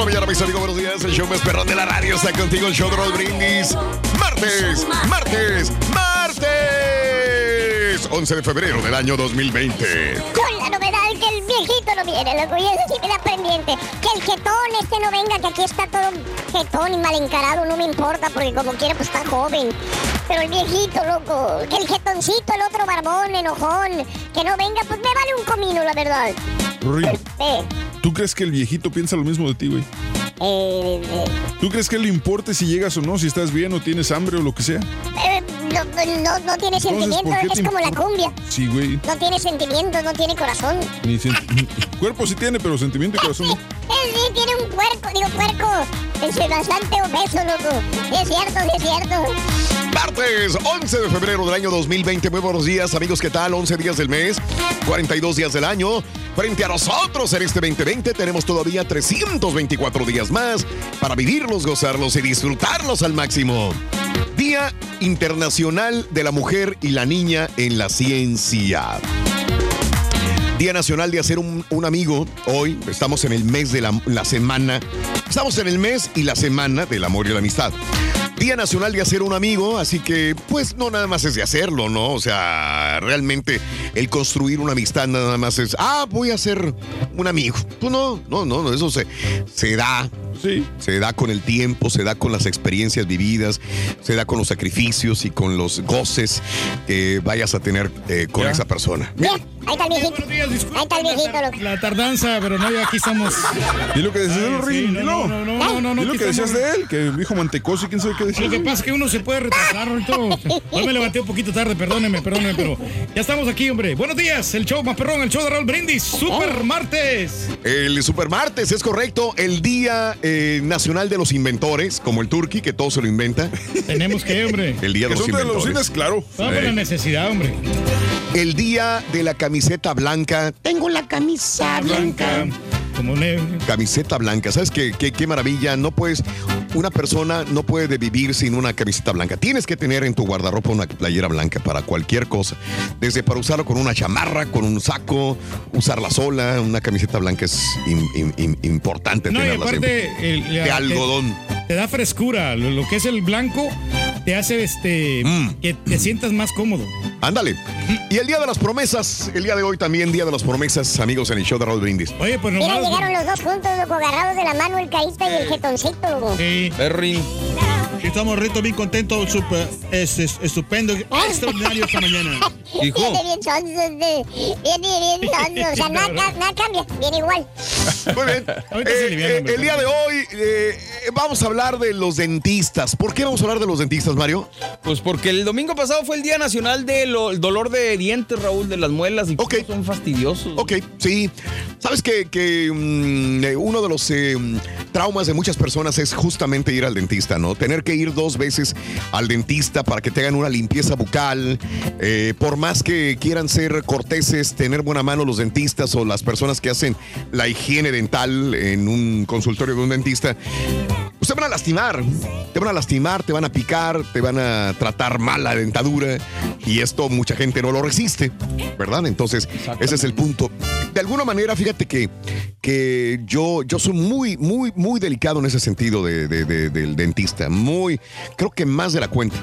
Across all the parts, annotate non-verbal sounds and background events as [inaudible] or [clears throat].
La mañana, mis amigos, buenos días. El show más perrón de la radio está contigo, el show de Roll Brindis. Martes, martes, martes. 11 de febrero del año 2020. Con la no viene, loco, y eso sí me da pendiente. Que el jetón este no venga, que aquí está todo jetón y mal encarado, no me importa, porque como quiera, pues está joven. Pero el viejito, loco, que el jetoncito, el otro barbón, enojón, que no venga, pues me vale un comino, la verdad. Eh, ¿tú crees que el viejito piensa lo mismo de ti, güey? Eh, eh, ¿Tú crees que le importe si llegas o no, si estás bien o tienes hambre o lo que sea? eh, no, no, no tiene sentimiento, ¿por qué es como la cumbia. Sí, güey. No tiene sentimiento, no tiene corazón. Ni [laughs] Cuerpo sí tiene, pero sentimiento y corazón. Él [laughs] sí tiene un puerco, digo puerco. Es bastante obeso, loco. Sí es cierto, sí es cierto. Martes, 11 de febrero del año 2020. Muy buenos días, amigos. ¿Qué tal? 11 días del mes, 42 días del año. Frente a nosotros en este 2020 tenemos todavía 324 días más para vivirlos, gozarlos y disfrutarlos al máximo. Día Internacional de la Mujer y la Niña en la Ciencia. Día Nacional de hacer un, amigo. Hoy estamos en el mes de la semana. Estamos en el mes y la semana del amor y la amistad. Día Nacional de hacer un amigo, así que pues no nada más es de hacerlo, ¿no? O sea, realmente el construir una amistad nada más es, ah, voy a ser un amigo. Pues no, no, no, no, eso se, se da. Sí. Se da con el tiempo, se da con las experiencias vividas, se da con los sacrificios y con los goces que vayas a tener eh, con Ya. esa persona. Mira, ahí está el viejito. Días, Ahí está el viejito, loco. La tardanza, pero no, ya aquí estamos. ¿Y lo que decías de sí, no, no, no, no, no, no, ¿Y lo que decías estamos. de él? Que dijo mantecoso y quién sabe qué. Lo que pasa es que uno se puede retrasar, ahorita. Hoy me levanté un poquito tarde, perdóneme, perdóneme, pero ya estamos aquí, hombre. Buenos días, el show más perrón, el show de Raúl Brindis, Super Martes. El Supermartes es correcto, el Día eh, Nacional de los Inventores, como el Turqui, que todo se lo inventa. Tenemos que, hombre. [laughs] El Día de los son de los Inventores. cines, claro. Vamos por la necesidad, hombre. El Día de la Camiseta Blanca. Tengo la camisa Blanca, como ne- Camiseta blanca, ¿sabes qué, qué, qué maravilla? No puedes, una persona no puede vivir sin una camiseta blanca. Tienes que tener en tu guardarropa una playera blanca para cualquier cosa. Desde para usarlo con una chamarra, con un saco, usarla sola. Una camiseta blanca es im- im- im- importante No, y tenerla siempre. aparte, el- De algodón. Te da frescura. Lo, lo que es el blanco te hace este Mm. que te sientas más cómodo. Ándale. Y el Día de las Promesas, el día de hoy también, Día de las Promesas, amigos, en el show de Raúl Brindis. Oye, pues Mira, nomás. llegaron los dos juntos, loco, agarrados de la mano, el carita y el jetoncito, loco. Sí. Perrin. Estamos reto bien contentos, super, es, es- estupendo, extraordinario esta mañana. [laughs] Hijo. Viene bien sonso, viene bien sonso. O sea, nada, nada cambia, viene igual. Muy bien. [laughs] Eh, eh, el día de hoy eh, vamos a hablar de los dentistas. ¿Por qué vamos a hablar de los dentistas, Mario? Pues porque el domingo pasado fue el Día Nacional del dolor de dientes, Raúl, de las muelas y Ok. son fastidiosos. Ok, sí. Sabes que, que, mm, eh, uno de los eh, mm, traumas de muchas personas es justamente ir al dentista, ¿no? Tener que ir dos veces al dentista para que te hagan una limpieza bucal. Eh, por más que quieran ser corteses, tener buena mano los dentistas o las personas que hacen la higiene dental en un consultorio de un dentista, pues te van a lastimar. Te van a lastimar, te van a picar, te van a tratar mal la dentadura. Y esto mucha gente no lo resiste, ¿verdad? Entonces, ese es el punto. De alguna manera, fíjate que, que yo, yo soy muy, muy, muy delicado en ese sentido de- de- de- del dentista. Muy, creo que más de la cuenta.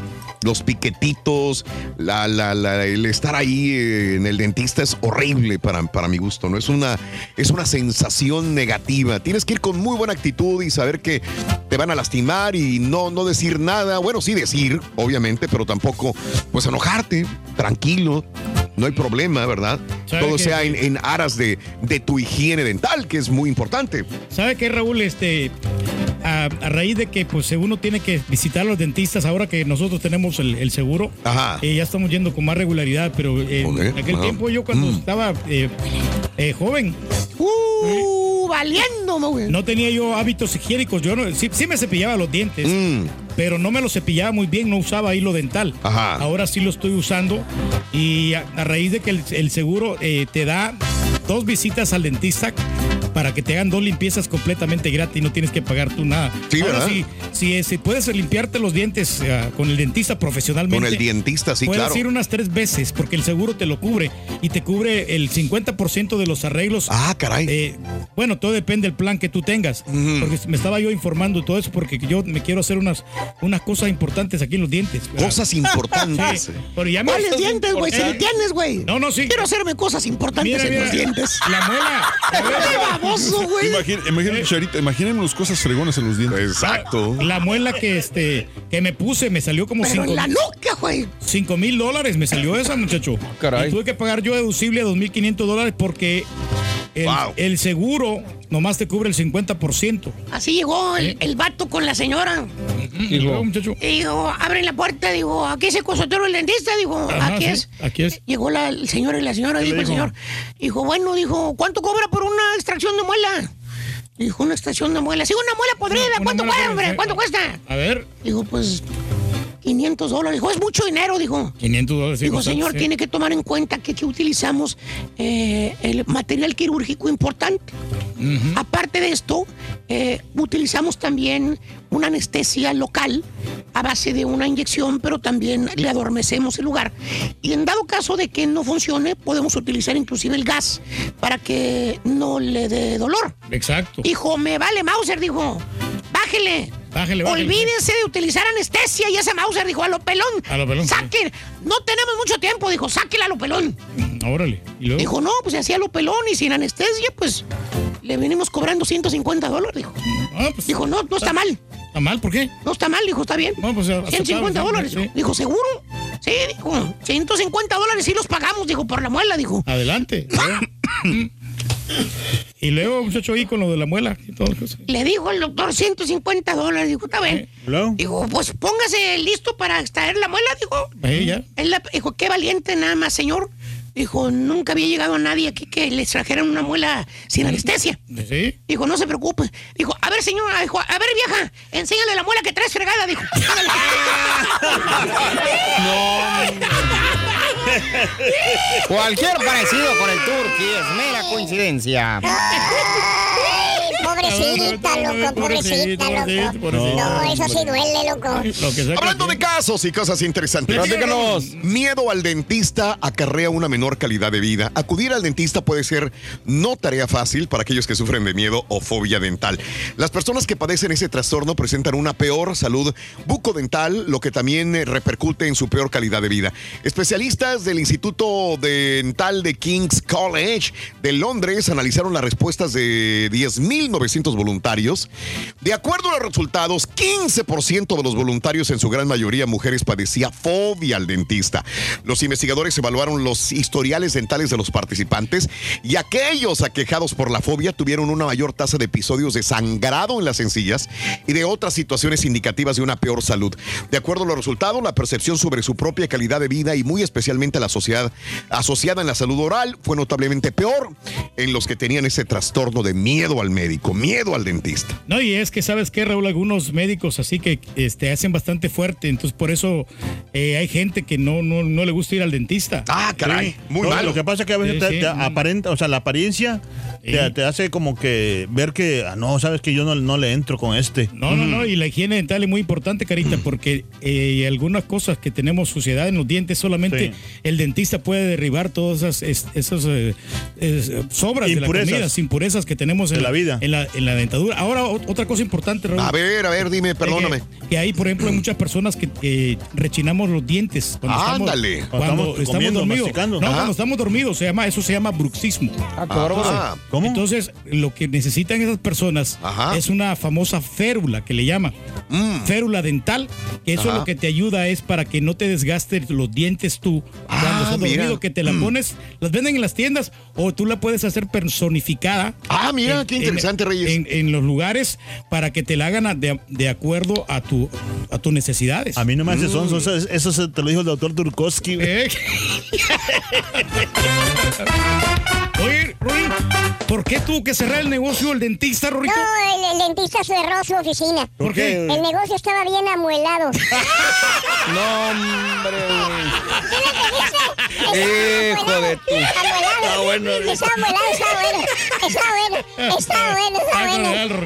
Los piquetitos, la, la- la- el estar ahí eh, en el dentista es horrible para, para mi gusto, ¿no? Es una, es una sensación negativa. Tienes que ir con muy buena actitud y saber que te van a lastimar y no, no decir nada. Bueno, sí decir, obviamente, pero tampoco, pues enojarte, tranquilo. No hay problema, ¿verdad? ¿Sabe Todo sea en, en aras de, de tu higiene dental, que es muy importante. ¿Sabe qué, Raúl? Este, a, a raíz de que pues uno tiene que visitar a los dentistas, ahora que nosotros tenemos el, el seguro, Ajá. eh, ya estamos yendo con más regularidad, pero eh, en aquel tiempo yo cuando Mm. estaba eh, eh, joven, Uh, valiéndome, güey. no tenía yo hábitos higiénicos, yo no, sí, sí me cepillaba los dientes, Mm, pero no me los cepillaba muy bien, no usaba hilo dental. Ajá. Ahora sí lo estoy usando y a, a raíz de que el, el seguro eh, te da dos visitas al dentista para que te hagan dos limpiezas completamente gratis y no tienes que pagar tú nada. Sí, Ahora ¿verdad? si, si puedes limpiarte los dientes eh, con el dentista profesionalmente. con el dentista, sí, puedes claro. ir unas tres veces porque el seguro te lo cubre y te cubre el 50% de los arreglos. Ah, caray. Eh, bueno, todo depende del plan que tú tengas. Porque me estaba yo informando todo eso porque yo me quiero hacer unas, unas cosas importantes aquí en los dientes. ¿verdad? Cosas [laughs] importantes. Sí, pero ya me ¿Cuáles dientes, güey? Si ¿Eh? tienes, güey. No, no, sí. Quiero hacerme cosas importantes Mira, en mira, los dientes. La muela. la muela- ¡Qué baboso, güey! Imagínate, Charita, imagínense cosas fregonas en los dientes. Exacto. La muela que este que me puse me salió como Pero cinco, en la nuca, güey. cinco mil dólares. Me salió esa, muchacho. Caray. Y tuve que pagar yo deducible a 2.500 dólares porque el, Wow. el seguro nomás te cubre el 50%. Así llegó el, el vato con la señora. Y luego, muchacho. Y digo, abren la puerta, digo, aquí es el consultorio del dentista, digo, Ajá, aquí sí, es. aquí es. Llegó la, el señor y la señora, ¿Qué dijo el dijo? señor. Dijo, bueno, dijo, ¿cuánto cobra por una extracción de muela? Dijo, una extracción de muela. Sí, una muela podrida, Una ¿cuánto muela cuesta, hombre? ¿Cuánto cuesta? A ver, Dijo, pues, 500 dólares. Dijo, es mucho dinero, dijo. 500 dólares. sí, Dijo, bastante, señor, sí. tiene que tomar en cuenta que aquí utilizamos eh, el material quirúrgico importante. Aparte de esto, eh, utilizamos también una anestesia local a base de una inyección, pero también le adormecemos el lugar. Y en dado caso de que no funcione, podemos utilizar inclusive el gas para que no le dé dolor. Exacto. Hijo, me vale Mauser, dijo. Bájele. Bájele, bájele. Olvídense de utilizar anestesia y ese Mauser, dijo, a lo pelón. A lo pelón, sí. Saquen. No tenemos mucho tiempo, dijo, sáquela a lo pelón. Órale. Y luego. Dijo, no, pues se hacía lo pelón y sin anestesia, pues le venimos cobrando 150 dólares, dijo. Ah, pues, Dijo, no, no está mal. ¿Está mal? ¿Por qué? No está mal, dijo, está bien. No, pues, aceptable, 150 sí, dólares. sí. Dijo, ¿seguro? Sí, dijo, 150 dólares sí los pagamos, dijo, por la muela, dijo. Adelante. [coughs] Luego. Y luego, muchacho, ahí con lo de la muela y todo eso. Le dijo el doctor 150 dólares, dijo, está bien. Luego. Dijo, pues póngase listo para extraer la muela, dijo. Ahí ya. Él la- dijo, qué valiente nada más, señor. Dijo, nunca había llegado a nadie aquí que le extrajeran una muela sin anestesia. Sí. Dijo, no se preocupe. Dijo, a ver, señora, dijo, a ver, vieja, enséñale la muela que traes fregada, dijo. [laughs] [laughs] [laughs] Cualquier parecido con el turqui es mera coincidencia. [laughs] Pobrecita, loco, pobrecita, loco. No, eso sí duele, loco. Hablando de casos y cosas interesantes. Platícanos. Miedo al dentista acarrea una menor calidad de vida. Acudir al dentista puede ser no tarea fácil para aquellos que sufren de miedo o fobia dental. Las personas que padecen ese trastorno presentan una peor salud bucodental, lo que también eh, repercute en su peor calidad de vida. Especialistas del Instituto Dental de King's College de Londres analizaron las respuestas de 10.900 900 voluntarios. De acuerdo a los resultados, 15% de los voluntarios, en su gran mayoría mujeres, padecía fobia al dentista. Los investigadores evaluaron los historiales dentales de los participantes y aquellos aquejados por la fobia tuvieron una mayor tasa de episodios de sangrado en las encillas y de otras situaciones indicativas de una peor salud. De acuerdo a los resultados, la percepción sobre su propia calidad de vida y muy especialmente la sociedad asociada en la salud oral fue notablemente peor en los que tenían ese trastorno de miedo al médico, miedo al dentista. No, y es que sabes que Raúl, algunos médicos así que este, hacen bastante fuerte, entonces por eso eh, hay gente que no, no, no le gusta ir al dentista. Ah, caray, muy No, malo. Lo que pasa es que a veces Sí, te, sí. te aparenta, o sea, la apariencia te, te hace como que ver que, ah, no, sabes que yo no, no le entro con este. No, no, no, y la higiene dental es muy importante, Carita, porque eh, algunas cosas que tenemos suciedad en los dientes, solamente Sí. el dentista puede derribar todas esas, es- esas eh, es- sobras Impurezas. de la comida, impurezas que tenemos en De la vida. En la, en la dentadura. Ahora, otra cosa importante, Raúl. A ver, a ver, dime, perdóname. Que, que hay, por ejemplo, hay muchas personas que eh, rechinamos los dientes cuando Ándale. estamos, Cuando cuando estamos estamos comiendo, dormidos. masticando. No, Ajá. cuando estamos dormidos, se llama, eso se llama bruxismo. Ah, ¿Cómo? Entonces, lo que necesitan esas personas Ajá. es una famosa férula que le llama. Mm. Férula dental, que eso Ajá. lo que te ayuda es para que no te desgastes los dientes tú Ah, cuando estás mira. dormido, que te la pones, las venden en las tiendas o tú la puedes hacer personificada. Ah, mira, en- qué interesante, Reyes. En, en los lugares para que te la hagan a- de, de acuerdo a tu a tus necesidades. A mí no me Mm. hace sonso, eso, eso se te lo dijo el doctor Turkowski. Eh. [laughs] Oye, Ruin, ¿por qué tuvo que cerrar el negocio el dentista, Rorito? No, el, el dentista cerró su oficina. ¿Por qué? El negocio estaba bien amuelado. [laughs] No, hombre, Estaba Hijo de tu- Amuelado. Está bueno, Está amuelado, está bueno. Está bueno, está bueno,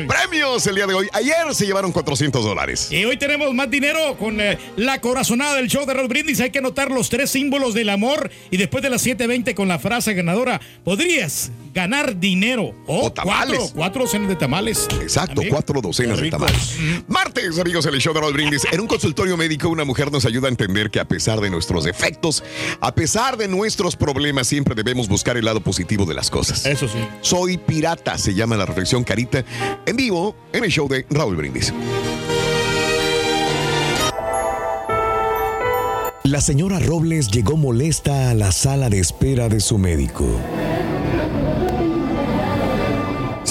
Premios el día de hoy. Ayer se llevaron 400 dólares. Y hoy tenemos más dinero con eh, la corazonada del show de Raúl Brindis. Hay que anotar los tres símbolos del amor. Y después de las 7.20 con la frase ganadora, podrías ganar dinero. O, O tamales. cuatro, cuatro docenas de tamales. Exacto, También. cuatro docenas de tamales. Martes, amigos, en el show de Raúl Brindis. En un consultorio médico, una mujer nos ayuda a entender que a pesar de nuestros defectos, a pesar de nuestros problemas, siempre debemos buscar el lado positivo de las cosas. Eso sí. Soy pirata, se llama la reflexión Carita, en vivo en el show de Raúl Brindis. La señora Robles llegó molesta a la sala de espera de su médico.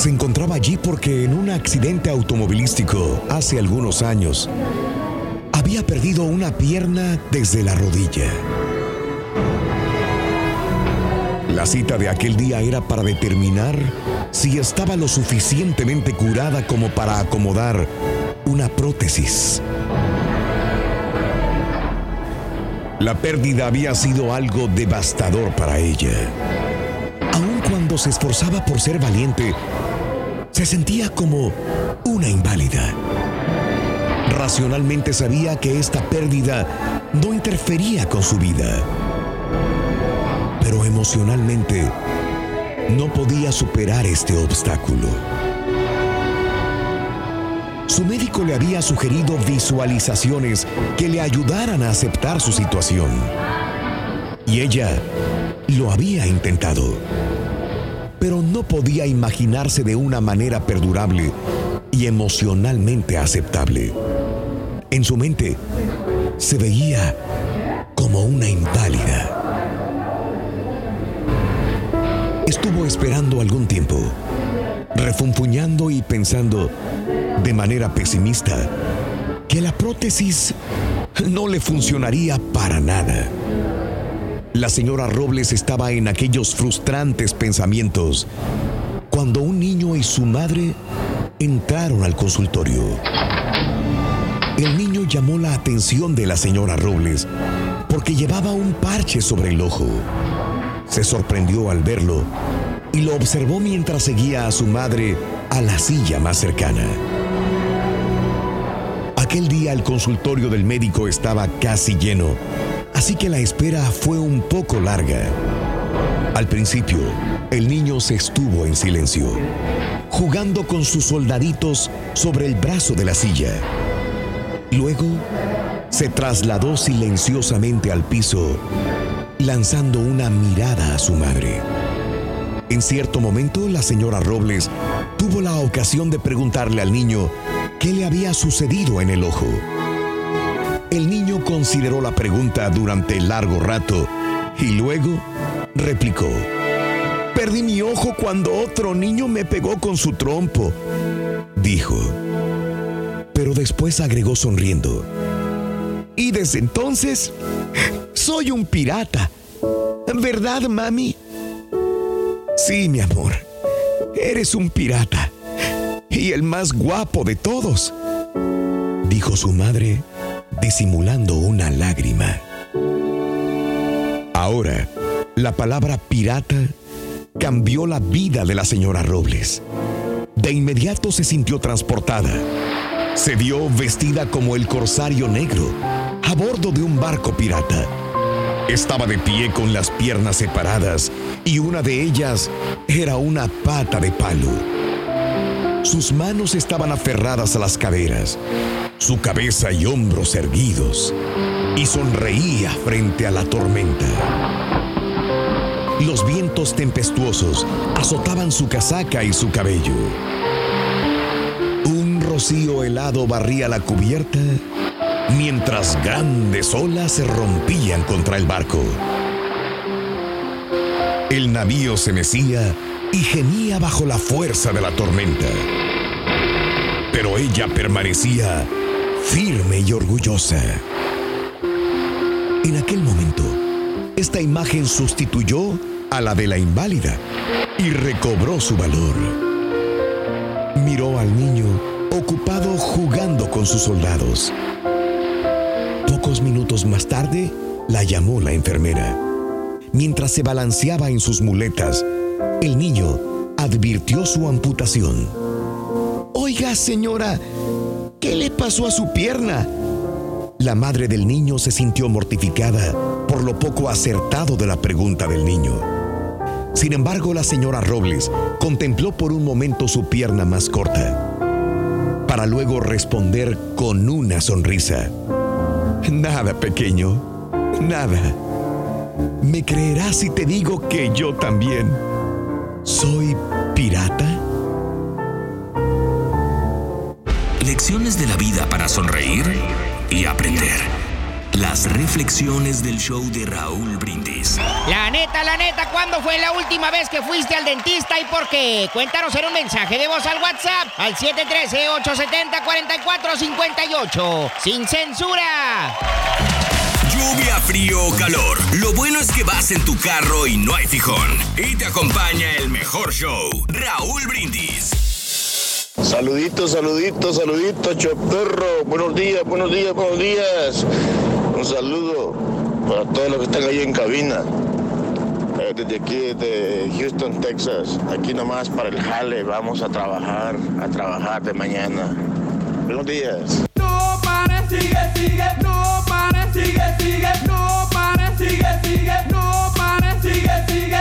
Se encontraba allí porque en un accidente automovilístico hace algunos años había perdido una pierna desde la rodilla. La cita de aquel día era para determinar si estaba lo suficientemente curada como para acomodar una prótesis. La pérdida había sido algo devastador para ella. Aun cuando se esforzaba por ser valiente, se sentía como una inválida. Racionalmente sabía que esta pérdida no interfería con su vida. Pero emocionalmente no podía superar este obstáculo. Su médico le había sugerido visualizaciones que le ayudaran a aceptar su situación. Y ella lo había intentado. Pero no podía imaginarse de una manera perdurable y emocionalmente aceptable. En su mente se veía como una inválida. Estuvo esperando algún tiempo, refunfuñando y pensando de manera pesimista que la prótesis no le funcionaría para nada. La señora Robles estaba en aquellos frustrantes pensamientos cuando un niño y su madre entraron al consultorio. El niño llamó la atención de la señora Robles porque llevaba un parche sobre el ojo. Se sorprendió al verlo y lo observó mientras seguía a su madre a la silla más cercana. Aquel día el consultorio del médico estaba casi lleno, así que la espera fue un poco larga. Al principio, el niño se estuvo en silencio, jugando con sus soldaditos sobre el brazo de la silla. Luego, se trasladó silenciosamente al piso, lanzando una mirada a su madre. En cierto momento, la señora Robles tuvo la ocasión de preguntarle al niño qué le había sucedido en el ojo. El niño consideró la pregunta durante largo rato y luego replicó, Perdí mi ojo cuando otro niño me pegó con su trompo, dijo. Pero después agregó sonriendo, y desde entonces soy un pirata. ¿Verdad, mami? Sí, mi amor. Eres un pirata. Y el más guapo de todos. Dijo su madre, disimulando una lágrima. Ahora, la palabra pirata cambió la vida de la señora Robles. De inmediato se sintió transportada. Se vio vestida como el corsario negro, a bordo de un barco pirata. Estaba de pie con las piernas separadas y una de ellas era una pata de palo. Sus manos estaban aferradas a las caderas, su cabeza y hombros erguidos, y sonreía frente a la tormenta. Los vientos tempestuosos azotaban su casaca y su cabello. Un rocío helado barría la cubierta mientras grandes olas se rompían contra el barco. El navío se mecía y gemía bajo la fuerza de la tormenta. Pero ella permanecía firme y orgullosa. En aquel momento, esta imagen sustituyó a la de la inválida y recobró su valor. Miró al niño ocupado jugando con sus soldados. Pocos minutos más tarde, la llamó la enfermera. Mientras se balanceaba en sus muletas, el niño advirtió su amputación. Oiga, señora, ¿qué le pasó a su pierna? La madre del niño se sintió mortificada por lo poco acertado de la pregunta del niño. Sin embargo, la señora Robles contempló por un momento su pierna más corta, para luego responder con una sonrisa. Nada, pequeño, nada. ¿Me creerás si te digo que yo también soy pirata? Lecciones de la vida para sonreír y aprender. Las reflexiones del show de Raúl Brindis. La neta, la neta, ¿cuándo fue la última vez que fuiste al dentista y por qué? Cuéntanos en un mensaje de voz al WhatsApp al 713-870-4458. ¡Sin censura! Frío o calor. Lo bueno es que vas en tu carro y no hay fijón. Y te acompaña el mejor show, Raúl Brindis. Saluditos, saluditos, saluditos, choperro. Buenos días, buenos días, buenos días. Un saludo para todos los que están ahí en cabina. Eh, Desde aquí, de Houston, Texas. Aquí nomás para el jale. Vamos a trabajar, a trabajar de mañana. Buenos días. Sigue, sigue, no pare, sigue, sigue, no pare, sigue, sigue, no pare, sigue, sigue.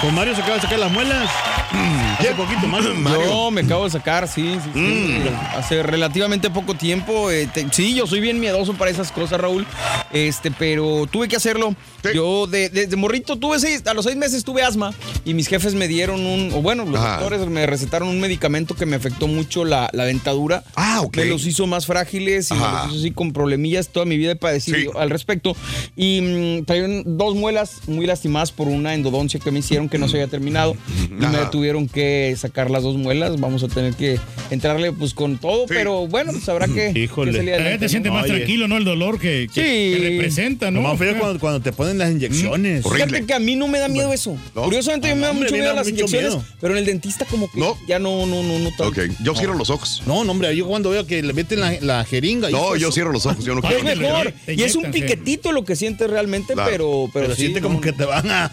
Con Mario se acaba de sacar las muelas. [clears throat] Hace poquito, Mario. Yo me acabo de sacar, sí, sí, sí. Mm. Hace relativamente poco tiempo. eh, te- sí, yo soy bien miedoso para esas cosas, Raúl. Este, pero tuve que hacerlo. Yo de- desde morrito tuve seis, a los seis meses tuve asma y mis jefes me dieron un, o bueno, los Ajá. doctores me recetaron un medicamento que me afectó mucho la, la dentadura. Ah, ok. Me los hizo más frágiles y me los hizo así con problemillas. Toda mi vida he padecido al respecto. Y mm, traían dos muelas muy lastimadas por una endodoncia que me hicieron que no se había terminado. Y me tuvieron que sacar las dos muelas. Vamos a tener que entrarle pues con todo, pero bueno, pues habrá que, Híjole. que salir Todavía adelante, te sientes ¿no? más tranquilo, ¿no? El dolor que, que- Sí. que representa, ¿no? Lo más feo es cuando, cuando te ponen las inyecciones. Fíjate que a mí no me da miedo eso. Curiosamente, a mí me da mucho miedo da las mucho inyecciones, miedo. pero en el dentista como que ya no, no, no, no. Ok, yo cierro los ojos. No, no, hombre, yo cuando veo que le meten la, la jeringa. No, yo cierro los ojos, yo no [laughs] Es quiero. mejor. Te Y es un piquetito lo que sientes realmente, pero, pero, siente como no, que te van a.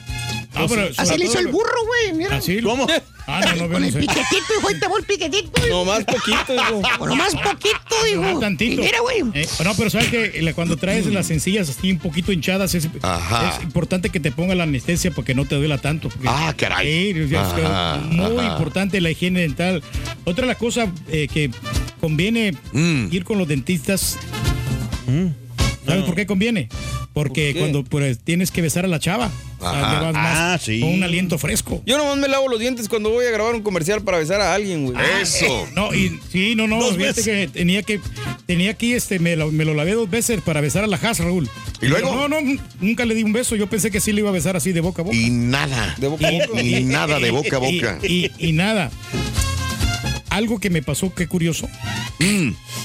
Ah, pero Así le hizo el burro, güey, mira. Así. ¿Cómo? Ah, no, no, Con no el sé. piquetito, hijo, y te voy el piquetito. No, más poquito, hijo. Bueno, más poquito, No, hijo. tantito. Y mira, güey. Eh, no, pero sabes que cuando traes las sencillas así un poquito hinchadas, es, es importante que te ponga la anestesia para que no te duela tanto. porque- Ah, caray. Sea, es Ajá, muy ajá. importante la higiene dental. Otra de las cosas eh, que conviene Mm. ir con los dentistas. ¿Sabes por qué conviene? Porque cuando pues, tienes que besar a la chava, sea, Ajá. más Ah, sí. con un aliento fresco. Yo nomás me lavo los dientes cuando voy a grabar un comercial para besar a alguien, güey. Eso. No, y sí, no, no, Dos fíjate veces. que tenía que, tenía aquí, este, me lo, me lo lavé dos veces para besar a la Haas, Raúl. ¿Y luego? No, no, nunca le di un beso, yo pensé que sí le iba a besar así de boca a boca. Y nada. De boca a boca. Y nada de boca a Y- boca. Y, y nada. Algo que me pasó, qué curioso,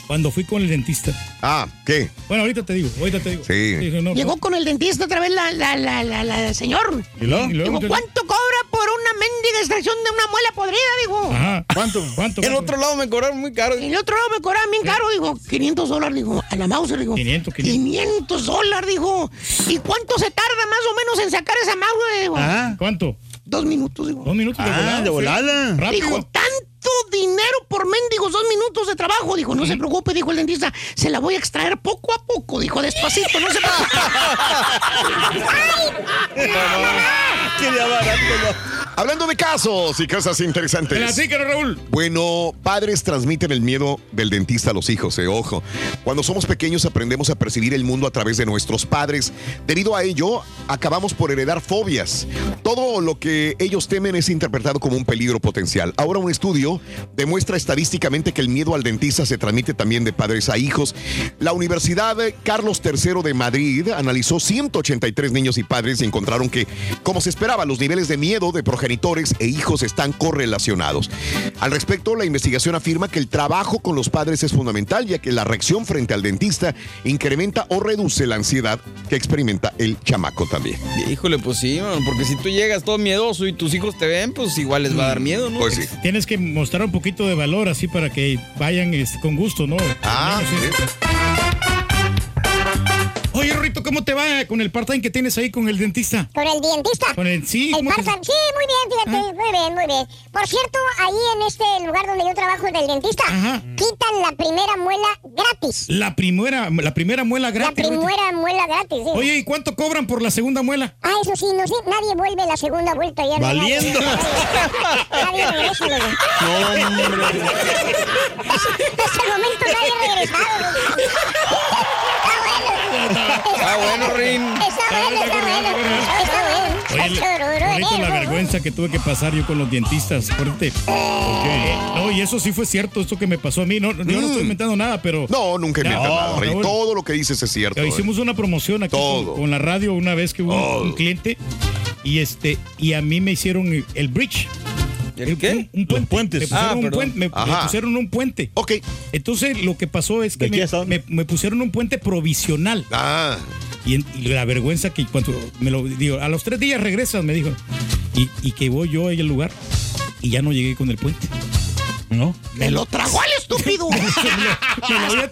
cuando fui con el dentista. Ah, ¿qué? Bueno, ahorita te digo, ahorita te digo. Sí. No, Llegó no. con el dentista otra vez la, la, la, la, la señor. ¿Y luego? ¿Y luego? Digo, ¿cuánto cobra por una mendiga extracción de una muela podrida? Digo. Ajá. ¿Cuánto? ¿Cuánto? En otro lado me cobraron muy caro. En el otro lado me cobraban bien caro, digo, 500 dólares, digo, a la mouse, digo. 500, 500. 500 dólares, digo. ¿Y cuánto se tarda más o menos en sacar esa mouse, digo? Ah, ¿Cuánto? Dos minutos, digo. Dos minutos de Ah, volada. de sí. volada. Rápido. Dijo, tanto dinero por mendigos dos minutos de trabajo. Dijo, no se preocupe, dijo el dentista, se la voy a extraer poco a poco. Dijo, despacito, no se [laughs] preocupe. Hablando de casos y cosas interesantes. Platícalo, Raúl. Bueno, padres transmiten el miedo del dentista a los hijos, eh, ojo. Cuando somos pequeños aprendemos a percibir el mundo a través de nuestros padres. Debido a ello, acabamos por heredar fobias. Todo lo que ellos temen es interpretado como un peligro potencial. Ahora un estudio demuestra estadísticamente que el miedo al dentista se transmite también de padres a hijos. La Universidad Carlos III de Madrid analizó 183 niños y padres y encontraron que, como se esperaba, los niveles de miedo de progenitores e hijos están correlacionados. Al respecto, la investigación afirma que el trabajo con los padres es fundamental, ya que la reacción frente al dentista incrementa o reduce la ansiedad que experimenta el chamaco también. Híjole, pues sí, porque si tú llegas todo miedoso y tus hijos te ven, pues igual les va a dar miedo, ¿no? Pues sí. Tienes que mostrar un poquito de valor así para que vayan este, con gusto, ¿no? Ah, Sí. Oye, Rito, ¿cómo te va con el part-time que tienes ahí con el dentista? ¿Con el dentista? Con el sí, El ¿cómo te- part-time, sí, muy bien, fíjate, muy bien, muy bien. Por cierto, ahí en este lugar donde yo trabajo del dentista, Ajá. quitan la primera muela gratis. La primera, la primera muela La gratis. Rito. primera muela gratis, sí. Oye, ¿y cuánto cobran por la segunda muela? Ah, eso sí, no sé, nadie vuelve la segunda vuelta ya. Valiendo. Nadie, [laughs] nadie regresa, loco. No, hombre. [laughs] Hasta el momento nadie ha regresado. Loco. Ah, bueno, Rin. Está bueno, está bueno. Está bueno. Oye, Está la vergüenza que tuve que pasar yo con los dentistas, fuerte. No, y eso sí fue cierto, esto que me pasó a mí. No, yo no estoy inventando nada, pero No, nunca inventa No, nada. Raúl. Todo lo que dices es cierto. Hicimos una promoción aquí con, con la radio una vez que hubo un- Todo. un, cliente y este y a mí me hicieron el bridge. ¿El qué? Un, un puente. puentes. Me pusieron, Ah, un puente, me, me Ajá. pusieron un puente. Ok. Entonces lo que pasó es que ¿De aquí me, pusieron un puente provisional. Ah, Y, en- y la vergüenza que cuando me lo digo, a los tres días regresas, me dijo. Y, y que voy yo ahí al lugar y ya no llegué con el puente. No. Me lo tragó el estúpido. [laughs] Me lo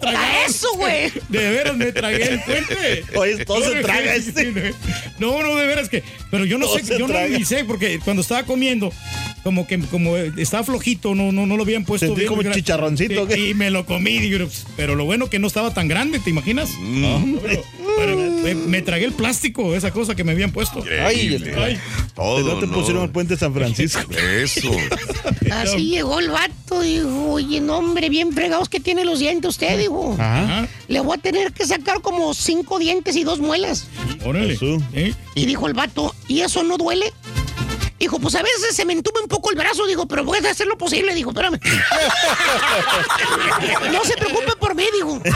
eso, güey. De veras me tragué el puente. Oye, todo se No, traga este. No, no, de veras que. Pero yo no Todo sé, yo no traga. ni sé, porque cuando estaba comiendo, como que como estaba flojito, no, no, no lo habían puesto Sentí bien. como chicharroncito, Y, y me lo comí, digo, pues, pero lo bueno que no estaba tan grande, ¿te imaginas? Mm. Pero- pero me, me tragué el plástico, esa cosa que me habían puesto. Ay, Ay. todo. no te ¿no? pusieron el puente San Francisco. [laughs] Eso. [laughs] Así llegó el vato, dijo, oye, no, hombre, bien fregados que tiene los dientes usted, dijo. Ajá. Le voy a tener que sacar como cinco dientes y dos muelas. Órale. ¿Eh? Y dijo el vato, ¿y eso no duele? Dijo, pues a veces se me entume un poco el brazo, dijo, pero voy a hacer lo posible, dijo, espérame. [laughs] no se preocupe por mí, dijo. [laughs]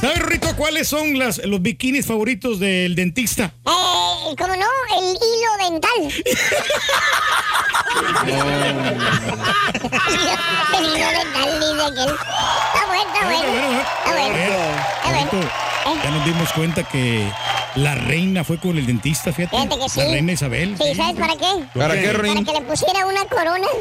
¿Sabes, Rito, cuáles son las, los bikinis favoritos del dentista? Eh, ¿cómo no? El hilo dental. [laughs] el hilo dental, dice que. Está bueno, está bueno. Está bueno. Está bueno. Ya nos dimos cuenta que la reina fue con el dentista, fíjate. Fíjate que sí. La reina Isabel. Sí, ¿sabes para qué? ¿Para qué, Para Rin? que le pusiera una corona. [laughs]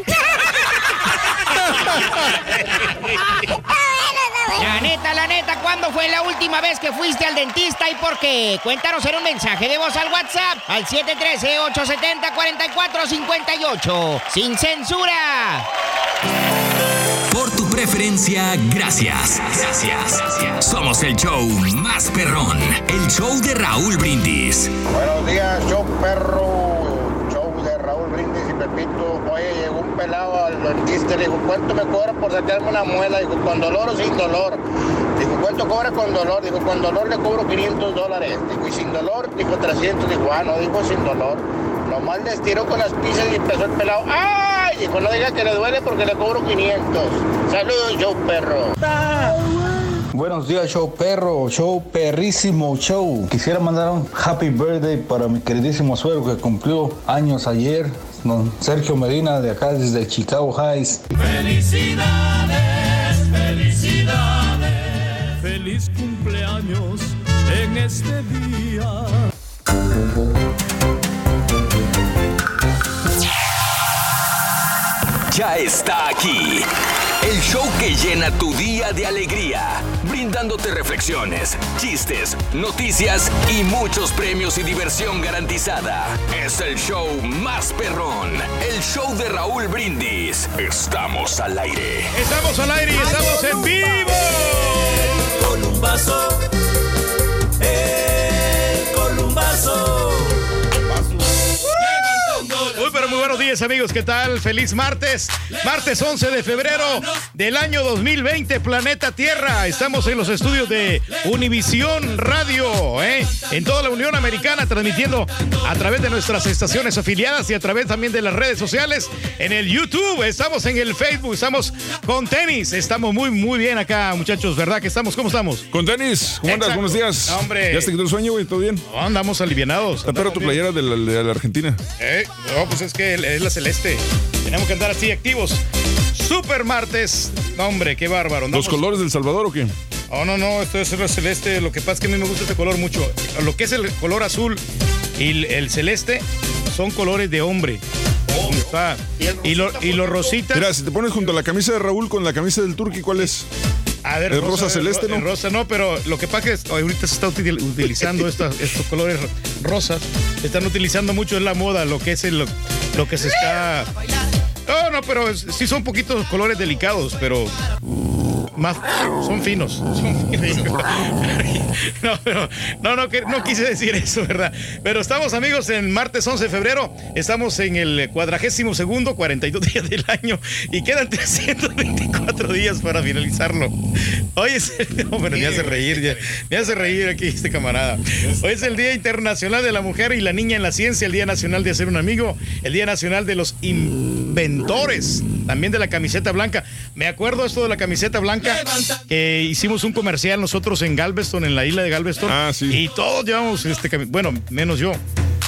La neta, la neta, ¿cuándo fue la última vez que fuiste al dentista y por qué? Cuéntanos en un mensaje de voz al WhatsApp al 713-870-4458. ¡Sin censura! Por tu preferencia, gracias. Gracias. Somos el show más perrón. El show de Raúl Brindis. Buenos días, show perro. Show de Raúl Brindis y Pepito. Oye, llegó un pelado al dentista le dijo, ¿cuánto me cobra por sacarme una muela? Dijo, ¿con dolor o sin dolor? Dijo, ¿cuánto cobra con dolor? Dijo, con dolor le cobro 500 dólares. Dijo, y sin dolor, dijo 300. Dijo, ah, no, dijo sin dolor. Nomás le estiró con las pizzas y empezó el pelado. ¡Ay! Dijo, no diga que le duele porque le cobro 500. Saludos, show perro. Buenos días, show perro, show perrísimo, show. Quisiera mandar un happy birthday para mi queridísimo suegro que cumplió años ayer, don Sergio Medina, de acá desde Chicago Heights. Felicidades, felicidades. Feliz cumpleaños en este día. Ya está aquí. El show que llena tu día de alegría, brindándote reflexiones, chistes, noticias y muchos premios y diversión garantizada. Es el show más perrón, el show de Raúl Brindis. Estamos al aire. Estamos al aire y estamos en vivo. Columbazo. El buenos días amigos, ¿qué tal? Feliz martes, martes 11 de febrero del año 2020, Planeta Tierra. Estamos en los estudios de Univisión Radio, ¿eh? en toda la Unión Americana, transmitiendo a través de nuestras estaciones afiliadas y a través también de las redes sociales, en el YouTube, estamos en el Facebook, estamos con tenis, estamos muy muy bien acá muchachos, ¿verdad que estamos? ¿Cómo estamos? Con tenis, ¿cómo andas? Exacto. Buenos días. No, hombre. ¿Ya te quitó el sueño, güey? ¿Todo bien? No, andamos alivianados. Tu andamos bien. playera de la, de la Argentina. Eh, no, pues es que es la celeste. Tenemos que andar así activos. Super martes. No, hombre, qué bárbaro. ¿Los colores del Salvador o qué? Oh, no, no, esto es la celeste. Lo que pasa es que a mí me gusta este color mucho. Lo que es el color azul y el, el celeste son colores de hombre. Está- Y, lo, y los rositas. Mira, si te pones junto a la camisa de Raúl con la camisa del Turqui, ¿cuál es? A ver, el rosa, celeste, ¿no? Rosa no, pero lo que pasa es que ahorita se está util- utilizando estas- estos colores rosas. Están utilizando mucho en la moda, lo que es el, lo que se está. No, no, pero es- sí son poquitos colores delicados, pero más son finos. Son finos. [laughs] No, no, no, no quise decir eso, ¿verdad? Pero estamos, amigos, en martes 11 de febrero. Estamos en el cuadragésimo segundo, 42 días del año y quedan 324 días para finalizarlo. Hoy es el. No, pero me hace reír, ya- me hace reír aquí este camarada. Hoy es el Día Internacional de la Mujer y la Niña en la Ciencia, el Día Nacional de Hacer un Amigo, el Día Nacional de los Inventores, también de la camiseta blanca. Me acuerdo esto de la camiseta blanca, que hicimos un comercial nosotros en Galveston, en la isla de Galveston. Ah, Y todos llevamos este cami- bueno, menos yo.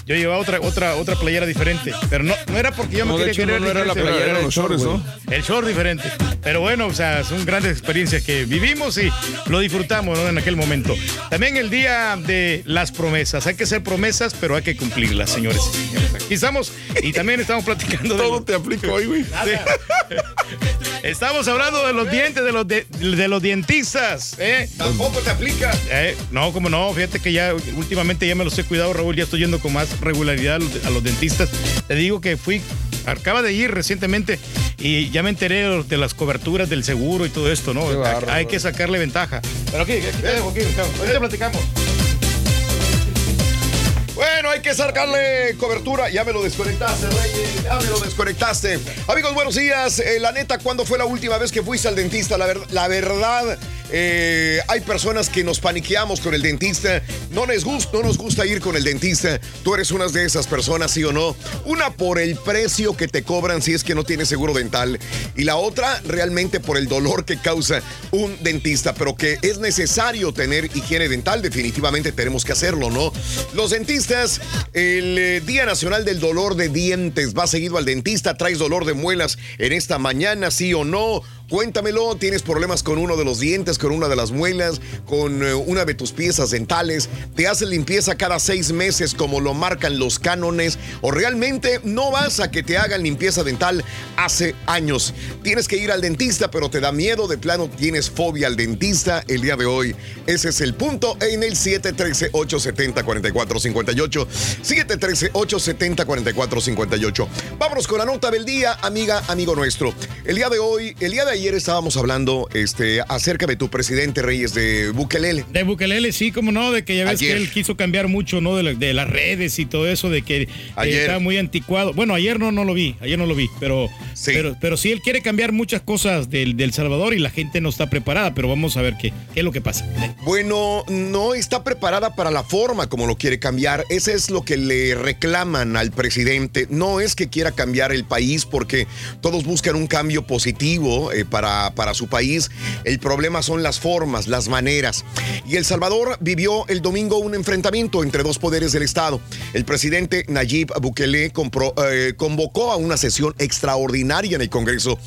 Yo llevaba otra, otra, otra playera diferente. Pero no, no era porque yo me No, de quería hecho, querer no era la playera, eran el los short. ¿no? El short diferente. Pero bueno, o sea, son grandes experiencias que vivimos y lo disfrutamos ¿no? en aquel momento. También el día de las promesas. Hay que hacer promesas, pero hay que cumplirlas, señores. Aquí estamos y también estamos platicando de. Todo te aplica hoy, güey. Estamos hablando de los dientes, de los, de, de los dentistas. ¿eh? Tampoco te aplica. Eh, no, como no, fíjate que ya últimamente ya me los he cuidado, Raúl, ya estoy yendo con más regularidad a los, a los dentistas. Te digo que fui, acaba de ir recientemente y ya me enteré de las coberturas del seguro y todo esto, ¿no? Hay que sacarle ventaja. Pero aquí, aquí te dejo, aquí, ahorita platicamos. Bueno, hay que sacarle cobertura. Ya me lo desconectaste, Reyes. Ya me lo desconectaste. Amigos, buenos días. Eh, la neta, ¿cuándo fue la última vez que fuiste al dentista? La, ver- la verdad, eh, hay personas que nos paniqueamos con el dentista. No nos, gusta, no nos gusta ir con el dentista. Tú eres una de esas personas, sí o no. Una por el precio que te cobran si es que no tienes seguro dental. Y la otra, realmente por el dolor que causa un dentista. Pero que es necesario tener higiene dental. Definitivamente tenemos que hacerlo, ¿no? Los dentistas, el eh, Día Nacional del Dolor de Dientes. ¿Vas seguido al dentista? ¿Traes dolor de muelas en esta mañana, sí o no? Cuéntamelo, ¿tienes problemas con uno de los dientes, con una de las muelas, con eh, una de tus piezas dentales? ¿Te haces limpieza cada seis meses como lo marcan los cánones? ¿O realmente no vas a que te hagan limpieza dental hace años? Tienes que ir al dentista, pero te da miedo, de plano tienes fobia al dentista el día de hoy. Ese es el punto en el 713-870-4458. 713-870-4458. Vámonos con la nota del día, amiga, amigo nuestro. El día de hoy, el día de ayer estábamos hablando este, acerca de tu presidente Reyes de Bukelele. De Bukelele, sí, como no, de que ya ves Ayer. que él quiso cambiar mucho, ¿no? De, la- de las redes y todo eso, de que eh, Ayer. está muy anticuado. Bueno, ayer no, no lo vi, ayer no lo vi, pero Sí. pero, pero sí él quiere cambiar muchas cosas del, del Salvador y la gente no está preparada, pero vamos a ver qué, qué es lo que pasa. Bueno, no está preparada para la forma como lo quiere cambiar. Ese es lo que le reclaman al presidente. No es que quiera cambiar el país porque todos buscan un cambio positivo eh, para, para su país. El problema son las formas, las maneras. Y El Salvador vivió el domingo un enfrentamiento entre dos poderes del Estado. El presidente Nayib Bukele eh, convocó a una sesión extraordinaria en el Congreso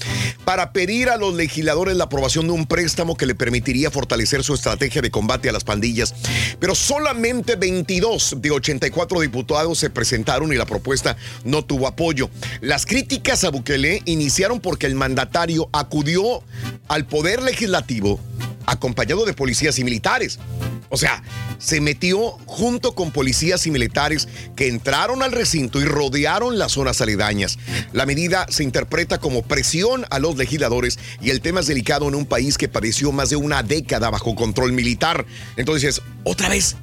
para pedir a los legisladores la aprobación de un préstamo que le permitiría fortalecer su estrategia de combate a las pandillas. Pero solamente 22 de 84 diputados se presentaron y la propuesta no tuvo apoyo. Las críticas a Bukele iniciaron porque el mandatario acudió al poder legislativo acompañado de policías y militares. O sea, se metió junto con policías y militares que entraron al recinto y rodearon las zonas aledañas. La medida se interpreta como presión a los legisladores y el tema es delicado en un país que padeció más de una década bajo control militar. Entonces, otra vez,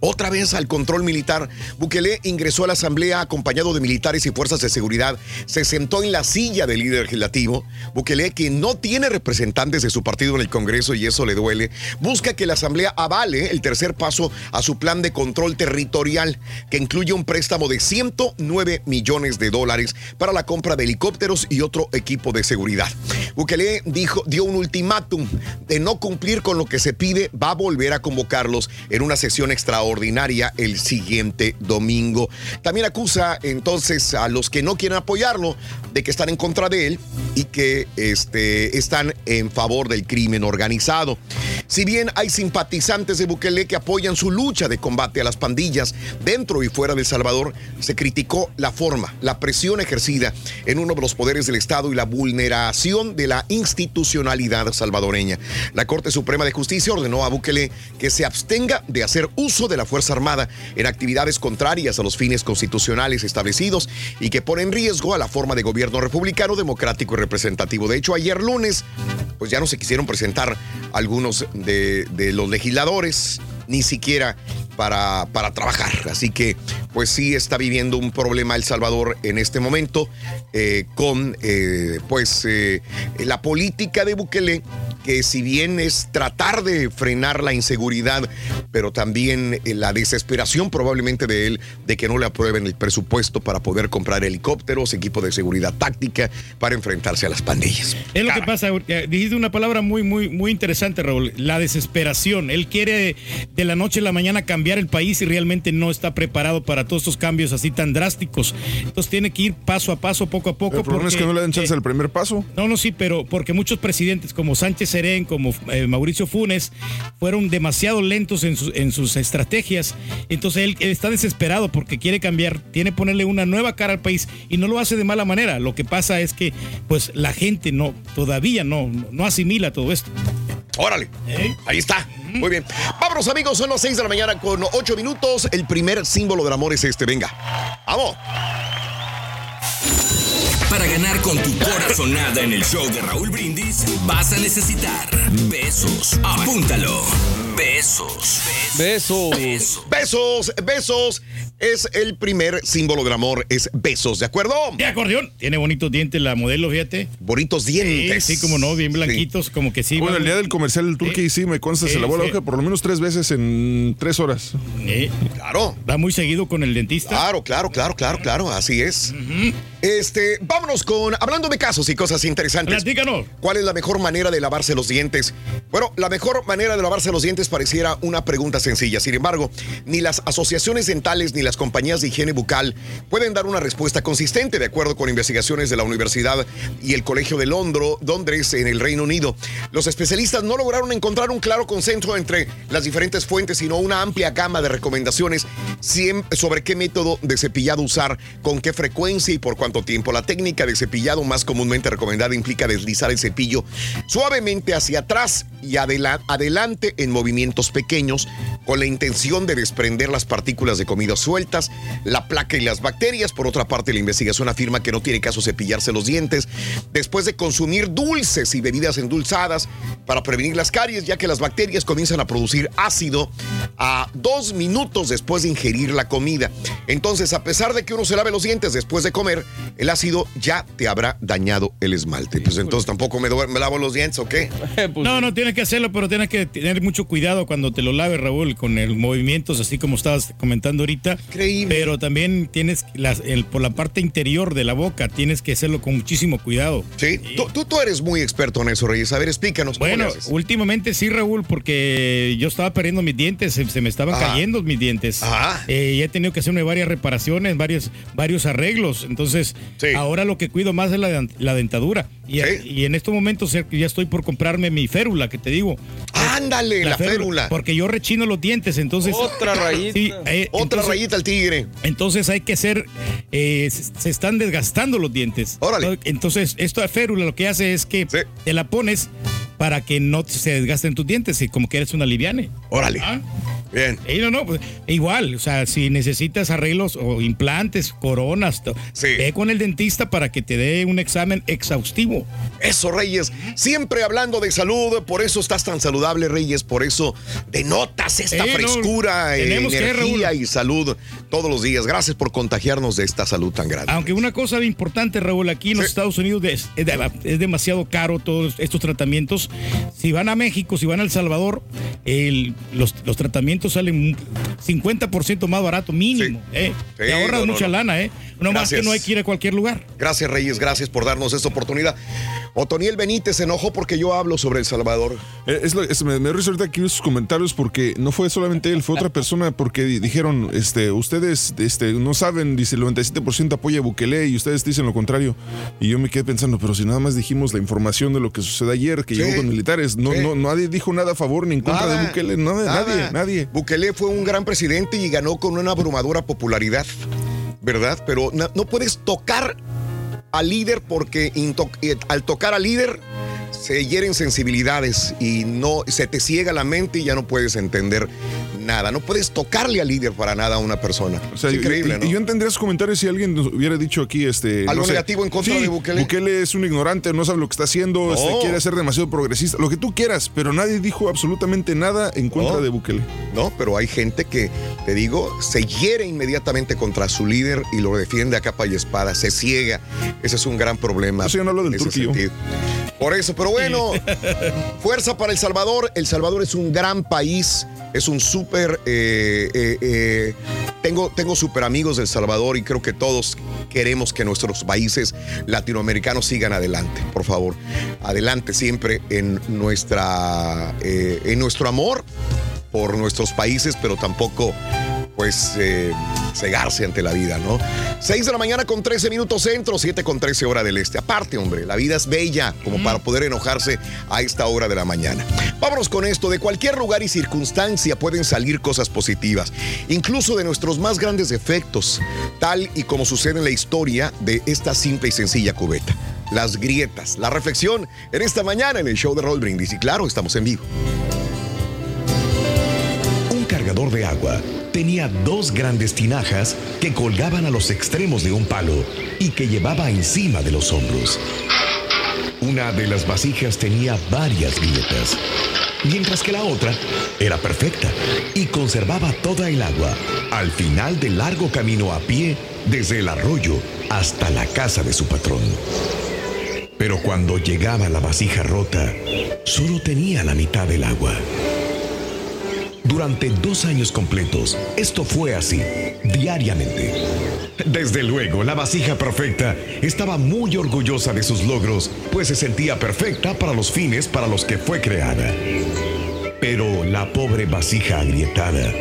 otra vez al control militar. Bukele ingresó a la asamblea acompañado de militares y fuerzas de seguridad. Se sentó en la silla del líder legislativo. Bukele, que no tiene representantes de su partido en el Congreso y eso le duele, busca que la asamblea avale el tercer paso a su plan de control territorial, que incluye un préstamo de 109 millones de dólares para la compra de helicópteros y otro equipo de seguridad. Bukele dijo, dio un ultimátum de no cumplir con lo que se pide, va a volver a convocarlos en una sesión extraordinaria el siguiente domingo. También acusa entonces a los que no quieren apoyarlo de que están en contra de él y que este, están en favor del crimen organizado. Si bien hay simpatizantes de Bukele que apoyan su lucha de combate a las pandillas dentro y fuera de El Salvador, se criticó la forma, la presión ejercida en uno de los poderes del Estado y la vulneración de la institucionalidad salvadoreña. La Corte Suprema de Justicia ordenó a Bukele que se abstenga de hacer uso de la Fuerza Armada en actividades contrarias a los fines constitucionales establecidos y que pone en riesgo a la forma de gobierno republicano, democrático y representativo. De hecho, ayer lunes, pues ya no se quisieron presentar algunos de, los legisladores, ni siquiera para, para trabajar. Así que, pues sí está viviendo un problema El Salvador en este momento eh, con, eh, pues, eh, la política de Bukele, que si bien es tratar de frenar la inseguridad, pero también la desesperación probablemente de él de que no le aprueben el presupuesto para poder comprar helicópteros, equipo de seguridad táctica para enfrentarse a las pandillas. Es lo que pasa, dijiste una palabra muy, muy, muy interesante, Raúl, la desesperación. Él quiere de la noche a la mañana cambiar el país y realmente no está preparado para todos estos cambios así tan drásticos. Entonces tiene que ir paso a paso, poco a poco. El problema es que no le dan chance eh, al primer paso. No, no, sí, pero porque muchos presidentes como Sánchez Serén, como eh, Mauricio Funes, fueron demasiado lentos en, sus- en sus estrategias. Entonces él, él está desesperado porque quiere cambiar, tiene que ponerle una nueva cara al país y no lo hace de mala manera. Lo que pasa es que pues la gente no, todavía no, no asimila todo esto. Órale. Ahí está. Muy bien. Vámonos, amigos. Son las 6 de la mañana con 8 minutos. El primer símbolo del amor es este. Venga. Vamos. Para ganar con tu corazonada en el show de Raúl Brindis, vas a necesitar besos. Apúntalo. Besos. Besos. Besos. Besos, besos. Es el primer símbolo del amor. Es besos, ¿de acuerdo? De acordeón. Tiene bonitos dientes la modelo, fíjate. Bonitos dientes. Sí, sí, como no, bien blanquitos, como que sí. Bueno, el día del comercial del Turkey sí, me consta, se lavó la hoja por lo menos tres veces en tres horas. Eh, Claro. Va muy seguido con el dentista. Claro, claro, claro, claro, claro. Así es. Este, vámonos con. Hablando de casos y cosas interesantes. Platícanos. ¿Cuál es la mejor manera de lavarse los dientes? Bueno, la mejor manera de lavarse los dientes pareciera una pregunta sencilla. Sin embargo, ni las asociaciones dentales ni las compañías de higiene bucal pueden dar una respuesta consistente, de acuerdo con investigaciones de la Universidad y el Colegio de Londres, en el Reino Unido. Los especialistas no lograron encontrar un claro consenso entre las diferentes fuentes, sino una amplia gama de recomendaciones sobre qué método de cepillado usar, con qué frecuencia y por cuánto tiempo. La técnica de cepillado más comúnmente recomendada implica deslizar el cepillo suavemente hacia atrás y adela- adelante en movimiento movimientos pequeños con la intención de desprender las partículas de comida sueltas, la placa y las bacterias. Por otra parte, la investigación afirma que no tiene caso cepillarse los dientes después de consumir dulces y bebidas endulzadas para prevenir las caries, ya que las bacterias comienzan a producir ácido a dos minutos después de ingerir la comida. Entonces, a pesar de que uno se lave los dientes después de comer, el ácido ya te habrá dañado el esmalte. Pues entonces tampoco me, me lavo los dientes, ¿o qué? [laughs] No, no tienes que hacerlo, pero tienes que tener mucho cuidado cuando te lo laves, Raúl, con el movimientos, así como estabas comentando ahorita. Increíble. Pero también tienes, las, el, por la parte interior de la boca, tienes que hacerlo con muchísimo cuidado. Sí, tú, tú, tú eres muy experto en eso, Reyes. A ver, explícanos. ¿cómo Bueno, le haces? últimamente sí, Raúl, porque yo estaba perdiendo mis dientes, se, se me estaban Ajá. cayendo mis dientes. Eh, y he tenido que hacerme varias reparaciones, varios, varios arreglos. Entonces, ahora lo que cuido más es la, la dentadura. Y, y en estos momentos ya ya estoy por comprarme mi férula, que te digo. Ándale, la férula. Porque yo rechino los dientes, entonces. Otra [laughs] rayita. Sí, eh, Otra entonces- rayita al tigre. entonces hay que ser, eh, se, se están desgastando los dientes. Órale. Entonces, esto de férula lo que hace es que te la pones para que no se desgasten tus dientes y como que eres una liviane. Órale. Bien. no, no, pues, igual, o sea, si necesitas arreglos o implantes, coronas, to- ve con el dentista para que te dé un examen exhaustivo. Eso, Reyes. Siempre hablando de salud, por eso estás tan saludable, Reyes. Por eso denotas esta Eh, no, frescura, que, energía y salud todos los días. Gracias por contagiarnos de esta salud tan grande. Aunque una cosa importante, Raúl, aquí en los Estados Unidos es, es de- es demasiado caro todos estos tratamientos. Si van a México, si van a El Salvador, el- los, los tratamientos salen un 50% más barato, mínimo. ¿eh? Sí, Te ahorras no, no, mucha no. lana, ¿eh? No más que no hay que ir a cualquier lugar. Gracias, Reyes. Gracias por darnos esta oportunidad. Otoniel Benítez se enojó porque yo hablo sobre El Salvador. Eh, Es lo- es- me, me ahorita aquí sus comentarios porque no fue solamente él, fue otra persona porque di- dijeron, este, ustedes este, no saben, dice el 97% apoya a Bukele y ustedes dicen lo contrario. Y yo me quedé pensando, pero si nada más dijimos la información de lo que sucedió ayer, que Sí. llegó con militares, no, Sí. no, nadie dijo nada a favor ni en contra de Bukele, nada, nadie, nadie. Bukele fue un gran presidente y ganó con una abrumadora popularidad, ¿verdad? Pero na- no puedes tocar al líder porque eh, al tocar al líder se hieren sensibilidades y no se te ciega la mente y ya no puedes entender nada. No puedes tocarle al líder para nada a una persona. O sea, es yo- increíble, y, ¿no? y yo entendería sus comentarios si alguien nos hubiera dicho aquí este Algo no sé, negativo en contra sí, de Bukele. es un ignorante, no sabe lo que está haciendo, este, quiere ser demasiado progresista, lo que tú quieras, pero nadie dijo absolutamente nada en contra No. de Bukele. No, pero hay gente que, te digo, se hiere inmediatamente contra su líder y lo defiende a capa y espada, se ciega. Ese es un gran problema. Eso ya no hablo del turquillo. sentido. Por eso, pero bueno, [laughs] fuerza para El Salvador. El Salvador es un gran país, es un eh, eh, eh, tengo, tengo súper amigos del Salvador y creo que todos queremos que nuestros países latinoamericanos sigan adelante, por favor. Adelante siempre en, nuestra, en nuestro amor por nuestros países, pero tampoco pues eh, cegarse ante la vida, ¿no? 6 de la mañana con 13 minutos centro, 7 con 13 hora del este. Aparte, hombre, la vida es bella como para poder enojarse a esta hora de la mañana. Vámonos con esto, de cualquier lugar y circunstancia pueden salir cosas positivas, incluso de nuestros más grandes defectos, tal y como sucede en la historia de esta simple y sencilla cubeta. Las grietas, la reflexión en esta mañana en el show de Roll Brindis. Y claro, estamos en vivo. Agua tenía dos grandes tinajas que colgaban a los extremos de un palo y que llevaba encima de los hombros. Una de las vasijas tenía varias grietas, mientras que la otra era perfecta y conservaba toda el agua al final del largo camino a pie desde el arroyo hasta la casa de su patrón. Pero cuando llegaba la vasija rota, solo tenía la mitad del agua. Durante dos años completos, esto fue así, diariamente. Desde luego, la vasija perfecta estaba muy orgullosa de sus logros, pues se sentía perfecta para los fines para los que fue creada. Pero la pobre vasija agrietada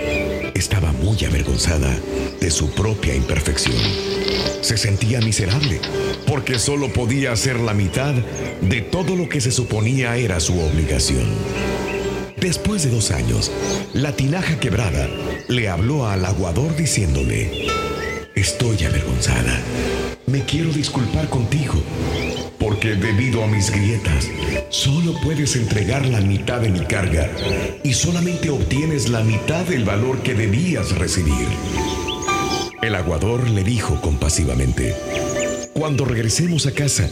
estaba muy avergonzada de su propia imperfección. Se sentía miserable, porque solo podía hacer la mitad de todo lo que se suponía era su obligación. Después de dos años, la tinaja quebrada le habló al aguador diciéndole, estoy avergonzada, me quiero disculpar contigo, porque debido a mis grietas, solo puedes entregar la mitad de mi carga y solamente obtienes la mitad del valor que debías recibir. El aguador le dijo compasivamente, cuando regresemos a casa,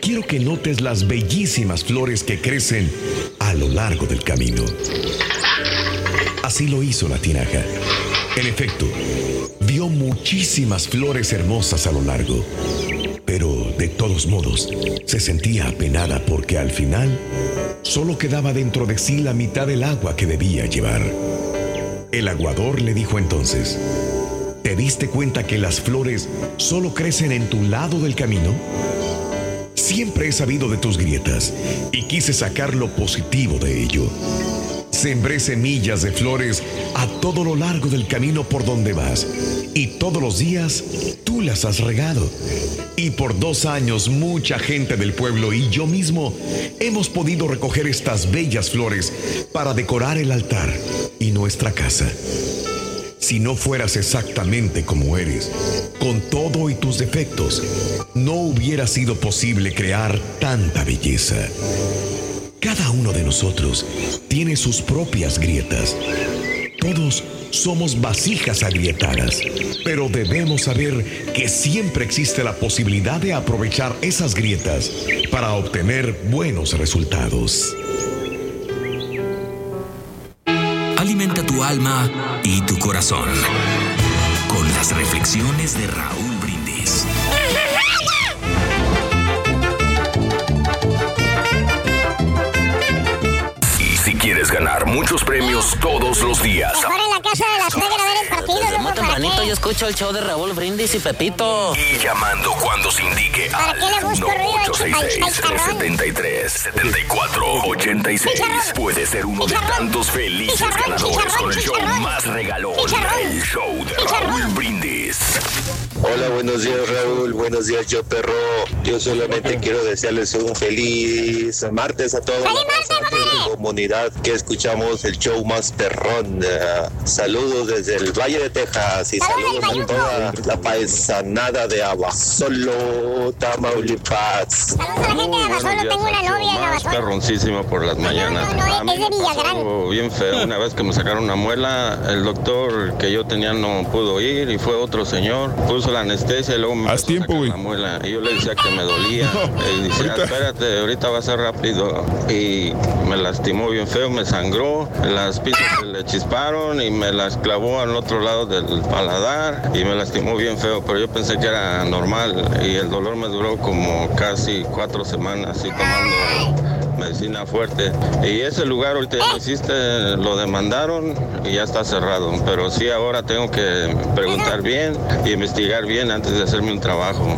quiero que notes las bellísimas flores que crecen a lo largo del camino. Así lo hizo la tinaja. En efecto, vio muchísimas flores hermosas a lo largo. Pero de todos modos, se sentía apenada porque al final solo quedaba dentro de sí la mitad del agua que debía llevar. El aguador le dijo entonces, ¿te diste cuenta que las flores solo crecen en tu lado del camino? Siempre he sabido de tus grietas y quise sacar lo positivo de ello. Sembré semillas de flores a todo lo largo del camino por donde vas y todos los días tú las has regado. Y por dos años mucha gente del pueblo y yo mismo hemos podido recoger estas bellas flores para decorar el altar y nuestra casa. Si no fueras exactamente como eres, con todo y tus defectos, no hubiera sido posible crear tanta belleza. Cada uno de nosotros tiene sus propias grietas. Todos somos vasijas agrietadas, pero debemos saber que siempre existe la posibilidad de aprovechar esas grietas para obtener buenos resultados. Alimenta tu alma y tu corazón con las reflexiones de Raúl Brindis. Y si quieres ganar muchos premios todos los días, Mejor en la casa de la suegra a ver el partido. Desde loco, muy ¿para tempranito yo escucho el show de Raúl Brindis y Pepito. y llamando cuando se indique ¿Para al qué le busco ruido al ch- al- al charrón? 73 74 86 Chicharrón. puede ser uno de tantos felices ganadores con el show más regalón, el show de. Raúl Brindis. Hola, buenos días Raúl, buenos días yo perro. Yo solamente quiero desearles un feliz martes a toda la comunidad que escuchamos el show más perrón. Eh, saludos desde el Valle de Texas y saludos a toda la paisanada de Abasolo, Tamaulipas. Solo tengo una novia en perroncísimo por las mañanas. no, A es de Villagrán. bien feo. Una vez que me sacaron una muela, el doctor que yo tenía no pudo ir y fue otro señor. Puso la anestesia y luego me Haz tiempo, güey. la muela. Y yo le decía que me dolía. [laughs] y dice, ahorita. espérate, ahorita va a ser rápido. Y me lastimó bien feo, me sangró. Las pizzas se le chisparon y me las clavó al otro lado del paladar y me lastimó bien feo. Pero yo pensé que era normal y el dolor me duró como casi cuatro semanas así tomando medicina fuerte. Y ese lugar ahorita lo hiciste, lo demandaron y ya está cerrado. Pero sí ahora tengo que preguntar bien y investigar bien antes de hacerme un trabajo.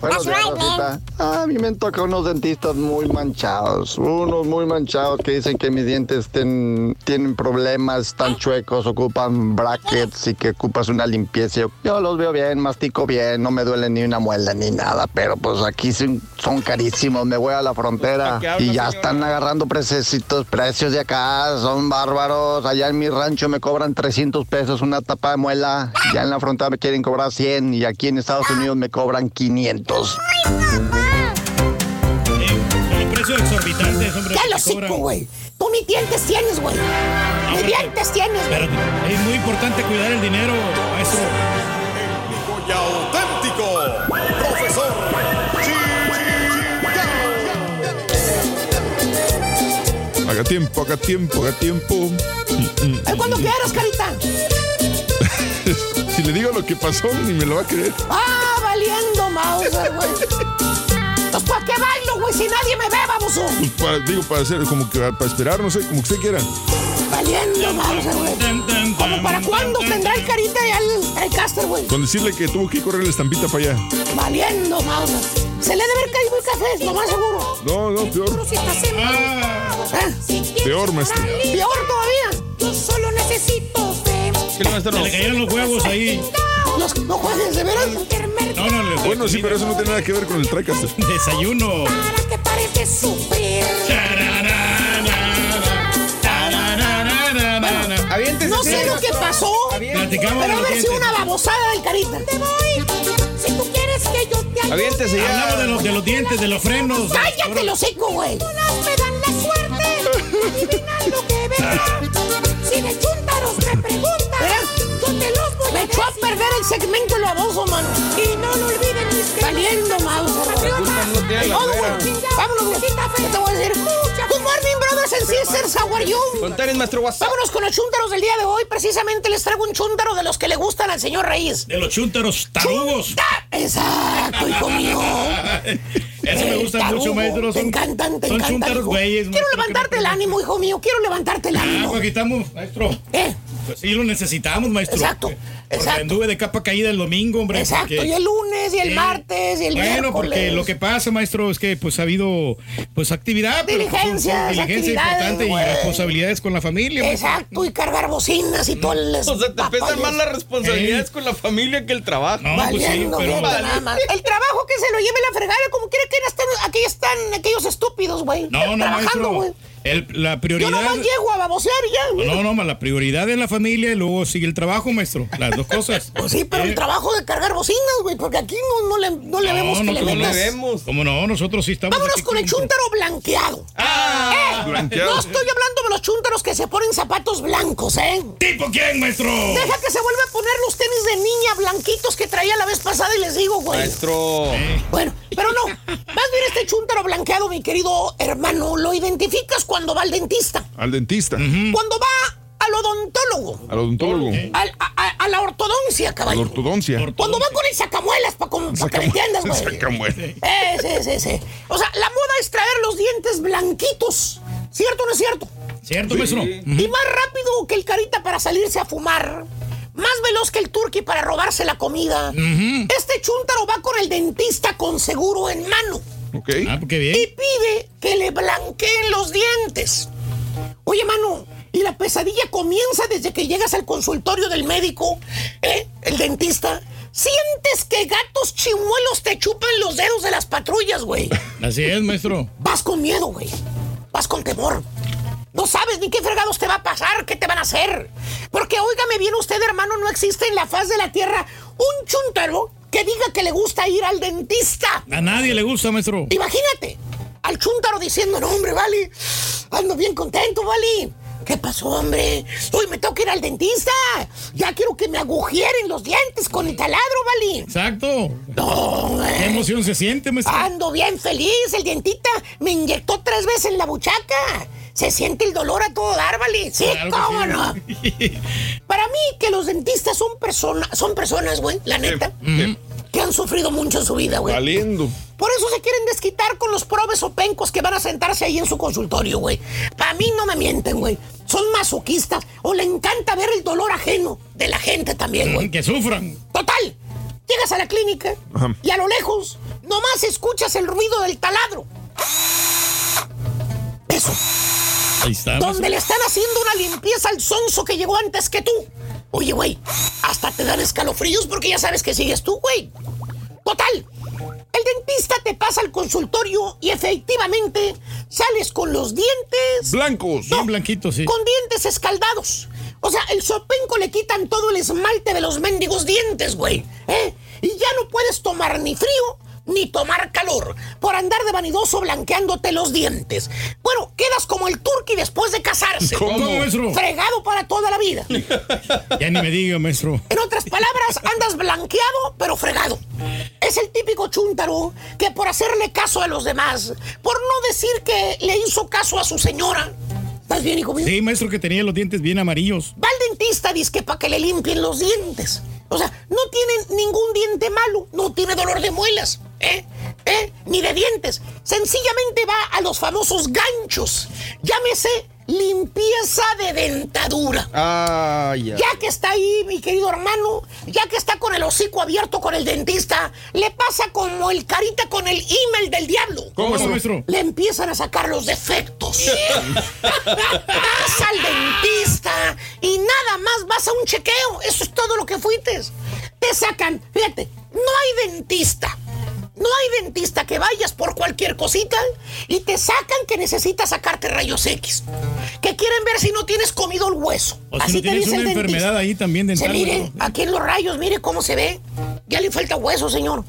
Buenos días, Rosita. Ah, a mí me toca unos dentistas muy manchados. Unos muy manchados que dicen que mis dientes ten- tienen problemas, están chuecos, ocupan brackets y que ocupas una limpieza. Yo, yo los veo bien, mastico bien, no me duele ni una muela ni nada. Pero pues aquí son, son carísimos. Me voy a la frontera habla, y ya señora? están agarrando preciositos, precios de acá. Son bárbaros. Allá en mi rancho me cobran 300 pesos una tapa de muela. Ya en la frontera me quieren cobrar 100 y aquí en Estados Unidos me cobran 500. Son precios exorbitantes, hombre. ¡Ya lo cobran. güey! Tú ni dientes tienes, güey. Ni dientes tienes, Pero güey. es muy importante cuidar el dinero, maestro. Haga tiempo, haga tiempo, haga tiempo. Ay, cuando quieras, carita. [laughs] Si le digo lo que pasó, ni me lo va a creer. Ah, valiendo Mauser, güey. Entonces, ¿para qué bailo, güey? Si nadie me ve, baboso. Pues para, digo, para hacer, como que para esperar, no sé, como que usted quiera. Valiendo Mauser, güey. ¿Como para cuándo tendrá el carita ya el, el caster, güey? Con decirle que tuvo que correr la estampita para allá. Valiendo Mauser. Se le debe haber caído el café, es lo más seguro. No, no, peor. Si estás en ¿Eh? Peor, maestro. Peor todavía. Yo solo necesito fe. Se le cayeron los huevos ahí. Los, no juegues, ¿de veras? No, no, le- Bueno, sí, pero eso no tiene nada que ver con el TriCaster. [laughs] Desayuno. que parece sufrir. Aviéntese, No sé sí. lo que pasó, Platicamos pero de a ver si una babosada del carita. Te voy. Aviéntese ya. Hablamos de los, de los dientes, de los frenos. ¡Cállate los seco, güey! me dan la suerte. Lo que verás. [laughs] Si de chúntaros me preguntan, yo te los voy a Me echó a perder el segmento mano. Y no lo olviden mis que Saliendo, mouse. no tiene la Todo, fuera. güey. Vámonos, güey. ¿Qué te voy a decir? Good morning, brothers and sisters. How are you? Contares, maestro WhatsApp. Vámonos con los chúntaros del día de hoy. Precisamente les traigo un chúntaro de los que le gustan al señor Reyes. De los chúntaros tarugos. Exacto, hijo mío. [laughs] Eso me gusta Tarugo. mucho, maestro. Te Son, encantan, te son encantan. chúntaros güeyes. Quiero levantarte el ánimo, hijo mío. Quiero levantarte el Ah, ánimo. pues aquí estamos, maestro. ¿Eh? Pues sí, lo necesitamos, maestro. Exacto, Porque exacto. anduve de capa caída el domingo, hombre. Exacto, porque- y el lunes, y el Sí. martes, y el Bueno, miércoles. porque lo que pasa, maestro, es que pues ha habido pues actividad. pues, diligencia actividades, importante y responsabilidades con la familia. maestro. Exacto, y cargar bocinas y todo el... O sea, te pesan más las responsabilidades con la familia que el trabajo. No, pues sí, pero- fíjate nada más. El trabajo que se lo lleve la fregada, como quiere que están, aquí están aquellos estúpidos, güey. No, no, Trabajando, maestro. güey. El- la Yo prioridad. nomás llego a babosear ya. No, no, ma, la prioridad es la familia y luego sigue el trabajo, maestro. Las dos cosas. Pues sí, pero Eh, el trabajo de cargar bocinas, güey, porque aquí no, no le, no le vemos que le metas. vemos. ¿Cómo no? Nosotros sí estamos. Vámonos con el chúntaro blanqueado. Ah, Eh, blanqueado. No estoy hablando de los chúntaros que se ponen zapatos blancos, ¿eh? ¿Tipo quién, maestro? Deja que se vuelva a poner los tenis de niña blanquitos que traía la vez pasada y les digo, güey. Maestro. Bueno, pero no. Más bien este chúntaro blanqueado, mi querido hermano, lo identificas cuando va al dentista. Al dentista. Cuando va al odontólogo. Al odontólogo. al- a, a- a la ortodoncia, A la caballo. ortodoncia. Cuando va con el sacamuelas, para que me entiendas, güey. Sacamuelas. Eh, sí, sí, sí. O sea, la moda es traer los dientes blanquitos. ¿Cierto o no es cierto? ¿Cierto, maestro? Y más rápido que el carita para salirse a fumar. Más veloz que el turqui para robarse la comida. Este chúntaro va con el dentista con seguro en mano. Ok. Ah, pues qué Y bien. pide que le blanqueen los dientes. Oye, mano, y la pesadilla comienza desde que llegas al consultorio del médico, ¿eh? El dentista. Sientes que gatos chimuelos te chupan los dedos de las patrullas, güey. Así es, maestro. Vas con miedo, güey. Vas con temor. No sabes ni qué fregados te va a pasar, qué te van a hacer. Porque, óigame bien usted, hermano, no existe en la faz de la tierra un chuntaro que diga que le gusta ir al dentista. A nadie le gusta, maestro. Imagínate, al chuntaro diciendo, no, hombre, vale, ando bien contento, vale. ¿Qué pasó, hombre? Hoy me tengo que ir al dentista. Ya quiero que me agujeren los dientes con el taladro, vale. Exacto. No, ¿Qué emoción se siente, maestro? Ando bien feliz, el dientita me inyectó tres veces en la buchaca. Se siente el dolor a todo dar, ¿vale? Sí, Claro cómo sí. no. [laughs] Para mí, que los dentistas son, personas, son personas, güey, la neta, que han sufrido mucho en su vida, güey. Valiendo. Por eso se quieren desquitar con los probes o pencos que van a sentarse ahí en su consultorio, güey. Para mí no me mienten, güey. Son masoquistas o le encanta ver el dolor ajeno de la gente también, güey. Que sufran. Total. Llegas a la clínica Ajá. y a lo lejos nomás escuchas el ruido del taladro. Eso. Ahí está. Donde le están haciendo una limpieza al sonso que llegó antes que tú. Oye, güey, hasta te dan escalofríos porque ya sabes que sigues tú, güey. Total. El dentista te pasa al consultorio y efectivamente sales con los dientes Blancos. Bien blanquito, sí. con dientes escaldados. O sea, el sopenco le quitan todo el esmalte de los mendigos dientes, güey. ¿eh? Y ya no puedes tomar ni frío ni tomar calor por andar de vanidoso blanqueándote los dientes. Bueno, quedas como el turqui después de casarse. ¿Cómo, maestro? Fregado para toda la vida. [laughs] Ya ni me diga, maestro. En otras palabras, andas blanqueado, pero fregado. Es el típico chúntaro que por hacerle caso a los demás, por no decir que le hizo caso a su señora. ¿Estás bien, hijo mío? Sí, maestro, que tenía los dientes bien amarillos. Va al dentista, dice para que le limpien los dientes. O sea, no tiene ningún diente malo, no tiene dolor de muelas, ¿eh? ¿eh? Ni de dientes. Sencillamente va a los famosos ganchos. Llámese limpieza de dentadura. Ah, ya. Ya que está ahí, mi querido hermano, ya que está con el hocico abierto con el dentista, le pasa como el carita con el email del diablo. ¿Cómo, maestro? Le empiezan a sacar los defectos. vas al dentista y nada más vas a un chequeo. Eso es todo lo que fuiste. Te sacan, fíjate, no hay dentista. No hay dentista que vayas por cualquier cosita y te sacan que necesitas sacarte rayos X. Que quieren ver si no tienes comido el hueso. O si no te tienes dice una el dentista. enfermedad ahí también Se dental. mire, maestro. aquí en los rayos, mire cómo se ve. Ya le falta hueso, señor.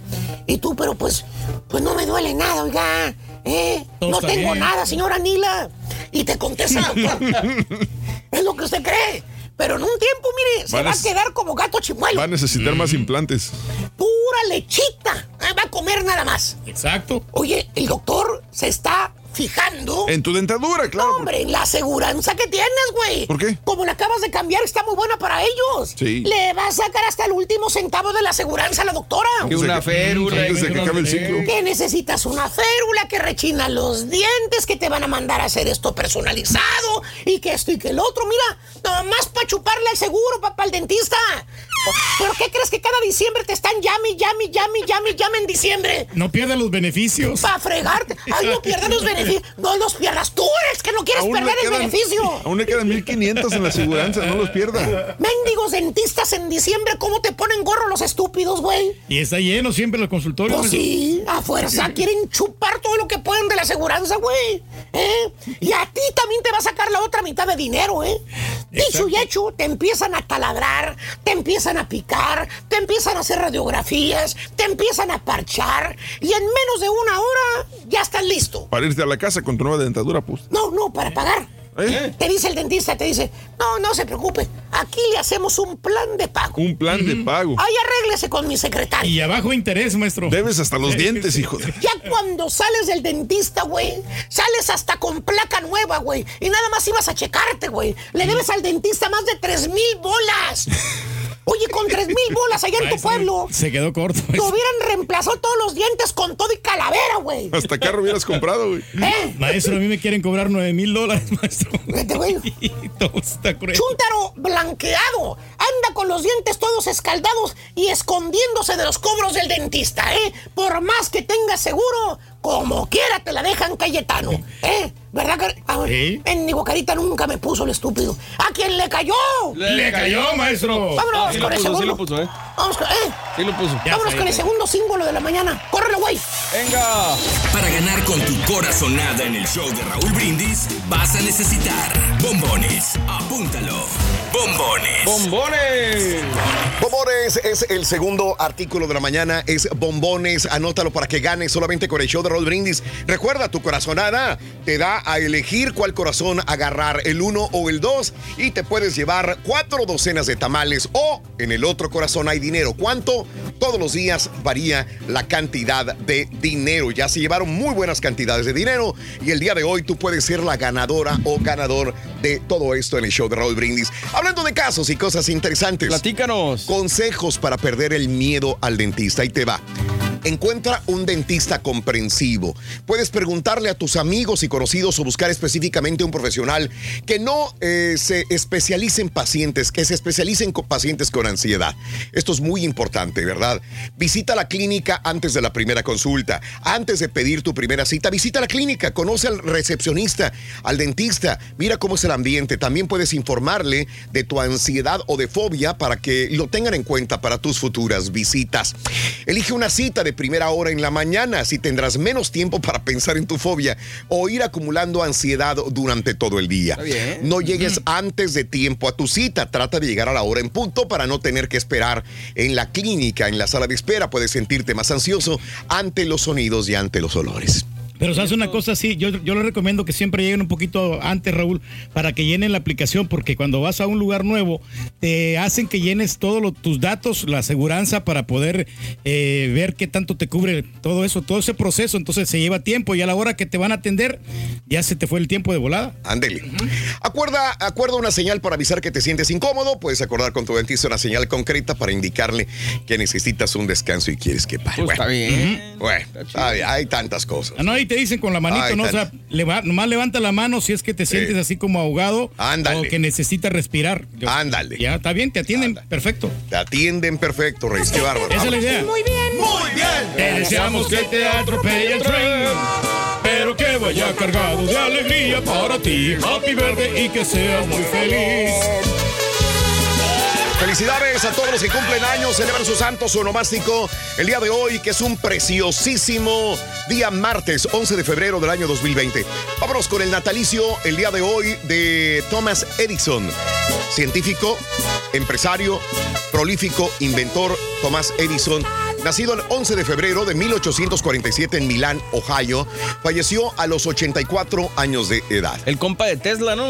Y tú, pero pues, pues no me duele nada, oiga. ¿eh? No tengo bien. nada, señora Nila. Y te contesta [laughs] es lo que usted cree. Pero en un tiempo, mire, se va a- a quedar como gato chimuelo. Va a necesitar más implantes. Pura lechita. Ah, Va a comer nada más. Exacto. Oye, el doctor se está fijando. En tu dentadura, claro. No, hombre, en la aseguranza que tienes, güey. ¿Por qué? Como la acabas de cambiar, está muy buena para ellos. Sí. Le va a sacar hasta el último centavo de la aseguranza a la doctora. Que una férula. Antes de que acabe el ciclo. Que necesitas una férula que rechina los dientes, que te van a mandar a hacer esto personalizado y que esto y que el otro. Mira, nomás para chuparle al seguro, papá, al dentista. ¿Pero qué crees que cada diciembre te están llame, llame, llame, llame, llame en diciembre? No pierdas los beneficios. Para fregarte. Ay, no pierdas los beneficios. No los pierdas tú, eres que no quieres Aún perder el quedan- beneficio. Aún le quedan 1500 en la aseguranza, no los pierda. Mendigos dentistas en diciembre, ¿cómo te ponen gorro los estúpidos, güey? Y está lleno siempre los consultorios. Pues sí, a fuerza [laughs] quieren chupar todo lo que pueden de la aseguranza, güey. ¿Eh? Y a ti también te va a sacar la otra mitad de dinero, ¿eh? Dicho y hecho, te empiezan a taladrar, te empiezan a picar, te empiezan a hacer radiografías, te empiezan a parchar y en menos de una hora ya estás listo. Para irte a la casa con tu nueva dentadura, pues. No, no, para pagar. ¿Eh? Te dice el dentista, te dice, no, no se preocupe, aquí le hacemos un plan de pago. Un plan de pago. Ahí arréglese con mi secretario. Y abajo interés, maestro. Debes hasta los [laughs] dientes, hijo. de- Ya cuando sales del dentista, güey, sales hasta con placa nueva, güey. Y nada más ibas a checarte, güey. Le debes al dentista más de tres mil bolas. [laughs] Oye, con tres mil bolas allá en tu pueblo, Se quedó corto. te hubieran reemplazado todos los dientes con todo y calavera, güey. Hasta carro hubieras comprado, güey. ¿Eh? Maestro, a mí me quieren cobrar nueve mil dólares, maestro. Vete, güey. Todo está cruel. Chúntaro blanqueado. Anda con los dientes todos escaldados y escondiéndose de los cobros del dentista, ¿eh? Por más que tengas seguro, como quiera te la dejan Cayetano, ¿eh? ¿Verdad, Sí. En mi bocarita nunca me puso el estúpido. ¿A quién le cayó? Le cayó, maestro. Vámonos Sí con lo el puso, sí segundo. lo puso, ¿eh? Vamos con, ¿eh? Sí lo puso. Ya Vámonos con el segundo símbolo de la mañana. ¡Córrelo, güey! Venga. Para ganar con tu corazonada en el show de Raúl Brindis, vas a necesitar bombones. Apúntalo. Bombones. ¡Bombones! Bombones es el segundo artículo de la mañana, es bombones, anótalo para que ganes solamente con el show de Roll Brindis. Recuerda, tu corazonada te da a elegir cuál corazón agarrar, el uno o el dos, y te puedes llevar cuatro docenas de tamales o en el otro corazón hay dinero. ¿Cuánto? Todos los días varía la cantidad de dinero. Ya se llevaron muy buenas cantidades de dinero y el día de hoy tú puedes ser la ganadora o ganador de todo esto en el show de Raúl Brindis. Hablando de casos y cosas interesantes. Platícanos. Consejos para perder el miedo al dentista. Ahí te va. Encuentra un dentista comprensivo. Puedes preguntarle a tus amigos y conocidos o buscar específicamente un profesional que no eh, se especialice en pacientes, que se especialice en pacientes con ansiedad. Esto es muy importante, ¿verdad? Visita la clínica antes de la primera consulta. Antes de pedir tu primera cita, visita la clínica, conoce al recepcionista, al dentista, mira cómo es el ambiente. También puedes informarle de tu ansiedad o de fobia para que lo tengan en cuenta para tus futuras visitas. Elige una cita de primera hora en la mañana, así tendrás menos tiempo para pensar en tu fobia o ir acumulando ansiedad durante todo el día. No llegues antes de tiempo a tu cita, trata de llegar a la hora en punto para no tener que esperar en la clínica, en la sala de espera, puedes sentirte más ansioso ante los sonidos y ante los olores. Pero se hace una cosa así, yo, yo les recomiendo que siempre lleguen un poquito antes, Raúl, para que llenen la aplicación, porque cuando vas a un lugar nuevo, te hacen que llenes todos tus datos, la aseguranza, para poder eh, ver qué tanto te cubre todo eso, todo ese proceso. Entonces se lleva tiempo y a la hora que te van a atender, ya se te fue el tiempo de volada. Ándele. Acuerda, acuerda una señal para avisar que te sientes incómodo. Puedes acordar con tu dentista una señal concreta para indicarle que necesitas un descanso y quieres que pare. Pues está bien. Bueno, está bien, hay tantas cosas. Ah, no, ahí te dicen con la manito, Ay, ¿no? O sea, leva- nomás levanta la mano si es que te sientes así como ahogado Ándale. o que necesitas respirar. Yo- Ándale. Ya, está bien, te atienden, perfecto. Te atienden perfecto, Reyes. Qué bárbaro. Esa es la idea. Muy bien. Muy bien. Te deseamos que te atropelle el tren, pero que vaya cargado de alegría para ti. Happy Verde y que seas muy feliz. Felicidades a todos los que cumplen años, celebran su santo, su onomástico, el día de hoy, que es un preciosísimo día martes, 11 de febrero del año 2020. Vámonos con el natalicio, el día de hoy, de Thomas Edison, científico, empresario, prolífico, inventor, Thomas Edison nacido el 11 de febrero de 1847 en Milán, Ohio, falleció a los 84 años de edad. El compa de Tesla, ¿no?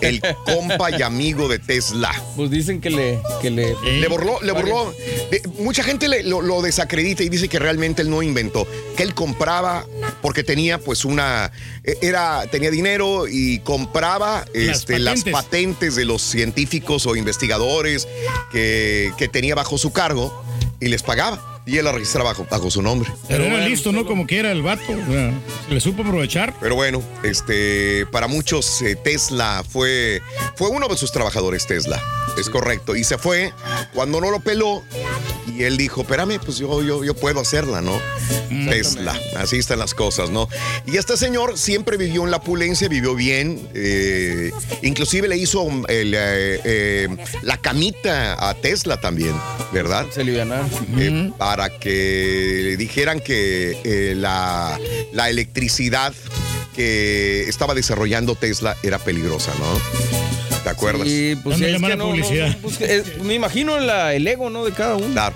El compa y [laughs] amigo de Tesla. Pues dicen que le... Que le, Le burló, le burló. De- mucha gente le- lo, lo desacredita y dice que realmente él no inventó, que él compraba porque tenía pues una, eh, era, tenía dinero y compraba este, las patentes. patentes de los científicos o investigadores que, que tenía bajo su cargo y les pagaba. Y él la registraba bajo, bajo su nombre. Pero era listo, ¿no? Como que era el vato. o sea, se le supo aprovechar. Pero bueno, este, para muchos eh, Tesla fue, fue uno de sus trabajadores, Tesla. Es correcto. Y se fue cuando no lo peló. Y él dijo, espérame, pues yo, yo, yo puedo hacerla, ¿no? Tesla. Así están las cosas, ¿no? Y este señor siempre vivió en la opulencia, vivió bien. eh, inclusive le hizo el, eh, eh, la camita a Tesla también, ¿verdad? Se. Eh, para que le dijeran que eh, la, la electricidad que estaba desarrollando Tesla era peligrosa, ¿no? ¿Te acuerdas? Sí, pues es llamar que no, pues que es- me imagino la- el ego, ¿no? De cada uno. Claro,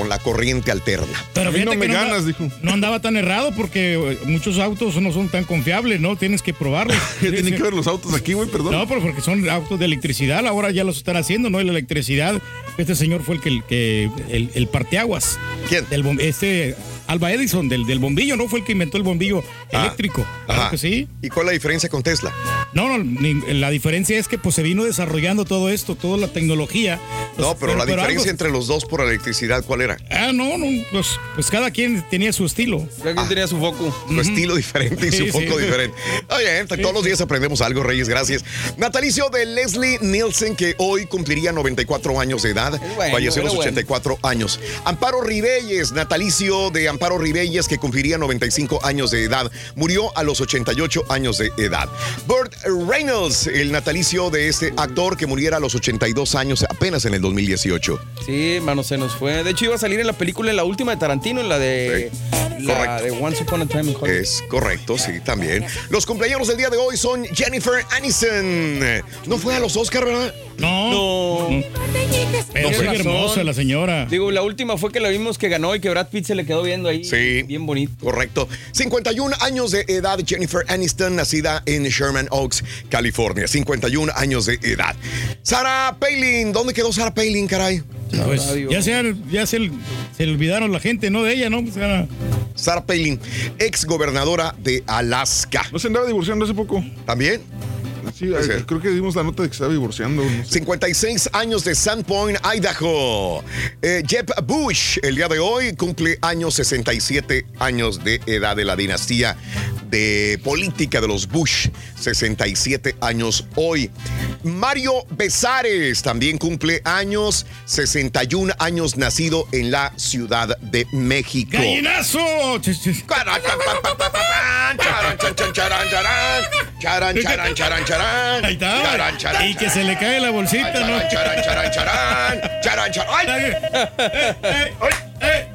con la corriente alterna. Pero A mí no me ganas, dijo. No andaba tan errado porque eh, muchos autos no son tan confiables, ¿no? Tienes que probarlos. [laughs] ¿Qué tienen que ver los autos aquí, güey? Perdón. No, pero porque son autos de electricidad, ahora ya los están haciendo, ¿no? Y la electricidad, este señor fue el que el, que, el, el parteaguas. ¿Quién? Bom- este Alba Edison, del, del bombillo, ¿no? Fue el que inventó el bombillo Ah, eléctrico. Claro Ajá. que sí. ¿Y cuál es la diferencia con Tesla? No, no, ni- la diferencia es que pues se vino desarrollando todo esto, toda la tecnología. Pues, No, pero, la diferencia algo- entre los dos por electricidad, ¿cuál era? Ah, no, no, pues, pues cada quien tenía su estilo. Cada quien tenía su foco. Su estilo diferente y su [laughs] Sí, foco sí. diferente. Oye, todos los días aprendemos algo, Reyes, gracias. Natalicio de Leslie Nielsen, que hoy cumpliría 94 años de edad. bueno, falleció a los era bueno. 84 años. Amparo Ribelles, natalicio de Amparo Ribelles, que cumpliría 95 años de edad. Murió a los 88 años de edad. Burt Reynolds, el natalicio de este actor que muriera a los 82 años apenas en el 2018. Sí, mano, se nos fue. De hecho, iba a salir en la película, en la última de Tarantino, en la de. La correcto. de Once Upon a Time in Hollywood. Es correcto, sí, también. Los cumpleaños del día de hoy son Jennifer Aniston. No fue a los Oscar, ¿verdad? No. No. Pero razón. hermosa la señora. Digo, la última fue que la vimos que ganó y que Brad Pitt se le quedó viendo ahí. Sí. Bien bonito. Correcto. 51 años de edad, Jennifer Aniston, nacida en Sherman Oaks, California. 51 años de edad. Sarah Palin, ¿dónde quedó Sarah Palin, caray? Pues ya, se, ya se, se le olvidaron la gente, ¿no? De ella, ¿no? Pues era- Sarah Palin, ex gobernadora de Alaska. ¿No se andaba divorciando hace poco? ¿También? Sí, eh, creo que dimos la nota de que se estaba divorciando. no sé. 56 años de Sandpoint, Idaho. Eh, Jeb Bush, el día de hoy, cumple años 67 años de edad de la dinastía de política de los Bush. 67 años hoy. Mario Besares también cumple años, 61 años nacido en la Ciudad de México. ¡Gallinazo! Charan, charan, charan, charan. Ahí está. Charan, charan, y que se le cae la bolsita, ¿no? Charan, charan, charan, charan. Charan, charan. ¡Ay! [laughs] ¡Eh, eh, eh, eh, eh,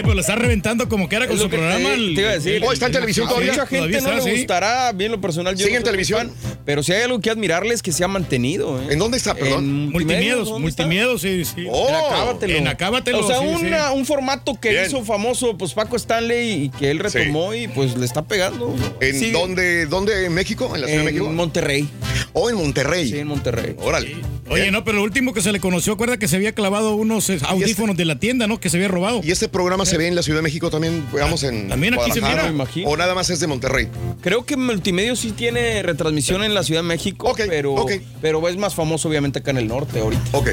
Oye, pues lo está reventando como que era con su que programa. te, el- te iba a decir. Oh, ¿está en televisión A todavía? Mucha gente Todavía no le sí. gustará, bien lo personal. yo ¿Sigue no en televisión? fan, Pero si hay algo que admirarle es que se ha mantenido. ¿eh? ¿En dónde está, perdón? En Multimiedos, multimiedos, sí, sí. Oh, En Acábatelo. en Acábatelo, O sea, sí, una- sí. un formato que Bien. hizo famoso pues Paco Stanley y que él retomó y pues le está pegando. ¿En dónde, dónde? ¿En México? ¿En la Ciudad de México? En Monterrey. ¿O en Monterrey? Sí, en Monterrey. Órale. Oye, no, pero lo último que se le conoció, acuerda que se había clavado unos eh, audífonos de la tienda, ¿no? Que se había robado. ¿Y este programa se ve en la Ciudad de México también? Veamos en También aquí se Guadalajara? mira. me imagino. ¿O nada más es de Monterrey? Creo que Multimedia sí tiene retransmisión en la Ciudad de México, Ok, pero, ok. pero es más famoso obviamente acá en el norte ahorita. Ok.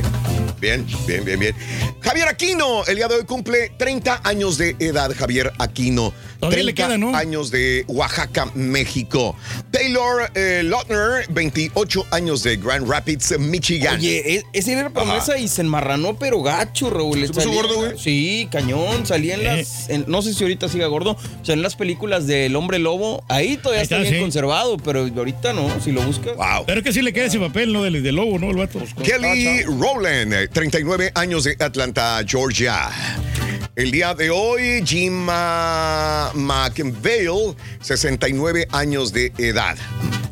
Bien, bien, bien, bien. Javier Aquino, el día de hoy cumple 30 años de edad, Javier Aquino. Todavía le 30 queda, ¿no? años de Oaxaca, México. Taylor eh, Lautner, 28 años de Grand Rapids, Michigan. Oye, e- ese era promesa Ajá. y se enmarranó, pero gacho, Raúl. ¿Se puso gordo, güey? Sí, cañón. Salía en las. en- no sé si ahorita siga gordo. O sea, en las películas del Hombre Lobo. Ahí todavía Ahí está, está, bien sí. conservado, pero ahorita no. Si lo buscas. Wow. Pero es que sí le queda ese papel, ¿no? Del, del lobo, ¿no? El vato. Kelly Rowland, eh, 39 años de Atlanta, Georgia. El día de hoy, Jim McInville, 69 años de edad.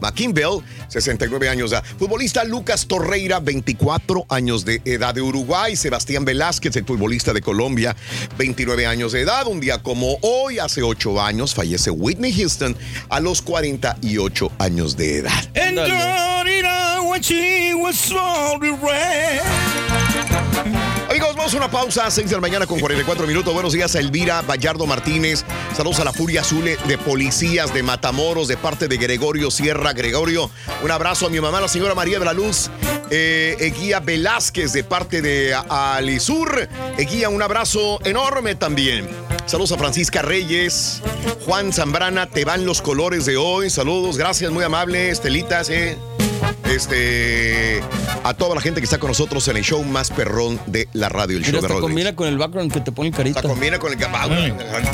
McInville, 69 años de edad. Futbolista Lucas Torreira, 24 años de edad de Uruguay. Sebastián Velázquez, el futbolista de Colombia, 29 años de edad. Un día como hoy, hace 8 años, fallece Whitney Houston a los 48 años de edad. Amigos, vamos a una pausa, 6 de la mañana con 44 minutos. Buenos días a Elvira Vallardo Martínez. Saludos a la Furia Azul de Policías de Matamoros de parte de Gregorio Sierra. Gregorio, un abrazo a mi mamá, la señora María de la Luz. Eh, Eguía Velázquez de parte de Alisur. Eguía, un abrazo enorme también. Saludos a Francisca Reyes, Juan Zambrana, te van los colores de hoy. Saludos, gracias, muy amable, Estelitas, eh. Este, a toda la gente que está con nosotros en el show más perrón de la radio, el Mira, show de hasta Rodríguez. combina con el background que te pone el carita. combina con el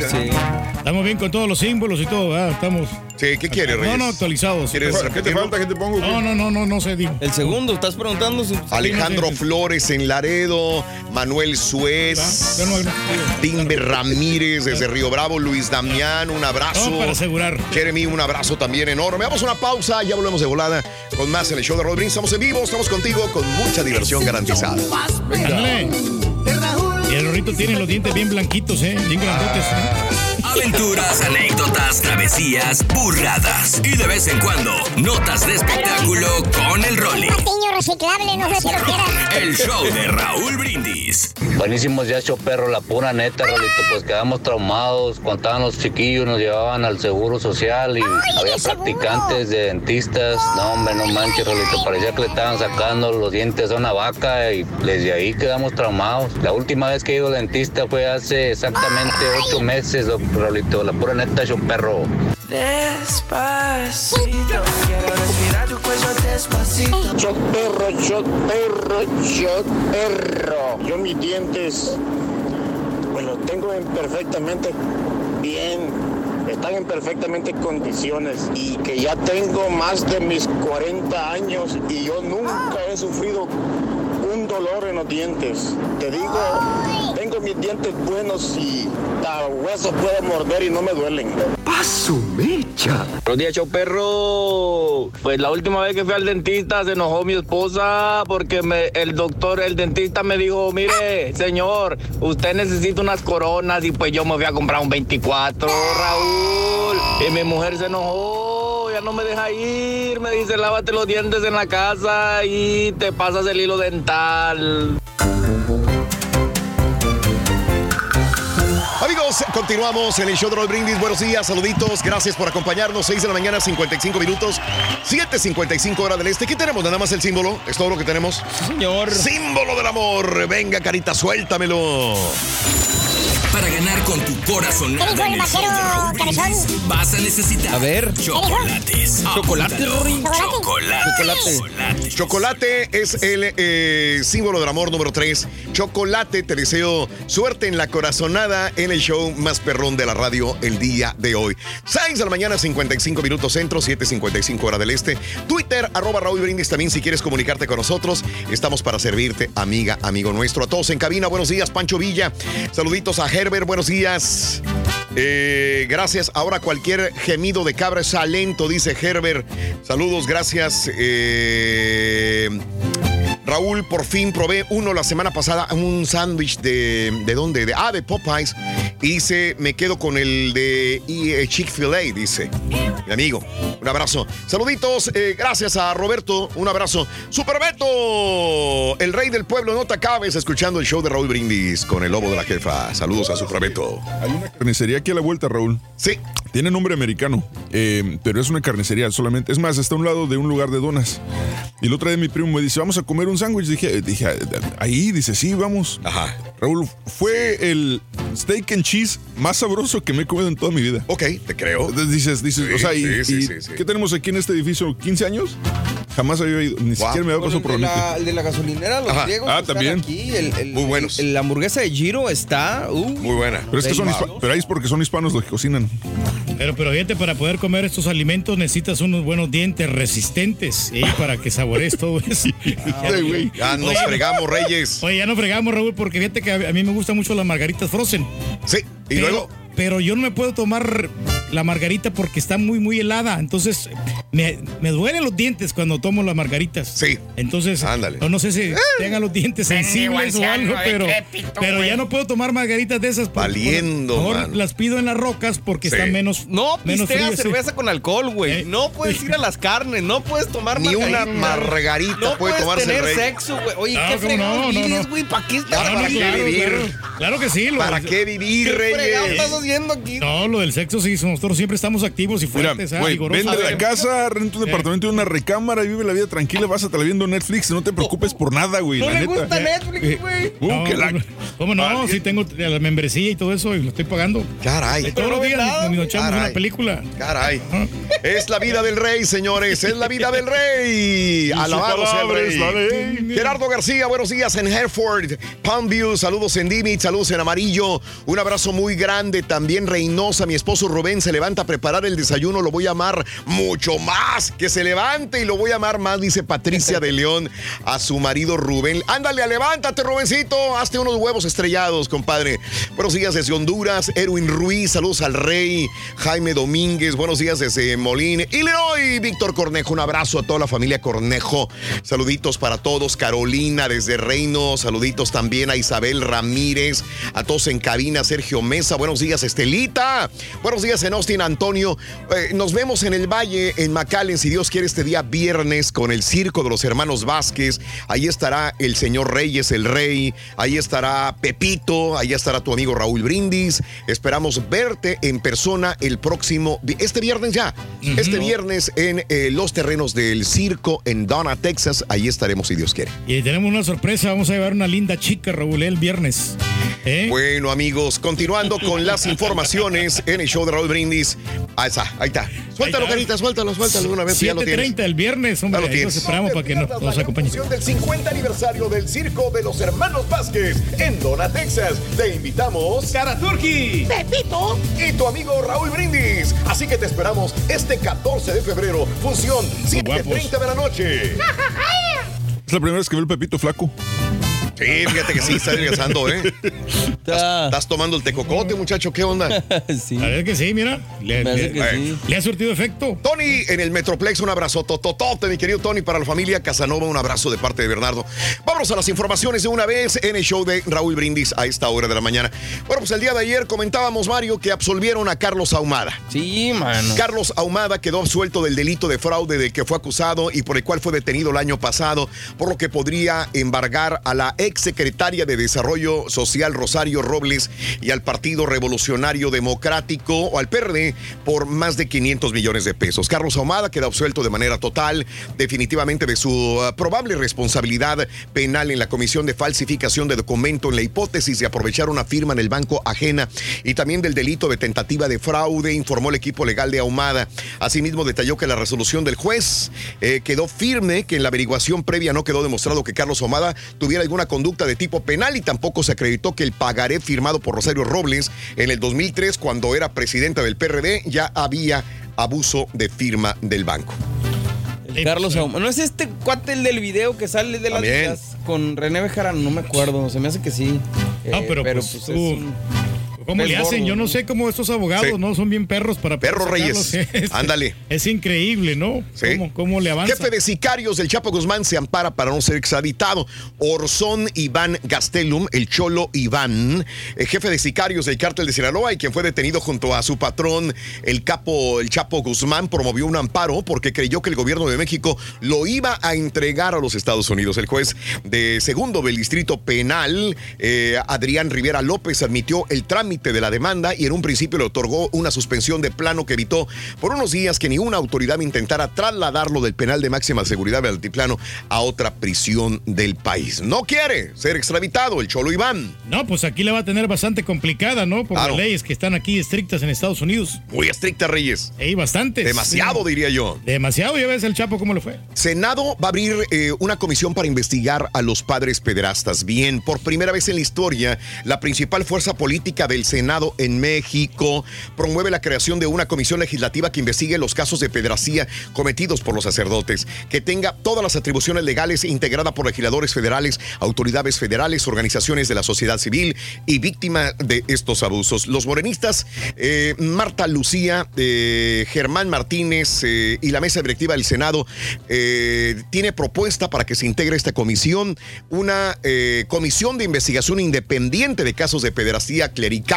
Sí. Estamos bien con todos los símbolos y todo, ¿verdad? Estamos. Sí, ¿qué quiere, No, Reyes? no, actualizados. ¿Quieres ¿Qué te falta? ¿Qué te pongo? No, no, no, no, no sé, digo. El segundo, estás preguntando si. Alejandro Flores en Laredo, Manuel Suez, Timber Ramírez desde Río Bravo, Luis Damián, un abrazo. No, para asegurar. Jeremy, un abrazo también enorme. Vamos a una pausa, ya volvemos de volada con más en el show de Rodríguez. Estamos en vivo, estamos contigo con mucha diversión garantizada. Ándale. Y el rorrito tiene los dientes bien blanquitos, ¿eh? Bien grandotes. Aventuras, anécdotas, travesías, burradas y de vez en cuando notas de espectáculo con el Rolly. Reciclable, no sé si lo quieras. El show de Raúl Brindis. Buenísimos ya hecho perro, la pura neta, Rolito, pues quedamos traumados, contaban los chiquillos, nos llevaban al seguro social y había practicantes de dentistas, no hombre, no manches, Rolito, parecía que le estaban sacando los dientes a una vaca y desde ahí quedamos traumados. La última vez que he ido al dentista fue hace exactamente ocho meses, Rolito, la pura neta, hecho perro. Despacito, quiero respirar tu cuello despacito. Shot perro, shot perro, shot perro. Yo mis dientes, pues los tengo en perfectamente bien, están en perfectamente condiciones y que ya tengo más de mis 40 años y yo nunca he sufrido un dolor en los dientes. Te digo, mis dientes buenos y a hueso puedo morder y no me duelen. ¡Paso mecha! Buenos días, show perro. Pues la última vez que fui al dentista se enojó mi esposa porque me, el doctor, el dentista me dijo, mire, señor, usted necesita unas coronas y pues yo me fui a comprar un 24, Raúl. Y mi mujer se enojó, ya no me deja ir, me dice, lávate los dientes en la casa y te pasas el hilo dental. Amigos, continuamos en el show de Roll Brindis. Buenos días, saluditos. Gracias por acompañarnos. 6 de la mañana, 55 minutos. 7.55 hora del este. ¿Qué tenemos? Nada más el símbolo. Es todo lo que tenemos. señor. Símbolo del amor. Venga, carita, suéltamelo. Para ganar con tu corazón ¿Qué dijo el vaquero cabezón? vas a necesitar A ver. chocolates. Chocolate. Chocolate. Chocolate. Chocolate es el eh, símbolo del amor número 3. Chocolate, te deseo suerte en la corazonada en el show más perrón de la radio el día de hoy. 6 de la mañana, 55 minutos centro, 7.55 hora del este. Twitter, arroba Raúl Brindis también si quieres comunicarte con nosotros. Estamos para servirte, amiga, amigo nuestro. A todos en cabina, buenos días, Pancho Villa. Saluditos a Herbert, buenos días. Eh, gracias. Ahora cualquier gemido de cabra es alento, dice Herbert. Saludos, gracias. Eh, Raúl, por fin probé uno la semana pasada, un sándwich de. ¿De dónde? De, ah, de Popeyes. Y dice, me quedo con el de eh, Chick-fil-A, dice. Mi amigo, un abrazo. Saluditos, eh, gracias a Roberto, un abrazo. Superbeto, el rey del pueblo, no te acabes escuchando el show de Raúl Brindis con el lobo de la jefa. Saludos a Superbeto. Hay una carnicería aquí a la vuelta, Raúl. Sí. Tiene nombre americano, eh, pero es una carnicería solamente. Es más, está a un lado de un lugar de donas. Y el otro día mi primo me dice, vamos a comer un sándwich. Dije, dije, ahí, dice, sí, vamos. Ajá. Raúl, fue el steak and cheese más sabroso que me he comido en toda mi vida. Ok, te creo. Dices, dices, Sí, o sea, y, sí, sí, y sí, sí. ¿qué tenemos aquí en este edificio? ¿15 años? Jamás había ido, ni siquiera me había pasado por el, la de la, mente. el de la gasolinera, los Ajá. griegos. Ah, están también. Aquí. El, el- Muy buenos. el- la hamburguesa de Giro está. uh, Muy buena. Pero es que son hispa- pero ahí es porque son hispanos los que cocinan. Pero, pero fíjate, para poder comer estos alimentos necesitas unos buenos dientes resistentes ¿eh? para que saborees todo eso. [laughs] Ya nos fregamos, [laughs] Reyes. Oye, ya no fregamos, Raúl, porque fíjate que a, a mí me gustan mucho las margaritas frozen. Sí, y pero, luego. Pero yo no me puedo tomar la margarita porque está muy, muy helada. Entonces, me, me duelen los dientes cuando tomo las margaritas. Sí. Entonces, Ándale. no, no sé si tengan los dientes sensibles o algo, pero, pero ya no puedo tomar margaritas de esas. por- Valiendo, por- mejor mano. las pido en las rocas porque Sí. están menos. No menos pistea frías, sí. cerveza con alcohol, güey. No puedes ir a las carnes, no puedes tomar Ni una margarita. margarita no puede puedes tomarse tener rey. sexo, güey. Oye, No, qué ¿cómo fregado no? No, güey. ¿Para qué estás ¿Para aquí? qué vivir? Claro, claro que sí. lo- ¿Para qué vivir, ¿Qué haciendo aquí? No, lo del sexo sí, nosotros siempre estamos activos y Mira, fuertes, ah, güey, vigorosos. vende la casa, renta un departamento y una recámara y vive la vida tranquila, vas a estar viendo Netflix, no te preocupes por nada, güey. No la le neta. gusta Netflix, güey. Uh, No, que la- ¿Cómo no? Sí tengo la membresía y todo eso y lo estoy pagando. Caray. Eh, Todos los días nos, nos echamos Caray. una película. Caray. Es la vida del rey, señores. Es la vida del rey. [laughs] Alabado sea el palabra es la rey. ley. Gerardo García, buenos días en Hereford, Palmview. Saludos en Dimit, saludos en Amarillo. Un abrazo muy grande. También Reynosa, mi esposo Rubén se levanta a preparar el desayuno. Lo voy a amar mucho más. Que se levante y lo voy a amar más, dice Patricia de León a su marido Rubén. Ándale, levántate, Rubencito. Hazte unos huevos estrellados, compadre. Buenos días desde Honduras. Erwin Ruiz, saludos al rey. Jaime Domínguez, buenos días desde Molín. Illinois, Víctor Cornejo. Un abrazo a toda la familia Cornejo. Saluditos para todos. Carolina desde Reino. Saluditos también a Isabel Ramírez. A todos en cabina. Sergio Mesa. Buenos días, Estelita. Buenos días en Austin, Antonio. Eh, nos vemos en el Valle, en McAllen, si Dios quiere, este día viernes con el circo de los hermanos Vázquez. Ahí estará el señor Reyes, el rey. Ahí estará Pepito. Ahí estará tu amigo Raúl Brindis. Esperamos verte en persona el próximo, este viernes ya. Este viernes en eh, los terrenos del circo en Donna, Texas. Ahí estaremos, si Dios quiere. Y tenemos una sorpresa, vamos a llevar una linda chica, Raúl, el viernes. ¿Eh? Bueno, amigos, continuando con las [laughs] informaciones en el show de Raúl Brindis. Ahí está, ahí está. Suéltalo, está. carita, suéltalo, suéltalo de una vez. Ya lo tienes. 7.30 el viernes, hombre, Ya lo ahí tienes. esperamos para que nos, nos acompañen. del 50 aniversario del Circo de los Hermanos Vázquez en Dona, Texas. Te invitamos, Cara Turki, Pepito. y tu amigo Raúl Brindis. Así que te esperamos este 14 de febrero, función 7.30 de la noche. [laughs] Es la primera vez que veo el Pepito flaco. Sí, fíjate que sí, está adelgazando, ¿eh? [laughs] ¿Estás, estás tomando el tecocote, muchacho? ¿Qué onda? [laughs] sí. A ver que sí, mira. Le, Me hace le- que sí. le ha surtido efecto. Tony en el Metroplex, un abrazo tototote, mi querido Tony, para la familia Casanova, un abrazo de parte de Bernardo. Vámonos a las informaciones de una vez en el show de Raúl Brindis a esta hora de la mañana. Bueno, pues el día de ayer comentábamos, Mario, que absolvieron a Carlos Ahumada. Sí, mano. Carlos Ahumada quedó absuelto del delito de fraude del que fue acusado y por el cual fue detenido el año pasado, por lo que podría embargar a la ex secretaria de Desarrollo Social Rosario Robles y al Partido Revolucionario Democrático o al PRD por más de 500 millones de pesos. Carlos Ahumada queda absuelto de manera total, definitivamente de su uh, probable responsabilidad penal en la comisión de falsificación de documento en la hipótesis de aprovechar una firma en el banco ajena y también del delito de tentativa de fraude, informó el equipo legal de Ahumada. Asimismo, detalló que la resolución del juez eh, quedó firme, que en la averiguación previa no quedó demostrado que Carlos Ahumada tuviera alguna conducta de tipo penal y tampoco se acreditó que el pagaré firmado por Rosario Robles en el 2003, cuando era presidenta del PRD, ya había abuso de firma del banco. El Carlos Ahumada. ¿No es este cuate el del video que sale de las con René Bejarano? No me acuerdo. Se me hace que sí. Ah, Eh, pero, pues, es tú- un- ¿Cómo le hacen? gordo, Yo no sé cómo estos abogados, Sí. ¿no? Son bien perros para poder Perro Reyes. [laughs] Es- Ándale. Es increíble, ¿no? Sí. ¿Cómo, cómo le avanza? Jefe de sicarios del Chapo Guzmán se ampara para no ser extraditado. Orzón Iván Gastelum, el Cholo Iván, el jefe de sicarios del cártel de Sinaloa y quien fue detenido junto a su patrón, el capo, el Chapo Guzmán, promovió un amparo porque creyó que el gobierno de México lo iba a entregar a los Estados Unidos. El juez de segundo del distrito penal, eh, Adrián Rivera López, admitió el trámite de la demanda y en un principio le otorgó una suspensión de plano que evitó por unos días que ninguna autoridad intentara trasladarlo del penal de máxima seguridad del altiplano a otra prisión del país. No quiere ser extraditado el Cholo Iván. No, pues aquí la va a tener bastante complicada, ¿no? Por Claro. las leyes que están aquí estrictas en Estados Unidos. Muy estricta, Reyes. Ey, bastantes. Demasiado, Sí. diría yo. Demasiado, ya ves el Chapo cómo le fue. Senado va a abrir eh, una comisión para investigar a los padres pederastas. Bien, por primera vez en la historia, la principal fuerza política del Senado en México. Promueve la creación de una comisión legislativa que investigue los casos de pedracía cometidos por los sacerdotes. Que tenga todas las atribuciones legales integrada por legisladores federales, autoridades federales, organizaciones de la sociedad civil y víctimas de estos abusos. Los morenistas, eh, Marta Lucía, eh, Germán Martínez eh, y la mesa directiva del Senado tiene propuesta para que se integre esta comisión, una comisión de investigación independiente de casos de pederastía clerical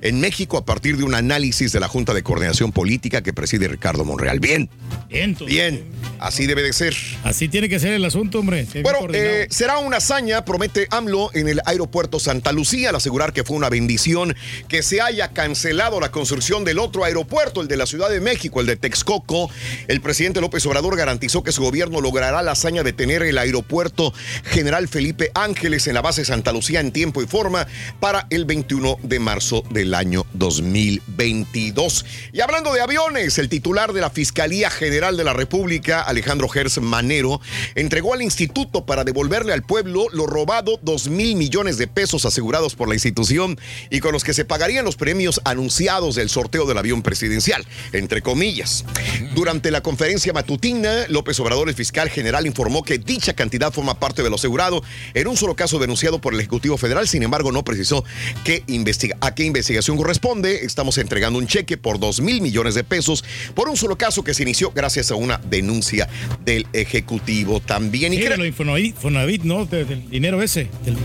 en México a partir de un análisis de la Junta de Coordinación Política que preside Ricardo Monreal. Bien. Bien, Bien, así debe de ser. Así tiene que ser el asunto, hombre. Bueno, eh, será una hazaña, promete AMLO, en el aeropuerto Santa Lucía, al asegurar que fue una bendición que se haya cancelado la construcción del otro aeropuerto, el de la Ciudad de México, el de Texcoco. El presidente López Obrador garantizó que su gobierno logrará la hazaña de tener el aeropuerto General Felipe Ángeles en la base Santa Lucía en tiempo y forma para el 21 de marzo del año 2022. Y hablando de aviones, el titular de la Fiscalía General de la República, Alejandro Gers Manero, entregó al instituto para devolverle al pueblo lo robado 2 mil millones de pesos asegurados por la institución y con los que se pagarían los premios anunciados del sorteo del avión presidencial, entre comillas. Durante la conferencia matutina, López Obrador, el fiscal general, informó que dicha cantidad forma parte de lo asegurado en un solo caso denunciado por el Ejecutivo Federal, sin embargo no precisó qué investiga a qué investigación corresponde. Estamos entregando un cheque por 2 mil millones de pesos por un solo caso que se inició gracias a una denuncia del Ejecutivo también. Y Sí, crea- de lo Infonavit, Fonavit, ¿no? Del dinero ese. del-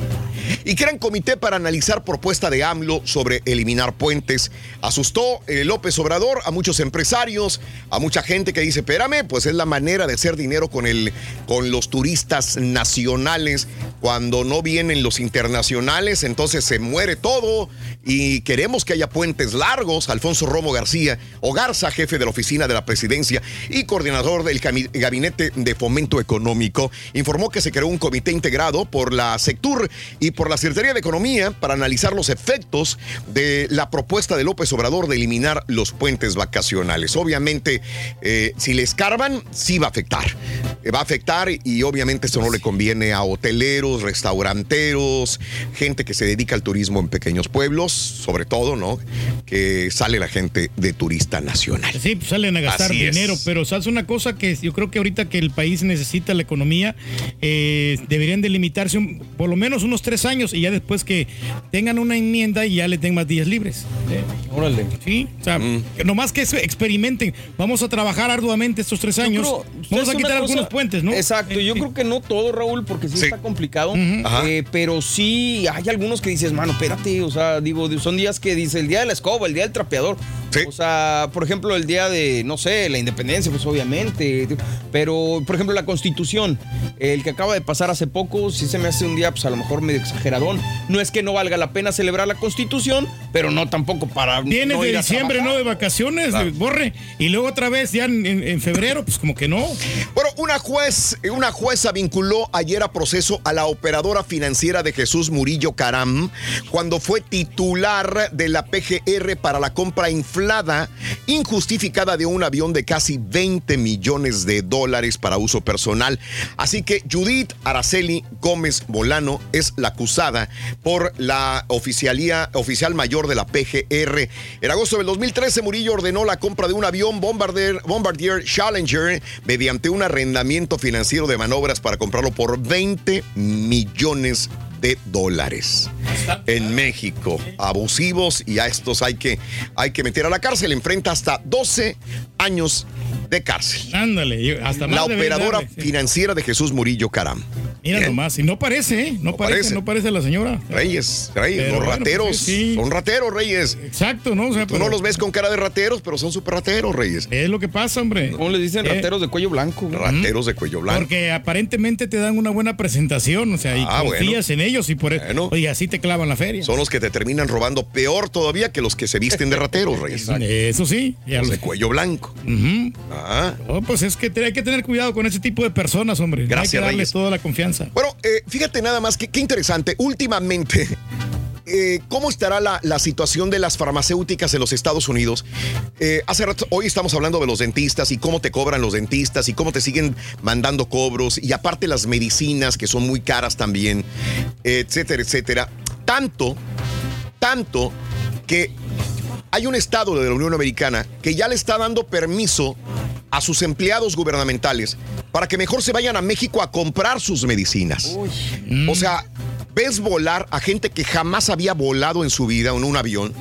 y crean comité para analizar propuesta de AMLO sobre eliminar puentes. Asustó eh, López Obrador a muchos empresarios, a mucha gente que dice, espérame, pues es la manera de hacer dinero con, el, con los turistas nacionales. Cuando no vienen los internacionales, entonces se muere todo y queremos que haya puentes largos. Alfonso Romo García o Garza, jefe de la oficina de la presidencia y coordinador del gabinete de fomento económico, informó que se creó un comité integrado por la Sectur y por la Secretaría de Economía para analizar los efectos de la propuesta de López Obrador de eliminar los puentes vacacionales. Obviamente, eh, si le escarban, sí va a afectar. Va a afectar y obviamente eso no le conviene a hoteleros, restauranteros, gente que se dedica al turismo en pequeños pueblos, sobre todo, ¿no? Que sale la gente de turista nacional. Sí, pues salen a gastar Así es. dinero, pero sabes una cosa que yo creo que ahorita que el país necesita la economía, eh, deberían de limitarse un- por lo menos unos tres años y ya después que tengan una enmienda y ya le den más días libres. Órale. Sí, o sea, Mm. que nomás que experimenten. Vamos a trabajar arduamente estos tres años. creo- Vamos ¿sabes a quitar cosa? algunos puentes, ¿no? Exacto, yo creo que no todo, Raúl, porque sí, está complicado. eh, pero sí hay algunos que dices, mano, espérate, o sea, digo, son días que dice el día de la escoba, el día del trapeador. O sea, por ejemplo, el día de, no sé, la independencia, pues obviamente. Pero, por ejemplo, la constitución, el que acaba de pasar hace poco, sí se me hace un día, pues a lo mejor medio exageradón. No es que no valga la pena celebrar la constitución, pero no tampoco para. Vienes no de ir a diciembre, trabajar. ¿no? De vacaciones, Claro. de borre. Y luego otra vez ya en, en- en febrero, pues como que no. Bueno, una juez, una jueza vinculó ayer a proceso a la operadora financiera de Jesús Murillo Caram cuando fue titular de la PGR para la compra inflada, injustificada de un avión de casi 20 millones de dólares para uso personal. Así que Judith Araceli Gómez Bolano es la acusada por la oficialía, oficial mayor de la PGR. En agosto del 2013, Murillo ordenó la compra de un avión Bombardier, Challenger mediante un arrendamiento financiero de manobras para comprarlo por 20 millones de dólares en México. Abusivos y a estos hay que, hay que meter a la cárcel. Enfrenta hasta 12 años de cárcel. Ándale, hasta más La operadora darle, sí. financiera de Jesús Murillo Caram. Mira Bien. nomás, y no parece, ¿eh? No, parece, parece. no parece la señora. Reyes, Reyes, Pero los bueno, rateros. pues, sí. Son rateros, Reyes. Exacto, ¿no? O sea, Tú pero- no los ves con cara de rateros, pero son súper rateros, Reyes. Es lo que pasa, hombre. ¿Cómo le dicen Eh, rateros de cuello blanco? Rateros de cuello blanco. Porque aparentemente te dan una buena presentación, o sea, y Ah, confías en ellos y por eso. Así te clavan la feria. Son los que te terminan robando peor todavía que los que se visten de rateros, [laughs] Reyes. Eso sí. Los lo- de cuello blanco. Ah. Oh, pues es que hay que tener cuidado con ese tipo de personas, hombre. Gracias, hay que darles Reyes. toda la confianza. Bueno, eh, fíjate nada más, que, qué interesante. Últimamente, eh, ¿cómo estará la, la situación de las farmacéuticas en los Estados Unidos? Eh, hace rato, hoy estamos hablando de los dentistas y cómo te cobran los dentistas y cómo te siguen mandando cobros y aparte las medicinas que son muy caras también, etcétera, etcétera. Tanto, tanto que hay un estado de la Unión Americana que ya le está dando permiso a sus empleados gubernamentales para que mejor se vayan a México a comprar sus medicinas. O sea, ves volar a gente que jamás había volado en su vida en un avión,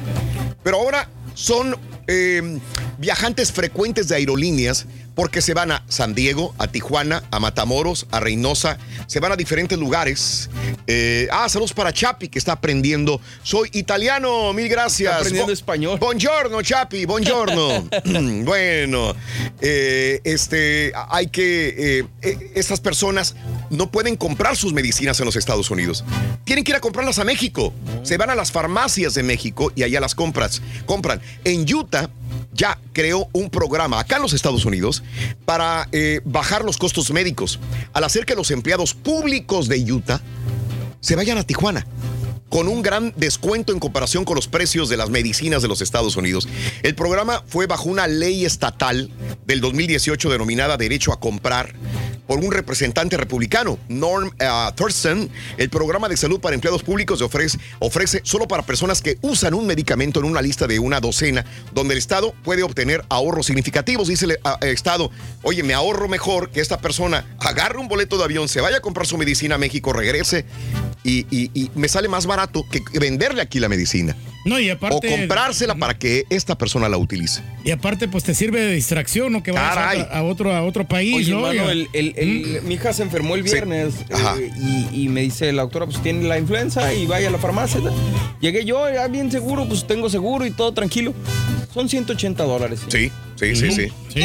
pero ahora son eh, viajantes frecuentes de aerolíneas porque se van a San Diego, a Tijuana, a Matamoros, a Reynosa, se van a diferentes lugares. Eh, ah, saludos para Chapi que está aprendiendo. Soy italiano, mil gracias. Está aprendiendo Bo- español. Buongiorno, Chapi, buongiorno. [laughs] [clears throat] bueno, eh, este, hay que, eh, estas personas no pueden comprar sus medicinas en los Estados Unidos. Tienen que ir a comprarlas a México. Se van a las farmacias de México y allá las compras, compran. En Utah ya creó un programa acá en los Estados Unidos para eh, bajar los costos médicos al hacer que los empleados públicos de Utah se vayan a Tijuana con un gran descuento en comparación con los precios de las medicinas de los Estados Unidos. El programa fue bajo una ley estatal del 2018 denominada Derecho a Comprar por un representante republicano, Norm eh, Thurston. El programa de salud para empleados públicos ofrece, ofrece solo para personas que usan un medicamento en una lista de una docena, donde el Estado puede obtener ahorros significativos. Dice el, ah, el Estado, oye, me ahorro mejor que esta persona agarre un boleto de avión, se vaya a comprar su medicina a México, regrese y me sale más barato que venderle aquí la medicina. No, y aparte. O comprársela para que esta persona la utilice. Y aparte, pues te sirve de distracción, ¿no? Que vayas a, a otro, a otro país, Oye, ¿no? hermano, Y- el- el- el- mi hija se enfermó el viernes eh, y, y me dice la doctora, pues tiene la influenza y vaya a la farmacia. Llegué yo, ya bien seguro, pues tengo seguro y todo tranquilo. Son 180 dólares. Sí, sí, sí, sí. Sí.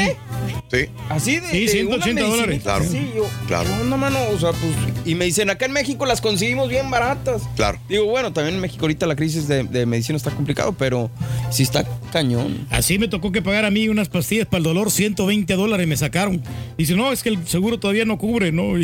Sí. Así de, Sí, de 180 una dólares. Claro. así, yo, Claro. No, no, mano, o sea, pues. Y me dicen, acá en México las conseguimos bien baratas. Claro. Digo, bueno, también en México ahorita la crisis de, de medicina está complicado, pero sí está cañón. Así me tocó que pagar a mí unas pastillas para el dolor, 120 dólares me sacaron. Dice, no, es que el seguro todavía no cubre, ¿no? [laughs]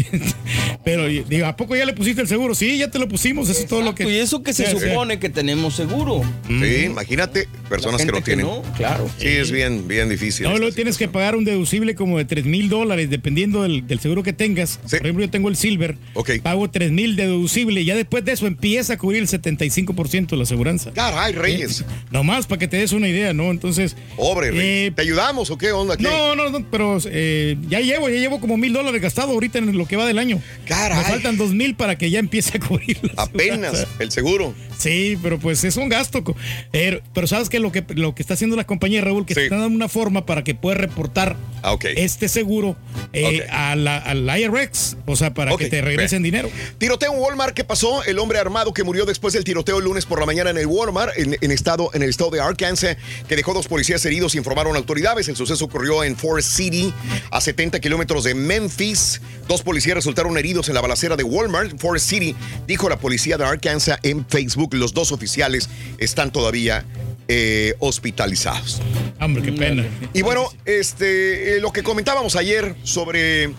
Pero digo, ¿a poco ya le pusiste el seguro? Sí, ya te lo pusimos, eso es todo lo que... Y eso que se Sí, sí. supone que tenemos seguro. Sí, imagínate, personas que no que tienen. no, claro. Sí, es bien, bien difícil. No, luego tienes que pagar un deducible como de 3 mil dólares, dependiendo del, del seguro que tengas. Por ejemplo, yo tengo el Silver. Pago 3 mil de deducible y ya después de eso empieza a cubrir el 75% de la aseguranza. Caray, Reyes. [laughs] Nomás para que te des una idea, ¿no? Entonces. Pobre, Reyes. ¿Te ayudamos o qué onda? ¿Qué? No, no, no, pero eh, ya llevo, ya llevo como mil dólares gastado ahorita en lo que va del año. Caray. Me faltan dos mil para que ya empiece a cubrir. Apenas el seguro. Sí, pero pues es un gasto. Pero, sabes que lo que lo que está haciendo la compañía Raúl, que está dando una forma para que puedas reportar Ah, este seguro eh, a la- al IRX, o sea, para que te regresen bien. dinero. Tiroteo en Walmart, ¿qué pasó? El hombre armado que murió después del tiroteo el lunes por la mañana en el Walmart, en, en estado, en el estado de Arkansas, que dejó dos policías heridos, informaron autoridades. El suceso ocurrió en Forest City, a 70 kilómetros de Memphis. Dos policías resultaron heridos en la balacera de Walmart, Forest City, dijo la policía de Arkansas en Facebook. Los dos oficiales están todavía eh, hospitalizados. Hombre, qué pena. Y bueno, este, eh, lo que comentábamos ayer sobre,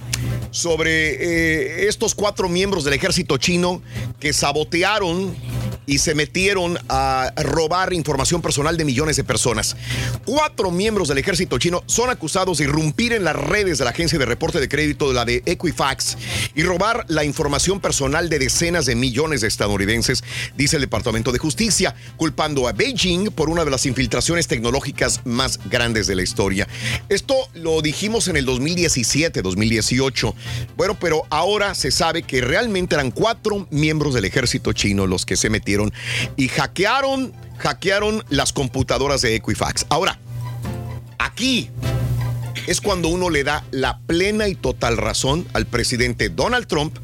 sobre eh, estos cuatro miembros del ejército chino que sabotearon y se metieron a robar información personal de millones de personas. Cuatro miembros del ejército chino son acusados de irrumpir en las redes de la agencia de reporte de crédito de la de Equifax y robar la información personal de decenas de millones de estadounidenses, dice el Departamento de Justicia, culpando a Beijing por una de las infiltraciones tecnológicas más grandes de la historia. Esto lo dijimos en el 2017, 2018. Bueno, pero ahora se sabe que realmente eran cuatro miembros del ejército chino los que se metieron y hackearon, hackearon las computadoras de Equifax. Ahora, aquí es cuando uno le da la plena y total razón al presidente Donald Trump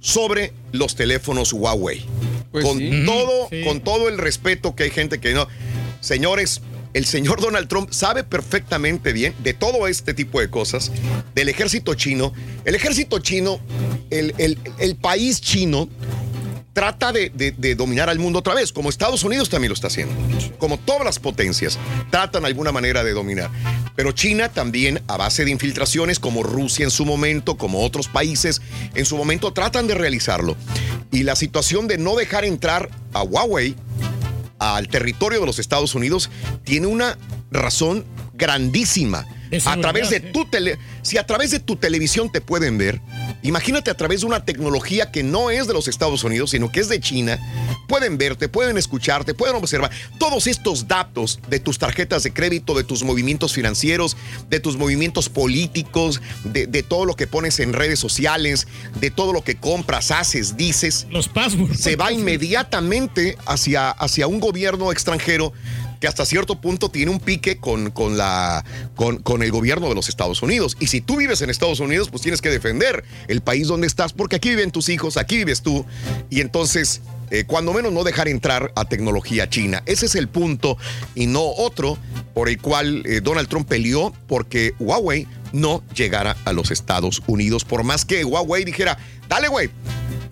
sobre los teléfonos Huawei. con sí. todo, sí. con todo el respeto que hay gente que no. Señores, el señor Donald Trump sabe perfectamente bien de todo este tipo de cosas, del ejército chino. El ejército chino, el, el- el país chino, trata de, de- de dominar al mundo otra vez, como Estados Unidos también lo está haciendo. Como todas las potencias, tratan de alguna manera de dominar. Pero China también, a base de infiltraciones, como Rusia en su momento, como otros países en su momento, tratan de realizarlo. Y la situación de no dejar entrar a Huawei al territorio de los Estados Unidos tiene una razón grandísima. A través de tu tele, si a través de tu televisión te pueden ver Imagínate a través de una tecnología que no es de los Estados Unidos, sino que es de China. Pueden verte, pueden escucharte, pueden observar todos estos datos de tus tarjetas de crédito, de tus movimientos financieros, de tus movimientos políticos, de, de todo lo que pones en redes sociales, de todo lo que compras, haces, dices. Los passwords. Se va inmediatamente hacia, hacia un gobierno extranjero que hasta cierto punto tiene un pique con, con, la, con, el gobierno de los Estados Unidos. Y si tú vives en Estados Unidos, pues tienes que defender el país donde estás, porque aquí viven tus hijos, aquí vives tú. Y entonces, eh, cuando menos no dejar entrar a tecnología china. Ese es el punto y no otro por el cual eh, Donald Trump peleó porque Huawei no llegara a los Estados Unidos. Por más que Huawei dijera, dale, güey.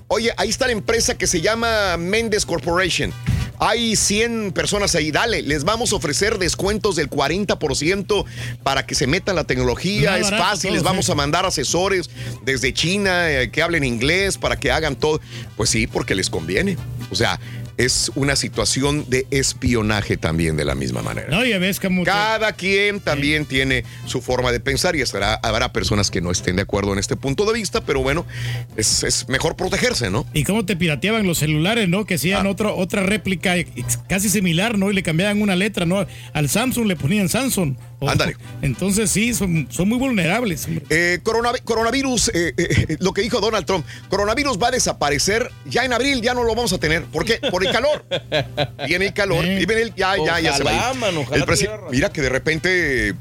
Oye, ahí está la empresa que se llama Mendes Corporation. Hay 100 personas ahí, dale, les vamos a ofrecer descuentos del 40% para que se metan la tecnología, es barato fácil, todo, les vamos sí. a mandar asesores desde China eh, que hablen inglés para que hagan todo. Pues sí, porque les conviene. O sea, es una situación de espionaje también de la misma manera. No, ya ves como... Cada quien también tiene su forma de pensar y estará, habrá personas que no estén de acuerdo en este punto de vista, pero bueno, es, es mejor protegerse, ¿no? Y cómo te pirateaban los celulares, ¿no? Que hacían otro, otra réplica casi similar, ¿no? Y le cambiaban una letra, ¿no? Al Samsung le ponían Samsung. Ándale. Entonces sí, son, son muy vulnerables. Eh, coronavi- coronavirus, eh, eh, lo que dijo Donald Trump, coronavirus va a desaparecer ya en abril, ya no lo vamos a tener. ¿Por qué? Por el calor. Viene el calor, y viene el, ya, ya, ya se va. a ir. El. Mira que de repente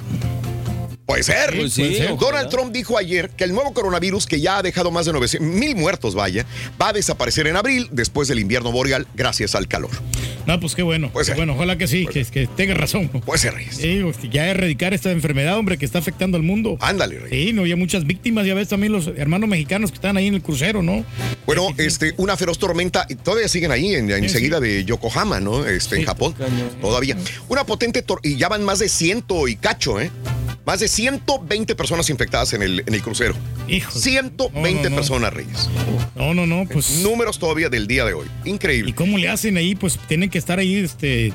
Puede ser. Sí, Pues sí, puede ser. Donald ojalá. Trump dijo ayer que el nuevo coronavirus, que ya ha dejado más de 900 mil muertos, vaya, va a desaparecer en abril después del invierno boreal gracias al calor. No, pues qué bueno. bueno, ojalá que sí, que, que tenga razón. Puede ser, Reyes. Sí, pues, ya erradicar esta enfermedad, hombre, que está afectando al mundo. Ándale, Reyes. Sí, no, ya muchas víctimas, ya ves también los hermanos mexicanos que están ahí en el crucero, ¿no? Bueno, este, una feroz tormenta, y todavía siguen ahí, en, enseguida de Yokohama, ¿no? Este, en Japón. Todavía. Una potente tor- y ya van más de ciento y cacho, ¿eh? Más de 120 personas infectadas en el, en el crucero. Hijo. 120 No, personas, Reyes. No, no, no, pues. Números todavía del día de hoy. Increíble. ¿Y cómo le hacen ahí? Pues tienen que estar ahí, este,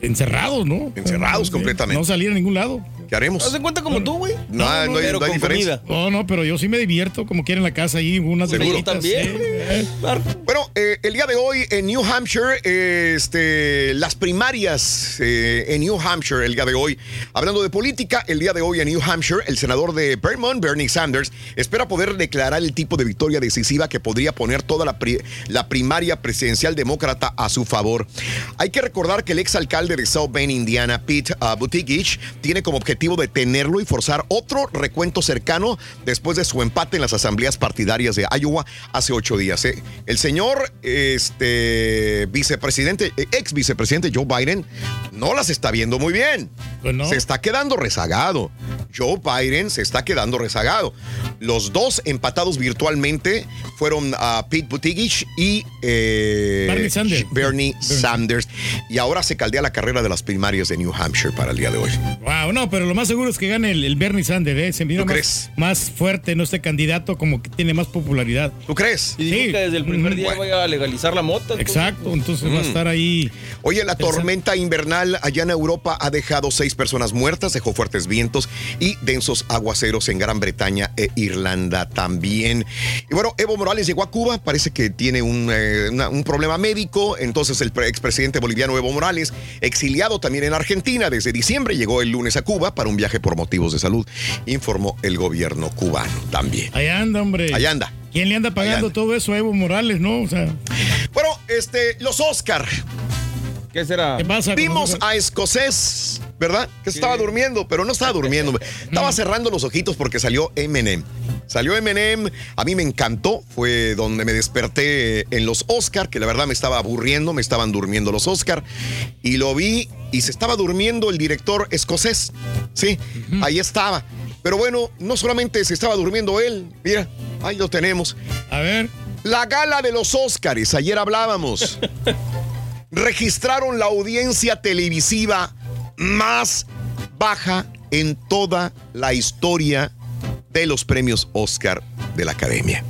encerrados, ¿no? Encerrados completamente. No salir a ningún lado. ¿Qué haremos? Haz de cuenta como tú, güey. No, no, hay, no hay diferencia. comida. No, no, pero yo sí me divierto como quiera en la casa ahí, unas Seguro. También. sí. Bueno, eh, el día de hoy en New Hampshire, eh, este, las primarias eh, en New Hampshire, el día de hoy, hablando de política, el día de hoy en New Hampshire, el senador de Vermont, Bernie Sanders, espera poder declarar el tipo de victoria decisiva que podría poner toda la, pri- la primaria presidencial demócrata a su favor. Hay que recordar que el exalcalde de South Bend, Indiana, Pete uh, Buttigieg, tiene como objetivo detenerlo y forzar otro recuento cercano después de su empate en las asambleas partidarias de Iowa hace ocho días. ¿eh? El señor este, vicepresidente, eh, ex vicepresidente Joe Biden, no las está viendo muy bien. Pues no. Se está quedando rezagado. Joe Biden se está quedando rezagado. Los dos empatados virtualmente fueron a Pete Buttigieg y eh, Bernie Sanders. Bernie Sanders. Y ahora se caldea la carrera de las primarias de New Hampshire para el día de hoy. Wow, no, pero lo más seguro es que gane el, el Bernie Sanders, ¿eh? Se mira ¿Tú más, crees? más fuerte, ¿no? Este candidato como que tiene más popularidad. ¿Tú crees? Y dijo Sí. que desde el primer día bueno. vaya a legalizar la mota. entonces, Exacto, entonces va a Mm. estar ahí. Oye, la tormenta invernal allá en Europa ha dejado seis personas muertas, dejó fuertes vientos y densos aguaceros en Gran Bretaña e Irlanda también. Y bueno, Evo Morales llegó a Cuba, parece que tiene un, eh, una- un problema médico, entonces el pre- expresidente boliviano Evo Morales, exiliado también en Argentina desde diciembre, llegó el lunes a Cuba para un viaje por motivos de salud, informó el gobierno cubano también. Ahí anda, hombre. Allá anda. ¿Quién le anda pagando anda. todo eso a Evo Morales, no? O sea, Bueno, este, los Oscar. ¿Qué será? ¿qué pasa? Vimos a Escocés, ¿verdad? Que estaba durmiendo, pero no estaba durmiendo. [laughs] Estaba cerrando los ojitos porque salió Eminem. Salió Eminem, a mí me encantó, fue donde me desperté en los Oscar, que la verdad me estaba aburriendo, me estaban durmiendo los Oscar, y lo vi y se estaba durmiendo el director escocés. Sí, ahí estaba. Pero bueno, no solamente se estaba durmiendo él, mira, ahí lo tenemos. A ver. La gala de los Óscares, ayer hablábamos. [laughs] Registraron la audiencia televisiva más baja en toda la historia de los premios Oscar de la Academia.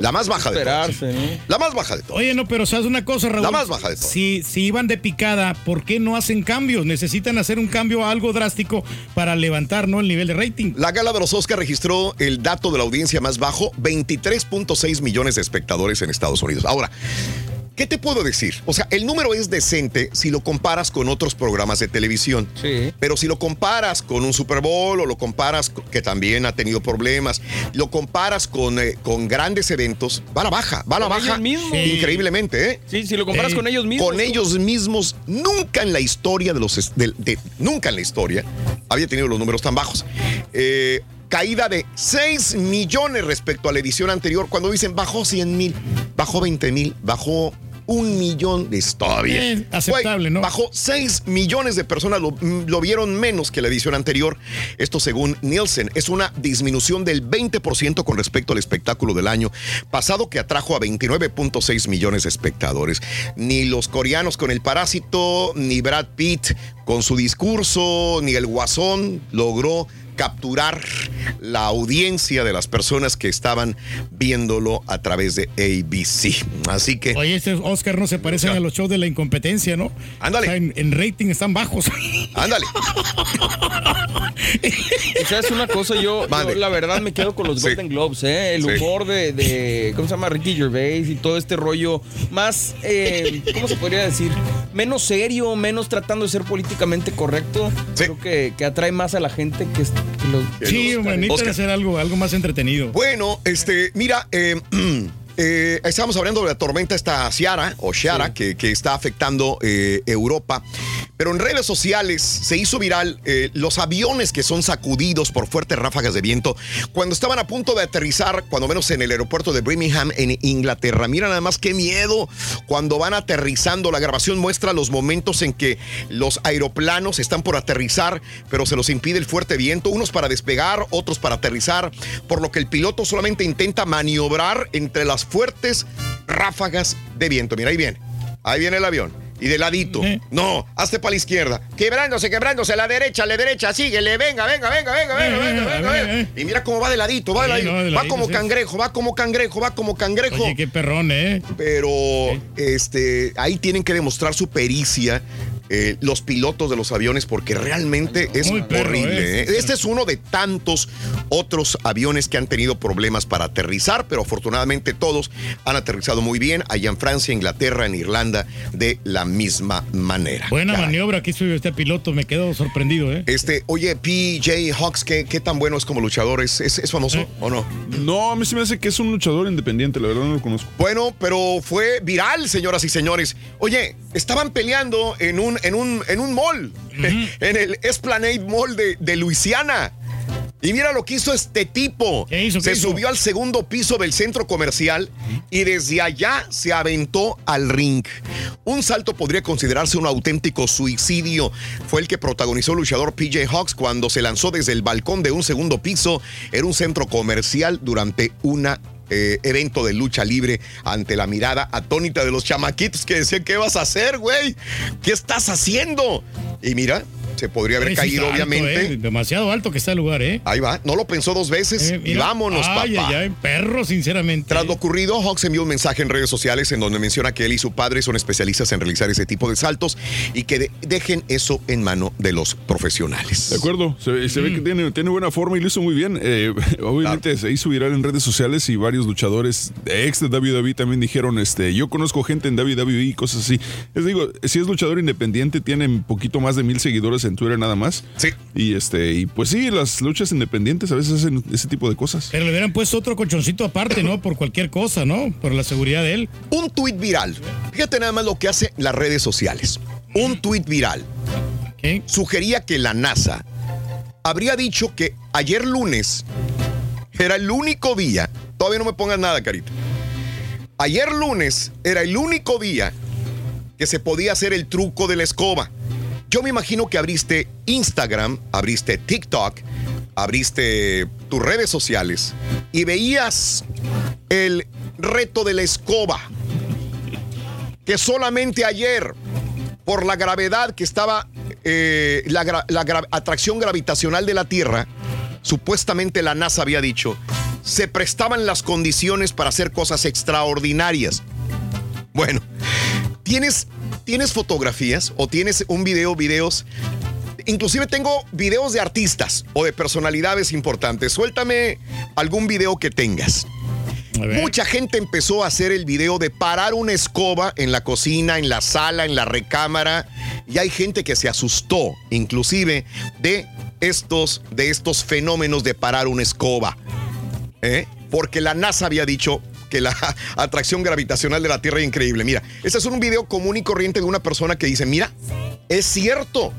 La más baja de todas. ¿no? La más baja de todas. Oye, no, pero sabes una cosa, Raúl. La más baja de todas. Si, si iban de picada, ¿por qué no hacen cambios? Necesitan hacer un cambio a algo drástico para levantar ¿no? el nivel de rating. La gala de los Oscar registró el dato de la audiencia más bajo, 23.6 millones de espectadores en Estados Unidos. Ahora, ¿qué te puedo decir? O sea, el número es decente si lo comparas con otros programas de televisión. Sí. Pero si lo comparas con un Super Bowl o lo comparas, con- que también ha tenido problemas, lo comparas con, eh, con grandes eventos, va a la baja, va a la Con baja ellos mismos. increíblemente, ¿eh? Sí, si lo comparas Sí. con ellos mismos. Con ellos mismos, nunca en la historia de los. de- nunca en la historia había tenido los números tan bajos. Eh, caída de 6 millones respecto a la edición anterior. Cuando dicen bajó 100 mil, bajó 20 mil, bajó un millón, es todavía. Eh, aceptable, Güey, ¿no? Bajó 6 millones de personas, lo, lo vieron menos que la edición anterior. Esto según Nielsen. Es una disminución del 20% con respecto al espectáculo del año pasado que atrajo a 29.6 millones de espectadores. Ni los coreanos con el parásito, ni Brad Pitt con su discurso, ni el guasón logró capturar la audiencia de las personas que estaban viéndolo a través de ABC. Así que... Oye, este Oscar no se parecen a los shows de la incompetencia, ¿no? Ándale. O sea, en, en rating están bajos. Ándale. O sea, es una cosa, yo, la verdad me quedo con los Sí. Golden Globes, ¿eh? El Sí. humor de, de, ¿cómo se llama? Ricky Gervais y todo este rollo más, eh, ¿cómo se podría decir? Menos serio, menos tratando de ser políticamente correcto. Creo que, que atrae más a la gente que, es- que los... Sí, hombre, necesitan hacer algo, algo más entretenido. Bueno, este, mira, eh, [clears throat] eh, estamos hablando de la tormenta esta Ciara o Ciara que, que está afectando eh, Europa. Pero en redes sociales se hizo viral eh, los aviones que son sacudidos por fuertes ráfagas de viento cuando estaban a punto de aterrizar, cuando menos en el aeropuerto de Birmingham, en Inglaterra. Mira nada más qué miedo cuando van aterrizando. La grabación muestra los momentos en que los aeroplanos están por aterrizar, pero se los impide el fuerte viento, unos para despegar, otros para aterrizar, por lo que el piloto solamente intenta maniobrar entre las fuertes ráfagas de viento. Mira, ahí viene. Ahí viene el avión. Y de ladito. No, hazte para la izquierda. Quebrándose, quebrándose, a la derecha, a la derecha, síguele, venga, venga, venga, venga, venga, venga, venga, venga, eh. Y mira cómo va de ladito, va de ladito. Va como cangrejo, va como cangrejo, va como cangrejo. Oye, qué perrón, ¿eh? Pero, este, ahí tienen que demostrar su pericia eh, los pilotos de los aviones porque realmente es Muy perro, horrible. ¿eh? ¿eh? Este es uno de tantos otros aviones que han tenido problemas para aterrizar, pero afortunadamente todos han aterrizado muy bien allá en Francia, Inglaterra, en Irlanda, de la misma manera. Buena Caray. maniobra que hizo este piloto, me quedo sorprendido, ¿eh? Este, oye, PJ Hawks, ¿qué, qué tan bueno es como luchador? ¿Es, es, es famoso o no? No, a mí se me hace que es un luchador independiente, la verdad no lo conozco. Bueno, pero fue viral, señoras y señores. Oye, estaban peleando en un, en un, en un mall, en el Esplanade Mall de, de Luisiana. Y mira lo que hizo este tipo. hizo, qué se hizo? subió al segundo piso del centro comercial y desde allá se aventó al ring. Un salto podría considerarse un auténtico suicidio. Fue el que protagonizó el luchador PJ Hawks cuando se lanzó desde el balcón de un segundo piso en un centro comercial durante una eh, evento de lucha libre ante la mirada atónita de los chamaquitos que decían, ¿qué vas a hacer, güey? ¿Qué estás haciendo? Y mira, se podría haber caído, alto, obviamente. ¿eh? Demasiado alto que está el lugar, ¿eh? Ahí va, no lo pensó dos veces Eh, y vámonos, ay, papá. Ay, ay, perro, sinceramente. Tras lo ocurrido, Hawks envió un mensaje en redes sociales en donde menciona que él y su padre son especialistas en realizar ese tipo de saltos y que de- dejen eso en mano de los profesionales. De acuerdo, se, se ve Mm. que tiene, tiene buena forma y lo hizo muy bien. Eh, obviamente se hizo viral en redes sociales y varios luchadores ex de WWE también dijeron, este, yo conozco gente en WWE y cosas así. Les digo, si es luchador independiente, tiene un poquito más de mil seguidores en Twitter nada más. Sí. Y este, y pues sí, las luchas independientes a veces hacen ese tipo de cosas. Pero le hubieran puesto otro colchoncito aparte, ¿no? Por cualquier cosa, ¿no? Por la seguridad de él. Un tuit viral. Fíjate nada más lo que hace las redes sociales. Un tuit viral. Sugería que la NASA habría dicho que ayer lunes era el único día. Todavía no me pongas nada, carita. Ayer lunes era el único día que se podía hacer el truco de la escoba. Yo me imagino que abriste Instagram, abriste TikTok, abriste tus redes sociales y veías el reto de la escoba. Que solamente ayer, por la gravedad que estaba, eh, la, atracción gravitacional de la Tierra, supuestamente la NASA había dicho, se prestaban las condiciones para hacer cosas extraordinarias. Bueno, ¿tienes, ¿tienes fotografías o tienes un video, videos? Inclusive tengo videos de artistas o de personalidades importantes. Suéltame algún video que tengas. Mucha gente empezó a hacer el video de parar una escoba en la cocina, en la sala, en la recámara. Y hay gente que se asustó, inclusive, de estos, de estos fenómenos de parar una escoba. ¿eh? Porque la NASA había dicho que la [laughs] atracción gravitacional de la Tierra es increíble. Mira, este es un video común y corriente de una persona que dice, mira, es cierto.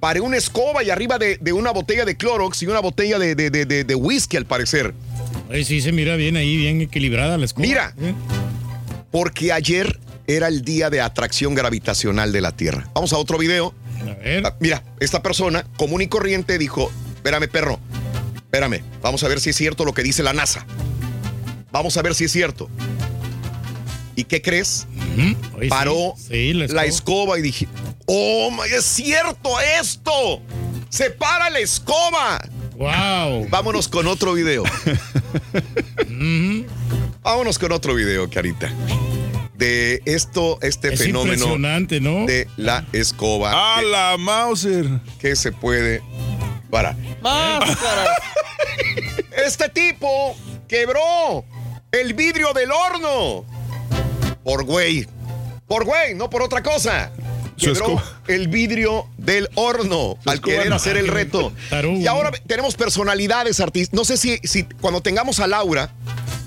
Paré una escoba y arriba de, de una botella de Clorox y una botella de, whisky al parecer. Ay, sí, se mira bien ahí, bien equilibrada la escoba. Mira, porque ayer era el día de atracción gravitacional de la Tierra. Vamos a otro video. Ah, Mira, esta persona común y corriente dijo, espérame perro, espérame, vamos a ver si es cierto lo que dice la NASA. Vamos a ver si es cierto. ¿Y qué crees? Paró sí, la la, escoba. escoba. y dije, oh, my, es cierto esto. Se para la escoba. Wow. Vámonos con otro video. [laughs] Vámonos con otro video, Carita. De esto, este Es fenómeno impresionante, ¿no? de la escoba. ¡A la Mauser! Que se puede para. Máscaras. [laughs] Este tipo quebró el vidrio del horno. Por güey. Por güey, no por otra cosa. Quebró el vidrio del horno al querer hacer el reto. Y ahora tenemos personalidades artistas. No sé si, si cuando tengamos a Laura,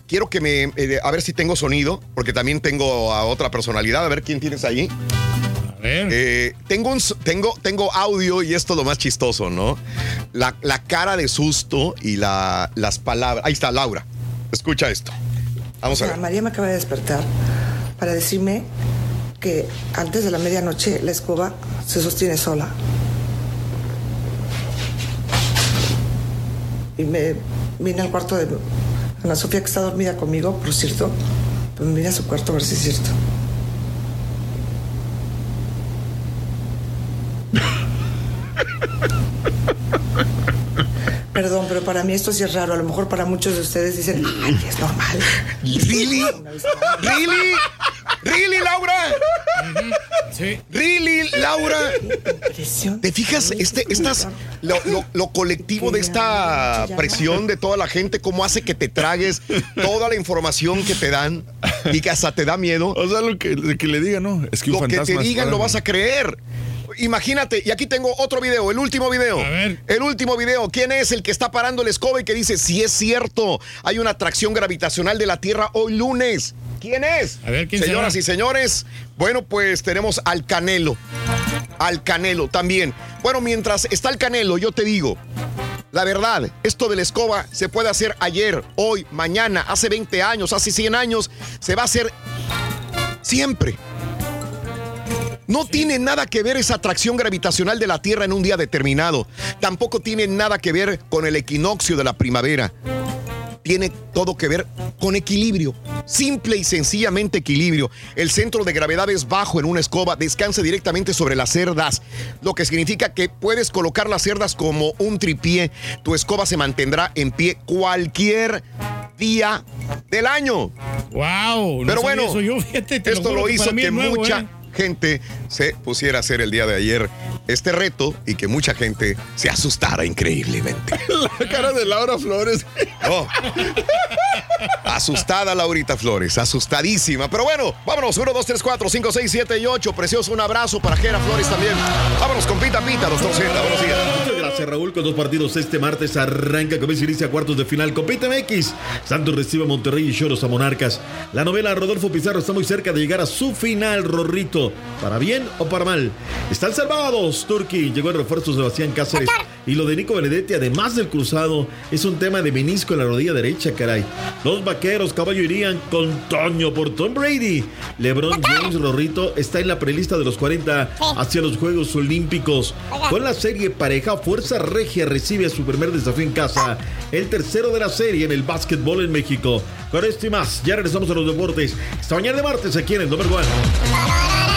quiero que me. eh, a ver si tengo sonido, porque también tengo a otra personalidad. A ver quién tienes ahí. A ver. Eh, tengo, un, tengo, tengo audio y esto es lo más chistoso, ¿no? La, la cara de susto y la- las palabras. Ahí está, Laura. Escucha esto. Vamos a O sea, ver. María me acaba de despertar para decirme que antes de la medianoche la escoba se sostiene sola. Y me vine al cuarto de Ana Sofía, que está dormida conmigo, por cierto. Pues me vine a su cuarto a ver si es cierto. [laughs] Para mí esto sí es raro. A lo mejor para muchos de ustedes dicen, ay, es normal. ¿Really? ¿Really? ¿Really, Laura? Sí. ¿Really, Laura? ¿Te fijas? Este, estas, lo, lo- lo colectivo de esta presión de toda la gente, cómo hace que te tragues toda la información que te dan y que hasta te da miedo. O sea, lo que, lo que le digan, ¿no? Es que un lo que te digan lo vas a creer. Imagínate, y aquí tengo otro video, el último video. A ver. El último video. ¿Quién es el que está parando el escoba y que dice, si es cierto, hay una atracción gravitacional de la Tierra hoy lunes? ¿Quién es? A ver, ¿quién Señoras será? y señores, bueno, pues tenemos al Canelo. Al Canelo también. Bueno, mientras está el Canelo, yo te digo, la verdad, esto de la escoba se puede hacer ayer, hoy, mañana, hace 20 años, hace 100 años, se va a hacer siempre. No tiene nada que ver esa atracción gravitacional de la Tierra en un día determinado. Tampoco tiene nada que ver con el equinoccio de la primavera. Tiene todo que ver con equilibrio. Simple y sencillamente equilibrio. El centro de gravedad es bajo en una escoba, descansa directamente sobre las cerdas, lo que significa que puedes colocar las cerdas como un tripié. Tu escoba se mantendrá en pie cualquier día del año. Wow. Pero bueno, fíjate, esto lo hizo que nuevo, mucha ¿eh? Gente se pusiera a hacer el día de ayer este reto y que mucha gente se asustara increíblemente. [laughs] La cara de Laura Flores. Oh. Asustada Laurita Flores, asustadísima. Pero bueno, vámonos. 1, 2, 3, 4, 5, 6, 7 y 8. Precioso, un abrazo para Jera Flores también. Vámonos con Pita Pita, doctor Z. Buenos días. Muchas gracias, Raúl. Con dos partidos este martes arranca comienza y inicia cuartos de final con PTMX. Santos recibe a Monterrey y Choros a Monarcas. La novela Rodolfo Pizarro está muy cerca de llegar a su final, Rorrito para bien o para mal. Están salvados, Turki. Llegó el refuerzo Sebastián Cáceres. Y lo de Nico Benedetti, además del cruzado, es un tema de menisco en la rodilla derecha, caray. Los vaqueros, caballo, irían con Toño por Tom Brady. LeBron James Rorrito está en la prelista de los 40 hacia los Juegos Olímpicos. Con la serie pareja, Fuerza Regia recibe su primer desafío en casa, el tercero de la serie en el básquetbol en México. Con esto y más, ya regresamos a los deportes. Esta mañana de martes aquí en el Número 1.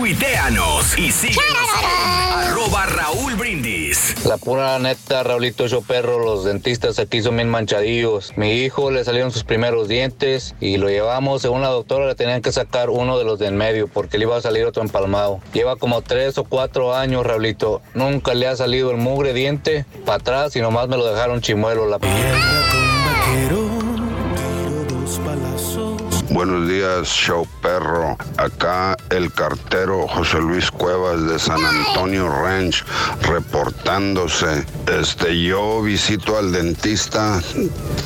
Tuiteanos y síguenos en arroba Raúl Brindis. La pura neta, Raulito yo perro, los dentistas aquí son bien manchadillos. Mi hijo le salieron sus primeros dientes y lo llevamos, según la doctora, le tenían que sacar uno de los de en medio porque le iba a salir otro empalmado. Lleva como tres o cuatro años, Raulito. Nunca le ha salido el mugre diente para atrás y nomás me lo dejaron chimuelo. La... Buenos días, show perro. Acá el cartero José Luis Cuevas de San Antonio Ranch reportándose. Este, yo visito al dentista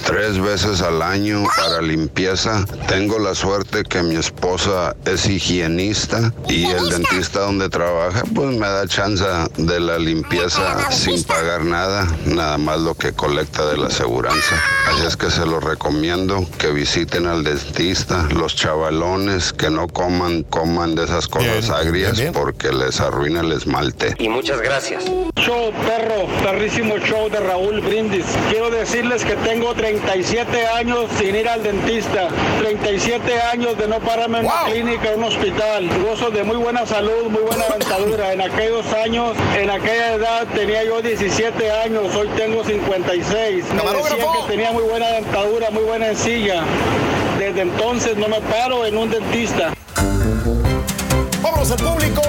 tres veces al año para limpieza. Tengo la suerte que mi esposa es higienista y el dentista donde trabaja pues me da chance de la limpieza sin pagar nada, nada más lo que colecta de la aseguranza. Así es que se lo recomiendo que visiten al dentista, los chavalones que no coman, coman de esas cosas agrias porque les arruina el esmalte. Y muchas gracias. Show perro, perrísimo show de Raúl Brindis. Quiero decirles que tengo 37 años sin ir al dentista, 37 años de no pararme en una clínica o un hospital. Gozo de muy buena salud, muy buena dentadura. En aquellos años, en aquella edad tenía yo 17 años, hoy tengo 56. Me decían que tenía muy buena dentadura, muy buena encilla. Desde entonces no me paro en un dentista. Vámonos al público.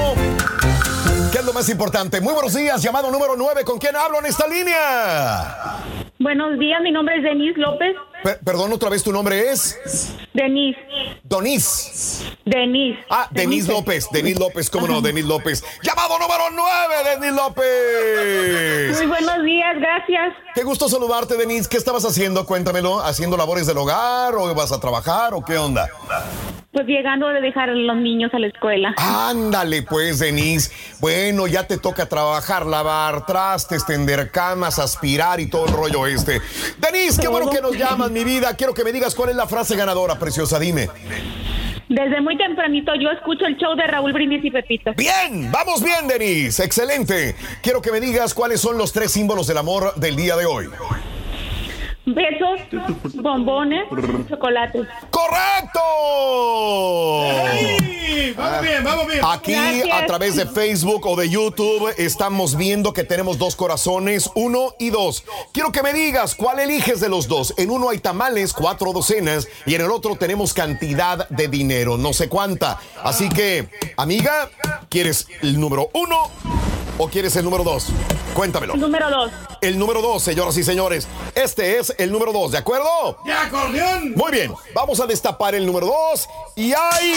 ¿Qué es lo más importante? Muy buenos días, llamado número 9. ¿Con quién hablo en esta línea? Buenos días, mi nombre es Denise López. Per- perdón, otra vez tu nombre es. Denise. Donis. Denise. Ah, Denis López. Denis López, ¿cómo no? Denis López. Llamado número 9, Denis López. Muy buenos días, gracias. Qué gusto saludarte, Denis. ¿Qué estabas haciendo? Cuéntamelo. ¿Haciendo labores del hogar o vas a trabajar o qué onda? Pues llegando de dejar a los niños a la escuela. Ándale, pues, Denise. Bueno, ya te toca trabajar, lavar trastes, tender camas, aspirar y todo el rollo este. Denise, qué bueno que nos llamas, mi vida. Quiero que me digas cuál es la frase ganadora, preciosa. Dime. Desde muy tempranito yo escucho el show de Raúl Brindis y Pepito. Bien, vamos bien, Denise. Excelente. Quiero que me digas cuáles son los tres símbolos del amor del día de hoy. Besos, bombones, chocolates. ¡Correcto! Vamos bien, vamos bien. Aquí Gracias. a través de Facebook o de YouTube estamos viendo que tenemos dos corazones, uno y dos. Quiero que me digas cuál eliges de los dos. En uno hay tamales, cuatro docenas, y en el otro tenemos cantidad de dinero, no sé cuánta. Así que, amiga, ¿quieres el número uno o quieres el número dos? Cuéntamelo. Número dos. El número dos, señoras y señores. Este es el número dos, ¿de acuerdo? ¡Ya, acordeón! Muy bien, vamos a destapar el número dos y hay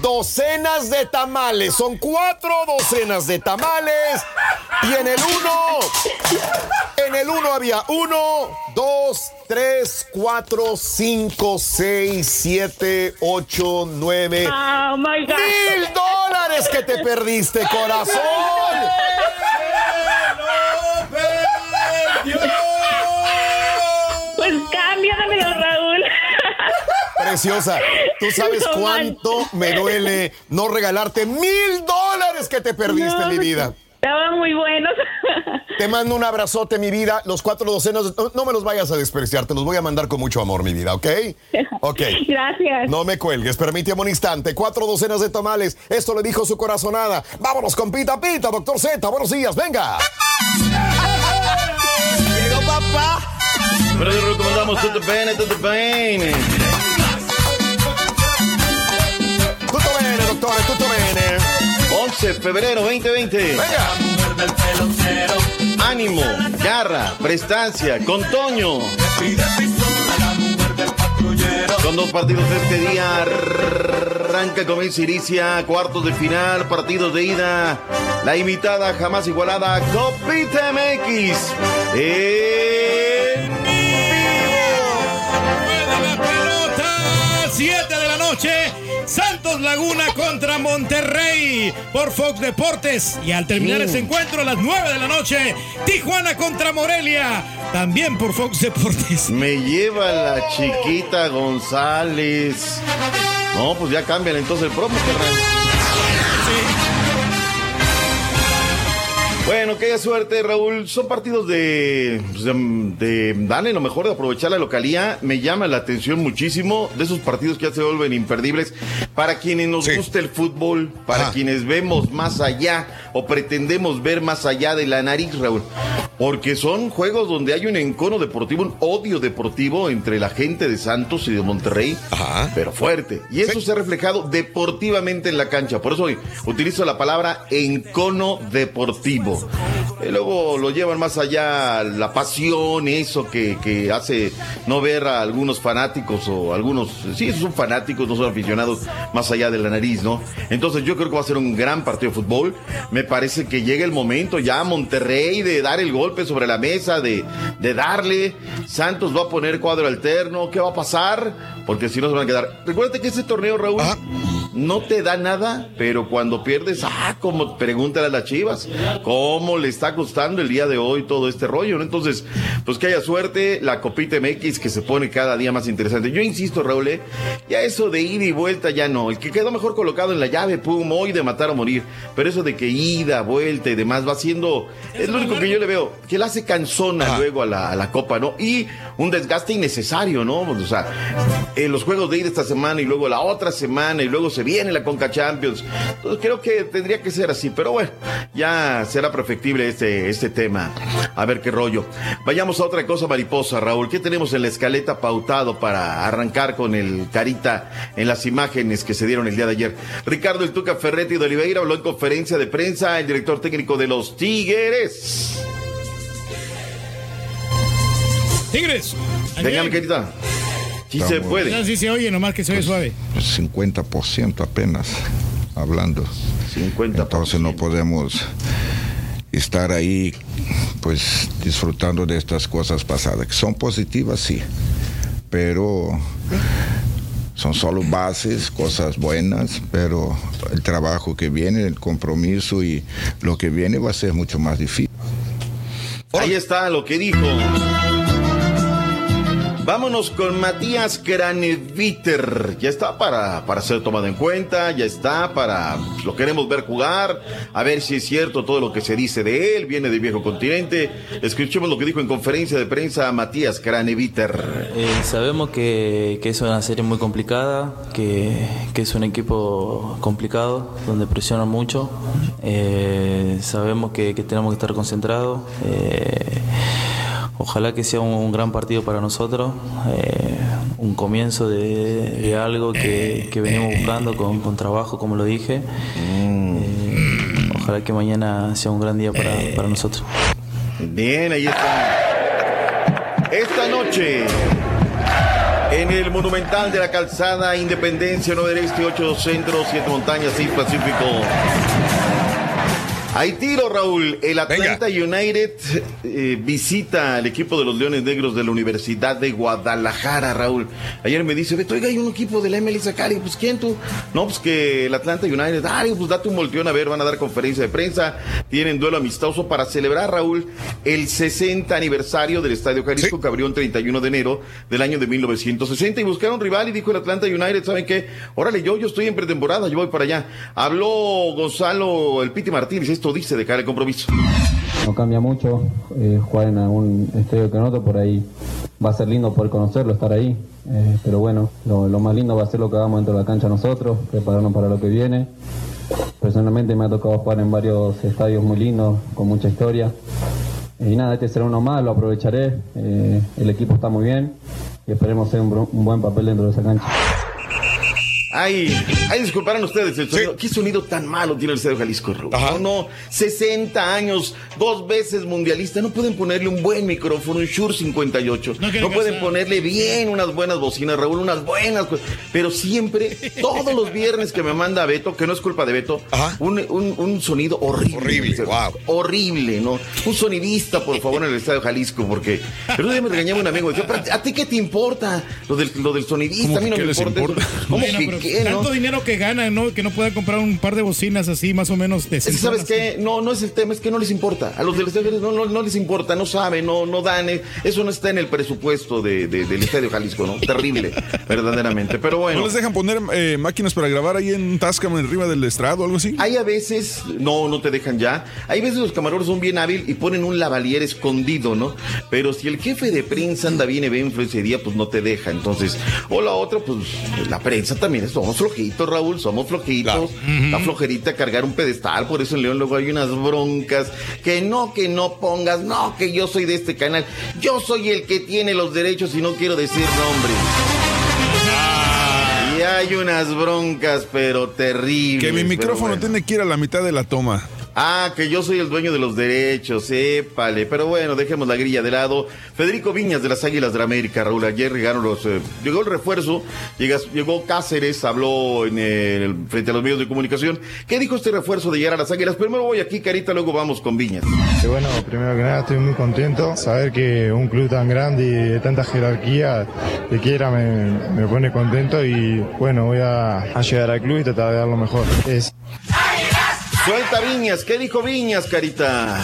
docenas de tamales. Son cuatro docenas de tamales. Y en el uno, en el uno había uno, dos, tres, cuatro, cinco, seis, siete, ocho, nueve. Oh my God. ¡Mil dólares que te perdiste, corazón! Preciosa, tú sabes No cuánto me duele no regalarte mil dólares que te perdiste, No, mi vida. Estaban muy buenos. [laughs] Te mando un abrazote, mi vida. Los cuatro docenas, no, no me los vayas a despreciar, te los voy a mandar con mucho amor, mi vida, ¿ok? Ok. [laughs] Gracias. No me cuelgues, permíteme un instante. Cuatro docenas de tamales, esto le dijo su corazonada. Vámonos con Pita Pita, doctor Z, buenos días, venga. Llegó papá. Pero te recomendamos tutto bene, tutto bene. Bene, doctor, tutto bene. 11 de febrero 2020. Venga. Ánimo, garra, prestancia, con Toño. Con dos partidos este día. Arranca con el Iricia, cuartos de final, partidos de ida. La imitada jamás igualada Copita MX. En pelota, 7 de la noche. Santos Laguna contra Monterrey por Fox Deportes. Y al terminar ese encuentro a las 9 de la noche, Tijuana contra Morelia, también por Fox Deportes. Me lleva la chiquita González. No, pues ya cambian entonces el promo, Bueno, haya suerte, Raúl. Son partidos de, pues, de, de darle lo mejor, de aprovechar la localía. Me llama la atención muchísimo de esos partidos que ya se vuelven imperdibles. Para quienes nos gusta el fútbol, para quienes vemos más allá o pretendemos ver más allá de la nariz, Raúl. Porque son juegos donde hay un encono deportivo, un odio deportivo entre la gente de Santos y de Monterrey, pero fuerte. Y eso se ha reflejado deportivamente en la cancha. Por eso hoy utilizo la palabra encono deportivo. Y luego lo llevan más allá la pasión, eso que, que hace no ver a algunos fanáticos o algunos, sí, son fanáticos, no son aficionados más allá de la nariz, ¿no? Entonces yo creo que va a ser un gran partido de fútbol. Me parece que llega el momento ya a Monterrey de dar el sobre la mesa, de, de darle. Santos va a poner cuadro alterno. ¿Qué va a pasar? Porque si no se van a quedar. Recuerda que ese torneo, Raúl, no te da nada, pero cuando pierdes, ah, como pregúntale a las chivas, cómo le está costando el día de hoy todo este rollo, ¿no? Entonces, pues que haya suerte, la copita MX que se pone cada día más interesante. Yo insisto, Raúl, ¿eh? ya eso de ida y vuelta ya no. El que quedó mejor colocado en la llave, pum, hoy de matar o morir. Pero eso de que ida, vuelta y demás va siendo, es lo único que yo le veo, que la hace cansona luego a la, a la copa, ¿no? Y un desgaste innecesario, ¿no? O sea, en los juegos de ida esta semana y luego la otra semana y luego se viene la Conca Champions. Entonces creo que tendría que ser así, pero bueno, ya será perfectible este, este tema. A ver qué rollo. Vayamos a otra cosa mariposa, Raúl. ¿Qué tenemos en la escaleta pautado para arrancar con el carita en las imágenes que se dieron el día de ayer? Ricardo El Tuca Ferretti de Oliveira habló en conferencia de prensa, el director técnico de los Tigres. Tigres. Venga, mi querida. Sí se Estamos- puede. Ya sí se oye, nomás que se oye suave. 50% apenas hablando. Entonces no podemos estar ahí pues disfrutando de estas cosas pasadas, que son positivas, sí, pero son solo bases, cosas buenas, pero el trabajo que viene, el compromiso y lo que viene va a ser mucho más difícil. Ahí está lo que dijo. Vámonos con Matías Craneviter. Ya está para, para ser tomado en cuenta, ya está para. Lo queremos ver jugar, a ver si es cierto todo lo que se dice de él. Viene del viejo continente. Escuchemos lo que dijo en conferencia de prensa Matías Craneviter. Eh, sabemos que, que es una serie muy complicada, que, que es un equipo complicado, donde presionan mucho. Eh, sabemos que, que tenemos que estar concentrados. Eh, ojalá que sea un, gran partido para nosotros, eh, un comienzo de, algo que, venimos buscando con, trabajo, como lo dije. Eh, ojalá que mañana sea un gran día para, para nosotros. Bien, ahí está. Esta noche, en el Monumental de la Calzada, Independencia, 9 del Este, 8 Centro, 7 Montañas, 6 Pacífico. Hay tiro, Raúl. El Atlanta United eh, visita al equipo de los Leones Negros de la Universidad de Guadalajara, Raúl. Ayer me dice, Beto, oiga, hay un equipo de la MLS acá. Digo, pues, ¿quién tú? No, pues que el Atlanta United. Ah, digo, pues date un volteón a ver, van a dar conferencia de prensa. Tienen duelo amistoso para celebrar, Raúl, el 60 aniversario del Estadio Jalisco que abrió el 31 de enero del año de 1960 y buscaron rival y dijo el Atlanta United, ¿saben qué? Órale, yo, yo estoy en pretemporada, yo voy para allá. Habló Gonzalo, el Piti Martínez, esto dice de cara al compromiso. No cambia mucho eh, jugar en algún estadio que en otro, por ahí va a ser lindo poder conocerlo, estar ahí. Eh, pero bueno, lo, lo más lindo va a ser lo que hagamos dentro de la cancha nosotros, prepararnos para lo que viene. Personalmente me ha tocado jugar en varios estadios muy lindos, con mucha historia. Y nada, este será uno más, lo aprovecharé. Eh, el equipo está muy bien y esperemos hacer un, un buen papel dentro de esa cancha. Ay, ay, disculparán ustedes el sonido. ¿Qué sonido tan malo tiene el Estadio Jalisco, Raúl? No, no, 60 años, dos veces mundialista. No pueden ponerle un buen micrófono, un Shure 58. No, pueden ponerle bien unas buenas bocinas, Raúl, unas buenas. Pero siempre, todos los viernes que me manda Beto, que no es culpa de Beto, un, un- un sonido horrible. Horrible, Horrible, ¿no? Un sonidista, por favor, en el Estadio Jalisco, porque. Pero un día me regañaba un amigo, decía, "Pero, ¿a ti qué te importa lo del, lo del sonidista? ¿Cómo A mí no me les importa. eso". importa? ¿Cómo Bueno, que Pues, Tanto dinero que ganan, ¿no? Que no puedan comprar un par de bocinas así, más o menos de Es que, ¿Sabes qué? No, no es el tema, es que no les importa. A los del estadio no, no, no les importa, no saben, no, no dan. eh, Eso no está en el presupuesto de, de- del Estadio Jalisco, ¿no? Terrible, [laughs] verdaderamente. Pero bueno. ¿No les dejan poner eh, máquinas para grabar ahí en Tascam, arriba del estrado o algo así? Hay a veces, no, no te dejan ya. Hay veces los camarones son bien hábil y ponen un lavalier escondido, ¿no? Pero si el jefe de prensa anda bien evento ese día, pues no te deja. Entonces, o la otra, pues la prensa también, somos flojitos, Raúl, somos flojitos. La flojerita cargar un pedestal, por eso en León luego hay unas broncas. Que no, que no pongas, no, que yo soy de este canal. Yo soy el que tiene los derechos y no quiero decir nombre. Y hay unas broncas, pero terribles. Que mi micrófono bueno. tiene que ir a la mitad de la toma. Ah, que yo soy el dueño de los derechos, épale. Pero bueno, dejemos la grilla de lado. Federico Viñas de las Águilas de la América, Raúl. Ayer llegaron los. eh, llegó el refuerzo, llegas- llegó Cáceres, habló en frente a los medios de comunicación. ¿Qué dijo este refuerzo de llegar a las Águilas? Primero voy aquí, Carita, luego vamos con Viñas. Y bueno, primero que nada estoy muy contento. Saber que un club tan grande y de tanta jerarquía que quiera me, me pone contento y bueno, voy a, a llegar al club y tratar de dar lo mejor. Es, Suelta Viñas, ¿qué dijo Viñas, Carita?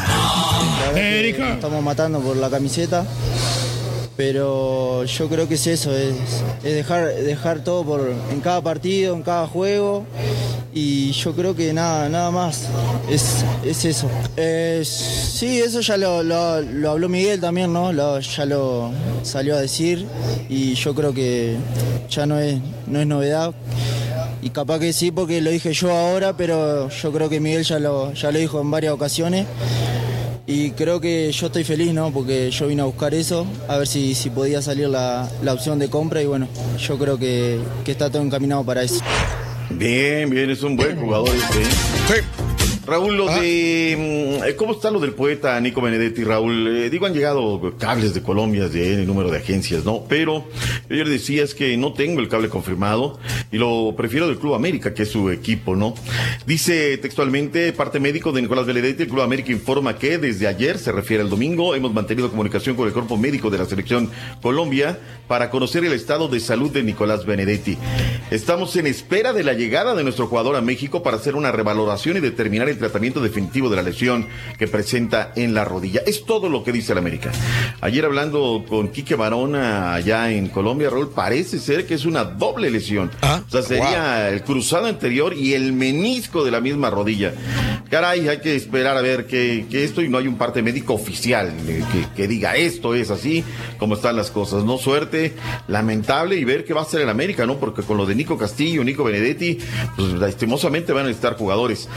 Estamos matando por la camiseta, pero yo creo que es eso, es, es dejar, dejar todo por, en cada partido, en cada juego, y yo creo que nada, nada más, es, es eso. Eh, sí, eso ya lo, lo- lo habló Miguel también, ¿no? Lo- ya lo salió a decir, y yo creo que ya no es, no es novedad. Y capaz que sí porque lo dije yo ahora, pero yo creo que Miguel ya lo, ya lo dijo en varias ocasiones. Y creo que yo estoy feliz, ¿no? Porque yo vine a buscar eso, a ver si, si podía salir la, la opción de compra y bueno, yo creo que, que está todo encaminado para eso. Bien, bien, es un buen jugador este. ¿eh? Raúl, lo de. mm, ¿Cómo está lo del poeta Nico Benedetti, Raúl? Eh, digo, han llegado cables de Colombia de el número de agencias, ¿no? Pero yo le decía es que no tengo el cable confirmado y lo prefiero del Club América, que es su equipo, ¿no? Dice textualmente, parte médico de Nicolás Benedetti, el Club América informa que desde ayer, se refiere al domingo, hemos mantenido comunicación con el cuerpo médico de la selección Colombia para conocer el estado de salud de Nicolás Benedetti. Estamos en espera de la llegada de nuestro jugador a México para hacer una revaloración y determinar el tratamiento definitivo de la lesión que presenta en la rodilla. Es todo lo que dice el América. Ayer hablando con Quique Barona allá en Colombia, Raúl, parece ser que es una doble lesión. o sea, sería el cruzado anterior y el menisco de la misma rodilla. Caray, hay que esperar a ver que, que esto y no hay un parte médico oficial eh, que, que diga esto es así, como están las cosas. No suerte, lamentable y ver qué va a hacer el América, ¿no? Porque con lo de Nico Castillo, Nico Benedetti, pues lastimosamente van a estar jugadores.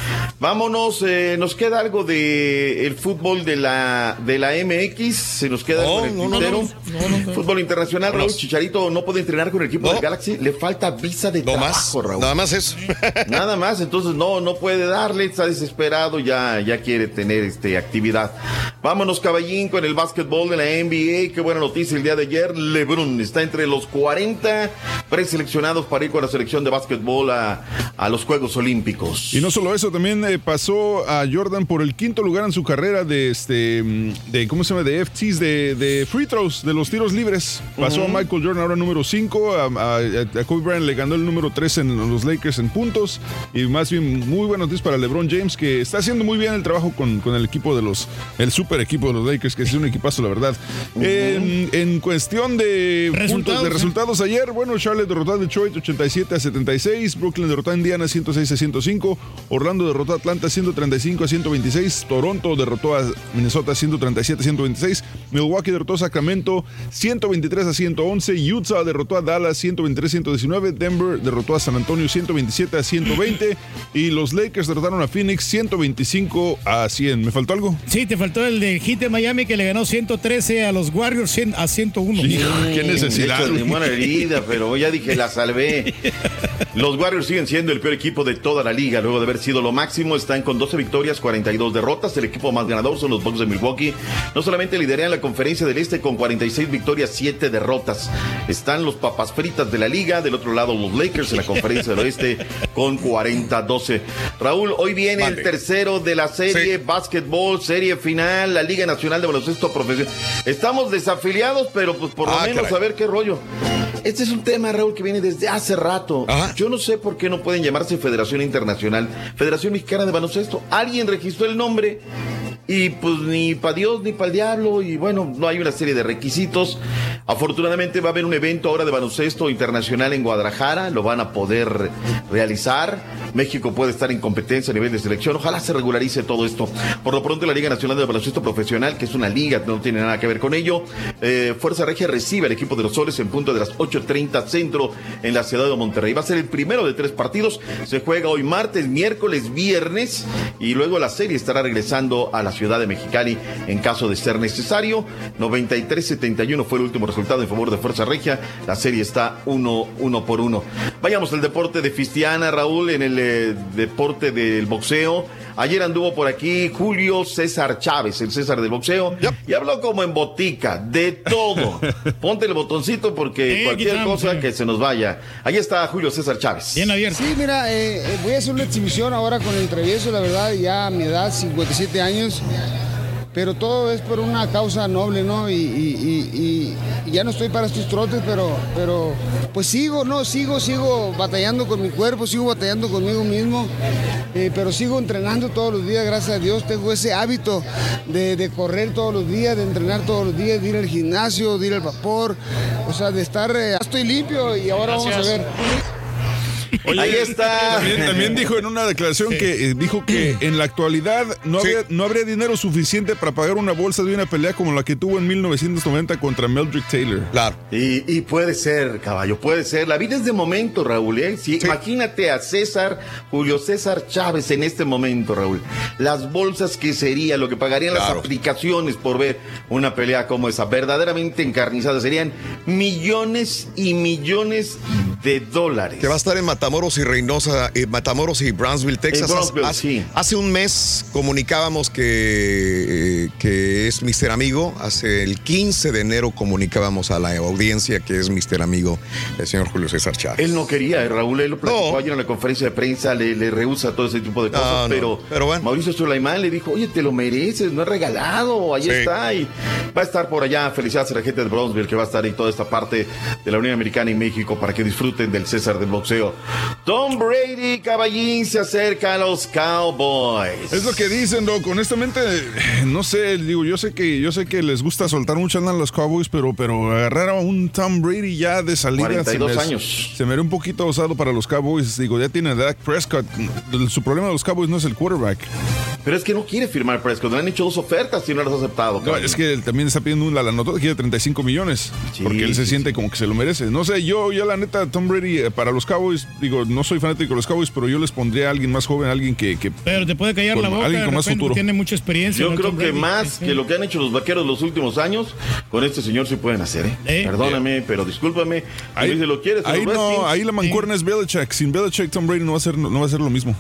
Vámonos, eh, nos queda algo de el fútbol de la de la MX, se nos queda algo en el no, no, tintero. no, no, no. Fútbol internacional, Raúl. Chicharito no puede entrenar con el equipo No. del Galaxy, le falta visa de No más, trabajo, Raúl. nada más eso. [laughs] Nada más, entonces no, no puede darle, está desesperado, ya, ya quiere tener este actividad. Vámonos, caballín, con el básquetbol de la NBA. Qué buena noticia el día de ayer. LeBron está entre los 40 preseleccionados para ir con la selección de básquetbol a, a los Juegos Olímpicos. Y no solo eso, también eh, pasó a Jordan por el quinto lugar en su carrera de este mm, de ¿cómo se llama? de FTs de, de free throws, de los tiros libres. Pasó a Michael Jordan ahora número 5, a, a- a Kobe Bryant le ganó el número 3 en los Lakers en puntos y más bien muy buenas noticias para LeBron James que está haciendo muy bien el trabajo con, con el equipo de los el super equipo de los Lakers que es un equipazo la verdad. en, en cuestión de puntos de ¿eh? resultados ayer, bueno, Charlotte derrotó a Detroit 87 a 76, Brooklyn derrotó a Indiana 106 a 105, Orlando derrotó a Atlanta 135 a 126, Toronto derrotó a Minnesota 137 a 126, Milwaukee derrotó a Sacramento 123 a 111, Utah derrotó a Dallas 123 a 119, Denver derrotó a San Antonio 127 a 120 y los Lakers derrotaron a Phoenix 125 a 100. ¿Me faltó algo? Sí, te faltó el de Heat de Miami que le ganó 113 a los Warriors 100 a 101. qué necesidad. La [laughs] herida, pero ya dije, la salvé. Los Warriors siguen siendo el peor equipo de toda la liga. Luego de haber sido lo máximo, están con 12 victorias, 42 derrotas. El equipo más ganador son los Bucks de Milwaukee. No solamente lideran la conferencia del Este con 46 victorias, 7 derrotas. Están los papas fritas de la liga. Del otro lado, los Lakers en la conferencia del Oeste [laughs] con 40-12. Raúl, hoy viene el tercero de la serie básquetbol, serie final, la Liga Nacional de Baloncesto Profesional. Estamos desafiliados, pero pues por lo Ah, menos caray. a ver qué rollo. Este es un tema, Raúl, que viene desde hace rato. Yo no sé por qué no pueden llamarse Federación Internacional, Federación Mexicana de Baloncesto. Alguien registró el nombre y pues ni para Dios ni para el diablo y bueno, no hay una serie de requisitos. Afortunadamente va a haber un evento ahora de baloncesto internacional en Guadalajara, lo van a poder realizar. México puede estar en competencia a nivel de selección. Ojalá se regularice todo esto. Por lo pronto, la Liga Nacional de Baloncesto Profesional, que es una liga, no tiene nada que ver con ello. eh, Fuerza Regia recibe al equipo de los Soles en punto de las 8:30 centro en la ciudad de Monterrey. Va a ser el primero de tres partidos. Se juega hoy martes, miércoles, viernes y luego la serie estará regresando a la ciudad de Mexicali en caso de ser necesario. 93-71 fue el último resultado en favor de Fuerza Regia. La serie está uno, uno por uno. Vayamos al deporte de Fistiana, Raúl, en el eh, deporte del boxeo. Ayer anduvo por aquí Julio César Chávez, el César del boxeo, y habló como en botica, de todo. [laughs] Ponte el botoncito porque Sí, cualquier estamos, cosa sí. que se nos vaya. Ahí está Julio César Chávez. Bien abierto. Sí, mira, eh, eh, voy a hacer una exhibición ahora con el travieso, la verdad, ya a mi edad, 57 años. Pero todo es por una causa noble, ¿no? Y, y- y- y- y ya no estoy para estos trotes, pero, pero pues sigo, ¿no? Sigo, sigo batallando con mi cuerpo, sigo batallando conmigo mismo, eh, pero sigo entrenando todos los días, gracias a Dios. Tengo ese hábito de, de correr todos los días, de entrenar todos los días, de ir al gimnasio, de ir al vapor, o sea, de estar... eh, estoy limpio y ahora vamos a Gracias. Ahí está. También, también dijo en una declaración que eh, dijo que en la actualidad no, habría, no habría dinero suficiente para pagar una bolsa de una pelea como la que tuvo en 1990 contra Meldrick Taylor. Claro. Y, y puede ser, caballo, puede ser. La vida es de momento, Raúl. ¿eh? Sí, Imagínate a César, Julio César Chávez en este momento, Raúl. Las bolsas que sería, lo que pagarían las aplicaciones por ver una pelea como esa, verdaderamente encarnizada, serían millones y millones de dólares. Que va a estar en Matamoros y Reynosa, eh, Matamoros y Brownsville, Texas. Brownsville, hace, sí. hace un mes comunicábamos que, eh, que es Mister Amigo. Hace el 15 de enero comunicábamos a la audiencia que es Mister Amigo, el señor Julio César Chávez. Él no quería, eh, Raúl, él lo platicó ayer en la conferencia de prensa, le, le rehúsa todo ese tipo de cosas, No, no, pero, pero bueno. Mauricio Sulaimán le dijo, oye, te lo mereces, no es regalado, ahí Sí. está, y va a estar por allá, felicidades a la gente de Brownsville que va a estar en toda esta parte de la Unión Americana y México para que disfruten del César del boxeo. Tom Brady, caballín, se acerca a los Cowboys. Es lo que dicen, Doc. Honestamente, no sé, digo, yo sé que yo sé que les gusta soltar mucho a los Cowboys, pero, pero agarrar a un Tom Brady ya de salida 42 se me, años. Se me ve un poquito osado para los Cowboys. Digo, ya tiene a Dak Prescott. Su problema de los Cowboys no es el quarterback. Pero es que no quiere firmar Prescott, le han hecho dos ofertas y no las ha aceptado. No, es que él también está pidiendo una la nota quiere 35 millones. porque él se siente como que se lo merece. No sé, yo ya la neta, Tom Brady, eh, para los Cowboys, digo, no soy fanático de los Cowboys, pero yo les pondría a alguien más joven, alguien que. que Pero te puede callar con- la boca. Alguien con más futuro. Tiene mucha experiencia. Yo ¿no? creo que Brady. más Sí. que lo que han hecho los vaqueros los últimos años, con este señor sí pueden hacer, ¿eh? Eh. Perdóname, pero discúlpame. Ahí, si lo quieres, Ahí, no, ahí la mancuerna es Belichick. Sin Belichick, Tom Brady no va a ser, no va a ser lo mismo.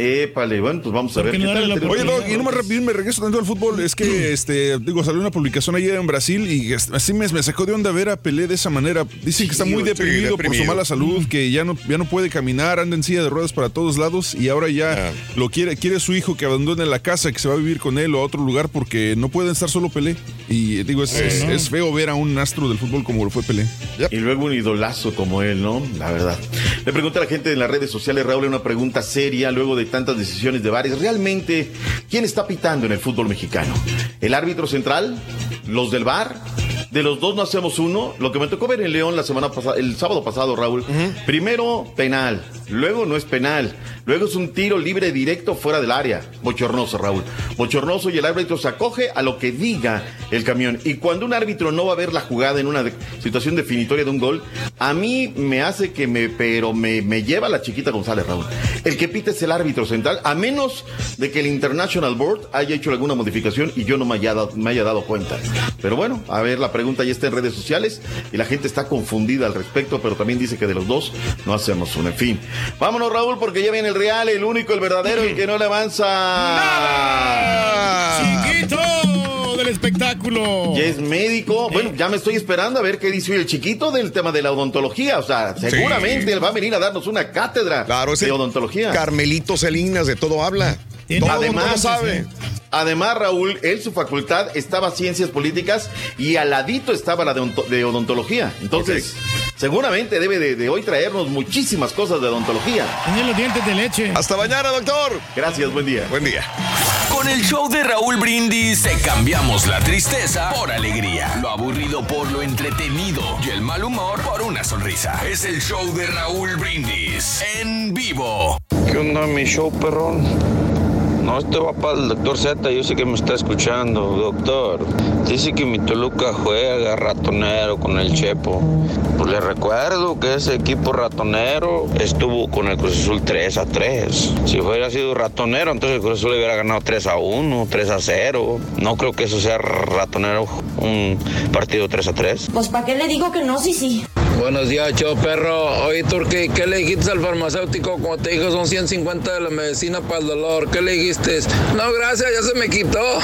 Épale, bueno, pues vamos a ver. qué no ¿Qué tal Oye? Doc, y no me, re- me regreso tanto al fútbol. Es que, este, digo, salió una publicación ayer en Brasil y así me, me sacó de onda ver a Pelé de esa manera. Dicen que está muy sí, deprimido, por su mala salud, que ya no, ya no puede caminar, anda en silla de ruedas para todos lados y ahora ya lo quiere, quiere su hijo que abandone la casa, que se va a vivir con él o a otro lugar porque no pueden estar solo Pelé. Y digo, es, es- es feo ver a un astro del fútbol como lo fue Pelé. Y luego un idolazo como él, ¿no? La verdad. Le pregunté a la gente en las redes sociales, Raúl, una pregunta seria luego de tantas decisiones de varios. ¿Realmente quién está pitando en el fútbol mexicano? ¿El árbitro central? ¿Los del bar? De los dos no hacemos uno. Lo que me tocó ver en León la semana pasada, el sábado pasado, Raúl. Primero, penal. Luego no es penal. Luego es un tiro libre directo fuera del área. Bochornoso, Raúl. Bochornoso y el árbitro se acoge a lo que diga el camión. Y cuando un árbitro no va a ver la jugada en una de- situación definitoria de un gol, a mí me hace que me, pero me, me lleva la chiquita González, Raúl. El que pita es el árbitro central, a menos de que el International Board haya hecho alguna modificación y yo no me haya dado, me haya dado cuenta. Pero bueno, a ver, la pregunta ya está en redes sociales y la gente está confundida al respecto, pero también dice que de los dos no hacemos uno. En fin, vámonos, Raúl, porque ya viene el real, el único, el verdadero, el que no le avanza. Chiquito del espectáculo. Ya es médico. Bueno, ya me estoy esperando a ver qué dice el chiquito del tema de la odontología. O sea, seguramente él va a venir a darnos una cátedra Claro, de odontología. Carmelito Salinas, de todo habla. Todo Además, sabe. Además, Raúl, él su facultad estaba ciencias políticas y al ladito estaba la de, onto- de odontología. Entonces, seguramente debe de, de hoy traernos muchísimas cosas de odontología. Tiene los dientes de leche. Hasta mañana, doctor. Gracias, buen día. Buen día. Con el show de Raúl Brindis te cambiamos la tristeza por alegría, lo aburrido por lo entretenido y el mal humor por una sonrisa. Es el show de Raúl Brindis en vivo. ¿Qué onda, mi show, perrón? No, esto va para el doctor Z, yo sé que me está escuchando, doctor. Dice que mi Toluca juega ratonero con el Chepo. Pues le recuerdo que ese equipo ratonero estuvo con el Cruz Azul 3 a 3. Si hubiera sido ratonero, entonces el Cruz Azul hubiera ganado 3 a 1, 3 a 0. No creo que eso sea ratonero, un partido 3 a 3. Pues ¿para qué le digo que no? Sí, sí. Buenos días, show perro. Oye, Turki, ¿qué le dijiste al farmacéutico cuando te dijo son 150 de la medicina para el dolor? ¿Qué le dijiste? No, gracias, ya se me quitó.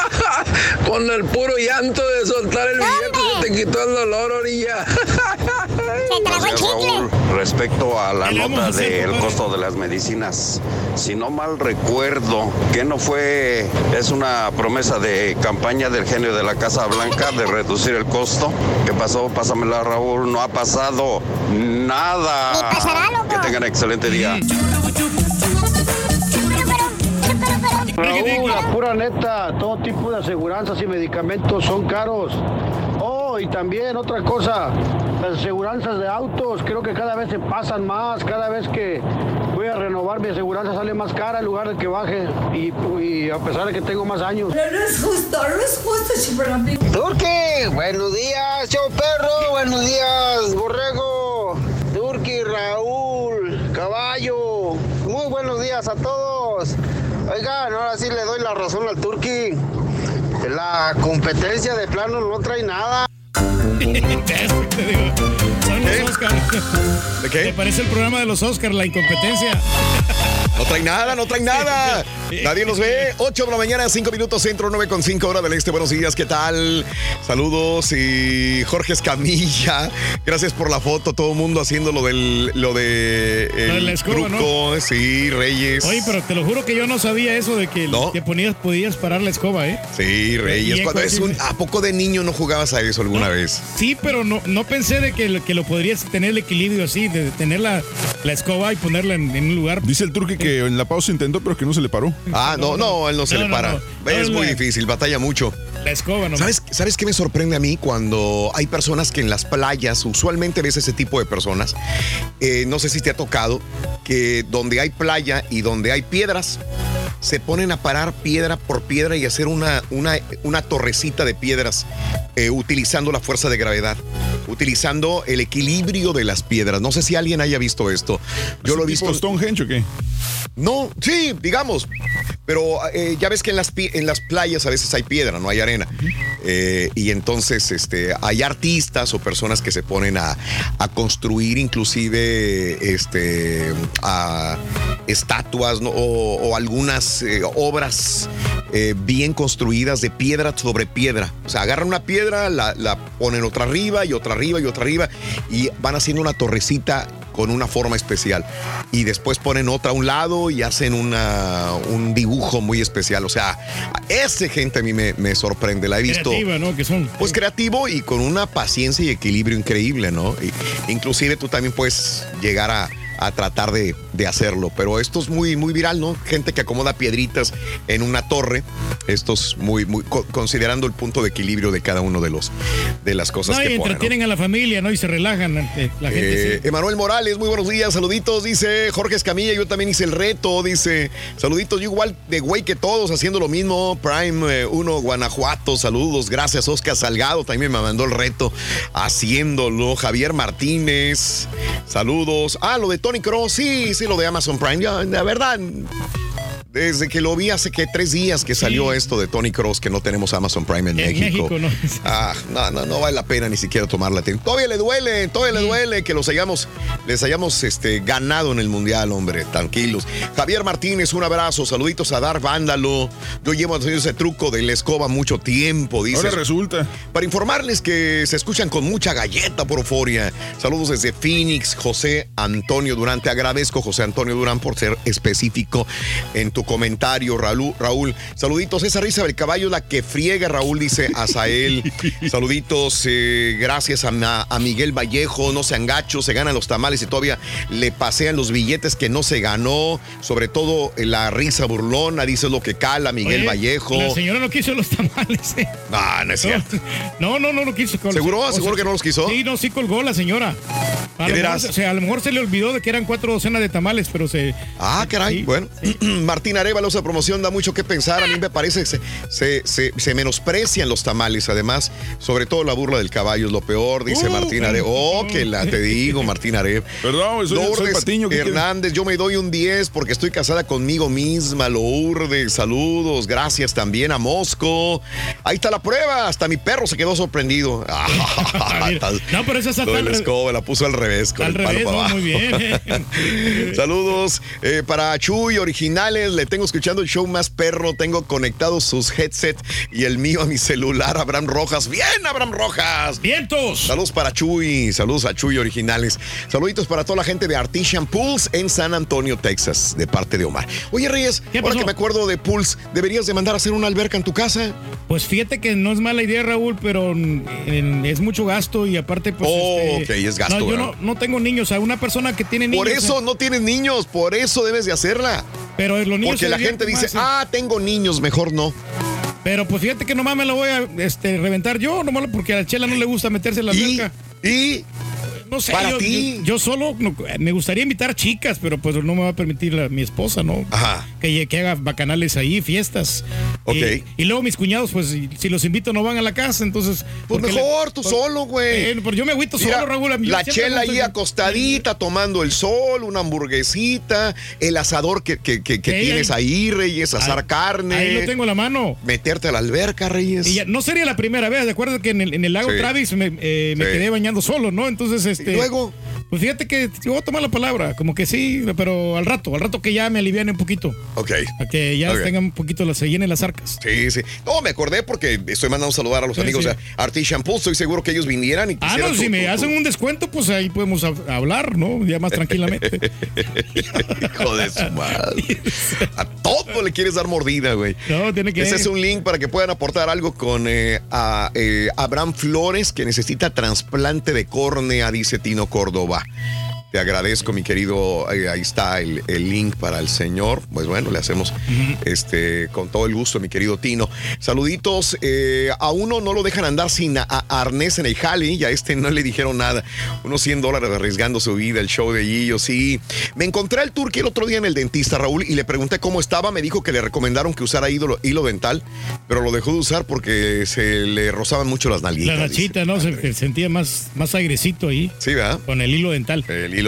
[laughs] Con el puro llanto de soltar el billete se te quitó el dolor, orilla. [laughs] Raúl. Respecto a la nota del costo de las medicinas, si no mal recuerdo, que no fue, es una promesa de campaña del genio de la Casa Blanca de reducir el costo. ¿Qué pasó? Pásamela, Raúl. No ha pasado nada. Que tengan excelente día. Raúl, la pura neta, todo tipo de aseguranzas y medicamentos son caros. Y también otra cosa, las aseguranzas de autos creo que cada vez se pasan más, cada vez que voy a renovar mi aseguranza sale más cara en lugar de que baje y, y a pesar de que tengo más años. No, no es justo, no es justo, Chiperrampi. Turki, buenos días, show perro, buenos días, borrego, Turki, Raúl, caballo, muy buenos días a todos. Oigan, ahora sí le doy la razón al Turki. La competencia de plano no trae nada. [laughs] Te digo. Son los Oscar. ¿De qué? Me parece el programa de los Oscar, la incompetencia. No trae nada, no trae nada. Nadie nos ve. 8 de la mañana, 5 minutos centro, 9 con 5 hora del este. Buenos días, ¿qué tal? Saludos y Jorge Escamilla. Gracias por la foto. Todo el mundo haciendo lo del lo de Lo de el la escoba, truco. Sí, Reyes. Oye, pero te lo juro que yo no sabía eso de que, que ponías, podías parar la escoba, ¿eh? Sí, Reyes. Cuando es un, ¿A poco de niño no jugabas a eso alguna vez? Sí, pero no, no pensé de que, lo- que lo podrías tener el equilibrio así, de tener la, la escoba y ponerla en, en un lugar. Dice el turque que en la pausa intentó, pero que no se le paró. Ah, no, no, él no se No, le no, para. no. Es No, muy la- difícil, batalla mucho. La escoba, ¿no? ¿Sabes, ¿Sabes qué me sorprende a mí cuando hay personas que en las playas, usualmente ves ese tipo de personas, eh, no sé si te ha tocado, que donde hay playa y donde hay piedras, se ponen a parar piedra por piedra y hacer una, una, una torrecita de piedras eh, utilizando la fuerza de gravedad, utilizando el equilibrio de las piedras. No sé si alguien haya visto esto. Yo lo he visto. Stonehenge o qué? No, sí, digamos. Pero eh, ya ves que en las, en las playas a veces hay piedra, no hay arena. Eh, y entonces este, hay artistas o personas que se ponen a, a construir inclusive este, a estatuas ¿no? o, o algunas eh, obras eh, bien construidas de piedra sobre piedra. O sea, agarran una piedra, la, la ponen otra arriba y otra arriba y otra arriba y van haciendo una torrecita con una forma especial. Y después ponen otra a un lado y hacen una, un dibujo muy especial. O sea, ese gente a mí me, me sorprende. La he visto. Creativa, ¿no? Que son. Pues creativo y con una paciencia y equilibrio increíble, ¿no? Y- inclusive tú también puedes llegar a, a tratar de, de hacerlo. Pero esto es muy, muy viral, ¿no? Gente que acomoda piedritas en una torre. Esto es muy, muy, co- considerando el punto de equilibrio de cada uno de los de las cosas No, y que ponen. ¿no? entretienen a la familia, ¿no? Y se relajan eh, la gente. Eh, Emanuel Morales, muy buenos días, saluditos, dice Jorge Escamilla, yo también hice el reto, dice, saluditos, yo igual de güey que todos, haciendo lo mismo, Prime 1, Guanajuato, saludos, gracias, Oscar Salgado, también me mandó el reto, haciéndolo, Javier Martínez, saludos, ah, lo de Tony Cross, sí, sí, lo de Amazon Prime, ya, la verdad... Desde que lo vi hace que tres días que salió esto de Tony Cross, que no tenemos Amazon Prime en, En México. México, ¿no? Ah, no, no, no vale la pena ni siquiera tomarla. atención. Todavía le duele, todavía le duele que los hayamos, les hayamos este, ganado en el Mundial, hombre, tranquilos. Javier Martínez, un abrazo, saluditos a Dar Vándalo. Yo llevo haciendo ese truco de la escoba mucho tiempo, dice. Ahora resulta. Para informarles que se escuchan con mucha galleta por euforia. Saludos desde Phoenix, José Antonio Durán. Te agradezco, José Antonio Durán, por ser específico en tu tu comentario, Raúl. Raúl. Saluditos, esa risa del caballo la que friega, Raúl, dice Azael. [laughs] Saluditos, eh, gracias a, a, Miguel Vallejo. No sean gachos, se ganan los tamales y todavía le pasean los billetes que no se ganó. Sobre todo eh, la risa burlona, dice lo que cala Miguel Vallejo. La señora no quiso los tamales. Eh. Ah, no es cierto. No, no, no, no quiso. ¿Seguro? ¿Seguro que no los quiso? Sí, no, sí colgó la señora. A lo, mejor, o sea, a lo mejor se le olvidó de que eran cuatro docenas de tamales, pero se. Ah, caray. bueno, [clears throat] Martín Arevalo, esa promoción da mucho que pensar. A mí me parece que se, se, se, menosprecian los tamales, además, sobre todo la burla del caballo es lo peor, dice uh, Martín Arevalo. Oh, que la te digo, [laughs] Martín Arevalo. Perdón, soy, Lourdes soy Patiño. Hernández, yo me doy un 10 porque estoy casada conmigo misma. Lourdes, saludos. Gracias también a Mosco. Ahí está la prueba. Hasta mi perro se quedó sorprendido. [laughs] no, pero esa está tan... la puso al revés. Con al el revés, palo muy bien. [laughs] Saludos eh, para Chuy Originales. Le tengo escuchando el show más perro. Tengo conectados sus headsets y el mío a mi celular. Abraham Rojas. Bien, Abraham Rojas. Vientos. Saludos para Chuy. Saludos a Chuy Originales. Saluditos para toda la gente de Artisan Pools en San Antonio, Texas, de parte de Omar. Oye, Reyes, ahora que me acuerdo de Pools, ¿deberías de mandar a hacer una alberca en tu casa? Pues fíjate que no es mala idea, Raúl, pero es mucho gasto y aparte, pues. Oh, este, ok, es gasto. No, yo no, no, tengo niños. O sea, una persona que tiene niños. Por eso no tienes niños, por eso debes de hacerla. Pero los niños. Porque la gente dice, ah, tengo niños, mejor no. Pero pues fíjate que nomás me la voy a este, reventar yo, nomás porque a la chela no le gusta meterse en la alberca. ¿Y? No sé, Para yo, ti. Yo, yo solo no, me gustaría invitar chicas, pero pues no me va a permitir la- mi esposa, ¿no? Ajá. Que, que haga bacanales ahí, fiestas. Ok. Y, y luego mis cuñados, pues si los invito no van a la casa, entonces. Pues mejor, le- tú por- solo, güey. Eh, pero yo me agüito Mira, solo, Raúl. La chela ahí acostadita, tomando el sol, una hamburguesita, el asador que, que- que- que tienes ahí, Reyes, asar Ahí- carne. Ahí lo tengo en la mano. Meterte a la alberca, Reyes. Y ya, no sería la primera vez, de acuerdo que en el, en el lago Sí. Travis me, eh, me Sí. quedé bañando solo, ¿no? Entonces, este. ¿Y luego? Pues fíjate que te voy a tomar la palabra, como que sí, pero al rato, al rato que ya me aliviane un poquito. Ok. A que ya Ok. tengan un poquito, la- se llenen las arcas. Sí, sí. No, me acordé porque estoy mandando saludar a los Sí, amigos sí. de Artisan Pool. Estoy seguro que ellos vinieran y Ah, no, tu- si me tu- hacen un descuento, pues ahí podemos hab- hablar, ¿no? Ya más tranquilamente. [laughs] Hijo de su madre. [laughs] A todo le quieres dar mordida, güey. No, tiene que. Ese es un link para que puedan aportar algo con eh, a, eh, Abraham Flores, que necesita trasplante de córnea, dice Tino Córdoba. Bye. Te agradezco, mi querido. eh, ahí está el, el link para el señor. Pues bueno, le hacemos este con todo el gusto, mi querido Tino. Saluditos. eh, a uno no lo dejan andar sin a- a- arnés en el jale y a este no le dijeron nada. Unos 100 dólares arriesgando su vida, el show de Gillo, sí. Me encontré al turqui el otro día en el dentista, Raúl, y le pregunté cómo estaba. Me dijo que le recomendaron que usara hilo, hilo dental, pero lo dejó de usar porque se le rozaban mucho las La nalguitas. dice. rachita, ¿no? Se, se sentía más, más airecito ahí. Sí, ¿verdad? Con el hilo dental. El hilo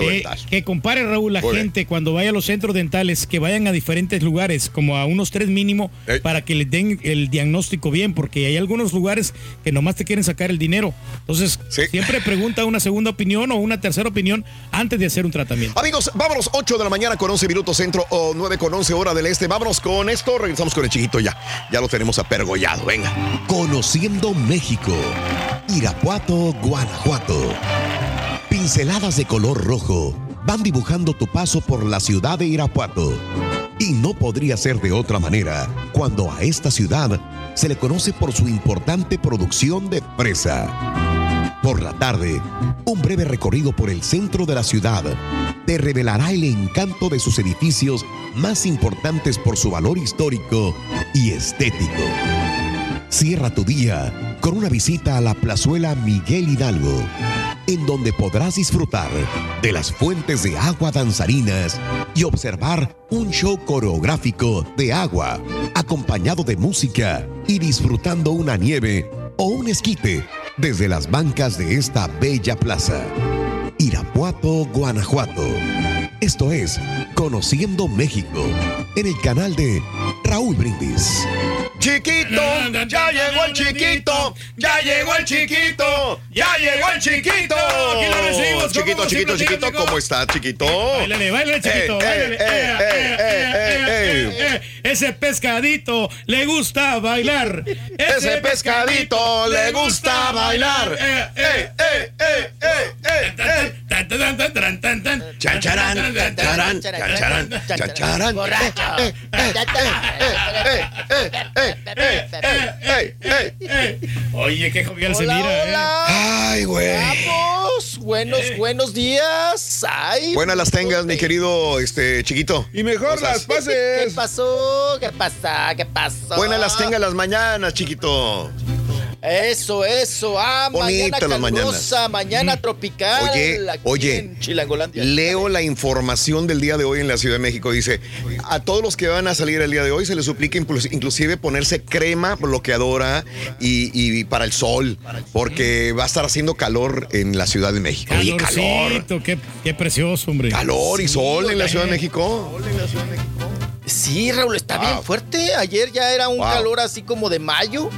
que, compare, Raúl, la Muy bien. gente cuando vaya a los centros dentales, que vayan a diferentes lugares, como a unos tres mínimo, para que les den el diagnóstico bien, porque hay algunos lugares que nomás te quieren sacar el dinero. Entonces, siempre pregunta una segunda opinión o una tercera opinión antes de hacer un tratamiento. Amigos, vámonos 8 de la mañana con 11 minutos centro o 9 con 11 hora del este. Vámonos con esto. Regresamos con el chiquito ya. Ya lo tenemos apergollado. Venga. Conociendo México. Irapuato, Guanajuato. Pinceladas de color rojo van dibujando tu paso por la ciudad de Irapuato. Y no podría ser de otra manera cuando a esta ciudad se le conoce por su importante producción de fresa. Por la tarde, un breve recorrido por el centro de la ciudad te revelará el encanto de sus edificios más importantes por su valor histórico y estético. Cierra tu día con una visita a la plazuela Miguel Hidalgo, en donde podrás disfrutar de las fuentes de agua danzarinas y observar un show coreográfico de agua, acompañado de música y disfrutando una nieve o un esquite desde las bancas de esta bella plaza. Irapuato, Guanajuato. Esto es Conociendo México, en el canal de Raúl Brindis. Chiquito, ya llegó el chiquito, ya llegó el chiquito, ya llegó el chiquito. Aquí lo recibimos, Chiquito, chiquito, chiquito. ¿cómo está, chiquito? Báilale, báilale, chiquito, Ese pescadito le gusta bailar. Ese pescadito le gusta bailar. Eh, eh, eh, eh, eh, eh, eh. Chancharán, chancharán, chancharán, chancharán. Oye, qué jovial se mira, ¿eh? Ay, güey. Vamos, buenos, buenos días. Ay, Buenas las tengas, mi querido este chiquito. Y mejor las pases. ¿Qué pasó? ¿Qué pasa? ¿Qué pasó? Buenas las tengas las mañanas, chiquito. Eso, eso. Ah, Bonitas mañana calurosa, mañana tropical. Oye, oye, en Chilangolandia. Leo la información del día de hoy en la Ciudad de México. Dice, a todos los que van a salir el día de hoy se les suplica inclus- inclusive ponerse crema bloqueadora y, y para el sol, porque va a estar haciendo calor en la Ciudad de México. Oye, calor. Qué, qué precioso, hombre. Calor y Sí, sol en la. Ciudad de México. Sí, Raúl, está bien fuerte. Ayer ya era un Wow. calor así como de mayo.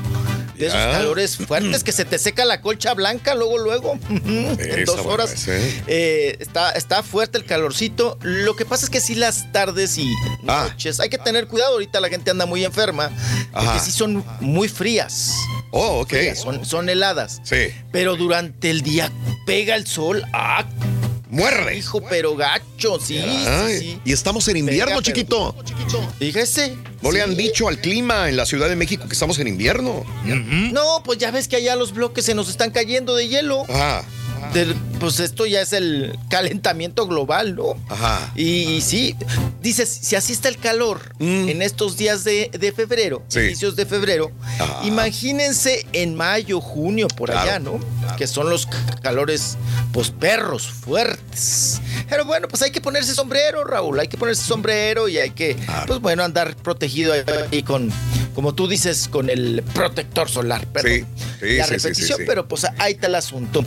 De esos calores fuertes que se te seca la colcha blanca luego, luego, [laughs] en dos horas. ¿eh? Está, está fuerte el calorcito. Lo que pasa es que sí las tardes y Ah. noches, hay que tener cuidado. Ahorita la gente anda muy enferma, porque Ajá. sí son muy frías. Oh, ok. Frías, son, son heladas. Sí. Pero durante el día pega el sol. ¡Ah! Muerde. Hijo, pero gacho, sí, sí, sí. Y estamos en invierno, Pega, pero- chiquito. Fíjese. ¿No le han dicho al clima en la Ciudad de México que estamos en invierno? No, pues ya ves que allá los bloques se nos están cayendo de hielo. Ajá. Del- pues esto ya es el calentamiento global, ¿no? Ajá. Y, y sí, dices, si así está el calor en estos días de, de febrero, Mm. Sí. inicios de febrero, Ajá. imagínense en mayo, junio, por Claro. allá, ¿no? Que son los calores, pues perros, fuertes. Pero bueno, pues hay que ponerse sombrero, Raúl, hay que ponerse sombrero y hay que, pues bueno, andar protegido ahí con, como tú dices, con el protector solar, perdón. sí, la sí, sí, sí, repetición, pero pues ahí está el asunto.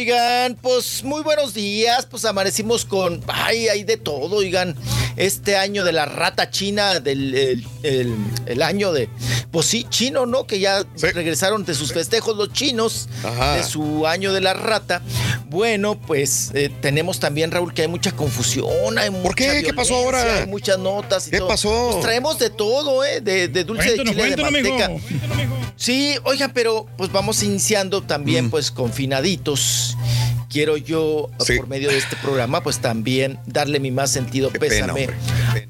Oigan, pues muy buenos días, pues amanecimos con, ay, hay de todo, oigan, este año de la rata china, del el, el- el año de, pues sí, chino, ¿no? Que ya regresaron de sus festejos los chinos, Ajá. de su año de la rata. Bueno, pues eh, tenemos también, Raúl, que hay mucha confusión, hay ¿Por qué? ¿Qué pasó ahora? Hay muchas notas y ¿Qué todo. pasó? Pues traemos de todo, ¿eh? De, de dulce de Cuéntanos, chile de manteca. amigo. Sí, oigan, pero pues vamos iniciando también pues confinaditos. Quiero yo, Sí. por medio de este programa, pues también darle mi más sentido Qué pésame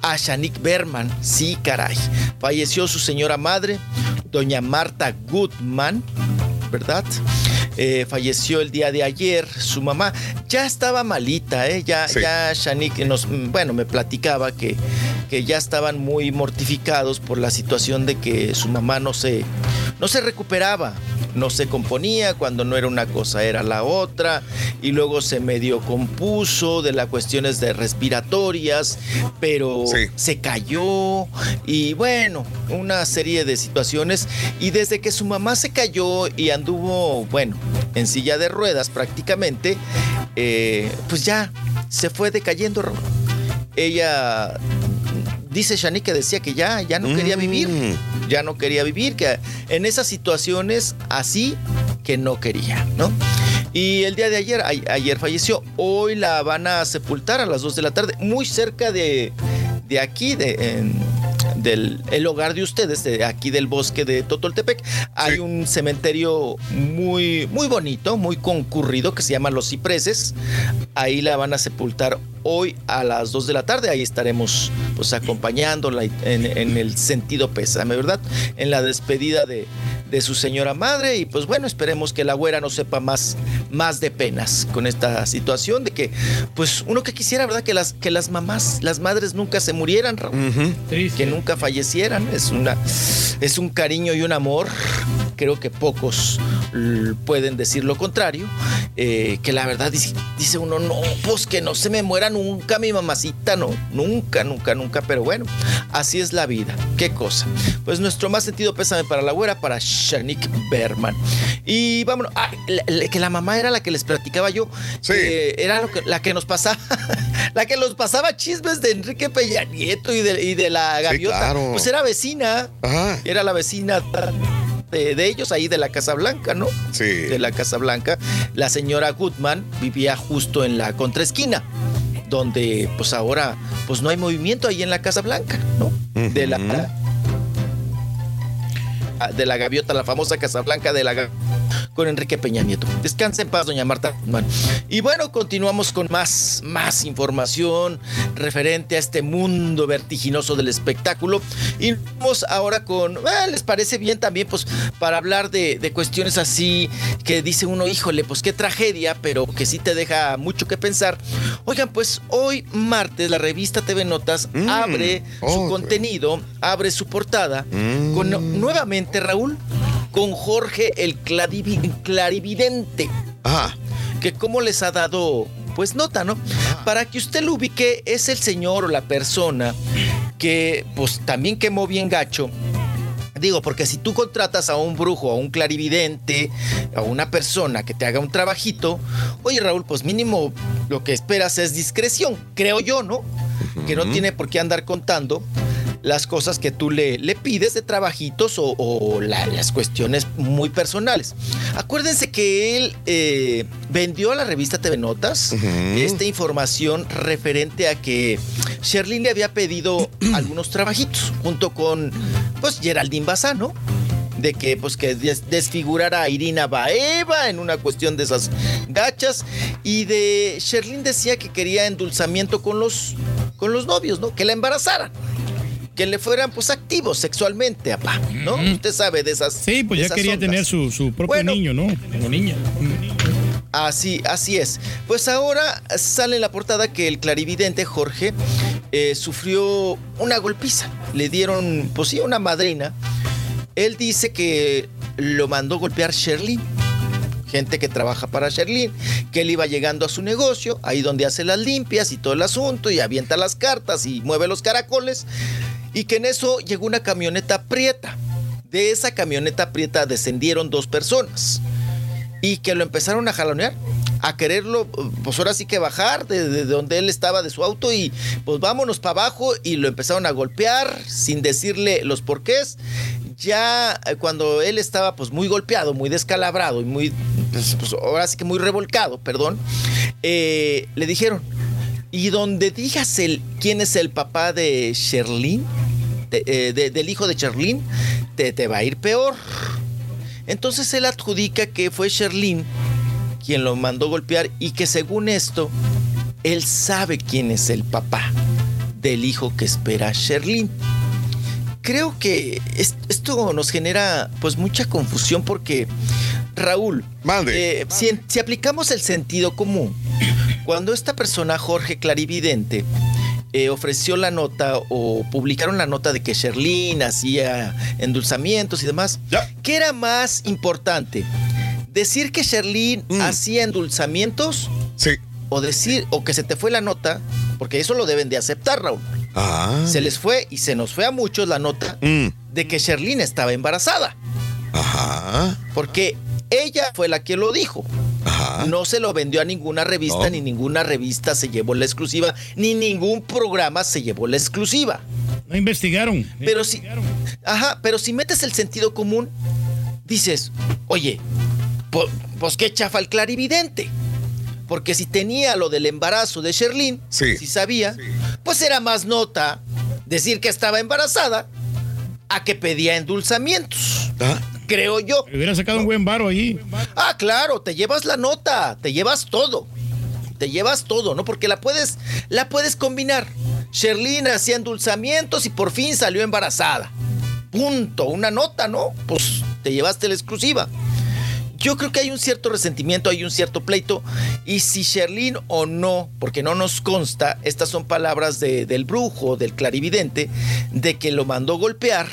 a Shanik Berman. Sí, caray. Falleció su señora madre, doña Marta Goodman, ¿verdad? Eh, falleció el día de ayer su mamá. Ya estaba malita, ¿eh? Ya, Sí. ya Shanik nos, bueno, me platicaba que, que ya estaban muy mortificados por la situación de que su mamá no se, no se recuperaba, no se componía, cuando no era una cosa era la otra, y luego se medio compuso de las cuestiones de respiratorias, pero Sí. se cayó, y bueno, una serie de situaciones, y desde que su mamá se cayó y anduvo, bueno, en silla de ruedas prácticamente, eh, pues ya se fue decayendo. Raúl. Ella dice Shani que decía que ya, ya no quería vivir, Mm. Ya no quería vivir, que en esas situaciones así que no quería, ¿no? Y el día de ayer, ayer falleció, hoy la van a sepultar a las 2 de la tarde, muy cerca de, de aquí, de, del el hogar de ustedes, de aquí del bosque de Totoltepec. Hay un cementerio muy, muy bonito, muy concurrido, que se llama Los Cipreses. Ahí la van a sepultar hoy a las 2 de la tarde. Ahí estaremos pues acompañándola en, en el sentido pésame, ¿verdad? En la despedida de, de su señora madre. Y pues bueno, esperemos que la güera no sepa más, más de penas con esta situación de que, pues uno que quisiera, ¿verdad? Que las, que las mamás, las madres nunca se murieran, Raúl. Que nunca fallecieran. Es, una, es un cariño y un amor. Creo que pocos pueden decir lo contrario. eh, que la verdad dice, dice uno, no, pues que no se me muera nunca mi mamacita, no, nunca, nunca, nunca. Pero bueno, así es la vida. Qué cosa. Pues nuestro más sentido pésame para la güera, para Shanik Berman. Y vámonos, ah, la- la- que la mamá era la que les platicaba yo. que era lo que- la que nos pasaba, [laughs] la que nos pasaba chismes de Enrique Peña Nieto y de, y de la gaviota. claro. Pues era vecina. Era la vecina de, de ellos ahí de la Casa Blanca, ¿no? Sí. De la Casa Blanca. La señora Goodman vivía justo en la contraesquina, donde pues ahora pues no hay movimiento ahí en la Casa Blanca, ¿no? De la de la gaviota, la famosa Casa Blanca de la Gaviota, con Enrique Peña Nieto. Descansa en paz, doña Marta. Bueno, y bueno, continuamos con más, más información referente a este mundo vertiginoso del espectáculo. Y vamos ahora con, eh, ¿les parece bien también? Pues para hablar de, de cuestiones así que dice uno, híjole, pues qué tragedia, pero que sí te deja mucho que pensar. Oigan, pues hoy martes la revista TV Notas abre su contenido, abre su portada con nuevamente Raúl, con Jorge el clarivi- clarividente. Que como les ha dado pues nota, ¿no? Para que usted lo ubique, es el señor o la persona que pues también quemó bien gacho. Digo, porque si tú contratas a un brujo, a un clarividente, a una persona que te haga un trabajito, oye Raúl, pues mínimo lo que esperas es discreción, creo yo, ¿no? Que no tiene por qué andar contando las cosas que tú le, le pides de trabajitos o, o la- las cuestiones muy personales. Acuérdense que él eh, vendió a la revista TV Notas esta información referente a que Sherlyn le había pedido [clears throat] algunos trabajitos junto con pues Geraldine Bazán, ¿no? De que pues que des- desfigurara a Irina Baeva en una cuestión de esas gachas y de Sherlyn decía que quería endulzamiento con los con los novios, ¿no? Que la embarazaran. Que le fueran pues activos sexualmente, apá, ¿no? Usted sabe de esas Sí, pues ya quería ondas. tener su, su propio Bueno. niño, ¿no? Como niña. Así, así es. Pues ahora sale en la portada que el clarividente Jorge eh, sufrió una golpiza. Le dieron, pues sí, una madrina. Él dice que lo mandó golpear Sherlyn. Gente que trabaja para Sherlyn, que él iba llegando a su negocio, ahí donde hace las limpias y todo el asunto, y avienta las cartas y mueve los caracoles, y que en eso llegó una camioneta prieta. De esa camioneta prieta descendieron dos personas y que lo empezaron a jalonear, a quererlo, pues ahora sí que bajar de, de donde él estaba de su auto y pues vámonos para abajo y lo empezaron a golpear sin decirle los porqués. Ya eh, cuando él estaba pues muy golpeado, muy descalabrado y muy, pues, pues, ahora sí que muy revolcado, perdón, eh, le dijeron, y donde digas el, quién es el papá de Sherlyn, eh, de- del hijo de Sherlyn, te, te va a ir peor. Entonces él adjudica que fue Sherlyn quien lo mandó golpear y que según esto, él sabe quién es el papá del hijo que espera Sherlyn. Creo que es- esto nos genera pues mucha confusión porque Raúl, eh, si, aplicamos el sentido común, cuando esta persona, Jorge Clarividente, eh, ofreció la nota o publicaron la nota de que Sherlyn hacía endulzamientos y demás, ¿qué era más importante? ¿Decir que Sherlyn hacía endulzamientos? Sí. O decir, o que se te fue la nota, porque eso lo deben de aceptar, Raúl. Ah. Se les fue y se nos fue a muchos la nota de que Sherlyn estaba embarazada. Ajá. Porque ella fue la que lo dijo. No se lo vendió a ninguna revista, No. ni ninguna revista se llevó la exclusiva, ni ningún programa se llevó la exclusiva. No investigaron. Pero si, ajá, pero si metes el sentido común, dices, oye, pues qué chafa el clarividente. Porque si tenía lo del embarazo de Sherlyn, si sabía, pues era más nota decir que estaba embarazada a que pedía endulzamientos. Creo yo. Hubiera sacado un buen varo ahí. Ah, claro, te llevas la nota, te llevas todo. Te llevas todo, ¿no? Porque la puedes, la puedes combinar. Sherlyn hacía endulzamientos y por fin salió embarazada. Punto, una nota, ¿no? Pues te llevaste la exclusiva. Yo creo que hay un cierto resentimiento, hay un cierto pleito. Y si Sherlyn o no, porque no nos consta, estas son palabras de- del brujo, del clarividente, de que lo mandó golpear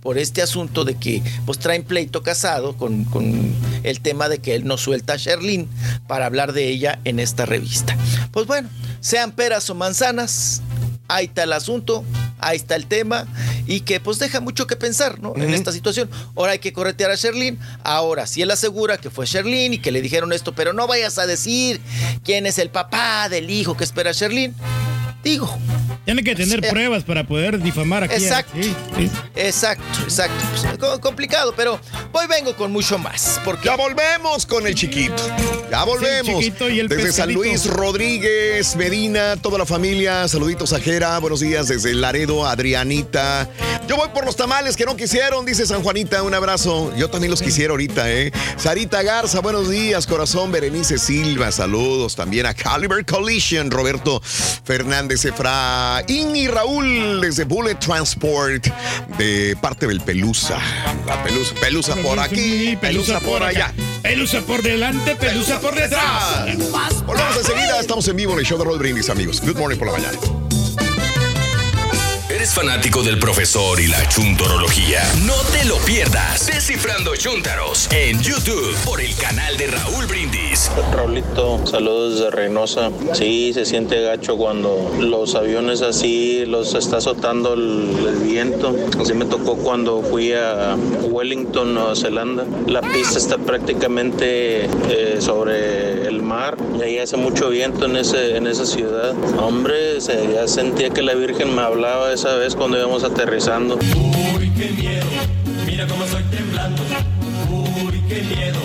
por este asunto de que pues traen pleito casado con, con el tema de que él no suelta a Sherlyn para hablar de ella en esta revista. Pues bueno, sean peras o manzanas, ahí está el asunto, ahí está el tema y que pues deja mucho que pensar, ¿no? En esta situación. Ahora hay que corretear a Sherlyn. Ahora, si él asegura que fue Sherlyn y que le dijeron esto, pero no vayas a decir quién es el papá del hijo que espera a Sherlyn. Digo, Tiene que tener pruebas para poder difamar aquí. Exacto. Exacto, exacto. Pues, co- complicado, pero hoy vengo con mucho más. Porque Ya volvemos con el chiquito. Ya volvemos. chiquito y el desde San. Luis, Rodríguez, Medina, toda la familia. Saluditos a Jera. Buenos días desde Laredo, Adrianita. Yo voy por los tamales que no quisieron, dice San Juanita. Un abrazo. Yo también los quisiera ahorita, ¿eh? Sarita Garza, buenos días, corazón. Berenice Silva, saludos también a Caliber Collision. Roberto Fernández Efraín y Raúl desde Bullet Transport de parte del Pelusa. La Pelusa, Pelusa por aquí, Pelusa por allá. Pelusa por delante, pelusa por detrás. Volvemos enseguida, estamos en vivo en el show de Roll Brindis, amigos. Good morning por la mañana. ¿Eres fanático del profesor y la chuntorología? No te lo pierdas. Descifrando Chuntaros en YouTube por el canal de Raúl Brindis. Raulito, saludos desde Reynosa. Sí, se siente gacho cuando los aviones así los está azotando el, el viento. Así me tocó cuando fui a Wellington, Nueva Zelanda. La pista está prácticamente eh, sobre el mar y ahí hace mucho viento en, ese, en esa ciudad. Hombre, se- ya sentía que la Virgen me hablaba esa vez cuando íbamos aterrizando. Uy, qué miedo, mira cómo estoy temblando. Uy, qué miedo,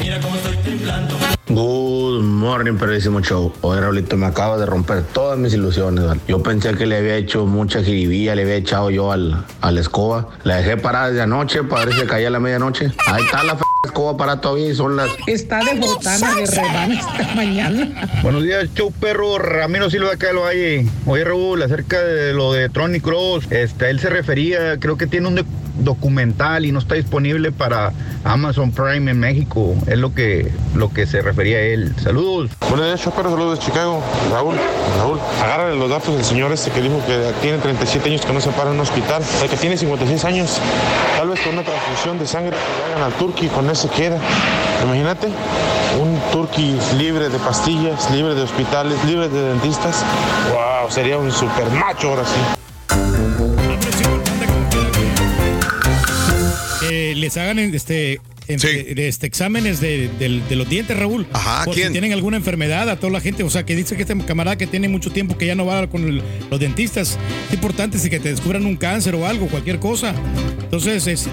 mira cómo estoy temblando. Good morning, perrísimo show. Oye, Raulito, me acaba de romper todas mis ilusiones. ¿vale? Yo pensé que le había hecho mucha jiribilla, le había echado yo al, a la escoba. La dejé parada desde anoche para ver si caía a la medianoche. Ahí está la f escoba parada todavía y son las... Está de botana de rebana esta mañana. Buenos días, show perro. Ramiro Silva acá del Valle. Oye, Raúl, acerca de lo de Tronny Cross, este, él se refería, creo que tiene un documental y no está disponible para Amazon Prime en México. Es lo que, lo que se refería a él. Saludos. Buenos días, Chopper, saludos de Chicago. Raúl, Raúl, agárrale los datos del señor este que dijo que tiene 37 años que no se para en un hospital, el que tiene 56 años. Tal vez con una transfusión de sangre que le hagan al turqui, con ese queda. Imagínate, un turqui libre de pastillas, libre de hospitales, libre de dentistas. Wow, sería un super macho ahora sí. Que les hagan este, en- este exámenes de, del- de los dientes, Raúl. Ajá, por ¿quién? si tienen alguna enfermedad a toda la gente. O sea, que dice que este camarada que tiene mucho tiempo que ya no va con el- los dentistas. Es importante si que te descubran un cáncer o algo, cualquier cosa. Entonces, es,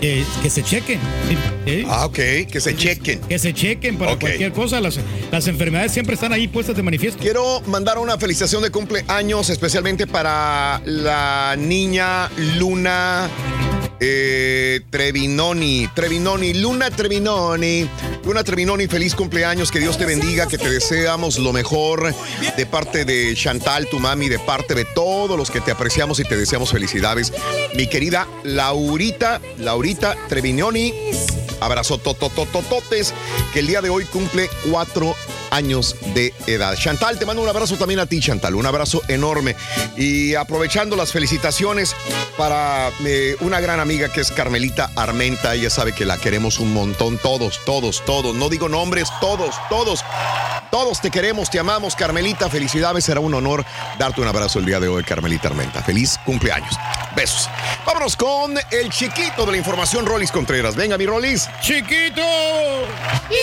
eh, que se chequen. ¿Eh? Ah, ok, que se chequen. Que se chequen para cualquier cosa. Las, las enfermedades siempre están ahí puestas de manifiesto. Quiero mandar una felicitación de cumpleaños especialmente para la niña Luna eh, Trevinoni. Trevinoni, Luna Trevinoni. Luna Trevinoni, feliz cumpleaños. Que Dios te bendiga, que te deseamos lo mejor de parte de Chantal, tu mami, de parte de todos los que te apreciamos y te deseamos felicidades. Mi querida Laurita, Laurita Trevinoni. Abrazo tototototes, que el día de hoy cumple cuatro años de edad. Chantal, te mando un abrazo también a ti, Chantal, un abrazo enorme. Y aprovechando las felicitaciones para eh, una gran amiga que es Carmelita Armenta, ella sabe que la queremos un montón, todos, todos, todos, no digo nombres, todos, todos, todos te queremos, te amamos, Carmelita, felicidades, será un honor darte un abrazo el día de hoy, Carmelita Armenta. Feliz cumpleaños. Besos. Vámonos con el chiquito de la información, Rolis Contreras. Venga, mi Rolis. ¡Chiquito!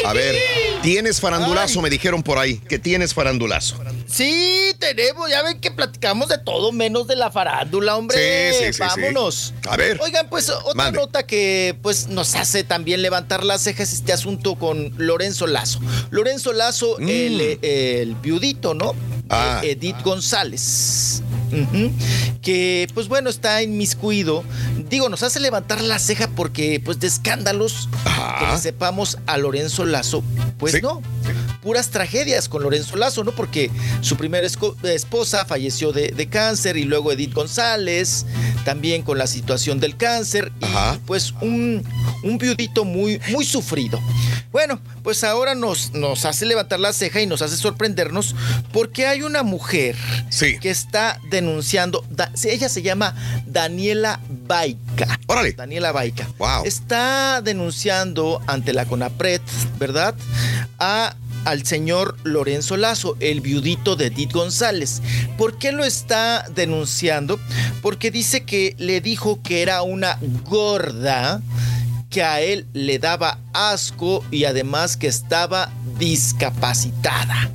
A ver, tienes farandulazo, me dijeron por ahí, que tienes farandulazo. Sí, tenemos, ya ven que platicamos de todo menos de la farándula, hombre. Sí, sí, sí, sí. Vámonos. A ver. Oigan, pues otra Mande. nota que pues nos hace también levantar las cejas este asunto con Lorenzo Lazo. Lorenzo Lazo, el, eh, el viudito, ¿no? Mm. Ah. De Edith González. Que pues bueno, está inmiscuido. Digo, nos hace levantar la ceja porque pues de escándalos que le sepamos a Lorenzo Lazo, pues no. Puras tragedias con Lorenzo Lazo, ¿no? Porque su primera esposa falleció de, de cáncer y luego Edith González, también con la situación del cáncer y pues un, un viudito muy, muy sufrido. Bueno, pues ahora nos, nos hace levantar la ceja y nos hace sorprendernos porque hay una mujer que está denunciando, da- ella se llama Daniela Baica. Órale. Daniela Baica. Wow. Está denunciando ante la CONAPRED, ¿verdad? A al señor Lorenzo Lazo, el viudito de Edith González. ¿Por qué lo está denunciando? Porque dice que le dijo que era una gorda que a él le daba asco y además que estaba discapacitada.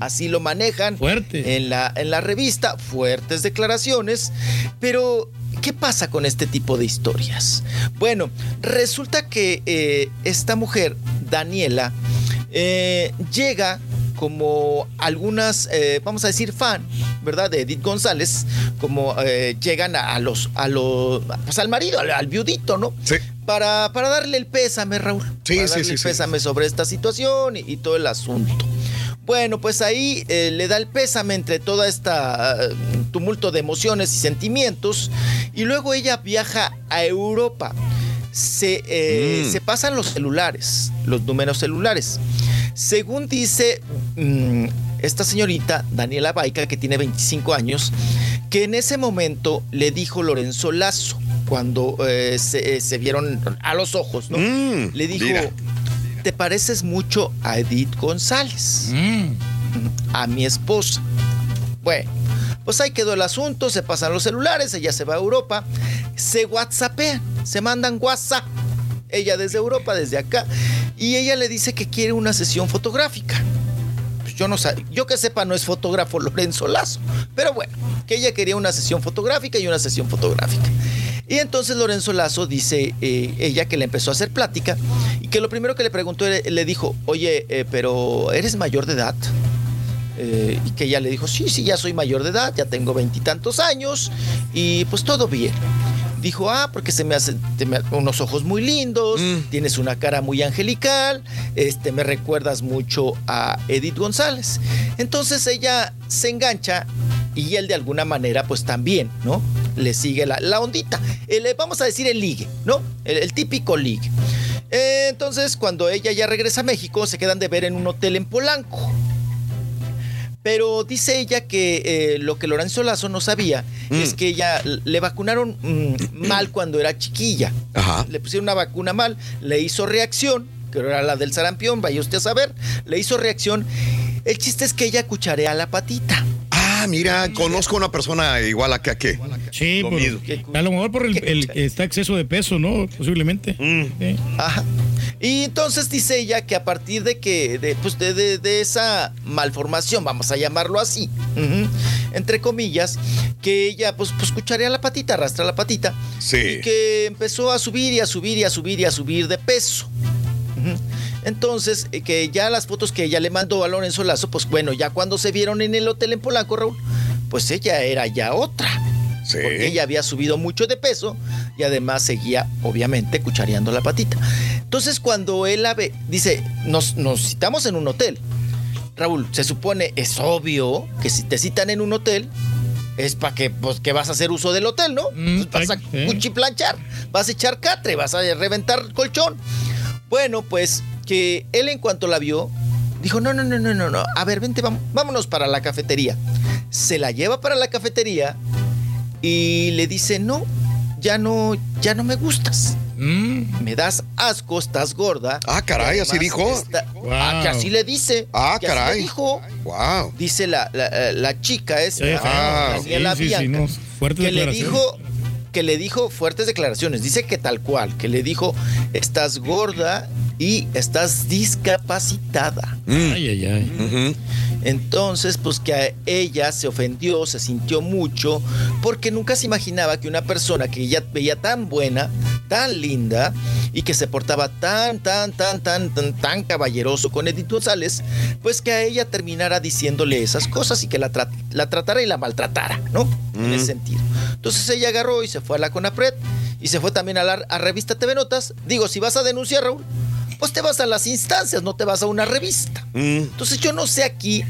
Así lo manejan Fuerte. En, la, en la revista, fuertes declaraciones, pero ¿qué pasa con este tipo de historias? Bueno, resulta que eh, esta mujer, Daniela, eh, llega como algunas, eh, vamos a decir, fan, ¿verdad? De Edith González, como eh, llegan a, a los, a los, pues al marido, al, al viudito, ¿no? Sí. Para, para darle el pésame, Raúl. Sí, para sí, darle sí, el pésame sobre esta situación y, y todo el asunto. Bueno, pues ahí eh, le da el pésame entre toda esta eh, tumulto de emociones y sentimientos. Y luego ella viaja a Europa. Se, eh, Mm. se pasan los celulares, los números celulares. Según dice mm, esta señorita, Daniela Baica, que tiene 25 años, que en ese momento le dijo Lorenzo Lazo, cuando eh, se, eh, se vieron a los ojos, ¿no? Mm, le dijo, mira. te pareces mucho a Edith González, a mi esposa. Bueno, pues ahí quedó el asunto, se pasan los celulares, ella se va a Europa, se whatsappean, se mandan WhatsApp, ella desde Europa, desde acá, y ella le dice que quiere una sesión fotográfica. Pues yo no sé, yo que sepa no es fotógrafo Lorenzo Lazo, pero bueno, que ella quería una sesión fotográfica y una sesión fotográfica. Y entonces Lorenzo Lazo dice eh, ella que le empezó a hacer plática y que lo primero que le preguntó le, dijo, oye, eh, pero ¿eres mayor de edad? Eh, y que ella le dijo, sí, sí, ya soy mayor de edad, ya tengo veintitantos años y pues todo bien. Dijo, ah, porque se me te me- unos ojos muy lindos, tienes una cara muy angelical, este, me recuerdas mucho a Edith González. Entonces ella se engancha y él de alguna manera pues también, ¿no? Le sigue la, la ondita. El, eh, vamos a decir el ligue, ¿no? El, el típico ligue. Eh, entonces cuando ella ya regresa a México se quedan de ver en un hotel en Polanco. Pero dice ella que eh, lo que Lorenzo Lazo no sabía es que ella le vacunaron mm, mal cuando era chiquilla. Le pusieron una vacuna mal, le hizo reacción, que era la del sarampión, vaya usted a saber, le hizo reacción. El chiste es que ella cucharea la patita. Ah, mira, conozco una persona igual a que a qué. Sí, Lo por- a lo mejor por el, el que está exceso de peso, ¿no? Posiblemente. Sí. Ajá. Y entonces dice ella que a partir de que, de, pues de, de- de esa malformación, vamos a llamarlo así, entre comillas, que ella pues, pues cucharea la patita, arrastra la patita, Sí. y que empezó a subir y a subir y a subir y a subir de peso. Entonces, eh, que ya las fotos que ella le mandó a Lorenzo Lazo, pues bueno, ya cuando se vieron en el hotel en Polanco, Raúl, pues ella era ya otra. Porque ella había subido mucho de peso y además seguía, obviamente, cuchareando la patita. Entonces, cuando él la ve, dice, nos, nos citamos en un hotel. Raúl, se supone, es obvio que si te citan en un hotel, es para que, pues, que vas a hacer uso del hotel, ¿no? Pues vas a cuchiplanchar, vas a echar catre, vas a reventar colchón. Bueno, pues que él en cuanto la vio, dijo, no, no, no, no, no, no, a ver, vente, vámonos para la cafetería. Se la lleva para la cafetería y le dice, no, ya no, ya no me gustas. Me das asco, estás gorda. Ah, caray, ¿así dijo? está- Ah, que así le dice. Ah, que así le caray. dijo. Wow. Dice la, la, la chica Sí, ah, sí, Daniela sí, sí, Bianca, no, fuertes que le dijo que le dijo fuertes declaraciones. Dice que tal cual, que le dijo, estás gorda y estás discapacitada. Ay, ay, ay. Entonces, pues que a ella se ofendió, se sintió mucho, porque nunca se imaginaba que una persona que ella veía tan buena, tan linda, y que se portaba tan, tan, tan, tan, tan, tan caballeroso con Edith González, pues que a ella terminara diciéndole esas cosas y que la, tra- la tratara y la maltratara, ¿no? En ese sentido. Entonces ella agarró y se fue a la CONAPRED y se fue también a la a revista TV Notas. Digo, si vas a denunciar, Raúl, pues te vas a las instancias, no te vas a una revista. Entonces yo no sé aquí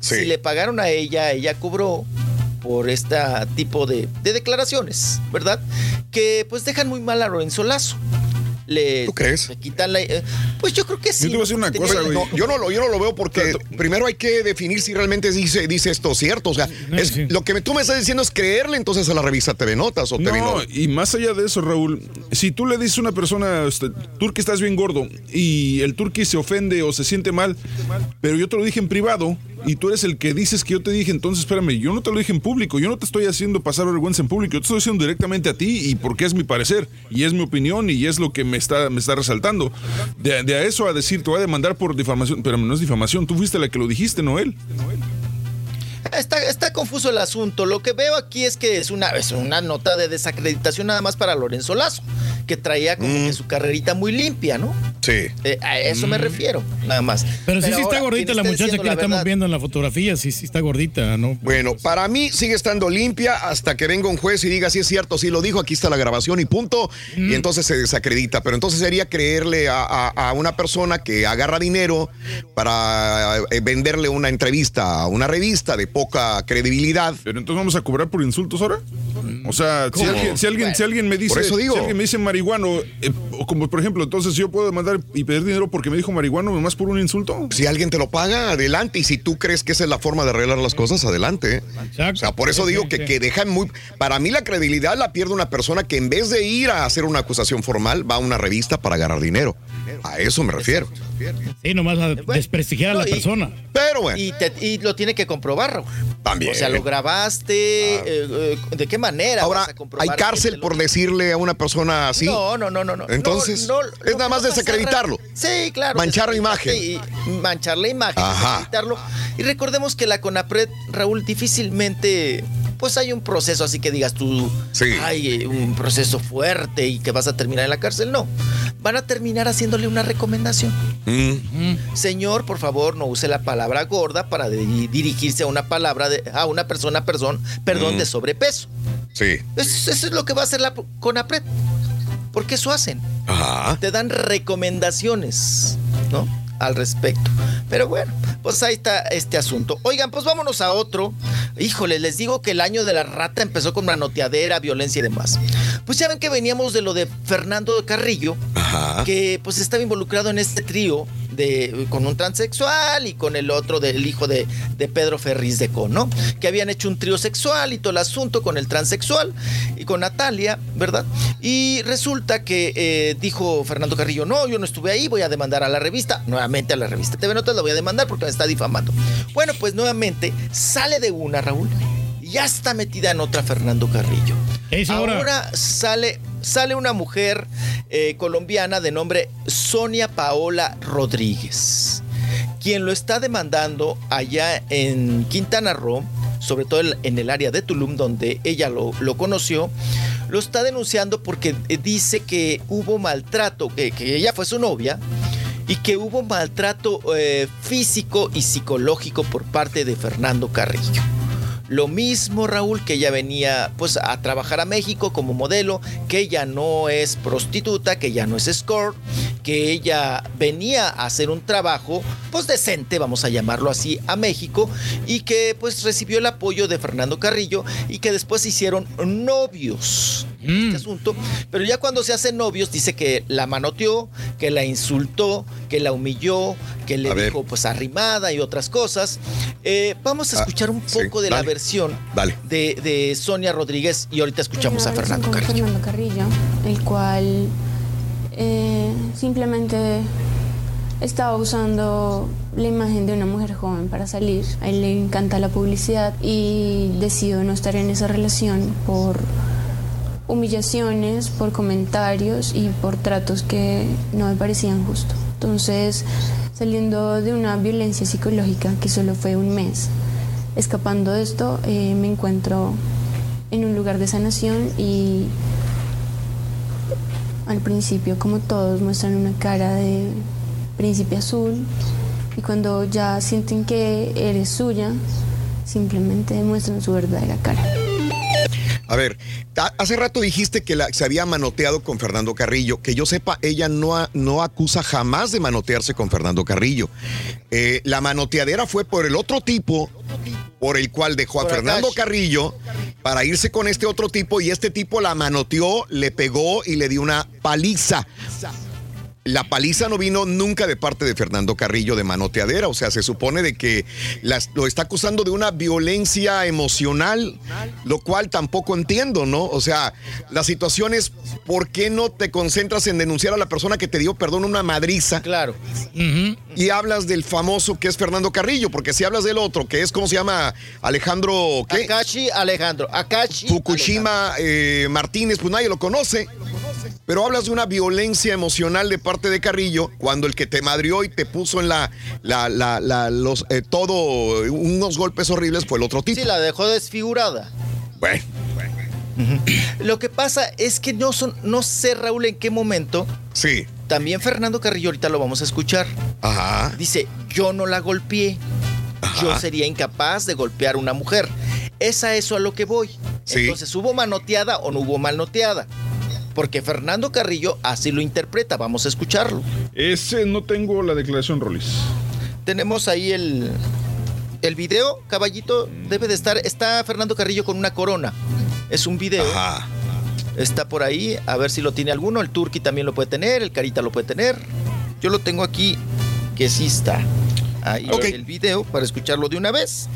si le pagaron a ella, ella cobró por este tipo de, de declaraciones, ¿verdad? Que pues dejan muy mal a Lorenzo Lazo. Le, ¿Tú crees? Le quitan la... eh, Pues yo creo que sí. Yo te voy a decir una Tenía- cosa, güey. No, yo, no lo, yo no lo veo porque primero hay que definir si realmente dice, dice esto cierto. O sea, es- lo que me- tú me estás diciendo es creerle entonces a la revista TV Notas o TV No, y más allá de eso, Raúl, si tú le dices a una persona, este, Turki estás bien gordo, y el Turki se ofende o se siente mal, pero yo te lo dije en privado, y tú eres el que dices que yo te dije, entonces espérame, yo no te lo dije en público, yo no te estoy haciendo pasar vergüenza en público, yo te estoy diciendo directamente a ti y porque es mi parecer, y es mi opinión, y es lo que me está, me está resaltando. De, de a eso a decir, te voy a demandar por difamación, pero no es difamación, tú fuiste la que lo dijiste, no él. Está, está confuso el asunto. Lo que veo aquí es que es una, es una nota de desacreditación nada más para Lorenzo Lazo, que traía como que su carrerita muy limpia, ¿no? Sí. Eh, a eso me refiero, nada más. Pero, sí, sí está ahora, gordita la muchacha que la estamos viendo en la fotografía, sí, sí está gordita, ¿no? Bueno, para mí sigue estando limpia hasta que venga un juez y diga si es cierto, si lo dijo, aquí está la grabación y punto, y entonces se desacredita. Pero entonces sería creerle a, a- a una persona que agarra dinero para eh, venderle una entrevista a una revista de poca credibilidad. Pero entonces vamos a cobrar por insultos ahora. O sea, si alguien, si alguien, si alguien me dice, Por eso digo. si alguien me dice marihuano, eh, o como por ejemplo, entonces yo puedo demandar y pedir dinero porque me dijo marihuano nomás por un insulto. Si alguien te lo paga, adelante. Y si tú crees que esa es la forma de arreglar las cosas, adelante. O sea, por eso digo que, que dejan muy. Para mí, la credibilidad la pierde una persona que en vez de ir a hacer una acusación formal, va a una revista para ganar dinero. A eso me refiero. Sí, nomás a desprestigiar a no, la y- persona. Pero bueno. Y, te- y lo tiene que comprobar, Raúl. También. O sea, lo grabaste. eh, eh, ¿De qué manera? Ahora, vas a comprobar ¿hay cárcel lo- por decirle a una persona así? No, no, no, no. no. Entonces, No, no, es nada más desacreditarlo. Sí, claro. Manchar la desacreditarte y manchar la imagen, Ajá. desacreditarlo. Y recordemos que la CONAPRED, Raúl, difícilmente, pues hay un proceso así que digas tú, hay un proceso fuerte y que vas a terminar en la cárcel. No, van a terminar haciéndole una recomendación. Mm. Señor, por favor, no use la palabra gorda para di- dirigirse a una palabra de, a una persona, perdón, perdón, Mm. de sobrepeso. Sí. Eso, eso es lo que va a hacer la CONAPRED. Porque eso hacen. Ajá. Te dan recomendaciones, ¿no? Al respecto. Pero bueno, pues ahí está este asunto. Oigan, pues vámonos a otro. Híjole, les digo que el año de la rata empezó con manoteadera, violencia y demás. Pues ya ven que veníamos de lo de Fernando Carrillo, que pues estaba involucrado en este trío de, con un transexual y con el otro del hijo de, de Pedro Ferriz de Con, ¿no? Que habían hecho un trío sexual y todo el asunto con el transexual y con Natalia, ¿verdad? Y resulta que eh, dijo Fernando Carrillo, no, yo no estuve ahí, voy a demandar a la revista, nuevamente a la revista TV Notas la voy a demandar porque me está difamando. Bueno, pues nuevamente sale de una, Raúl, y ya está metida en otra Fernando Carrillo. Es ahora. Ahora sale, sale una mujer eh, colombiana de nombre Sonia Paola Rodríguez, quien lo está demandando allá en Quintana Roo, sobre todo en- el área de Tulum, donde ella lo, conoció. Lo está denunciando porque eh, dice que hubo maltrato, que, que ella fue su novia, y que hubo maltrato eh, físico y psicológico por parte de Fernando Carrillo. Lo mismo, Raúl, que ella venía pues a trabajar a México como modelo, que ella no es prostituta, que ella no es escort, que ella venía a hacer un trabajo pues decente, vamos a llamarlo así, a México y que pues recibió el apoyo de Fernando Carrillo y que después se hicieron novios. Este asunto, pero ya cuando se hacen novios dice que la manoteó, que la insultó, que la humilló, que le A ver. dijo pues arrimada y otras cosas. Eh, vamos a Ah, escuchar un sí, poco de la versión Dale. de, de Sonia Rodríguez y ahorita escuchamos a Carrillo. Fernando Carrillo, el cual eh, simplemente estaba usando la imagen de una mujer joven para salir. A él le encanta la publicidad y decidió no estar en esa relación por humillaciones, por comentarios y por tratos que no me parecían justos. Entonces, saliendo de una violencia psicológica que solo fue un mes, escapando de esto, eh, me encuentro en un lugar de sanación y al principio, como todos, muestran una cara de príncipe azul y cuando ya sienten que eres suya, simplemente muestran su verdadera cara. A ver, hace rato dijiste que la- se había manoteado con Fernando Carrillo. Que yo sepa, ella no, no acusa jamás de manotearse con Fernando Carrillo. Eh, la manoteadera fue por el otro tipo, por el cual dejó a Fernando. Carrillo para irse con este otro tipo y este tipo la manoteó, le pegó y le dio una paliza. La paliza no vino nunca de parte de Fernando Carrillo de manoteadera, o sea, se supone de que las- lo está acusando de una violencia emocional, lo cual tampoco entiendo, ¿no? O sea, la situación es, ¿por qué no te concentras en denunciar a la persona que te dio, perdón, una madriza? Claro. Y hablas del famoso que es Fernando Carrillo, porque si hablas del otro, que es, ¿cómo se llama? Alejandro, ¿qué? Akashi Alejandro. Akashi Fukushima eh, Martínez, pues nadie lo conoce. Pero hablas de una violencia emocional de parte de Carrillo cuando el que te madrió y te puso en la, la, la, la- los, eh, todo, unos golpes horribles fue el otro tipo. Sí, la dejó desfigurada. Bueno. Lo que pasa es que no son, no sé, Raúl, en qué momento. Sí. También Fernando Carrillo, ahorita lo vamos a escuchar. Ajá. Dice, yo no la golpeé. Yo Ajá. sería incapaz de golpear a una mujer. Es a eso a lo que voy. Sí. Entonces, ¿hubo manoteada o no hubo manoteada? Porque Fernando Carrillo así lo interpreta. Vamos a escucharlo. Ese no tengo la declaración, Rolis. Tenemos ahí el, el video, caballito. Debe de estar. Está Fernando Carrillo con una corona. Es un video. Está por ahí. A ver si lo tiene alguno. El Turki también lo puede tener. El Carita lo puede tener. Yo lo tengo aquí. Que sí está. Ahí Ok. el video para escucharlo de una vez.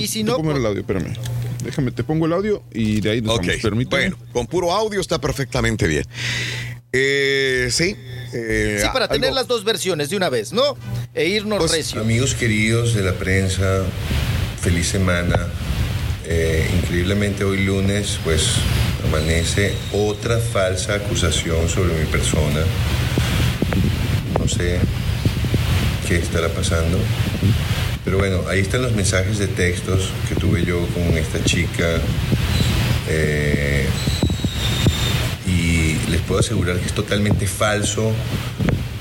Y si no, pongo el audio, espérame. Déjame, te pongo el audio y de ahí nos Ok, vamos. Permíteme. Bueno, con puro audio está perfectamente bien. Eh, sí. eh, sí, para tener algo- las dos versiones de una vez, ¿no? E irnos Pues, recio. amigos queridos de la prensa, feliz semana. Eh, increíblemente hoy lunes, pues amanece otra falsa acusación sobre mi persona. No sé qué estará pasando. Pero bueno, ahí están los mensajes de textos que tuve yo con esta chica. Eh, y les puedo asegurar que es totalmente falso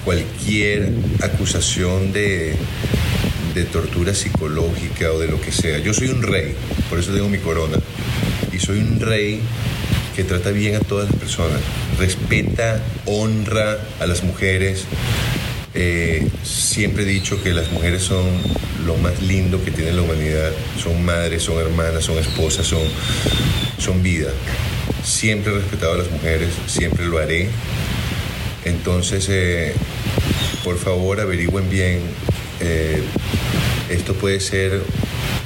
cualquier acusación de, de tortura psicológica o de lo que sea. Yo soy un rey, por eso tengo mi corona. Y soy un rey que trata bien a todas las personas. Respeta, honra a las mujeres. Eh, siempre he dicho que las mujeres son lo más lindo que tiene la humanidad. Son madres, son hermanas, son esposas, son, son vida. Siempre he respetado a las mujeres, siempre lo haré. Entonces, eh, por favor, averigüen bien. eh, esto puede ser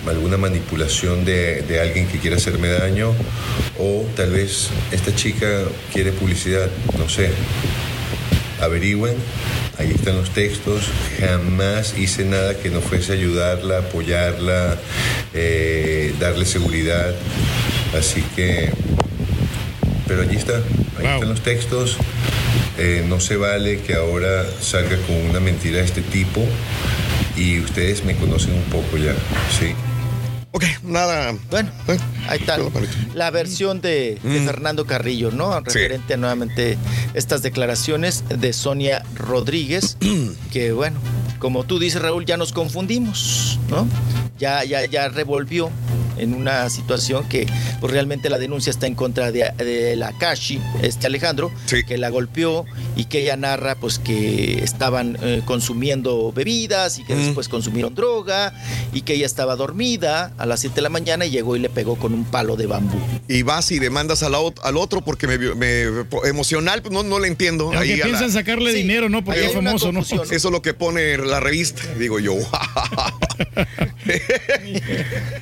alguna manipulación de, alguien que quiera hacerme daño o tal vez esta chica quiere publicidad, no sé. Averigüen, ahí están los textos. Jamás hice nada que no fuese ayudarla, apoyarla, eh, darle seguridad. Así que, pero allí está, ahí están los textos. Eh, no se vale que ahora salga con una mentira de este tipo y ustedes me conocen un poco ya, ¿sí? Ok, nada. Bueno, ahí está. La versión de, de Fernando Carrillo, ¿no? Referente a nuevamente estas declaraciones de Sonia Rodríguez, [clears throat] que bueno, como tú dices, Raúl, ya nos confundimos, ¿no? Ya, ya, ya revolvió en una situación que pues realmente la denuncia está en contra de, de la Kashi, este Alejandro, que la golpeó y que ella narra pues que estaban eh, consumiendo bebidas y que después consumieron droga y que ella estaba dormida a las 7 de la mañana y llegó y le pegó con un palo de bambú. Y vas y demandas a la ot- al otro porque me, me- emocional, pues no, no le entiendo. Ahí la- piensan sacarle dinero, ¿no? Porque es famoso, ¿no? Eso es lo que pone la revista. Digo yo, [laughs] [laughs]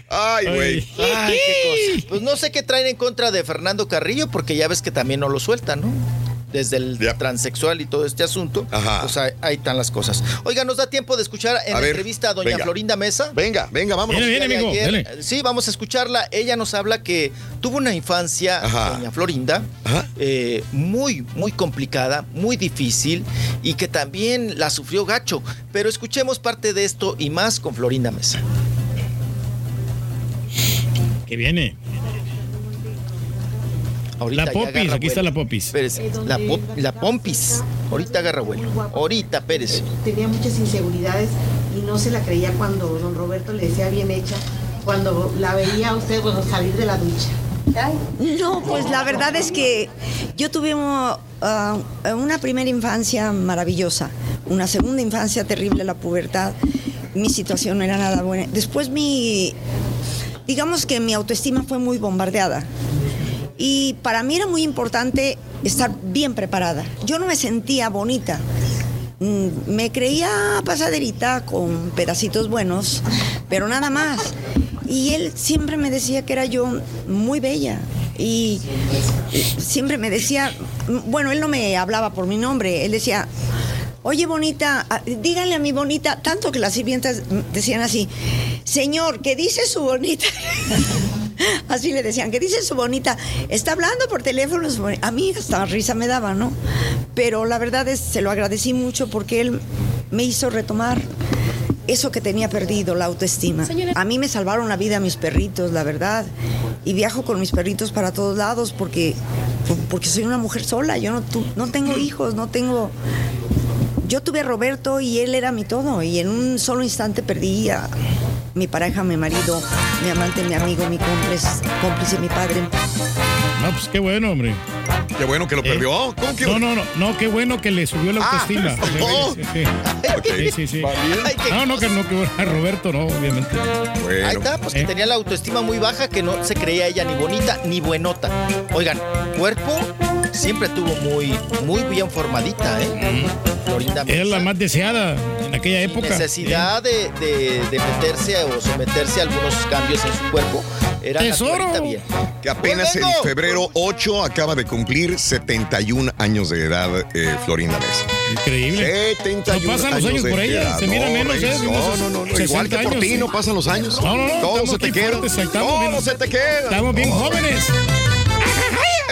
Ay, güey. Ay, qué cosa. Pues no sé qué traen en contra de Fernando Carrillo, porque ya ves que también no lo sueltan, ¿no? Desde el transexual y todo este asunto. Pues ahí, ahí están las cosas. Oiga, ¿nos da tiempo de escuchar en A ver, entrevista a doña venga. Florinda Mesa? Venga, venga. El Viene, viene, amigo, ayer, dele. Sí, vamos a escucharla. Ella nos habla que tuvo una infancia, doña Florinda, eh, muy, muy complicada, muy difícil y que también la sufrió gacho. Pero escuchemos parte de esto y más con Florinda Mesa. Que viene. Ahorita La popis, aquí está la popis. La, pop- la pompis. Ahorita agarra vuelo. Ahorita, Pérez. tenía muchas inseguridades y no se la creía cuando don Roberto le decía bien hecha, cuando la veía a usted bueno, salir de la ducha. No, pues la verdad es que yo tuve uh, una primera infancia maravillosa, una segunda infancia terrible, la pubertad. Mi situación no era nada buena. Después mi, digamos que mi autoestima fue muy bombardeada. Y para mí era muy importante estar bien preparada. Yo no me sentía bonita. Mm, Me creía pasaderita con pedacitos buenos, pero nada más. Y él siempre me decía que era yo muy bella. Y siempre me decía, bueno, él no me hablaba por mi nombre, él decía, oye bonita, díganle a mi bonita, tanto que las sirvientas decían así, señor, ¿qué dice su bonita? [laughs] Así le decían, ¿qué dice su bonita? Está hablando por teléfono. su boni-". A mí hasta risa me daba, ¿no? Pero la verdad es, se lo agradecí mucho porque él me hizo retomar eso que tenía perdido, la autoestima. A mí me salvaron la vida mis perritos, la verdad. Y viajo con mis perritos para todos lados porque, porque soy una mujer sola. Yo no, no tengo hijos, no tengo... Yo tuve a Roberto y él era mi todo. Y en un solo instante perdí a mi pareja, mi marido, mi amante, mi amigo, mi cómplice, cómplice mi padre. No, pues qué bueno, hombre. Qué bueno que lo perdió. ¿Cómo que No, no, no, no, qué bueno que le subió la Ah, autoestima. [laughs] oh. Sí, sí, sí. Sí, sí, sí. No, no, que no, que bueno, a Roberto no, obviamente. Ahí está, pues que tenía la autoestima muy baja, que no se creía ella ni bonita ni buenota. Oigan, cuerpo siempre tuvo muy, muy bien formadita, ¿eh? Florinda Era la Mesa. más deseada en aquella Sin época. necesidad de, de- de meterse o someterse a algunos cambios en su cuerpo. Era la Florita bien. Que apenas en febrero 8 acaba de cumplir 71 años de edad eh, Florinda Mesa. Increíble. 71 No pasan los años de por ella, edad. se mira No, menos, ¿eh? No, no, no, no, 60 igual que por años, ti, sí. no pasan los años. No, no, no, Todo estamos se te queda. Todo bien- se te queda. Estamos bien jóvenes.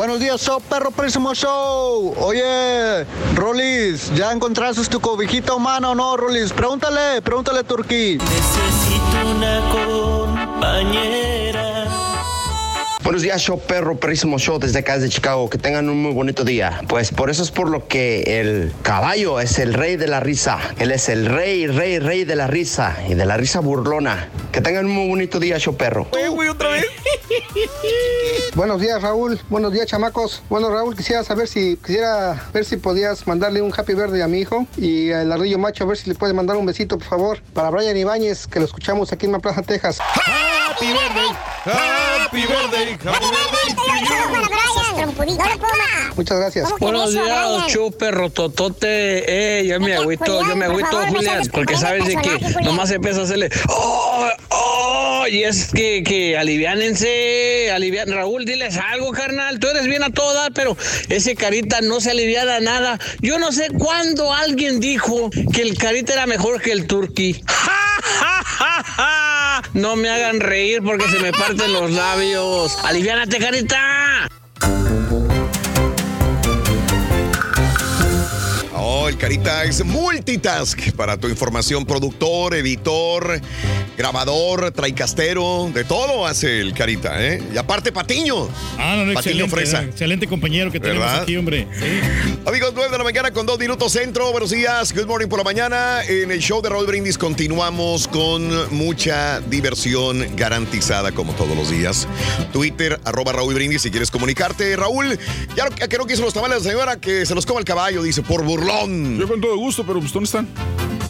Buenos días, show, perro próximo show. Oye, Rolis, ¿ya encontraste tu cobijita humana o no, Rolis? Pregúntale, pregúntale Turquí. Necesito una compañera. Buenos días, show perro, perrísimo show desde acá desde Chicago. Que tengan un muy bonito día. Pues por eso es por lo que el caballo es el rey de la risa. Él es el rey, rey, rey de la risa y de la risa burlona. Que tengan un muy bonito día, show perro. [laughs] Buenos días, Raúl. Buenos días, chamacos. Bueno, Raúl, quisiera saber si quisiera ver si podías mandarle un happy birthday a mi hijo y al ardillo macho a ver si le puedes mandar un besito, por favor, para Brian Ibáñez, que lo escuchamos aquí en la Plaza, Texas. Happy birthday, happy Muchas gracias. Buenos días, show perro totote. Eh, yo me agüito, yo me agüito, Julián, porque sabes de que nomás se empieza a hacerle. ¡Oh! ¡Oh! Y es que, que aliviánense, alivian. Raúl, diles algo, carnal. Tú eres bien a todo dar, pero ese carita no se aliviana nada. Yo no sé cuándo alguien dijo que el carita era mejor que el turqui. [laughs] No me hagan reír porque se me parten los labios. ¡Aliviánate, carita! El Carita es multitask para tu información, productor, editor, grabador, traicastero, de todo hace el Carita, ¿eh? Y aparte Patiño. Ah, no, no, Patiño excelente, Fresa. excelente compañero que tenemos ¿Verdad? aquí, hombre. Amigos, 9 de la mañana con 2 minutos centro. Buenos días, good morning por la mañana. En el show de Raúl Brindis continuamos con mucha diversión garantizada como todos los días. Twitter, arroba Raúl Brindis si quieres comunicarte. Raúl, ya que no quiso los tamales la señora que se los coma el caballo, dice, por burlón. Yo con todo gusto, pero pues ¿dónde están?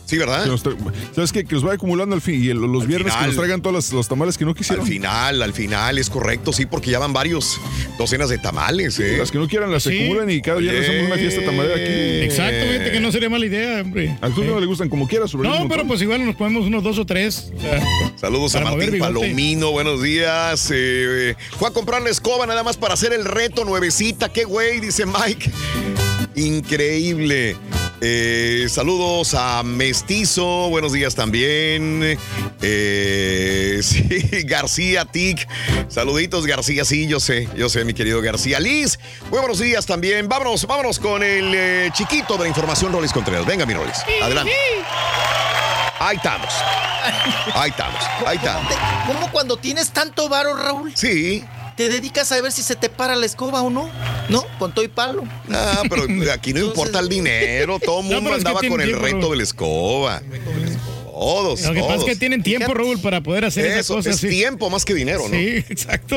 Sí, ¿verdad? Que los tra- ¿Sabes qué? Que los vaya acumulando al fin y el- los viernes final. que nos traigan todos los, los tamales que no quisieron. Al final, al final, es correcto, sí, porque ya van varios docenas de tamales, ¿eh? Las que no quieran las Sí. acumulan y cada día hacemos una fiesta tamalera aquí. Exacto, fíjate que no sería mala idea, hombre. Al club no le gustan como quieras, sobre No, pero pues igual nos ponemos unos dos o tres. o sea, Saludos a Martín. Palomino, buenos días. Eh, fue a comprar la escoba nada más para hacer el reto nuevecita. Qué güey, dice Mike. Increíble. Eh, saludos a Mestizo, buenos días también. Eh, [laughs] sí, García Tic. Saluditos, García, sí, yo sé, yo sé, mi querido García. Liz, muy buenos días también. Vámonos, vámonos con el eh, chiquito de la información, Rolis Contreras. Venga, mi Rolis, adelante. Ahí estamos. Ahí estamos, ahí estamos. ¿Cómo cuando tienes tanto varo, Raúl? Sí. ¿Te dedicas a ver si se te para la escoba o no? ¿No? Con todo y palo. Ah, pero aquí no importa el dinero. Todo el No, mundo pero es que andaba con el tiempo, reto de la escoba. Todos, Lo que pasa es que tienen tiempo, Raúl, para poder hacer esas Eso, cosas. es sí. tiempo más que dinero, ¿no? Sí, [laughs] exacto.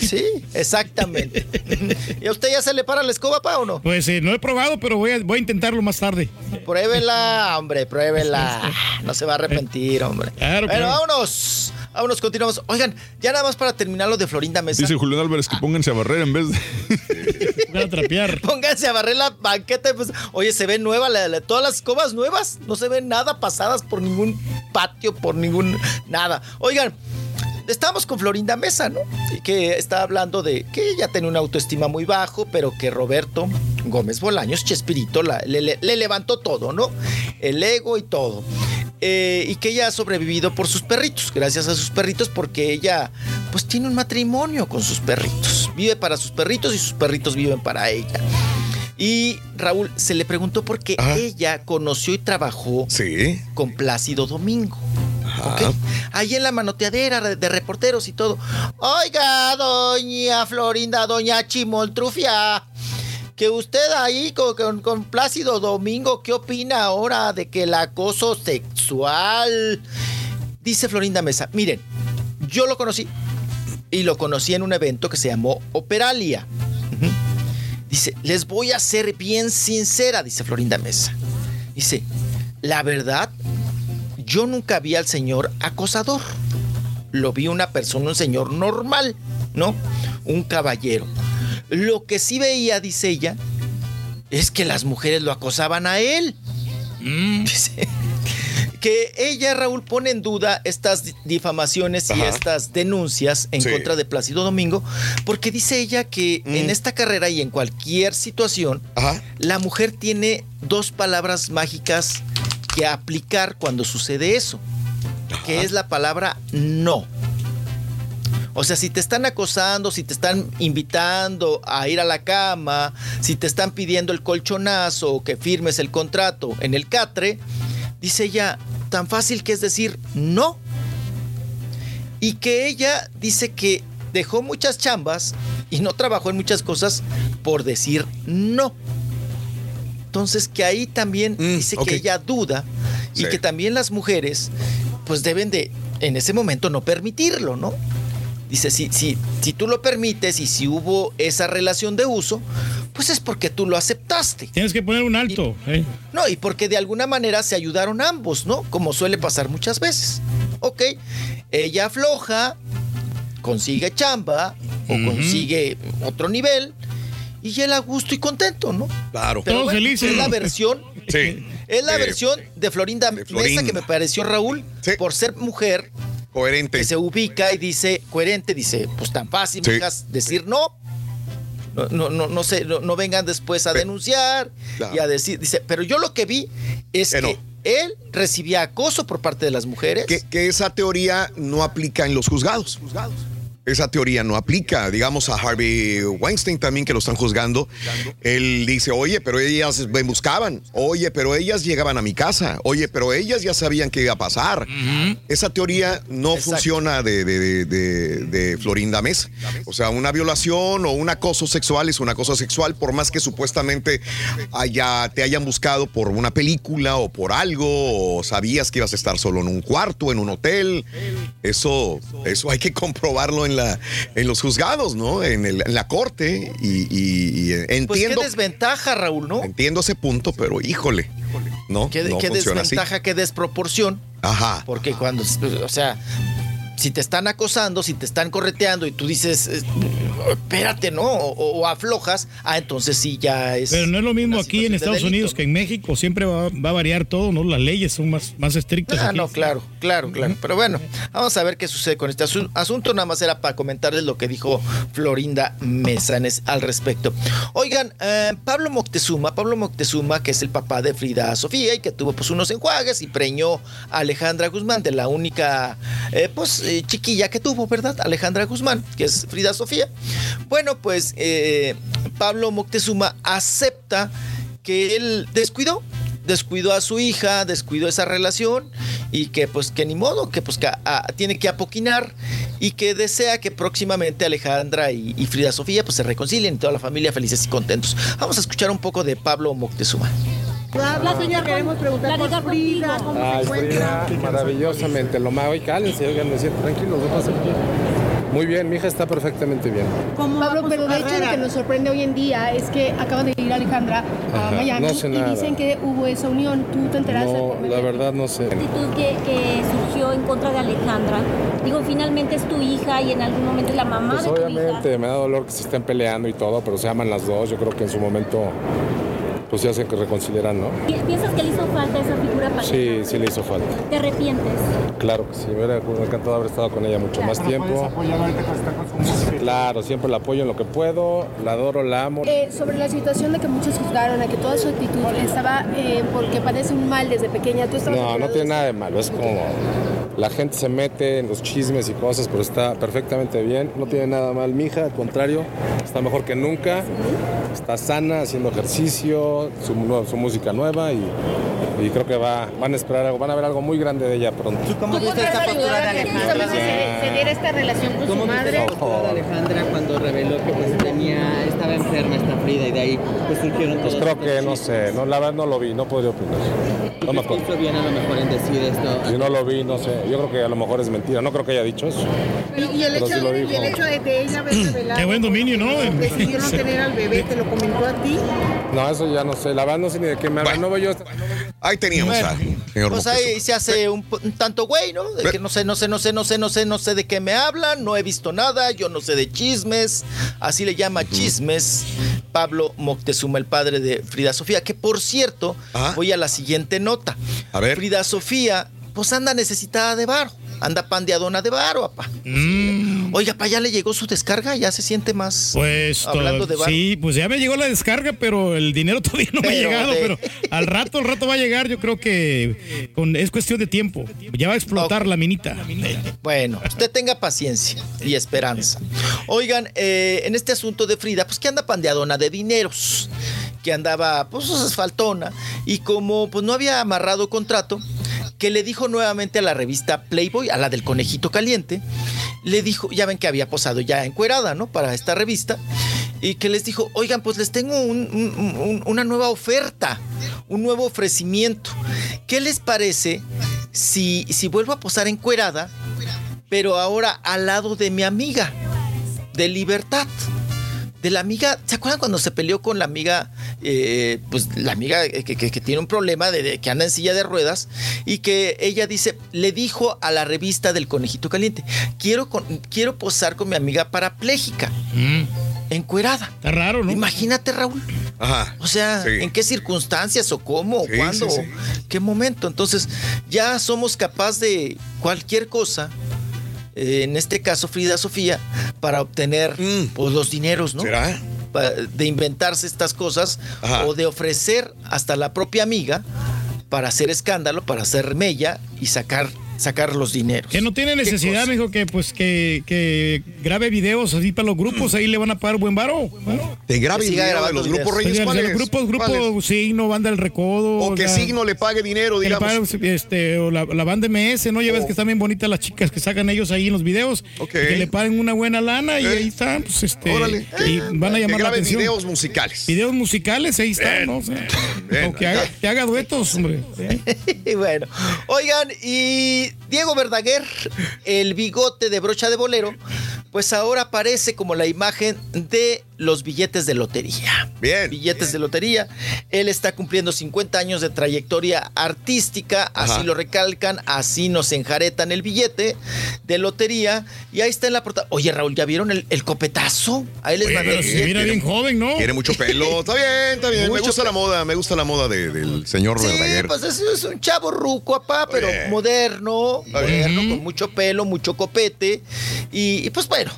Sí, exactamente. [laughs] ¿Y a usted ya se le para la escoba, pa, o no? Pues eh, no he probado, pero voy a, voy a intentarlo más tarde. Pruébela, hombre, pruébela. [laughs] No se va a arrepentir, hombre. Claro, bueno, claro. vámonos. Vámonos, continuamos. Oigan, ya nada más para terminar lo de Florinda Mesa. Dice Julián Álvarez que pónganse a barrer en vez de. [laughs] a trapear. [laughs] Pónganse a barrer la banqueta. Pues, oye, se ve nueva, la- la- todas las escobas nuevas. No se ven nada pasadas por ningún patio, por ningún nada. Oigan, estamos con Florinda Mesa, ¿no? Y Que está hablando de que ella tiene una autoestima muy bajo, pero que Roberto Gómez Bolaños, Chespirito, la- le, le- le levantó todo, ¿no? El ego y todo. Eh, y que ella ha sobrevivido por sus perritos, gracias a sus perritos, porque ella pues tiene un matrimonio con sus perritos. Vive para sus perritos y sus perritos viven para ella. Y Raúl se le preguntó por qué ella conoció y trabajó con Plácido Domingo. ¿Ok? Ahí en la manoteadera de, reporteros y todo. Oiga, doña Florinda, doña Chimoltrufia, que usted ahí con, con- con Plácido Domingo, ¿qué opina ahora de que el acoso sexual? Dice Florinda Mesa, miren, yo lo conocí y lo conocí en un evento que se llamó Operalia. Dice, les voy a ser bien sincera, dice Florinda Mesa. Dice, la verdad, yo nunca vi al señor acosador. Lo vi una persona, un señor normal, ¿no? Un caballero. Lo que sí veía, dice ella, es que las mujeres lo acosaban a él. [laughs] Dice, que ella, Raúl, pone en duda estas di- difamaciones y estas denuncias en Sí. contra de Plácido Domingo, porque dice ella que en esta carrera y en cualquier situación, la mujer tiene dos palabras mágicas que aplicar cuando sucede eso, que es la palabra no. O sea, si te están acosando, si te están invitando a ir a la cama, si te están pidiendo el colchonazo o que firmes el contrato en el catre, dice ella, tan fácil que es decir no. Y que ella dice que dejó muchas chambas y no trabajó en muchas cosas por decir no. Entonces que ahí también dice ok. que ella duda y Sí. que también las mujeres pues deben de en ese momento no permitirlo, ¿no? Dice, si, si, si tú lo permites y si hubo esa relación de uso, pues es porque tú lo aceptaste. Tienes que poner un alto. ¿eh? No, y porque de alguna manera se ayudaron ambos, ¿no? Como suele pasar muchas veces. Ok, ella afloja, consigue chamba o consigue otro nivel y él a gusto y contento, ¿no? Claro. Pero Todos bueno, felices, Es la versión. Sí. Es la Eh, versión de Florinda, Florinda. Mesa que me pareció Raúl por ser mujer Coherente. que se ubica y dice coherente, dice, pues tan fácil, Sí. mijas, decir no. No, no, no, no sé, no, no vengan después a denunciar Claro. y a decir, dice, pero yo lo que vi es Que él recibía acoso por parte de las mujeres. Que, que esa teoría no aplica en los juzgados. Esa teoría no aplica, digamos, a Harvey Weinstein también, que lo están juzgando. Él dice, oye, pero ellas me buscaban. Oye, pero ellas llegaban a mi casa. Oye, pero ellas ya sabían qué iba a pasar. Esa teoría no Exacto. funciona de, de- de- de- de Florinda Mesa. O sea, una violación o un acoso sexual es un acoso sexual, por más que supuestamente haya, te hayan buscado por una película o por algo, o sabías que ibas a estar solo en un cuarto, en un hotel. Eso, eso hay que comprobarlo en, la, en los juzgados, ¿no? En, el- en la corte. Y, y- y pues entiendo, qué desventaja, Raúl, ¿no? entiendo ese punto, pero híjole, ¿no? Qué, no qué funciona así. desventaja, qué desproporción. Ajá. Porque cuando, o sea, si te están acosando, si te están correteando y tú dices, espérate, ¿no? O, o aflojas, ah, entonces sí ya es. Pero no es lo mismo aquí en Estados delito, Unidos que en México. Siempre va, va a variar todo, ¿no? Las leyes son más, más estrictas. Ah, aquí. no, claro, claro, claro. Pero bueno, vamos a ver qué sucede con este asu- asunto. Nada más era para comentarles lo que dijo Florinda Mesanes al respecto. Oigan, eh, Pablo Moctezuma, Pablo Moctezuma, que es el papá de Frida Sofía y que tuvo pues unos enjuagues y preñó a Alejandra Guzmán, de la única eh, pues eh, chiquilla que tuvo, ¿verdad? Alejandra Guzmán, que es Frida Sofía. Bueno, pues eh, Pablo Moctezuma acepta que él descuidó descuidó a su hija, descuidó esa relación y que pues que ni modo, que pues que tiene que apoquinar y que desea que próximamente Alejandra y, y Frida Sofía pues se reconcilien y toda la familia felices y contentos. Vamos a escuchar un poco de Pablo Moctezuma. La señora queremos preguntar por Frida, ¿cómo Ay, se encuentra? Frida, maravillosamente. Lo más, hoy cállense, oigan, me siento tranquilo, no pasa nada. Muy bien, mi hija está perfectamente bien. Pablo, pero de hecho lo que nos sorprende hoy en día es que acaba de ir Alejandra a Ajá, Miami no sé y nada. dicen que hubo esa unión. ¿Tú te enteraste? No, la verdad no sé. actitud que, que surgió en contra de Alejandra. Digo, finalmente es tu hija y en algún momento es la mamá Pues de tu hija. obviamente me da dolor que se estén peleando y todo, pero se aman las dos. Yo creo que en su momento pues ya se reconciliarán, ¿no? ¿Pi- ¿Piensas que le hizo falta esa figura para Sí, sí le hizo falta. ¿Te arrepientes? Claro que sí, me hubiera encantado haber estado con ella mucho más tiempo. Claro, siempre la apoyo en lo que puedo, la adoro, la amo. Eh, sobre la situación de que muchos juzgaron a que toda su actitud estaba eh, porque padece un mal desde pequeña. ¿Tú estabas No, no tiene nada de malo, es como la gente se mete en los chismes y cosas, pero está perfectamente bien, no tiene nada mal mi hija, al contrario, está mejor que nunca, está sana, haciendo ejercicio, su, su música nueva y, y creo que va, van a esperar algo, van a ver algo muy grande de ella pronto. ¿Cómo viste esta postura de Alejandra? Se, se diera esta relación con su madre. Ojo. de Alejandra cuando reveló que pues tenía, estaba enferma esta Frida y de ahí pues surgieron Pues todas creo que, no sé, no, la verdad no lo vi, no podría opinar. No me acuerdo. hizo bien a lo mejor en decir esto. Si no lo vi, no sé, yo creo que a lo mejor es mentira, no creo que haya dicho eso. Y, y el, Pero hecho, sí lo y dijo. el hecho de, de ella. [clears throat] Qué buen dominio, ¿no? Decidió no tener al bebé, te lo comentó a ti. No, eso ya no sé, la verdad no sé ni de qué me hablan, no veo yo Ahí teníamos Bueno, a señor Pues Moctezuma. ahí se hace un, un tanto güey, ¿no? De que no sé, no sé, no sé, no sé, no sé, no sé de qué me hablan, no he visto nada, yo no sé de chismes. Así le llama chismes Pablo Moctezuma, el padre de Frida Sofía. Que por cierto, voy a la siguiente nota. A ver. Frida Sofía, pues anda necesitada de varo. Anda pandeadona de varo, papá. Oiga, pa, ya le llegó su descarga, ya se siente más. Pues hablando de varo. sí, pues ya me llegó la descarga, pero el dinero [laughs] todavía no me ha llegado, de- pero al rato, al rato va a llegar, yo creo que con- es cuestión de tiempo. Ya va a explotar la minita. Bueno, usted tenga paciencia y esperanza. Oigan, eh, en este asunto de Frida, pues que anda pandeadona de dineros, que andaba pues asfaltona y como pues no había amarrado contrato, que le dijo nuevamente a la revista Playboy, a la del conejito caliente, le dijo, ya ven que había posado ya encuerada, ¿no? Para esta revista. Y que les dijo, oigan, pues les tengo un- un- un- una nueva oferta, un nuevo ofrecimiento. ¿Qué les parece si, si vuelvo a posar encuerada, pero ahora al lado de mi amiga, de Libertad? De la amiga, ¿se acuerdan cuando se peleó con la amiga, eh, pues la amiga que, que- que tiene un problema de, de que anda en silla de ruedas y que ella dice, le dijo a la revista del conejito caliente, quiero, con- quiero posar con mi amiga parapléjica, encuerada. Está raro, ¿no? Imagínate, Raúl. Ajá. O sea, ¿en qué circunstancias o cómo o Sí, cuándo? sí, o sí. ¿Qué momento? Entonces, ya somos capaces de cualquier cosa. Eh, en este caso, Frida Sofía, para obtener pues, los dineros, ¿no? Mm. ¿Será? De inventarse estas cosas Ajá. o de ofrecer hasta la propia amiga para hacer escándalo, para hacer mella y sacar, sacar los dineros. Que no tiene necesidad, mijo, que pues que, que grabe videos así para los grupos, ahí le van a pagar buen varo. Te grabe Que siga grabando los grupos reyes. de ¿cuáles? los grupos, grupo. Signo, Banda del Recodo. O que la- Signo le pague dinero, que digamos. pague, este, o la, la banda MS, ¿no? Ya ves que están bien bonitas las chicas que sacan ellos ahí en los videos. Que le paguen una buena lana y ahí están, pues este. Órale. Y van a Que llamar la grabe atención. videos musicales. Videos musicales, ahí están, Bien. ¿no? O, sea, Bien. o que, haga, que haga duetos, hombre. Y [laughs] bueno, oigan, y Diego Verdaguer, el bigote de brocha de bolero, pues ahora aparece como la imagen de los billetes de lotería. Bien. Billetes de lotería. Él está cumpliendo 50 años de trayectoria artística, Ajá. así lo recalcan, así nos enjaretan el billete de lotería. Y ahí está en la portada. Oye, Raúl, ¿ya vieron el, el copetazo? Ahí les Oye, mandé pero se mira bien joven, ¿no? Tiene mucho pelo. Está bien, está bien. me gusta la moda, me gusta la moda de- del señor Sí, Verdaguer. pues es, es un chavo ruco, papá, pero bien. moderno, bien. moderno, con mucho pelo, mucho copete. Y, y, pues bueno,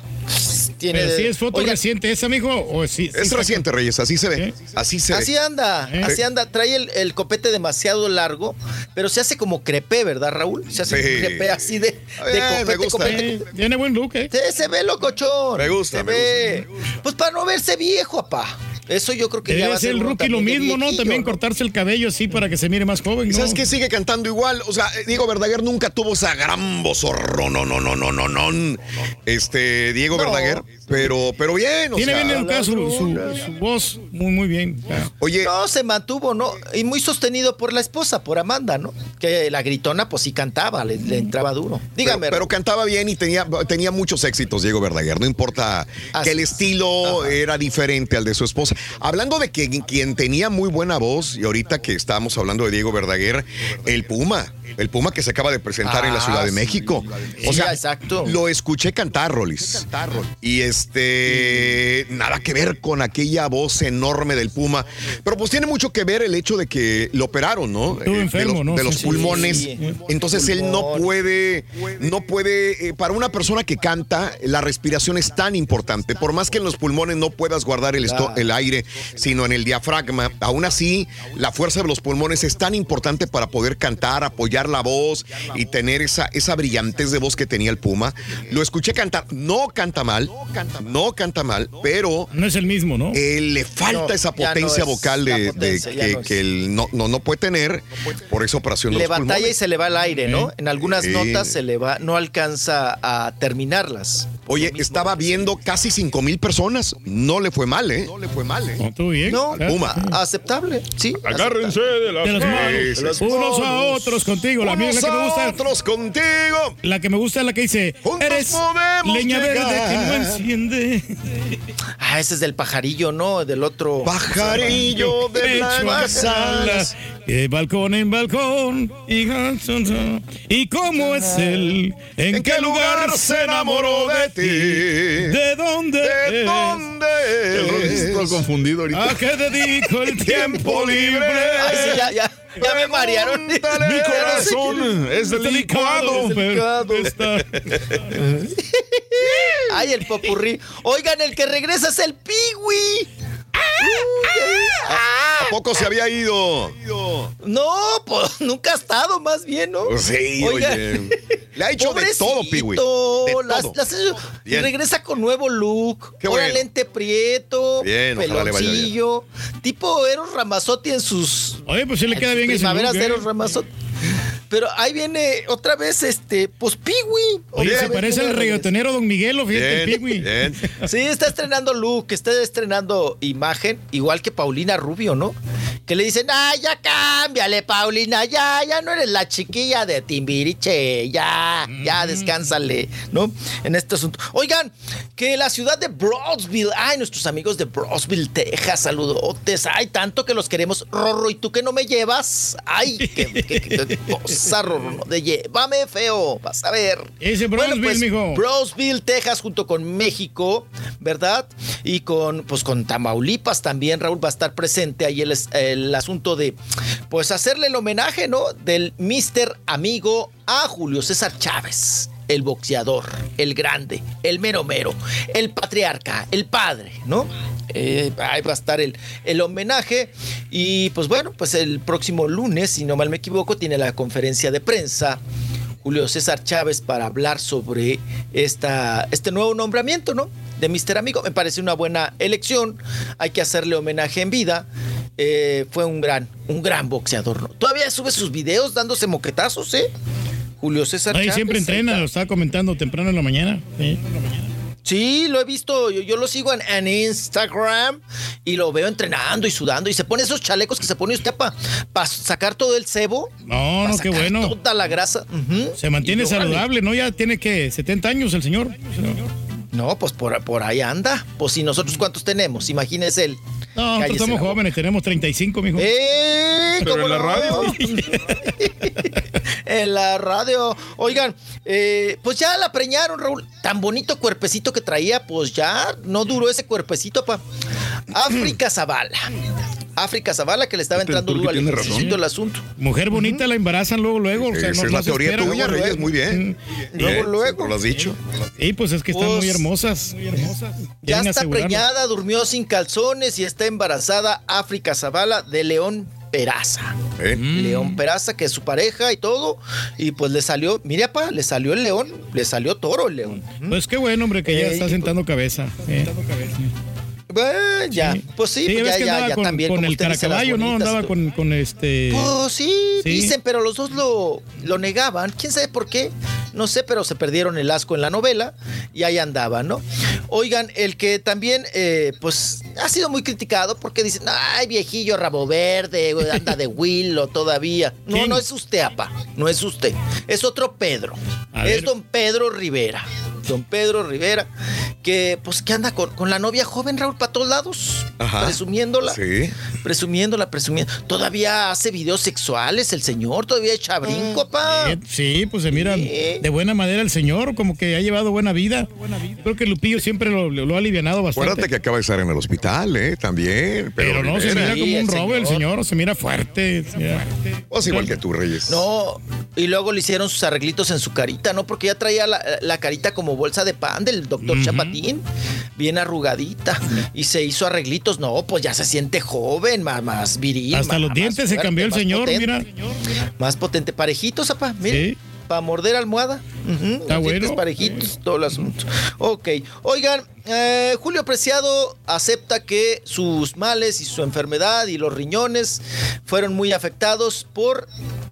tiene. Pero sí es foto Oiga, reciente esa, mijo. O sí, sí Es reciente, Reyes, así se ve. Así se Así ve. anda, ¿Eh? así anda. Trae el, el copete demasiado largo, pero se hace como crepé, ¿verdad, Raúl? Se hace Sí. crepé así de, me copete, gusta. copete. Eh, Tiene buen look, ¿eh? Se, se ve locochón. Me gusta, se me ve. Pues para no verse viejo, papá. Eso yo creo que ya va Debe a ser el rookie lo mismo, ¿no? También cortarse el cabello así para que se mire más joven, ¿Y ¿no? sabes qué? Sigue cantando igual. O sea, eh, Diego Verdaguer nunca tuvo esa gran vozorro. No, no, no, no, no, no. Este, Diego No. Verdaguer Pero, pero bien, o Tiene sea, bien educada su, su- su voz, muy, muy bien. Oye. No, se mantuvo, ¿no? Y muy sostenido por la esposa, por Amanda, ¿no? Que la gritona, pues sí cantaba, le, le entraba duro. Dígame. Pero, pero cantaba bien y tenía, tenía muchos éxitos, Diego Verdaguer. No importa que el estilo era diferente al de su esposa. Hablando de que quien tenía muy buena voz, y ahorita que estábamos hablando de Diego Verdaguer, el Puma. El Puma que se acaba de presentar en la Ah, Ciudad de sí. México. O Sí, sea, exacto. lo escuché cantar, Rolis. Y este, nada que ver con aquella voz enorme del Puma. Pero pues tiene mucho que ver el hecho de que lo operaron, ¿no? Estuvo Eh, enfermo, de los, ¿no? de los Sí, pulmones. sí. Entonces él no puede, no puede, eh, para una persona que canta, la respiración es tan importante. Por más que en los pulmones no puedas guardar el, esto- el aire, sino en el diafragma, aún así, la fuerza de los pulmones es tan importante para poder cantar, apoyar la voz y tener esa, esa brillantez de voz que tenía el Puma. Lo escuché cantar, no canta mal, no canta mal, pero... No es el mismo, ¿no? eh, le falta No, esa no potencia es vocal de, potencia, que, no que él no, no, no puede tener por esa operación de Le los batalla y se le va el aire, ¿no? En algunas notas se le va, no alcanza a terminarlas. Oye, estaba viendo casi 5 mil personas. No le fue mal, ¿eh? No le fue mal, ¿eh? Bien. No, Puma. aceptable, sí. Agárrense de las, De las manos. Unos a otros contigo. La mía es la que me gusta. otros contigo. La que me gusta es la que dice: Juntos Eres podemos leña verde llegar". que no enciende. Ah, ese es del pajarillo, ¿no? Del otro. Pajarillo de blancas alas. De balcón en balcón. Y, y cómo es él. ¿En, qué lugar se enamoró de ti? ¿De dónde? ¿De es? dónde El es? está confundido ahorita. ¿A qué dedico el [laughs] tiempo libre? Ay, sí, ya, ya, ya me marearon. [laughs] Mi corazón es delicado. pero está- [laughs] Ay, el popurrí. Oigan, el que regresa es el Piwi. ¿A poco se había ido? No, pues nunca ha estado, más bien, ¿no? Sí, Oigan. oye. Le ha hecho de todo, Piwi. Regresa con nuevo look. Qué Ahora bueno. lente prieto, Bien, peloncillo. Tipo Eros Ramazotti en sus Oye, pues sí le queda bien ese primaveras look, de ¿eh? Eros Ramazotti. Pero ahí viene otra vez este, pues Piwi. Oye, se parece al reggaetonero Don Miguelo, fíjate, el Bien, Pigui. bien. Sí, está estrenando look, está estrenando imagen, igual que Paulina Rubio, ¿no? Que le dicen, ay, ya cámbiale, Paulina, ya, ya no eres la chiquilla de Timbiriche, ya, ya, descánsale, ¿no? En este asunto. Oigan, que la ciudad de Brownsville, ay, nuestros amigos de Brownsville, Texas, saludotes, ay, tanto que los queremos, Rorro, ¿y tú que no me llevas? Ay, qué, qué- qué- qué cosa, Rorro, no, de llévame, feo, vas a ver. Ese Bueno, Brownsville, pues, mijo. Brownsville, Texas, junto con México, ¿verdad? Y con, pues, con Tamaulipas también, Raúl, va a estar presente ahí el, el asunto de, pues, hacerle el homenaje, ¿no? Del Mister Amigo a Julio César Chávez. El boxeador, el grande, el mero mero, el patriarca, el padre, ¿no? Eh, ahí va a estar el, el homenaje. Y pues bueno, pues el próximo lunes, si no mal me equivoco, tiene la conferencia de prensa Julio César Chávez para hablar sobre esta, este nuevo nombramiento, ¿no? De Mister Amigo. Me parece una buena elección. Hay que hacerle homenaje en vida. Eh, fue un gran, un gran boxeador, ¿no? Todavía sube sus videos dándose moquetazos, ¿eh? Julio César Ahí siempre entrena, lo estaba comentando temprano en la mañana. Sí. Sí, lo he visto. Yo, yo lo sigo en, en Instagram y lo veo entrenando y sudando. Y se pone esos chalecos que se pone usted para sacar todo el cebo. No, no, qué bueno. Toda la grasa. Se mantiene Y saludable, ¿no? Ya tiene que 70 años el señor. No, pues por, por ahí anda. Pues si nosotros cuántos tenemos, imagínese él. No, nosotros somos jóvenes, tenemos 35, mijo. ¡Eh! Pero ¿cómo en la radio. [laughs] en la radio. Oigan, eh, pues ya la preñaron, Raúl. Tan bonito cuerpecito que traía, pues ya no duró ese cuerpecito, pa. África Zavala. África Zavala que le estaba Este, entrando duro al el asunto. Mujer bonita la embarazan luego, luego. o sea, Esa no- es la teoría tuya, Reyes, muy bien. Luego, Bien, luego. lo has dicho. Sí, pues es que están Pues, muy hermosas. Muy hermosas. Ya está preñada, durmió sin calzones y está embarazada África Zavala de León Peraza. ¿Eh? León Peraza, que es su pareja y todo. Y pues le salió, mire, pa, le salió el león, le salió toro el león. Pues qué bueno, hombre, que ya Ey, está sentando cabeza. Sí. Bueno, ya, pues sí, Sí, pues ya, que ya, andaba ya con, también. con el caracaballo, ¿no? Andaba con, con este. Pues sí, Sí. dicen, pero los dos lo, lo negaban. ¿Quién sabe por qué? No sé, pero se perdieron el asco en la novela y ahí andaban, ¿no? Oigan, el que también, eh, pues, ha sido muy criticado porque dicen, ay, viejillo, rabo verde, anda de Willow todavía. No, ¿Quién? no es usted, apa, no es usted. Es otro Pedro. A es ver. don Pedro Rivera. Don Pedro Rivera, que pues que anda con, con la novia joven, Raúl, para todos lados, Ajá. presumiéndola. Sí. Presumiéndola, presumiendo. Todavía hace videos sexuales el señor, todavía echa brinco, pa. Eh, Sí, pues se mira de buena manera el señor, como que ha llevado buena vida. Creo que Lupillo siempre lo, lo ha alivianado bastante. Acuérdate que acaba de estar en el hospital, ¿eh? También. Pero no, se mira como un robo el señor. se mira fuerte. se mira- Pues igual que tú, Reyes. No, y luego le hicieron sus arreglitos en su carita, ¿no? Porque ya traía la, la carita como bolsa de pan del doctor Chapatín, bien arrugadita, y se hizo arreglitos. No, pues ya se siente joven, más, más viril. Hasta más- los dientes se fuerte, cambió el señor, potente. mira. Más potente, parejitos, apa, mire. Sí. Para morder almohada. Está bueno. parejitos, todo el asunto. Ok. Oigan, eh, Julio Preciado acepta que sus males y su enfermedad y los riñones fueron muy afectados por,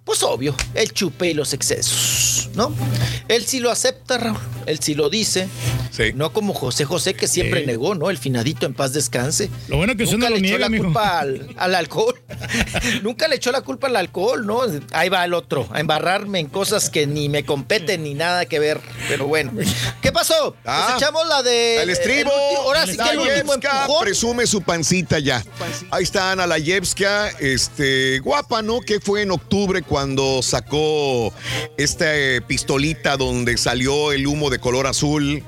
pues obvio, el chupe y los excesos, ¿no? Él sí lo acepta, Raúl. Él sí lo dice. No como José José, que siempre Sí. negó, ¿no? El finadito en paz descanse. Lo bueno que usted Nunca no lo le echó niega, la culpa al, al alcohol. [laughs] Nunca le echó la culpa al alcohol, ¿no? Ahí va el otro, a embarrarme en cosas que ni me competen ni nada que ver. Pero bueno. ¿Qué pasó? Ah, pues echamos la de. El estribo. último- ahora sí que el último empujón. presume su pancita ya. Ahí está Ana Layevska, este, guapa, ¿no? Que fue en octubre cuando sacó esta eh, pistolita donde salió el humo de color azul.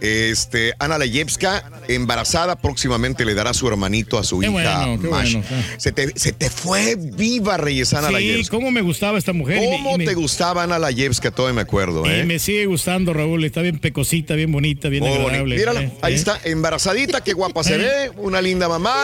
Este, Ana Layevska, embarazada, próximamente le dará su hermanito a su Qué hija bueno, qué Mash. bueno, sí. se, te, se te fue viva Reyes Ana Sí, Layevska. cómo me gustaba esta mujer. y me- ¿Cómo me- te gustaba Ana Layevska? Todavía me acuerdo, Y ¿eh? me sigue gustando, Raúl. Está bien pecosita, bien bonita, bien bonito. agradable. Mírala, ¿eh? ahí ¿eh? está, embarazadita, qué guapa se ve, [laughs] una linda mamá,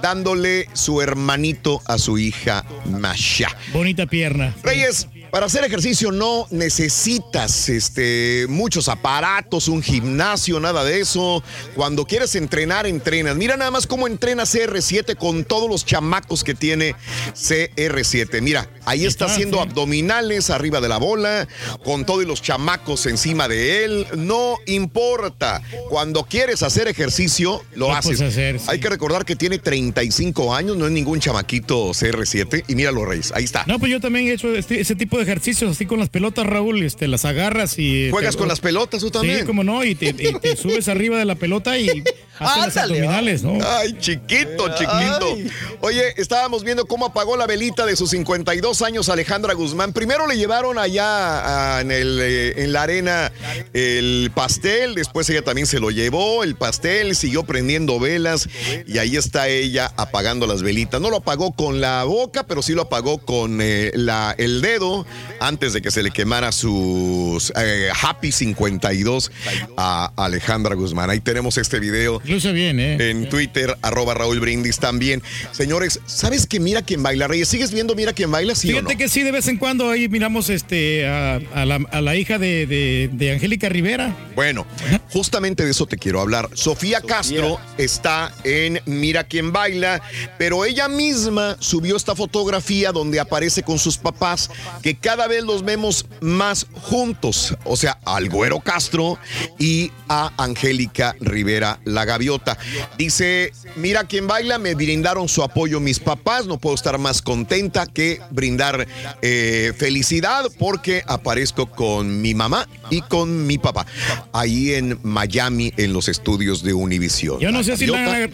dándole su hermanito a su hija Masha. Bonita pierna. Reyes, para hacer ejercicio no necesitas este, muchos aparatos, un gimnasio, nada de eso. Cuando quieres entrenar, entrenas. Mira nada más cómo entrena CR7 con todos los chamacos que tiene CR7. Mira, ahí está haciendo abdominales arriba de la bola, con todos los chamacos encima de él. No importa. Cuando quieres hacer ejercicio, lo haces. puedes hacer, sí. Hay que recordar que tiene 35 años, no es ningún chamaquito CR7. Y mira los Reyes, ahí está. No, pues yo también he hecho este- ese tipo de ejercicios así con las pelotas, Raúl. Este, las agarras y. ¿Juegas te- con las pelotas tú también? Sí, como no, y te, y te [laughs] subes arriba de la pelota y Ándale, abdominales, ¿no? Ay, chiquito, chiquito. Oye, estábamos viendo cómo apagó la velita de sus 52 años Alejandra Guzmán. Primero le llevaron allá en, el, eh, en la arena el pastel, después ella también se lo llevó, el pastel, siguió prendiendo velas y ahí está ella apagando las velitas. No lo apagó con la boca, pero sí lo apagó con eh, la, el dedo antes de que se le quemara sus eh, Happy 52 a Alejandra Guzmán. Ahí tenemos este video Luce bien, ¿eh? en Twitter, arroba Raúl Brindis también. Señores, ¿sabes que Mira quién baila, Reyes? ¿Sigues viendo Mira quién baila, sí Fíjate o no? que sí, de vez en cuando ahí miramos este, a, a la, a la hija de, de- de Angélica Rivera. Bueno, justamente de eso te quiero hablar. Sofía Castro está en Mira quién baila, pero ella misma subió esta fotografía donde aparece con sus papás, que cada vez los vemos más juntos. O sea, al Güero Castro y a Angélica Rivera La Gaviota. Dice, mira quién baila, me brindaron su apoyo mis papás, no puedo estar más contenta que brindar eh, felicidad porque aparezco con mi mamá y con mi papá ahí en Miami en los estudios de Univision. Yo no sé si la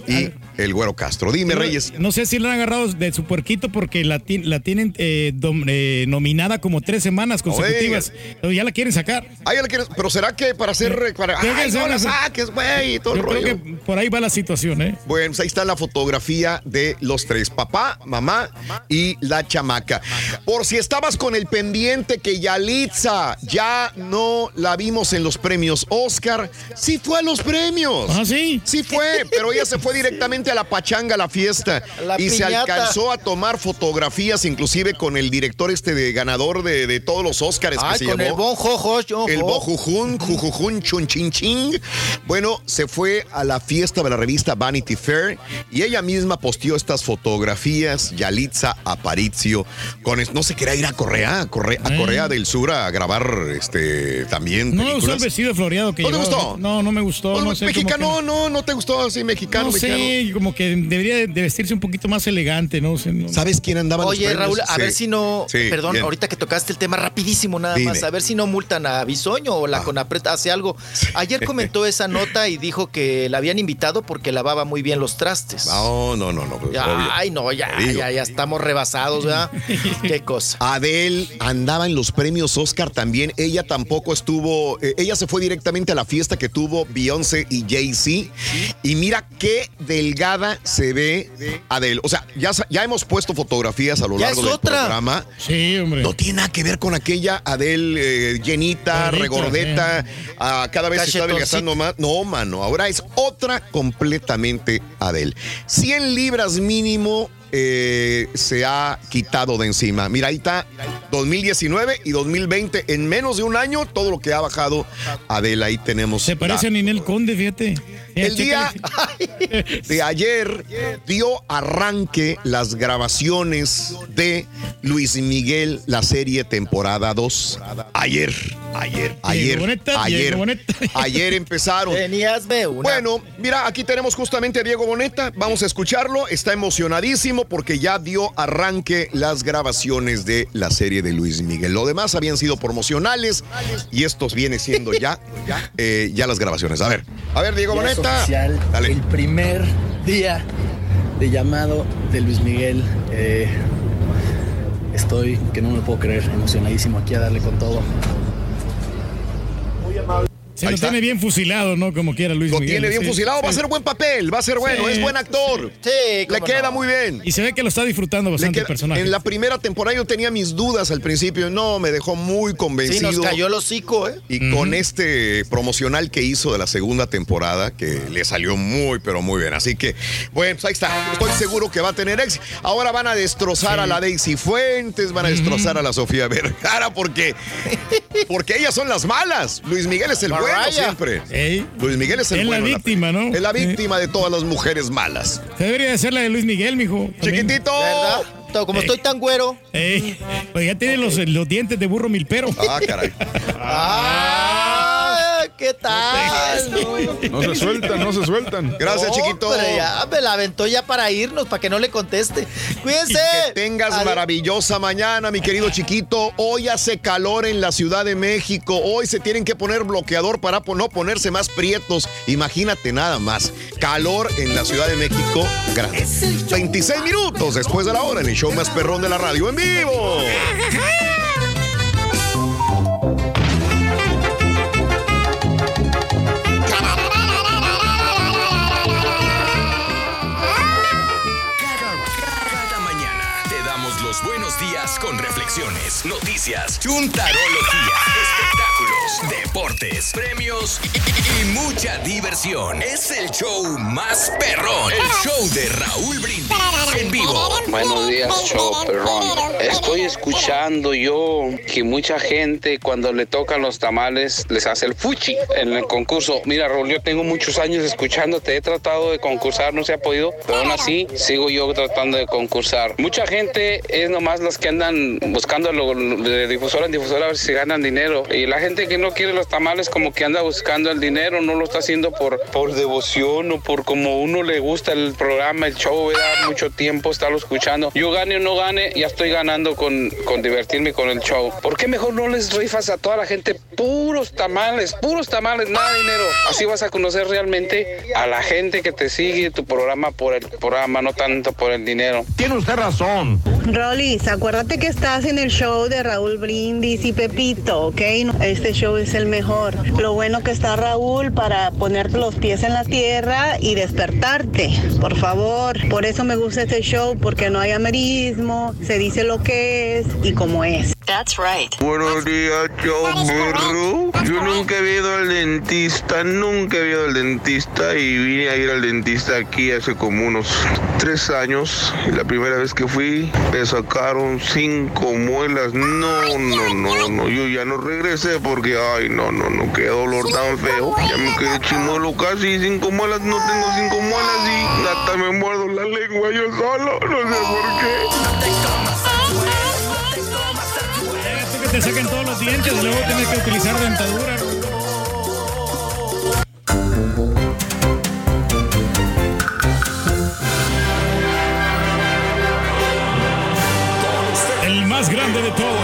El Güero Castro. Dime, No- Reyes. No sé si la han agarrado de su puerquito porque la, la tienen eh, dom- eh, nominada como tres semanas consecutivas. Entonces ya la quieren sacar. Ay, ya la quieres- pero será que para hacer para Creo que ay, se no la saques, güey, todo el creo que por ahí va la situación, ¿eh? Bueno, pues ahí está la fotografía de los tres, papá, mamá y la chamaca. Por si estabas con el pendiente que Yalitza ya no la vimos en los premios Oscar, sí fue a los premios. Ah, sí. Sí fue, pero ella se fue directamente a la pachanga, a la fiesta. La y se piñata. alcanzó a tomar fotografías, inclusive con el director este de ganador de, de todos los Óscares que se con llevó. el bon jojo, yo, El jo. Bojujun, Jujujun, Chun Chin Chin. Bueno, se fue a la fiesta de la revista Vanity Fair y ella misma posteó estas fotografías, Yalitza Aparicio, con no se quería ir a Corea, a Corea, a Corea del Sur a grabar este también No gustó el películas. vestido floreado que ¿No te gustó? No, no me gustó. Pues, no sé, mexicano, que- no, no te gustó así mexicano, No mexicano. Como que debería de vestirse un poquito más elegante, ¿no? sé, no- ¿Sabes quién andaba en los Oye? Raúl, a Sí. ver si no. Sí, perdón, bien. ahorita que tocaste el tema rapidísimo, nada Dime. más. A ver si no multan a Bisoño o la Conapret hace algo. Ayer comentó esa nota y dijo que la habían invitado porque lavaba muy bien los trastes. No, no, no, no. pues, ay, no, ya, digo. ya, ya estamos rebasados, ¿verdad? Qué cosa. Adele andaba en los premios Oscar también. Ella tampoco estuvo. eh, ella se fue directamente a la fiesta que tuvo Beyoncé y Jay-Z. Y mira qué delgada se ve Adele. O sea, ya, ya hemos puesto fotografías a lo largo del otra. programa. Sí, hombre. No tiene nada que ver con aquella Adele eh, llenita, regordeta. ah, cada vez se está adelgazando más. No, mano. Ahora es otra completamente Adele. 100 libras mínimo. eh, se ha quitado de encima. Mira, ahí está 2019 y 2020. En menos de un año, todo lo que ha bajado Adele. Ahí tenemos. Se parece a Ninel Conde, fíjate. El día [laughs] de ayer dio arranque las grabaciones de Luis Miguel, la serie temporada 2. Ayer, ayer, ayer, Boneta, ayer, Boneta. [laughs] ayer empezaron. Bueno, mira, aquí tenemos justamente a Diego Boneta. Vamos a escucharlo. Está emocionadísimo porque ya dio arranque las grabaciones de la serie de Luis Miguel. Lo demás habían sido promocionales y estos viene siendo ya, [laughs] eh, ya las grabaciones. A ver, a ver, Diego Ya Dale. El primer día de llamado de Luis Miguel. Eh, estoy, que no me lo puedo creer, emocionadísimo aquí a darle con todo. Se lo tiene bien fusilado, ¿no? Como quiera Luis Lo Miguel. tiene bien sí, fusilado, va a ser buen papel, va a ser bueno, Sí, es buen actor. Sí, Le queda muy bien. Y se ve que lo está disfrutando Le bastante queda- el personaje. En la primera temporada yo tenía mis dudas al principio, no, me dejó muy Sí, convencido. nos cayó el hocico, ¿eh? Y con este promocional que hizo de la segunda temporada, que le salió muy, pero muy bien. Así que, bueno, pues ahí está. Estoy seguro que va a tener éxito. Ahora van a destrozar a la Daisy Fuentes, van a destrozar a la Sofía Vergara, porque, porque ellas son las malas. Luis Miguel es el bueno siempre. Ey. Luis Miguel es el Es la bueno. en víctima, ¿no? Es la víctima de todas las mujeres malas. Se debería de ser la de Luis Miguel, mijo. también. Chiquitito. ¿Verdad? Como Eh. estoy tan güero. Ey, pues ya tiene los, los dientes de burro milpero. Ah, caray. [laughs] ¡Ah! ¿Qué tal? No se sueltan, no se sueltan. Gracias, chiquito. Hombre, ya me la aventó ya para irnos, para que no le conteste. Cuídense. Que tengas Adiós. maravillosa mañana, mi querido chiquito. Hoy hace calor en la Ciudad de México. Hoy se tienen que poner bloqueador para no ponerse más prietos. Imagínate nada más. Calor en la Ciudad de México. Grande. 26 minutos después de la hora en el show más perrón de la radio en vivo. Noticias, chuntarología, deportes, premios y, y mucha diversión. Es el show más perrón, el show de Raúl Brindis en vivo. Buenos días, show perrón. Estoy escuchando yo que mucha gente cuando le tocan los tamales les hace el fuchi en el concurso. Mira, Raúl, yo tengo muchos años escuchándote, he tratado de concursar, no se ha podido, pero aún así sigo yo tratando de concursar. Mucha gente es nomás las que andan buscando lo- de difusora en difusora a ver si ganan dinero. Y la gente que no quiere los tamales como que anda buscando el dinero, no lo está haciendo por, por devoción o por como uno le gusta el programa, el show, da mucho tiempo estarlo escuchando. Yo gane o no gane, ya estoy ganando con, con divertirme con el show. ¿Por qué mejor no les rifas a toda la gente puros tamales, puros tamales, nada de dinero? Así vas a conocer realmente a la gente que te sigue tu programa por el programa, no tanto por el dinero. Tiene usted razón. Rolis, acuérdate que estás en el show de Raúl Brindis y Pepito, ¿ok? Este show es el mejor. Lo bueno que está Raúl para ponerte los pies en la tierra y despertarte, por favor. Por eso me gusta este show, porque no hay amerismo, se dice lo que es y como es. That's right. Buenos días, yo burro. Yo nunca he ido al dentista, nunca he ido al dentista y vine a ir al dentista aquí hace como unos tres años. Y la primera vez que fui me sacaron cinco muelas. No, no, no, no. Yo ya no regresé porque, ay, no, no, no, qué dolor tan feo. Ya me quedé chimuelo casi, cinco muelas, no tengo cinco muelas y hasta me muerdo la lengua yo solo. No sé por qué. Esto que te saquen todos los dientes y luego tienes que utilizar dentadura. El más grande de todos.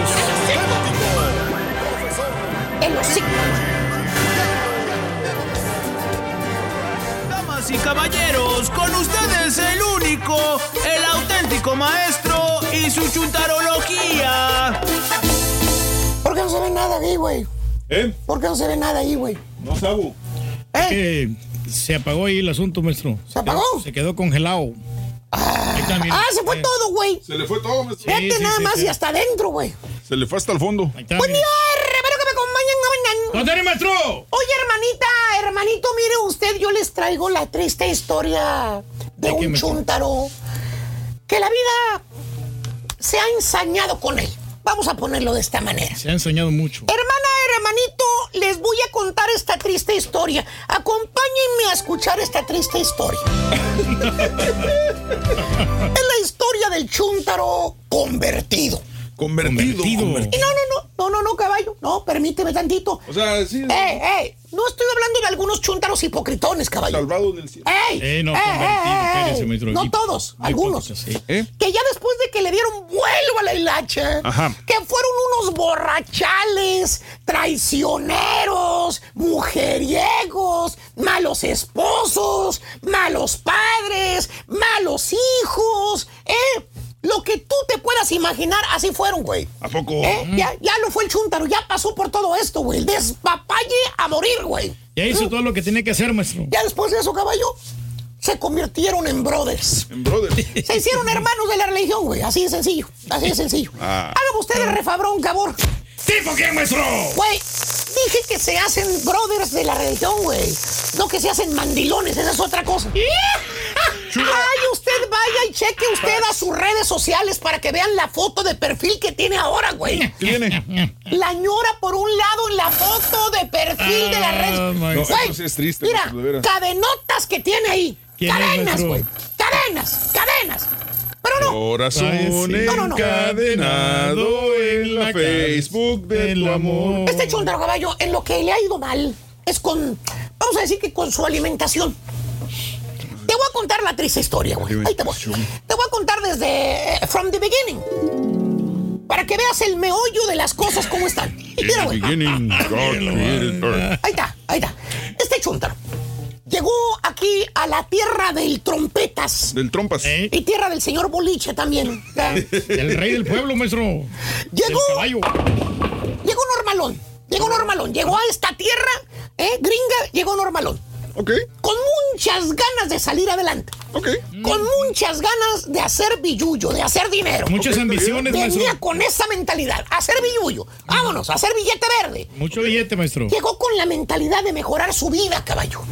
Caballeros, con ustedes el único, el auténtico maestro y su chuntarología. ¿Por qué no se ve nada ahí, güey? ¿Eh? ¿Por qué no se ve nada ahí, güey? No sabo. Que se apagó ahí el asunto, maestro. ¿Se apagó? Se quedó congelado. Ahí está, mira. Ah, se fue Eh, todo, güey. Se le fue todo, maestro. Vete Sí, sí, nada sí, más sí. y hasta adentro, güey. Se le fue hasta el fondo. Buen día, espero que me acompañen. ¡Contare, maestro! Oye, hermanita, hermanito, mire usted, yo les traigo la triste historia de ¿De qué, un chúntaro que la vida se ha ensañado con él. Vamos a ponerlo de esta manera. Se ha enseñado mucho. Hermana, hermanito, les voy a contar esta triste historia. Acompáñenme a escuchar esta triste historia. [laughs] es la historia del chúntaro convertido. Convertido. Y no, no, no, no, no, no, caballo. No, permíteme tantito. O sea, sí. ¡Eh, eh! No estoy hablando de algunos chúntaros hipocritones, caballo. Salvado en el cielo. ¡Ey! Eh, no, ¡Eh, eh, eh! maestro. No todos, algunos. sí. Que ya después de que le dieron vuelo a la hilacha, Ajá. que fueron unos borrachales, traicioneros, mujeriegos, malos esposos, malos padres, malos hijos, ¿eh? Lo que tú te puedas imaginar, así fueron, güey. ¿A poco? ¿Eh? Ya, ya lo fue el chúntaro, ya pasó por todo esto, güey. El despapalle a morir, güey. Ya hizo todo lo que tenía que hacer, maestro. Ya después de eso, caballo, se convirtieron en brothers. En brother. Se hicieron hermanos de la religión, güey. Así de sencillo. Así de sencillo. Ah. Hágame usted el refabrón, cabor. ¿Tipo quién, maestro? Güey, dije que se hacen brothers de la religión, güey. No que se hacen mandilones, esa es otra cosa. [laughs] Ay, usted vaya y cheque usted a sus redes sociales para que vean la foto de perfil que tiene ahora, güey. ¿Qué tiene? La ñora por un lado en la foto de perfil de la red. Oh, my Güey, God. eso sí es triste, Mira, cadenotas que tiene ahí. ¿Quién es, Cadenas, güey. Cadenas, cadenas. Pero no. Corazón. No, no, no. encadenado en la Facebook del amor. Este chúndaro caballo, en lo que le ha ido mal es con, vamos a decir que con su alimentación. Te voy a contar la triste historia, güey. Ahí te voy. Te voy a contar desde eh, from the beginning. Para que veas el meollo de las cosas como están. Mira, güey. Ahí está, ahí está. Este chúntaro llegó aquí a la tierra del trompetas. Del trompas. ¿Eh? Y tierra del señor Boliche también. El rey del pueblo, maestro. Llegó, Del caballo. llegó normalón. Llegó normalón. Llegó a esta tierra, ¿eh? Gringa, llegó normalón. Ok, Con muchas ganas de salir adelante. ok. Con muchas ganas de hacer billullo, de hacer dinero. Muchas ambiciones, Venía maestro. con esa mentalidad, hacer billullo. Vámonos, hacer billete verde. Mucho billete, maestro. Llegó con la mentalidad de mejorar su vida, caballo.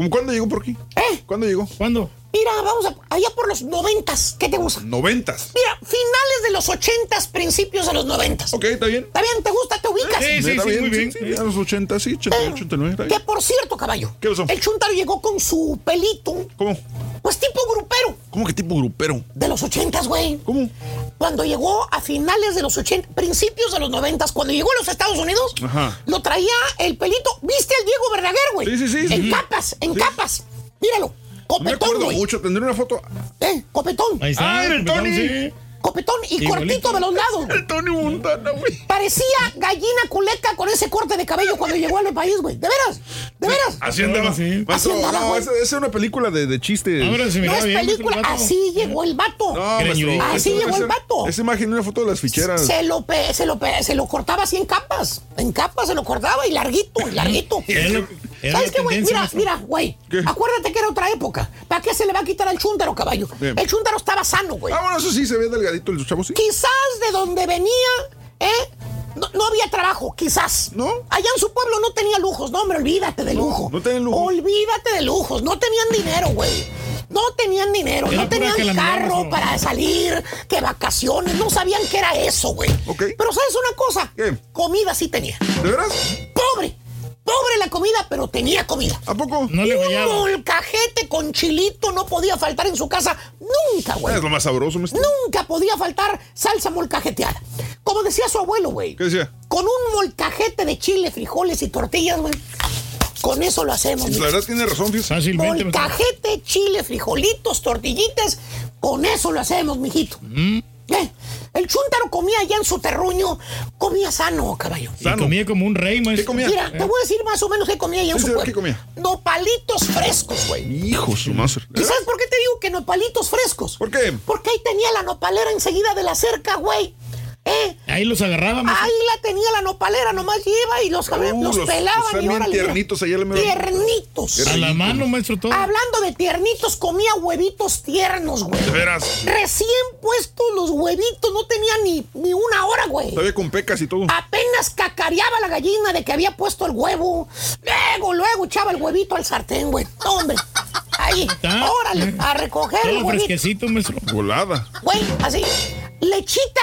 ¿Cómo cuándo llegó por aquí? ¿Eh? ¿Cuándo llegó? ¿Cuándo? Mira, vamos a, allá por los noventas. ¿Qué te gusta? Noventas. Mira, finales de los ochentas, principios de los noventas. Ok, está bien. ¿Está bien? ¿Te gusta? ¿Te ubicas? Sí, sí, Está sí, muy bien. Sí, a los 80, sí, 88, 89. está Que por cierto, caballo. ¿Qué pasó? El chuntaro llegó con su pelito, ¿Cómo? pues tipo grupero. ¿Cómo que tipo grupero? De los ochentas, güey. ¿Cómo? Cuando llegó a finales de los 80, principios de los 90, cuando llegó a los Estados Unidos, Ajá. lo traía el pelito. ¿Viste al Diego Verdaguer, güey? Sí, sí, sí, En sí. capas, en Sí. capas. Míralo. Copetón, acuerdo güey. mucho. Tendré una foto. ¿Eh? Copetón. Ahí está. Ah, el Tony. sí. Copetón y Igualito. cortito de los lados. El Tony Montana, güey. Parecía gallina culeca con ese corte de cabello cuando llegó al país, güey. ¿De veras? ¿De veras? Así andaba. Sí. Así andaba, no, esa, esa es una película de, de chistes. Ahora se No es bien. película, así llegó el vato. No, maestro. Así esa- llegó el esa- vato. Esa imagen, una foto de las ficheras. Se lo, pe- se, lo pe- se lo cortaba así en capas. En capas se lo cortaba y larguito, y larguito. ¿Sabes qué, güey? Mira, mira, güey. ¿Qué? Acuérdate que era otra época. ¿Para qué se le va a quitar al chúntaro, caballo? Bien. El chúntaro estaba sano, güey. Ah, bueno, eso sí, se ve delgadito el chavo, sí. Quizás de donde venía, ¿eh? No, no había trabajo, quizás. ¿No? Allá en su pueblo no tenía lujos. No, hombre, olvídate de lujo. No tenían lujo. Olvídate de lujos. No tenían dinero, güey. No tenían dinero. Era no tenían carro para salir, que vacaciones. No sabían qué era eso, güey. Pero ¿sabes una cosa? Comida sí tenía. ¿De veras? Pobre. Pobre la comida, pero tenía comida. ¿A poco? No le Un fallaba. molcajete con chilito no podía faltar en su casa nunca, güey. Es lo más sabroso, maestro. Nunca podía faltar salsa molcajeteada. Como decía su abuelo, güey. ¿Qué decía? Con un molcajete de chile, frijoles y tortillas, güey. Con eso lo hacemos. La verdad tiene razón, fíjese. Molcajete, chile, frijolitos, tortillitas. Con eso lo hacemos, mijito. Mm. Eh, El chúntaro comía allá en su terruño. Comía sano, caballo. Y comía como un rey, maestro. Mira, te voy a decir más o menos qué comía allá en Sí, su señor, pueblo. ¿qué comía? Nopalitos frescos, güey. Hijo su madre. ¿Y sabes por qué te digo que nopalitos frescos? ¿Por qué? Porque ahí tenía la nopalera enseguida de la cerca, güey. ¿Eh? Ahí los agarraba, maestro. Ahí la tenía la nopalera, nomás lleva y los, Uh, los los- pelaban están y bien órale, tiernitos allá, la mera- Tiernitos. A la mano, maestro, todo. Hablando de tiernitos, comía huevitos tiernos, güey. De veras. Recién puestos los huevitos, no tenía ni, ni una hora, güey. Todavía con pecas y todo. Apenas cacareaba la gallina de que había puesto el huevo. Luego, luego echaba el huevito al sartén, güey. Hombre. Ahí, Está. órale, a recoger el Todo huevito. fresquecito, maestro. Volada. Güey, así. Lechita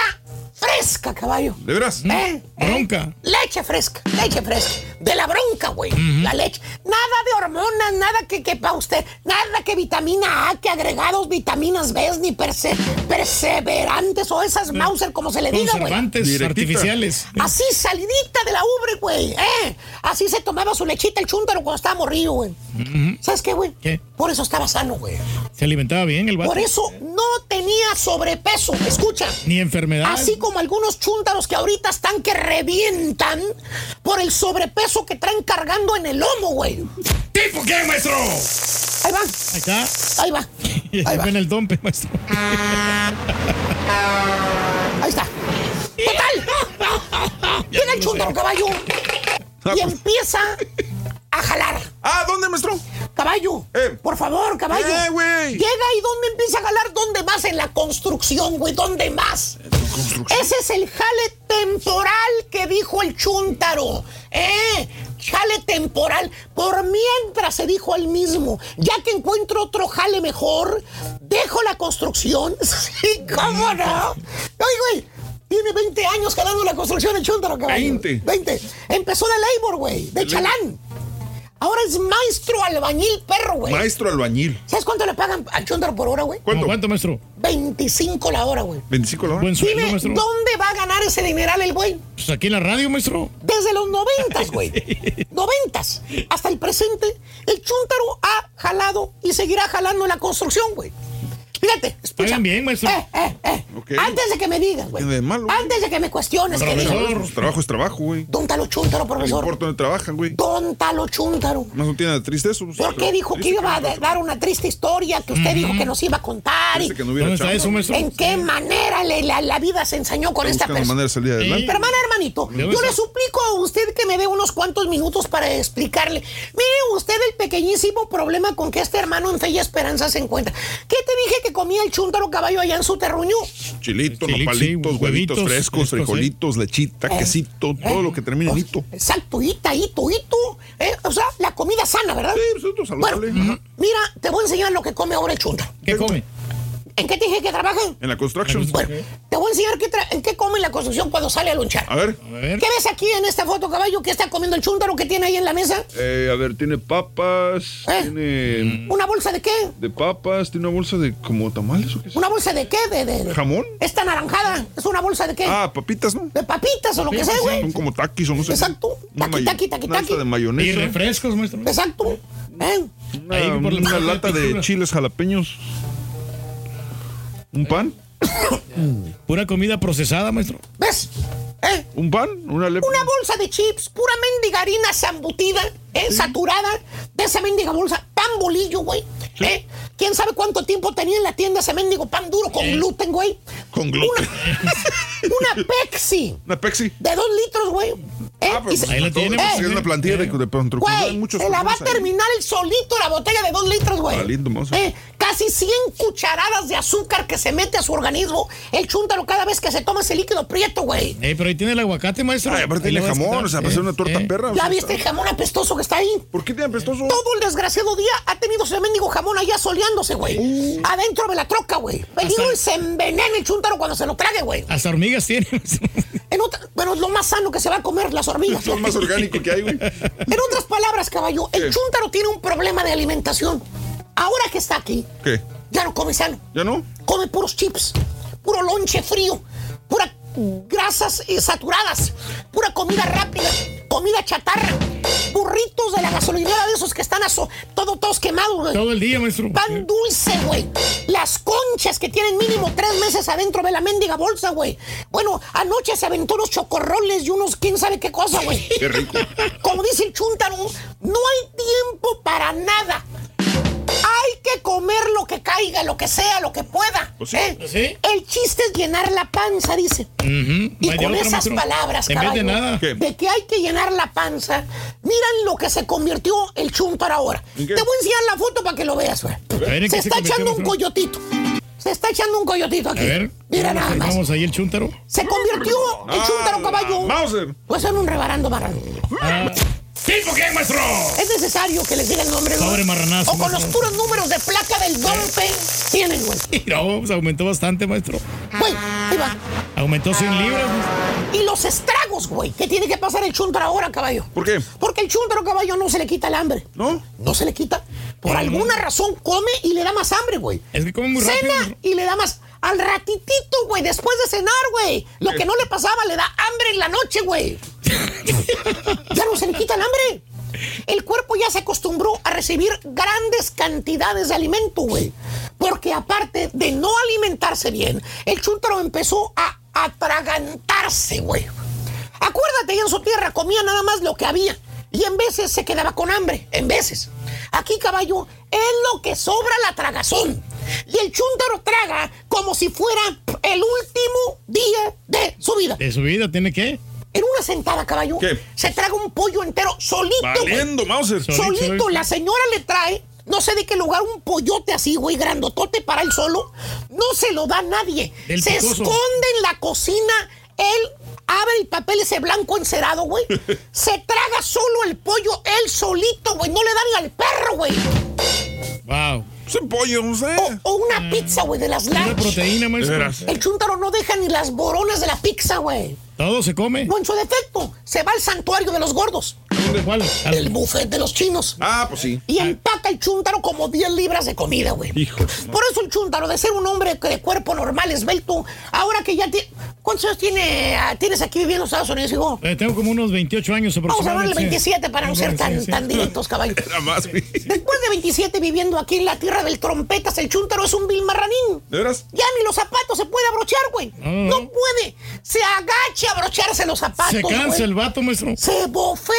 fresca, caballo. ¿De veras? ¿Eh? Bronca. Leche fresca, leche fresca. De la bronca, güey. La leche. Nada de hormonas, nada que quepa usted. Nada que vitamina A, que agregados vitaminas B, ni perse- perseverantes o esas Mauser, como se le diga, güey. Artificiales. Así salidita de la ubre, güey. ¿eh? Así se tomaba su lechita el chúntaro cuando estaba morrido, güey. ¿Sabes qué, güey? ¿Qué? Por eso estaba sano, güey. Se alimentaba bien el vato. Por eso no tenía sobrepeso. Escucha. Ni enfermedad. Así como algunos chúntaros que ahorita están que revientan por el sobrepeso que traen cargando en el lomo, güey. ¿Tipo qué, maestro? Ahí va, Ahí está. ahí va, Ahí [laughs] ahí va. va en el dompe, maestro. [laughs] Ahí está. Total. [laughs] Llega el chúntaro caballo y empieza a jalar. Ah, ¿dónde, maestro? Caballo, Eh. por favor, caballo. Eh, güey. Llega y ¿dónde empieza a jalar? ¿Dónde más? En la construcción, güey. ¿Dónde más? Ese es el jale temporal que dijo el chúntaro. ¿Eh? Jale temporal. Por mientras se dijo él mismo, ya que encuentro otro jale mejor, dejo la construcción. [laughs] Sí, ¿cómo no? Oye, güey. Tiene 20 años jalando la construcción el chúntaro, caballo. 20. 20. Empezó de labor, güey. De chalán. Ahora es maestro albañil perro, güey. Maestro albañil. ¿Sabes cuánto le pagan al chúntaro por hora, güey? ¿Cuánto? ¿Cuánto? ¿Cuánto, maestro? 25 la hora, güey. 25 la hora. Buen sueldo, Dime, maestro. ¿dónde va a ganar ese dineral el güey? Pues aquí en la radio, maestro. Desde los noventas, [laughs] güey. Noventas. Hasta el presente, el chúntaro ha jalado y seguirá jalando en la construcción, güey. Fíjate, escucha. Pagan bien, maestro. Eh, eh, eh. Antes de que me digas, güey. ¿Qué de malo, güey? Antes de que me cuestiones, que digas. Profesor. Pues, trabajo es trabajo, güey. Don Talo Chúntaro, No profesor. importa dónde trabajan, güey. Don Talo Chúntaro. No tiene triste eso. pues, ¿Por qué dijo que iba a no- dar una triste historia que usted dijo que nos iba a contar? y que no hubiera ¿Dónde está chamba. eso, maestro? ¿En qué manera le- la, la vida se enseñó con esta persona? manera de salir adelante. Pero, hermano, hermanito, yo le suplico a usted que me dé unos cuantos minutos para explicarle. Mire usted el pequeñísimo problema con que este hermano en fe y esperanza se encuentra. ¿Qué te dije que comía el chúntaro caballo allá en su terruño? Chilito, Chilito, nopalitos, sí, huevitos huevitos frescos, frijolitos, lechita, Eh, quesito, todo lo que termine en hito. Exacto, ita, ito, ito. ¿eh? O sea, la comida sana, ¿verdad? Sí, pues esto es Bueno, saludable. Ajá. mira, te voy a enseñar lo que come ahora el chúntaro. ¿Qué come? ¿En qué te dije que trabaja? En la construction. Bueno, te voy a enseñar qué en qué come en la construcción cuando sale a lunchar. A ver. A ver. ¿Qué ves aquí en esta foto, caballo? ¿Qué está comiendo el chúntaro que tiene ahí en la mesa? Eh, a ver, tiene papas, ¿Eh? tiene ¿Una bolsa de qué? de papas, tiene una bolsa de como tamales o qué es. ¿Una bolsa de qué? De, de- de- ¿Jamón? Esta naranjada. ¿Es una bolsa de qué? Ah, papitas, ¿no? De papitas o lo que sea, güey. Son como taquis o no sé. Exacto. Taqui, taqui, taqui, una taqui. de Y mayonesa. refrescos, maestro. Exacto. ¿Eh? Una, Ahí por la- una la [laughs] lata de chiles jalapeños. ¿Un pan? [coughs] Pura comida procesada, maestro. ¿Ves? ¿Eh? ¿Un pan? ¿Una lepa? Una bolsa de chips, pura mendiga harina zambutida, ¿eh? saturada, de esa mendiga bolsa, pan bolillo, güey. ¿eh? ¿Quién sabe cuánto tiempo tenía en la tienda ese mendigo pan duro con gluten, güey? Con gluten. Una [laughs] Pepsi Una Pepsi. de dos litros, güey. ¿Eh? Ah, pero Y se- ahí la tiene. Eh, Es una plantilla de, de pronto. Güey, muchos se la va a terminar el solito la botella de dos litros, güey. Eh, casi 100 cucharadas de azúcar que se mete a su organismo el chúntaro cada vez que se toma ese líquido prieto, güey. Eh, pero ahí tiene el aguacate, maestro. Ay, aparte Ahí tiene jamón, o sea, para hacer una torta Eh, perra. ¿Ya viste el jamón apestoso que está ahí? ¿Por qué tiene apestoso? Todo el desgraciado día ha tenido ese mendigo jamón allá güey. Uh. Adentro de la troca, güey. Peligro y se envenena el chúntaro cuando se lo trague, güey. Hasta hormigas tiene. En otra- bueno, es lo más sano que se va a comer, las hormigas. Es [laughs] lo más orgánico que hay, güey. En otras palabras, caballo, el ¿Qué? chúntaro tiene un problema de alimentación. Ahora que está aquí, ¿Qué? ya no come sano. ¿Ya no? Come puros chips, puro lonche frío, pura grasas eh, saturadas, pura comida rápida, comida chatarra, burritos de la gasolinera de esos que están aso- todo, todos quemados, güey. Todo el día, maestro. Pan dulce, güey. Las conchas que tienen mínimo tres meses adentro de la mendiga bolsa, güey. Bueno, anoche se aventó unos chocorroles y unos quién sabe qué cosa, güey. Qué rico. Como dice el chuntaro, no hay tiempo para nada. Hay que comer lo que caiga, lo que sea, lo que pueda. Pues sí. ¿eh? Pues sí. El chiste es llenar la panza, dice. Y con esas maestro. palabras, En vez de caballo, nada. De que hay que llenar la panza, miran lo que se convirtió el chúntaro ahora. ¿En Te voy a enseñar la foto para que lo veas, güey. ver, ¿en Se se está echando un coyotito. Se está echando un coyotito A aquí. ver. Mira nada más. Vamos ahí el chúntaro. Se convirtió el chúntaro caballo. Mauser. Pues en un rebarando marrano. Ah, ¿Tipo qué, maestro? Es necesario que les diga el nombre, güey. Pobre marranazo, O con los puros números de placa del dompe tienen, güey. [laughs] No, pues aumentó bastante, maestro. Güey, ahí va. Aumentó 100 libras. Y los estragos, güey, que tiene que pasar el chúntaro ahora, caballo. ¿Por qué? Porque el chúntaro, caballo, no se le quita el hambre. ¿No? No se le quita. Por alguna razón come y le da más hambre, güey. Es que come muy rápido. Cena y le da más. Al ratitito, güey, después de cenar, güey. Lo que no le pasaba, le da hambre en la noche, güey. [laughs] ya no se le quita el hambre. El cuerpo ya se acostumbró a recibir grandes cantidades de alimento, güey. Porque aparte de no alimentarse bien, el chúntaro empezó a atragantarse, güey. Acuérdate, ya en su tierra comía nada más lo que había. Y en veces se quedaba con hambre, en veces. Aquí, caballo, es lo que sobra la tragazón. Y el chúntaro traga como si fuera el último día de su vida. De su vida, ¿tiene qué? En una sentada, caballo, ¿Qué? se traga un pollo entero solito. güey. Valiendo, Mauser. Solito, Solito, solito. la señora le trae, no sé de qué lugar, un pollote así, güey, grandotote para él solo. No se lo da a nadie. Se picoso. esconde en la cocina. Él abre el papel ese blanco encerado, güey. [laughs] se traga solo el pollo, él solito, güey. No le da ni al perro, güey. Wow. Es un pollo, no sé. O, o una pizza, güey, de las Una lunch. proteína, maestro. El chúntaro no deja ni las boronas de la pizza, güey. Todo se come. No, en su defecto, se va al santuario de los gordos. ¿Cuál? Al- El buffet de los chinos. Ah, pues sí. Y empaca el chúntaro como 10 libras de comida, güey. Hijo. Por eso el chúntaro, de ser un hombre que de cuerpo normal, esbelto, ahora que ya tiene... ¿Cuántos años tiene, ah, tienes aquí viviendo en Estados Unidos, hijo? Eh, tengo como unos 28 años Vamos a aproximadamente. llamarle 27 para no ser tan, Sí, sí. tan directos, caballo. [laughs] Era más, güey. Después de 27 viviendo aquí en la tierra del trompetas, el chúntaro es un vil marranín. ¿De veras? Ya ni los zapatos se puede abrochar, güey. No. No puede. Se agacha a abrocharse los zapatos. Se cansa güey. el vato, maestro. Se bofea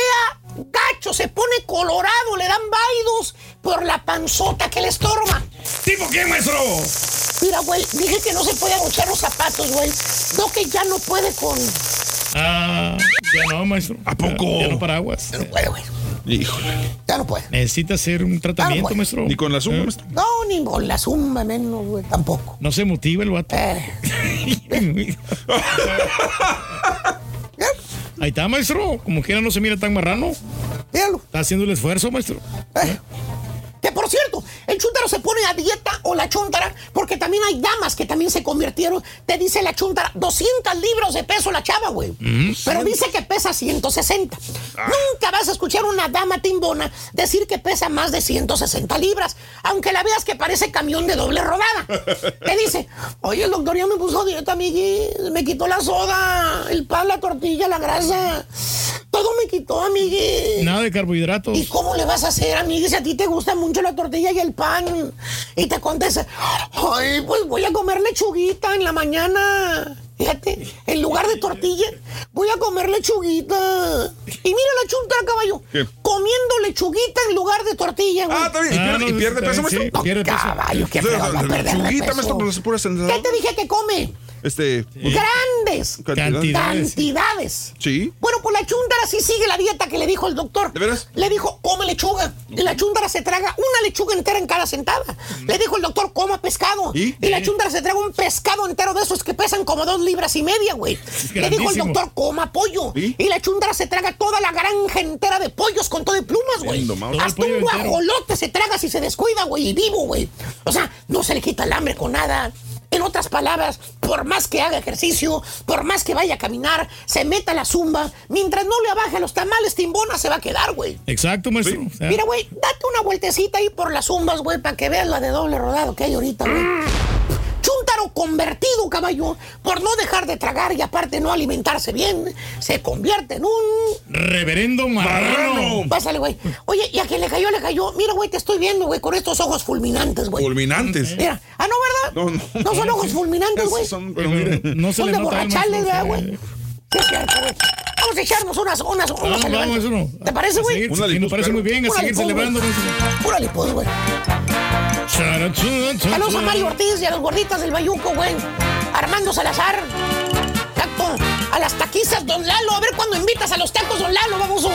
gacho, se pone colorado, le dan vaidos por la panzota que le estorba. ¿Tipo qué, maestro? Mira, güey, dije que no se puede abrochar los zapatos, güey. No que ya no puede con... Ah, ya no, maestro. ¿A poco? Ya, ya no paraguas. Ya no puede, güey. Híjole. Ya no puede. Necesita hacer un tratamiento, maestro. Ni con la suma, Eh, maestro. No, ni con la zumba menos, güey, tampoco. No se motiva el vato. Eh, [laughs] [laughs] Ahí está, maestro. Como quiera no se mira tan marrano. míralo. Está haciendo el esfuerzo, maestro. Eh. Que por cierto, el chúntaro se pone a dieta o la chúntara, porque también hay damas que también se convirtieron. Te dice la chúntara, 200 libras de peso la chava, güey. Pero dice que pesa 160. Nunca vas a escuchar una dama timbona decir que pesa más de 160 libras, aunque la veas que parece camión de doble rodada. [laughs] Te dice, oye, el doctor ya me puso a dieta, amiguis. Me quitó la soda, el pan, la tortilla, la grasa. Todo me quitó, amiguis. Nada de carbohidratos. ¿Y cómo le vas a hacer, amiga, si a ti te gusta mucho la tortilla y el pan? Y te contesta, ay, pues voy a comer lechuguita en la mañana. Fíjate, en lugar de tortilla, voy a comer lechuguita. Y mira la chunta, caballo. ¿Qué? Comiendo lechuguita en lugar de tortilla, güey. Ah, está bien. ¿Y Ah, pierde, no, y pierde sí, peso, sí. maestro? No, pierde peso. caballo, qué feo va a perder de Chuguita, peso. maestro, es pura ¿Qué te dije que come? Este. Grandes Cantidades. cantidades. Sí. Bueno, pues la chúndara sí sigue la dieta que le dijo el doctor. ¿De veras? Le dijo, come lechuga. Y la chúndara se traga una lechuga entera en cada sentada. Le dijo el doctor, coma pescado. ¿Y? la chúndara se traga un pescado entero de esos que pesan como dos libras y media, güey. Le dijo el doctor, coma pollo. Y la chúndara se traga toda la granja entera de pollos con todo de plumas, güey. Hasta un guajolote se traga si se descuida, güey, y vivo, güey. O sea, no se le quita el hambre con nada. En otras palabras, por más que haga ejercicio, por más que vaya a caminar, se meta la zumba, mientras no le abaje los tamales, timbona se va a quedar, güey. Exacto, maestro. Mira, güey, date una vueltecita ahí por las zumbas, güey, para que veas la de doble rodado que hay ahorita, güey. Convertido, caballo, por no dejar de tragar y aparte no alimentarse bien, se convierte en un... Reverendo marrano. Pásale, güey. Oye, y a quien le cayó, le cayó. Mira, güey, te estoy viendo, güey, con estos ojos fulminantes, güey. Fulminantes. Mira. Ah, no, ¿verdad? No, no. No son ojos fulminantes, güey. Son, pero. No se Son le de borrachales, maestro. ¿verdad, güey? Sí, es cierto, güey. Vamos a echarnos unas, unas, unas Vamos, vamos, eso no. ¿Te parece, güey? seguir, sí, me parece muy bien, a seguir pues, celebrando. Órale, pues, güey. Chara, Saludos a. Mario Ortiz y a los gorditas del Bayuco, güey. Armando Salazar. Exacto. A las taquizas, don Lalo. A ver cuándo invitas a los tacos, don Lalo, vamos.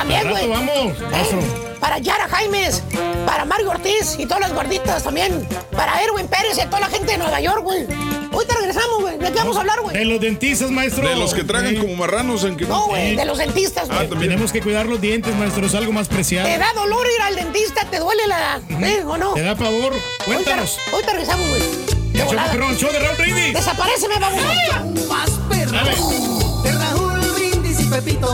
También, güey. vamos. Eh, Para Yara Jaimes, para Mario Ortiz y todas las gorditas también. Para Erwin Pérez y a toda la gente de Nueva York, güey. Ahorita regresamos, güey. ¿De qué vamos a hablar, güey? De los dentistas, maestro. De los que tragan como marranos en que No, güey, de los dentistas, Ah, güey. también. Tenemos que cuidar los dientes, maestro. Es algo más preciado. ¿Te da dolor ir al dentista? ¿Te duele la... ¿Eh, o no? ¿Te da pavor? Cuéntanos. Ahorita, ahorita regresamos, güey. De show, perrón, show de Raúl Brindis. Desapareceme, vamos. Más perro. De Raúl Brindis y Pepito.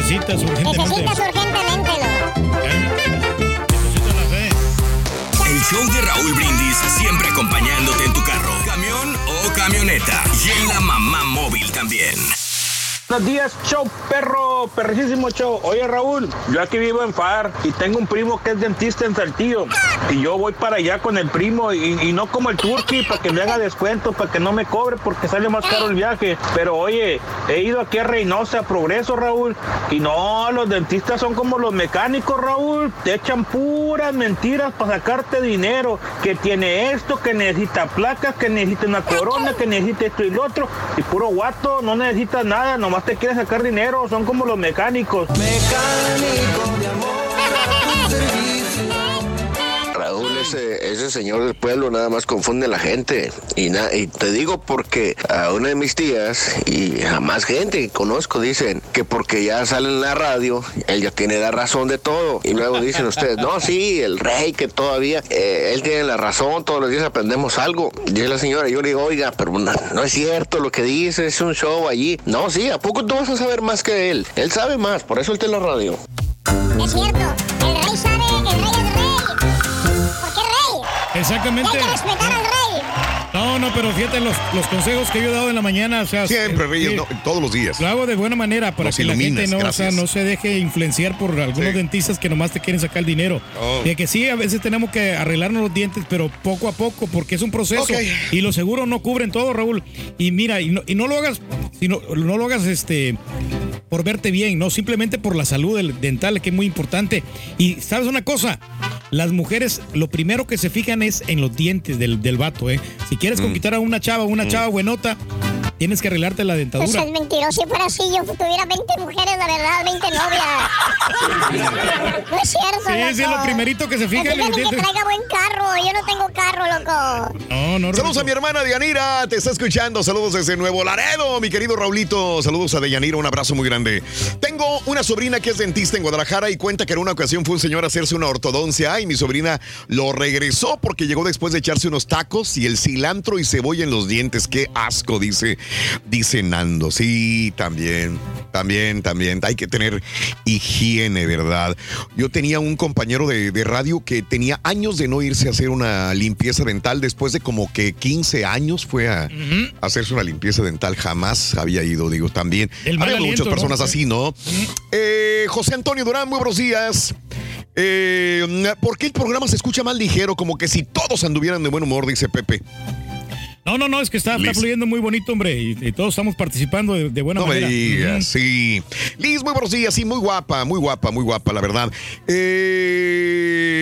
Necesitas urgentemente. Necesitas urgentemente El show de Raúl Brindis siempre acompañándote en tu carro, camión o camioneta. Y en la mamá móvil también. Buenos días, show perro, perrísimo show. Oye Raúl, yo aquí vivo en FAR y tengo un primo que es dentista en Saltillo. Y yo voy para allá con el primo y, no como el turqui para que me haga descuento, para que no me cobre porque sale más caro el viaje. Pero oye, he ido aquí a Reynosa, a Progreso, Raúl. Y no, los dentistas son como los mecánicos, Raúl. Te echan puras mentiras para sacarte dinero. Que tiene esto, que necesita placas, que necesita una corona, que necesita esto y lo otro. Y puro guato, no necesitas nada, nomás te quieren sacar dinero. Son como los mecánicos. Raúl, ese, ese señor del pueblo nada más confunde a la gente. Y, te digo porque a una de mis tías y a más gente que conozco dicen que porque ya sale en la radio, él ya tiene la razón de todo. Y luego dicen ustedes, no, sí, el rey que todavía, eh, él tiene la razón, todos los días aprendemos algo. Dice la señora, yo le digo, oiga, pero no, es cierto lo que dice, es un show allí. No, sí, ¿a poco tú vas a saber más que él? Él sabe más, por eso él la radio. Es cierto. El rey sabe el rey es rey. Exactamente. No, no, pero fíjate los, los consejos que yo he dado en la mañana. O sea, Siempre, Reyes, no, todos los días. Lo hago de buena manera para Nos que la gente no, o sea, no se deje influenciar por algunos dentistas que nomás te quieren sacar el dinero. Oh. De que sí, a veces tenemos que arreglarnos los dientes, pero poco a poco, porque es un proceso. Y los seguros no cubren todo, Raúl. Y mira, y no, y no lo hagas, sino, no lo hagas este por verte bien, no simplemente por la salud del dental, que es muy importante. Y sabes una cosa, las mujeres lo primero que se fijan es en los dientes del, del vato, ¿eh? Si quieres Mm. conquistar a una chava, una chava buenota, tienes que arreglarte la dentadura. Eso es mentiroso. Si fuera así, yo tuviera 20 mujeres, la verdad, 20 novias. [laughs] No es cierto, Sí, loco. sí, es lo primerito que se fija en que traiga buen carro. Yo no tengo carro, loco. No, no, Saludos a mi hermana Dianira, te está escuchando. Saludos desde Nuevo Laredo, mi querido Raulito. Saludos a Deyanira, un abrazo muy grande. Tengo una sobrina que es dentista en Guadalajara y cuenta que en una ocasión fue un señor a hacerse una ortodoncia y mi sobrina lo regresó porque llegó después de echarse unos tacos y el cilantro y cebolla en los dientes. Qué asco, dice, dice Nando. Sí, también, también, también. Hay que tener higiene, ¿verdad? Yo tenía un compañero de, de radio que tenía años de no irse a hacer una limpieza dental. Después de como que 15 años fue a, a hacerse una limpieza dental. Jamás había ido, digo, también. El Hay muchas personas ¿no? así, ¿no? Eh, José Antonio Durán, muy buenos días. Eh, ¿Por qué el programa se escucha más ligero? Como que si todos anduvieran de buen humor, dice Pepe. No, no, no, es que está, está fluyendo muy bonito, hombre, y, y todos estamos participando de, de buena No me manera. digas, sí. Liz, muy buenos días, sí, muy guapa, muy guapa, muy guapa, la verdad.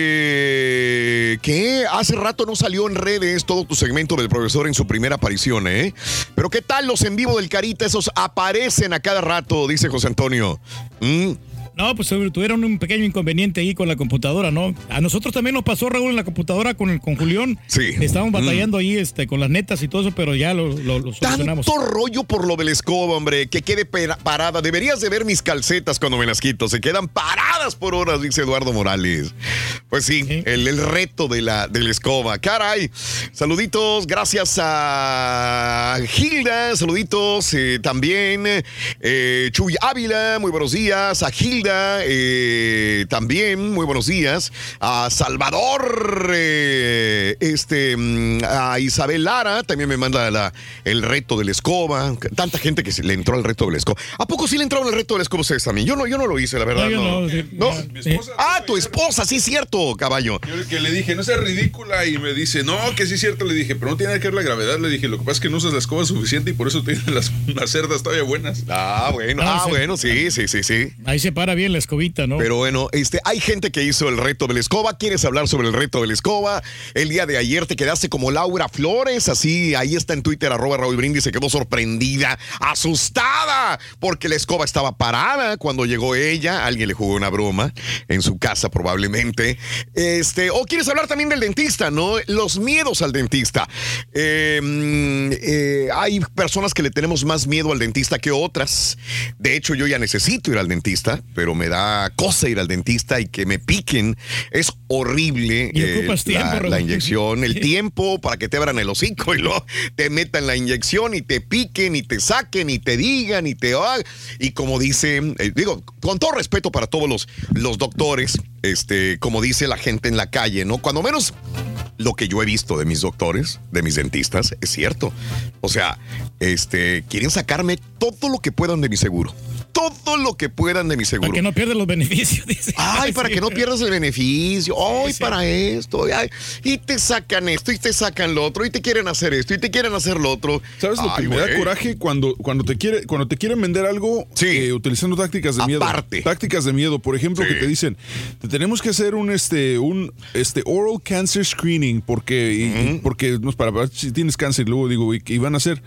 Eh, ¿Qué? Hace rato no salió en redes todo tu segmento del profesor en su primera aparición, ¿eh? Pero ¿qué tal los en vivo del Carita? Esos aparecen a cada rato, dice José Antonio. ¿Mm? No, pues tuvieron un pequeño inconveniente ahí con la computadora, ¿no? A nosotros también nos pasó, Raúl, en la computadora con, el, con Julián. Sí. Estábamos Mm. batallando ahí este, con las netas y todo eso, pero ya lo, lo- lo solucionamos. Tanto rollo por lo de la escoba, hombre, que quede parada. Deberías de ver mis calcetas cuando me las quito. Se quedan paradas por horas, dice Eduardo Morales. Pues sí, el, el reto de la, de la escoba. Caray. Saluditos, gracias a Gilda. Saluditos eh, también. eh, Chuy Ávila, muy buenos días. A Gilda, eh, también, muy buenos días. A Salvador, eh, este, mm, a Isabel Lara, también me manda la- el reto de la escoba. Tanta gente que se- le entró al reto de la escoba. ¿A poco sí le entró al reto de la escoba ustedes también? Yo no, yo no lo hice, la verdad. No, yo no. no, sí, ¿No? mi esposa- Ah, tu esposa, sí, cierto, caballo. Yo que le dije, no seas ridícula, y me dice, no, que sí es cierto. Le dije, pero no tiene nada que ver la gravedad. Le dije, lo que pasa es que no usas la escoba suficiente y por eso tienen las, [laughs] las cerdas todavía buenas. Ah, bueno, Ah, ah, sí. bueno, sí, sí, sí, sí. Ahí se para bien la escobita, ¿no? Pero bueno, este, hay gente que hizo el reto de la escoba. ¿Quieres hablar sobre el reto de la escoba? El día de ayer te quedaste como Laura Flores, así, ahí está en Twitter, arroba Raúl Brindis, se quedó sorprendida, asustada, porque la escoba estaba parada cuando llegó ella. Alguien le jugó una broma en su casa probablemente. Este, o quieres hablar también del dentista, ¿no? Los miedos al dentista. Mm, eh, hay personas que le tenemos más miedo al dentista que otras. De hecho, yo ya necesito ir al dentista, pero me da cosa ir al dentista y que me piquen. Es horrible Y eh, ocupas la, tiempo, la Raúl. inyección, el [laughs] tiempo para que te abran el hocico y luego te metan la inyección y te piquen y te saquen y te digan y te hagan. Y como dice, eh, digo, con todo respeto para todos los, los doctores, este, como dice la gente en la calle, ¿no? Cuando menos lo que yo he visto de mis doctores, de mis dentistas, es cierto. O sea, este, quieren sacarme todo lo que puedan de mi seguro. Todo lo que puedan de mi seguro. Para que no pierdas los beneficios, [laughs] dice. Ay, para Sí. que no pierdas el beneficio. Ay, sí. para esto. ay, y te sacan esto, y te sacan lo otro, y te quieren hacer esto, y te quieren hacer lo otro. ¿Sabes lo que Ay, me da coraje cuando, cuando te quiere, cuando te quieren vender algo eh, utilizando tácticas de miedo? Aparte. Tácticas de miedo, por ejemplo, que te dicen, te tenemos que hacer un este, un este oral cancer screening, porque, y porque no es para ver si tienes cáncer, y luego digo, y, y van a hacer,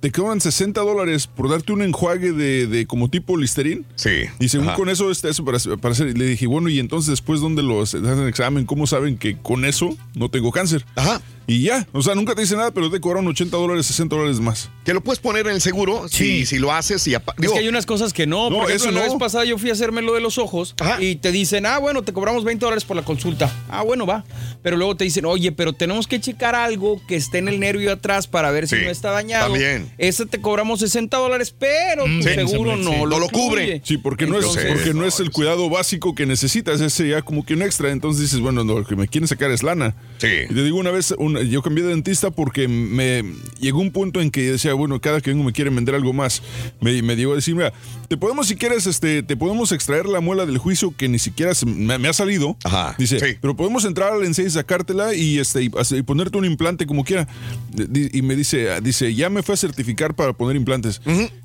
te cobran 60 dólares por darte un enjuague de, de como tipo Listerine. Sí. Y según Ajá. con eso está eso para, para hacer. Le dije, bueno, y entonces después, ¿dónde los hacen examen? ¿Cómo saben que con eso no tengo cáncer? Ajá. Y ya, o sea, nunca te dice nada, pero te cobran 80 dólares, 60 dólares más. Que lo puedes poner en el seguro si, si lo haces y apa- Es digo, que hay unas cosas que no. No, Por ejemplo, eso la no. vez pasada yo fui a hacerme lo de los ojos y te dicen, ah, bueno, te cobramos 20 dólares por la consulta. Ah, bueno, va. Pero luego te dicen, oye, pero tenemos que checar algo que esté en el nervio atrás para ver si Sí, no está dañado. también. Ese te cobramos 60 dólares, pero tu Sí, seguro sí, no, sí. lo, No lo cubre. Sí, porque no, es, porque no es el cuidado básico que necesitas, es ya como que un extra. Entonces dices, bueno, no, lo que me quieren sacar es lana. Sí. Y te digo una vez, una- yo cambié de dentista porque me llegó un punto en que decía, bueno, cada que vengo me quieren vender algo más. Me, me llegó a decir, mira, te podemos, si quieres, este, te podemos extraer la muela del juicio que ni siquiera se- me, me ha salido. Dice, pero podemos entrar al ENSEI, sacártela y, este, y, y ponerte un implante como quiera. Y me dice, dice, ya me fue a certificar para poner implantes.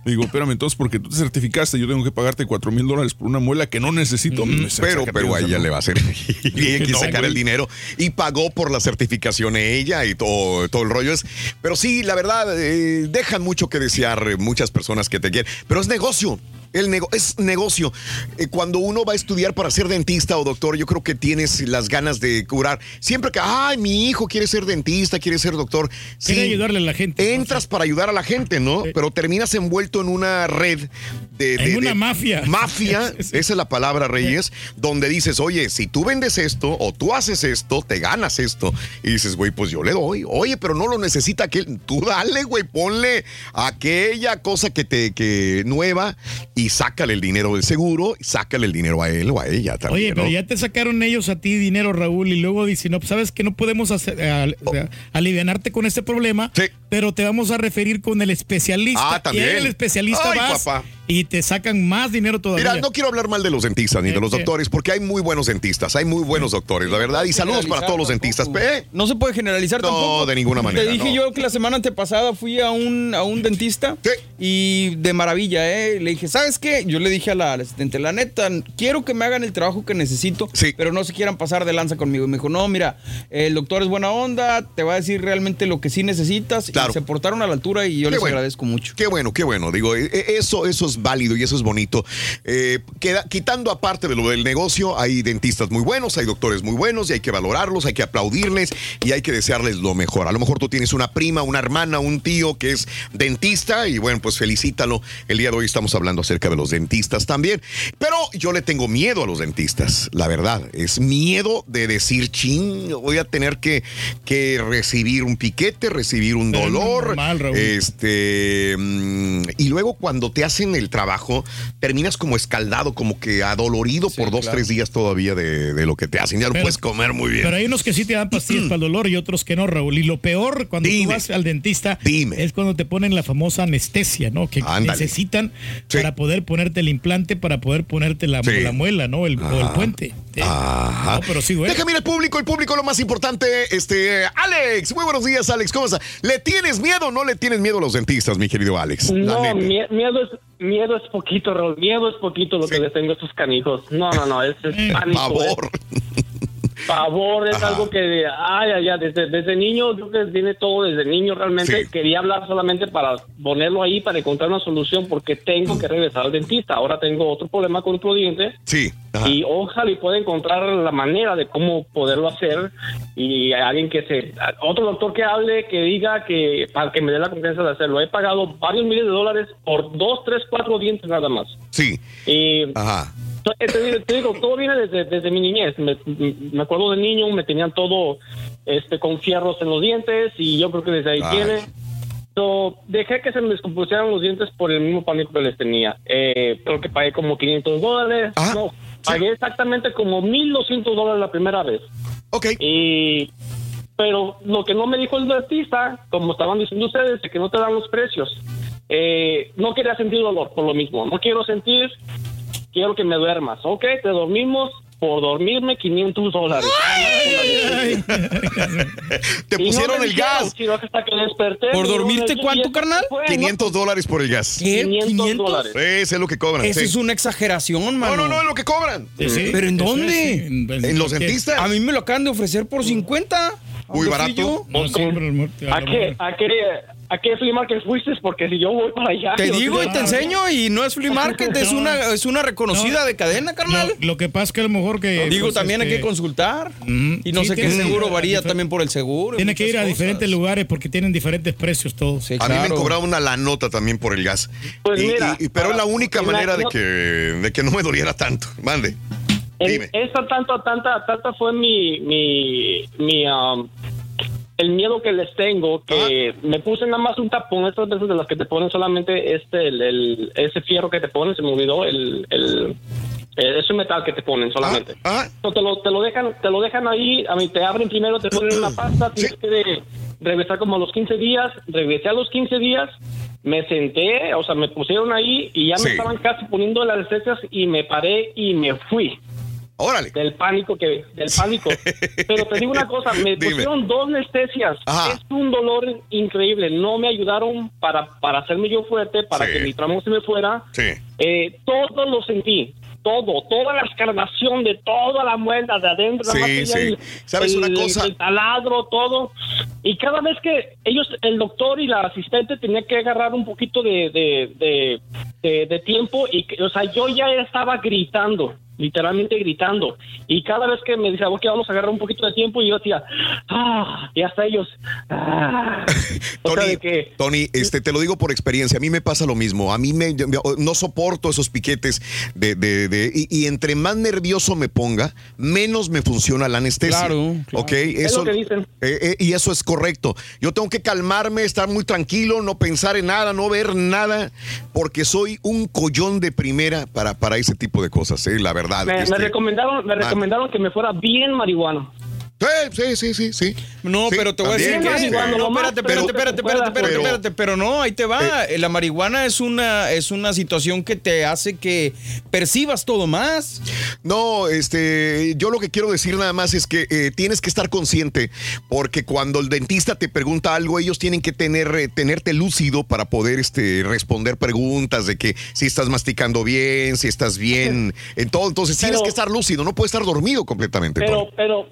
Digo, espérame, entonces, porque tú te certificaste, yo tengo que pagarte 4 mil dólares por una muela que no necesito. Pero, "Sácate, pero a sea, ella no". le va a hacer. [laughs] y ella No, sacar güey. el dinero y pagó por la certificación ella y todo, todo el rollo. Es, pero sí, la verdad, eh, dejan mucho que desear muchas personas que te quieren. Pero es negocio. El nego- es negocio. Eh, cuando uno va a estudiar para ser dentista o doctor, yo creo que tienes las ganas de curar. Siempre que, ay, mi hijo quiere ser dentista, quiere ser doctor. Sí, Quiere ayudarle a la gente. Entras para ayudar a la gente, ¿no? Pero terminas envuelto en una red de. de- En una de- mafia. Mafia, [laughs] esa es la palabra, Reyes, donde dices, oye, si tú vendes esto o tú haces esto, te ganas esto. Y dices, güey, pues yo le doy. Oye, pero no lo necesita aquel. Tú dale, güey, ponle aquella cosa que te que nueva y sácale el dinero del seguro y sácale el dinero a él o a ella también. Oye, pero ¿no? ya te sacaron ellos a ti dinero, Raúl, y luego dicen, no, pues, sabes que no podemos hacer, al- o sea, alivianarte con este problema, pero te vamos a referir con el especialista. Ah, también. Y el especialista Ay, vas papá. Y te sacan más dinero todavía. Mira, no quiero hablar mal de los dentistas ni de los doctores, porque hay muy buenos dentistas, hay muy buenos doctores, la verdad. Y saludos para todos los dentistas. ¿Eh? No se puede generalizar No, tampoco. de ninguna manera, Te dije no. yo que la semana antepasada fui a un, a un dentista y de maravilla, ¿eh? Le dije, ¿sabes qué? Yo le dije a la, al asistente, la neta, quiero que me hagan el trabajo que necesito, pero no se quieran pasar de lanza conmigo. Y me dijo, no, mira, el doctor es buena onda, te va a decir realmente lo que sí necesitas. Y se portaron a la altura y yo Qué les bueno. agradezco mucho. Qué bueno, qué bueno. Digo, e- e- eso, eso es válido y eso es bonito. Eh, queda- quitando aparte de lo del negocio, hay dentistas muy buenos, hay doctores muy buenos y hay que valorarlos, hay que aplaudirles y hay que desearles lo mejor. A lo mejor tú tienes una prima, una hermana, un tío que es dentista y bueno, pues felicítalo. El día de hoy estamos hablando acerca de los dentistas también. Pero yo le tengo miedo a los dentistas, la verdad. Es miedo de decir, ching, voy a tener que, que recibir un piquete, recibir un dolor. normal, Raúl. Este, mm, y luego cuando te hacen el trabajo, terminas como escaldado, como que adolorido por dos, claro. tres días todavía de, de lo que te hacen. Ya no Pero- puedes comer muy bien. Pero hay unos que sí te dan pastillas para el dolor y otros que no, Raúl. Y lo peor cuando tú vas al dentista es cuando te ponen la famosa anestesia, ¿no? Que Ándale. necesitan para poder ponerte el implante, para poder ponerte la, la muela, ¿no? El, o el puente. Ajá. No, pero sí duele. Déjame ir al público, el público lo más importante. Este, Alex, muy buenos días, Alex. ¿Cómo estás? ¿Le tienes miedo o no le tienes miedo a los dentistas, mi querido Alex? La No, mie- miedo es miedo es poquito, Raúl. Miedo es poquito lo que les tengo a estos canijos. No, no, no, es, es pánico. Favor. es- Favor es Ajá. algo que, ay, ay, ay, desde, desde niño, yo que viene todo desde niño realmente. Quería hablar solamente para ponerlo ahí, para encontrar una solución, porque tengo que regresar al dentista. Ahora tengo otro problema con otro diente. Sí. Y ojalá y pueda encontrar la manera de cómo poderlo hacer y alguien que se otro doctor que hable que diga que para que me dé la confianza de hacerlo he pagado varios miles de dólares por dos tres cuatro dientes nada más Sí. y Ajá. Te, digo- te digo todo viene desde, desde mi niñez me, me acuerdo de niño me tenían todo este con fierros en los dientes y yo creo que desde ahí Ay. viene So, dejé que se me descompusieran los dientes por el mismo pánico que les tenía. Eh, creo que pagué como 500 dólares. no, pagué exactamente como 1.200 dólares la primera vez. Ok. Y, pero lo que no me dijo el dentista, como estaban diciendo ustedes, de que no te dan los precios. Eh, no quería sentir dolor por lo mismo. No quiero sentir, quiero que me duermas. Ok, te dormimos por dormirme 500 dólares. [laughs] Te pusieron el gas. hasta que desperté, ¿Por dormirte cuánto, carnal? fue, ¿no? 500 dólares por el gas. ¿Qué? 500 dólares. Ese es lo que cobran. Eso sí. es una exageración, mano. No, no, no, es lo que cobran. Sí, sí. ¿Pero en dónde? es, en- en los dentistas. A mí me lo acaban de ofrecer por 50. Muy ¿Dónde fui barato. ¿A qué, a qué, a qué flea market fuiste? Porque si yo voy para allá... Te digo y te enseño y no es flea market, es una, es una reconocida de cadena, carnal. Lo, lo que pasa es que a lo mejor que. Digo, pues, también hay este, que consultar. Y no Sí, sé qué seguro varía también por el seguro. Tiene que ir a cosas. diferentes lugares porque tienen diferentes precios todos. A mí me cobraba una la nota también por el gas. Pues Y- mira, y- y- pero es la única manera de no- que, de que no me doliera tanto. Mande. El- esa tanta, tanta, tanta fue mi, mi, mi, um, el miedo que les tengo, que me puse nada más un tapón, estas veces de las que te ponen solamente este, el, el- ese fierro que te ponen, se me olvidó, el, el, ese metal que te ponen solamente. No, te, lo, te lo dejan, te lo dejan ahí, a mí te abren primero, te ponen una [clears throat] pasta, tienes que de- regresar como a los 15 días, regresé a los 15 días, me senté, o sea, me pusieron ahí y ya Sí. me estaban casi poniendo las anestesias y me paré y me fui. Órale. Del pánico que, del pánico. Pero te digo una [laughs] cosa, me Dime. pusieron dos anestesias. Ajá. Es un dolor increíble. No me ayudaron para, para hacerme yo fuerte, para Sí. que mi tramo se me fuera. Sí. Eh, todo lo sentí. Todo, toda la escarnación de toda la muela de adentro. Sí, sí. el- ¿Sabes una cosa? El taladro, todo. Y cada vez que ellos, el doctor y la asistente tenía que agarrar un poquito de, de, de, de- de tiempo, y que- o sea, yo ya estaba gritando, literalmente gritando. Y cada vez que me decía, ok, vamos a agarrar un poquito de tiempo, y yo decía, ah, y hasta ellos, ah. [laughs] O sea, Tony, que- Tony, este, te lo digo por experiencia. A mí me pasa lo mismo. A mí me, yo- no soporto esos piquetes de, de- de- y, y entre más nervioso me ponga, menos me funciona la anestesia. Claro, Ok, Es eso. lo que dicen. eh, eh, y eso es correcto. Yo tengo que calmarme, estar muy tranquilo, no pensar en nada, no ver nada, porque soy un collón de primera para, para ese tipo de cosas, eh, la verdad. Me, me Este, recomendaron, me ah. recomendaron que me fuera bien marihuana. Sí, sí, sí, sí. No, Sí, pero te voy a decir que este, no, espérate, espérate, espérate, espérate, espérate, Pero- espérate, pero no, ahí te va. Eh. La marihuana es una es una situación que te hace que percibas todo más. No, este, yo lo que quiero decir nada más es que eh, tienes que estar consciente porque cuando el dentista te pregunta algo, ellos tienen que tener, eh, tenerte lúcido para poder este, responder preguntas de que si estás masticando bien, si estás bien, en todo. Entonces tienes Pero- que estar lúcido, no puedes estar dormido completamente. Pero, Tony. pero,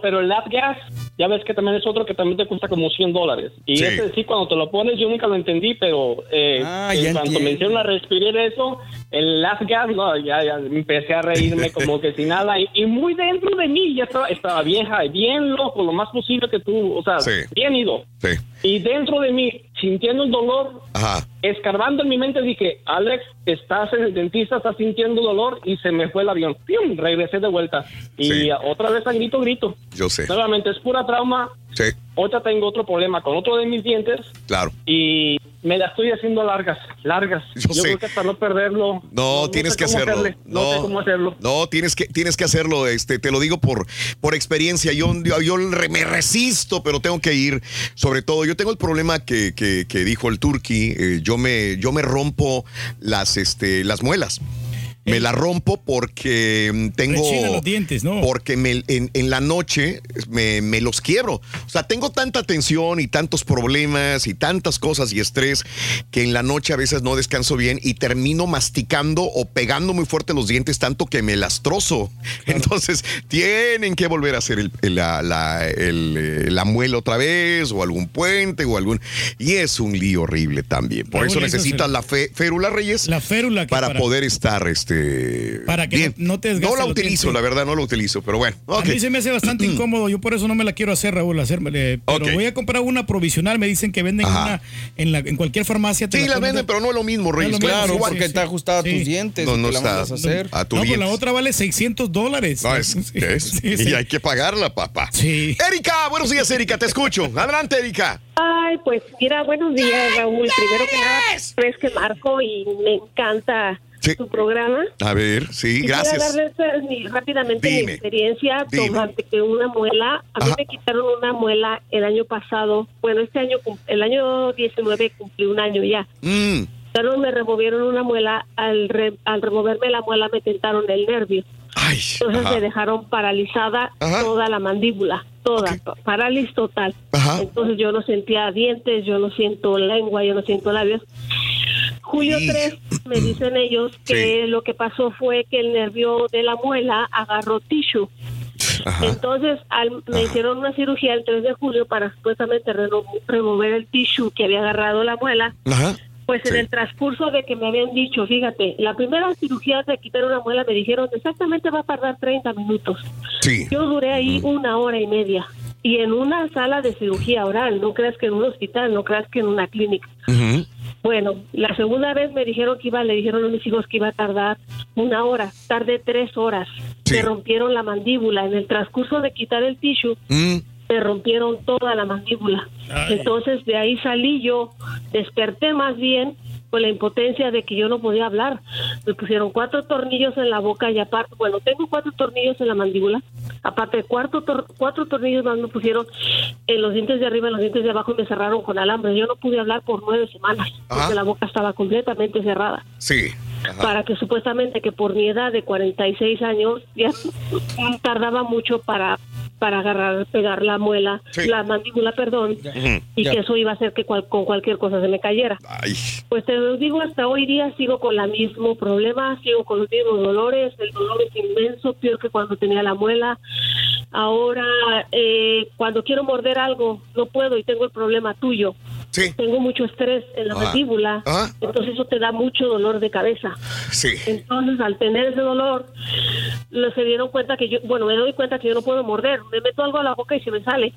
pero, pero el lab gas, ya ves que también es otro que también te cuesta como 100 dólares. Y Sí. ese sí, cuando te lo pones, yo nunca lo entendí, pero eh, Ah, en cuanto entiendo. me hicieron a respirar eso, el lab gas, no, ya, ya empecé a reírme [laughs] como que sin nada. Y, y muy dentro de mí, ya estaba, estaba vieja, bien loco, lo más posible que tú, o sea, Sí. bien ido. Sí. Y dentro de mí, sintiendo el dolor, Ajá. escarbando en mi mente, dije, Alex, estás en el dentista, estás sintiendo dolor y se me fue el avión. ¡Pium! Regresé de vuelta. Y Sí. otra vez a grito, grito. Yo sé. Nuevamente, es pura trauma. Sí, Ahorita tengo otro problema con otro de mis dientes claro. y me la estoy haciendo largas, largas. Yo sé. creo que para no perderlo. No, tienes sé que hacerlo. hacerle, no. sé cómo hacerlo. No, tienes que, tienes que hacerlo. Este, te lo digo por, por experiencia. Yo, yo, me resisto, pero tengo que ir. Sobre todo, yo tengo el problema que, que- que dijo el Turqui. eh, yo me, yo me rompo las, este, las muelas. Me la rompo porque mm, tengo. Los dientes, ¿no? Porque me- en, en la noche me, me los quiebro. O sea, tengo tanta tensión y tantos problemas y tantas cosas y estrés que en la noche a veces no descanso bien y termino masticando o pegando muy fuerte los dientes tanto que me las trozo. Entonces, tienen que volver a hacer el- el- la, la- el, eh, la muela otra vez o algún puente o algún... Y es un lío horrible también. Por eso eso es necesitas la fe- férula, Reyes. La férula que para, para- poder estar este Para que bien. no- no te desgaste No la utilizo, la verdad, no la utilizo, pero bueno. A ok. mí se me hace bastante incómodo, yo por eso no me la quiero hacer, Raúl, hacérmele. Pero Ok. voy a comprar una provisional, me dicen que venden Ajá. una en, la, en cualquier farmacia. te Sí, la venden, de- pero no es lo mismo, No es Reyes. mismo, Claro, sí, porque sí, está sí. ajustada a tus dientes No, no la está hacer. a tu No, pues la otra vale 600 dólares. No, es, [laughs] Sí, ¿qué es? sí, sí. Y hay que pagarla, papá. Sí. Erika, buenos días, Erika, te escucho. Adelante, Erika. Ay, pues mira, buenos días, Raúl. Primero que nada, crees que marco y me encanta Sí. tu programa. A ver, sí, Quisiera gracias. darles eh, mi- rápidamente Dime. mi experiencia tomante que una muela. A mí Ajá. me quitaron una muela el año pasado. Bueno, este año, el año 19 cumplí un año ya. Mm, Pero me removieron una muela. Al, re- al removerme la muela me tentaron el nervio. Ay, Entonces ajá. me dejaron paralizada Ajá. toda la mandíbula, toda, parálisis total. Ajá. Entonces yo no sentía dientes, yo no siento lengua, yo no siento labios. Julio Sí. 3 me dicen ellos que lo que pasó fue que el nervio de la muela agarró tissue. Ajá. Entonces al- me hicieron una cirugía el 3 de julio para supuestamente remover el tissue que había agarrado la muela. Ajá. Pues en el transcurso de que me habían dicho, fíjate, la primera cirugía de quitar una muela me dijeron exactamente va a tardar 30 minutos. Sí. Yo duré ahí una hora y media. Y en una sala de cirugía oral, no creas que en un hospital, no creas que en una clínica. Bueno, la segunda vez me dijeron que iba, le dijeron a mis hijos que iba a tardar una hora, tardé tres horas. Sí. Me rompieron la mandíbula. En el transcurso de quitar el tissue, Mm, me rompieron toda la mandíbula. Ay. Entonces de ahí salí yo, desperté más bien con la impotencia de que yo no podía hablar. Me pusieron cuatro tornillos en la boca y aparte, bueno, tengo cuatro tornillos en la mandíbula, aparte cuatro, tor- cuatro tornillos más me pusieron en los dientes de arriba, en los dientes de abajo y me cerraron con alambre. Yo no pude hablar por nueve semanas Ajá. porque la boca estaba completamente cerrada sí. Ajá. para que supuestamente que por mi edad de 46 años ya tardaba mucho para para agarrar, pegar la muela, Sí. la mandíbula, perdón, y que eso iba a hacer que cual- con cualquier cosa se me cayera. Ay, Pues te lo digo, hasta hoy día sigo con el mismo problema, sigo con los mismos dolores, el dolor es inmenso, peor que cuando tenía la muela. Ahora, eh, cuando quiero morder algo, no puedo y tengo el problema tuyo. Sí. Tengo mucho estrés en la Ajá. mandíbula, Ajá. entonces eso te da mucho dolor de cabeza. Sí. Entonces, al tener ese dolor, lo- se dieron cuenta que yo, bueno, me doy cuenta que yo no puedo morder. Me meto algo a la boca y se me sale.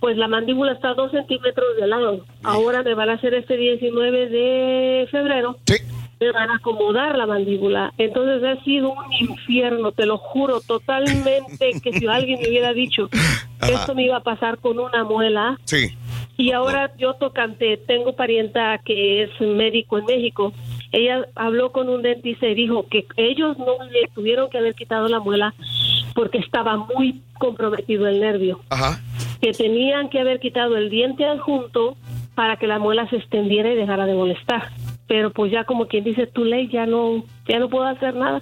Pues la mandíbula está a dos centímetros de lado. Ahora me van a hacer este 19 de febrero. Sí. Me van a acomodar la mandíbula. Entonces ha sido un infierno, te lo juro, totalmente que si alguien me hubiera dicho [laughs] que esto me iba a pasar con una muela, Sí. Y ahora yo tocante, tengo parienta que es médico en México. Ella habló con un dentista y dijo que ellos no le tuvieron que haber quitado la muela porque estaba muy comprometido el nervio. Ajá. Que tenían que haber quitado el diente adjunto para que la muela se extendiera y dejara de molestar. Pero pues ya como quien dice tu ley, ya no, ya no puedo hacer nada.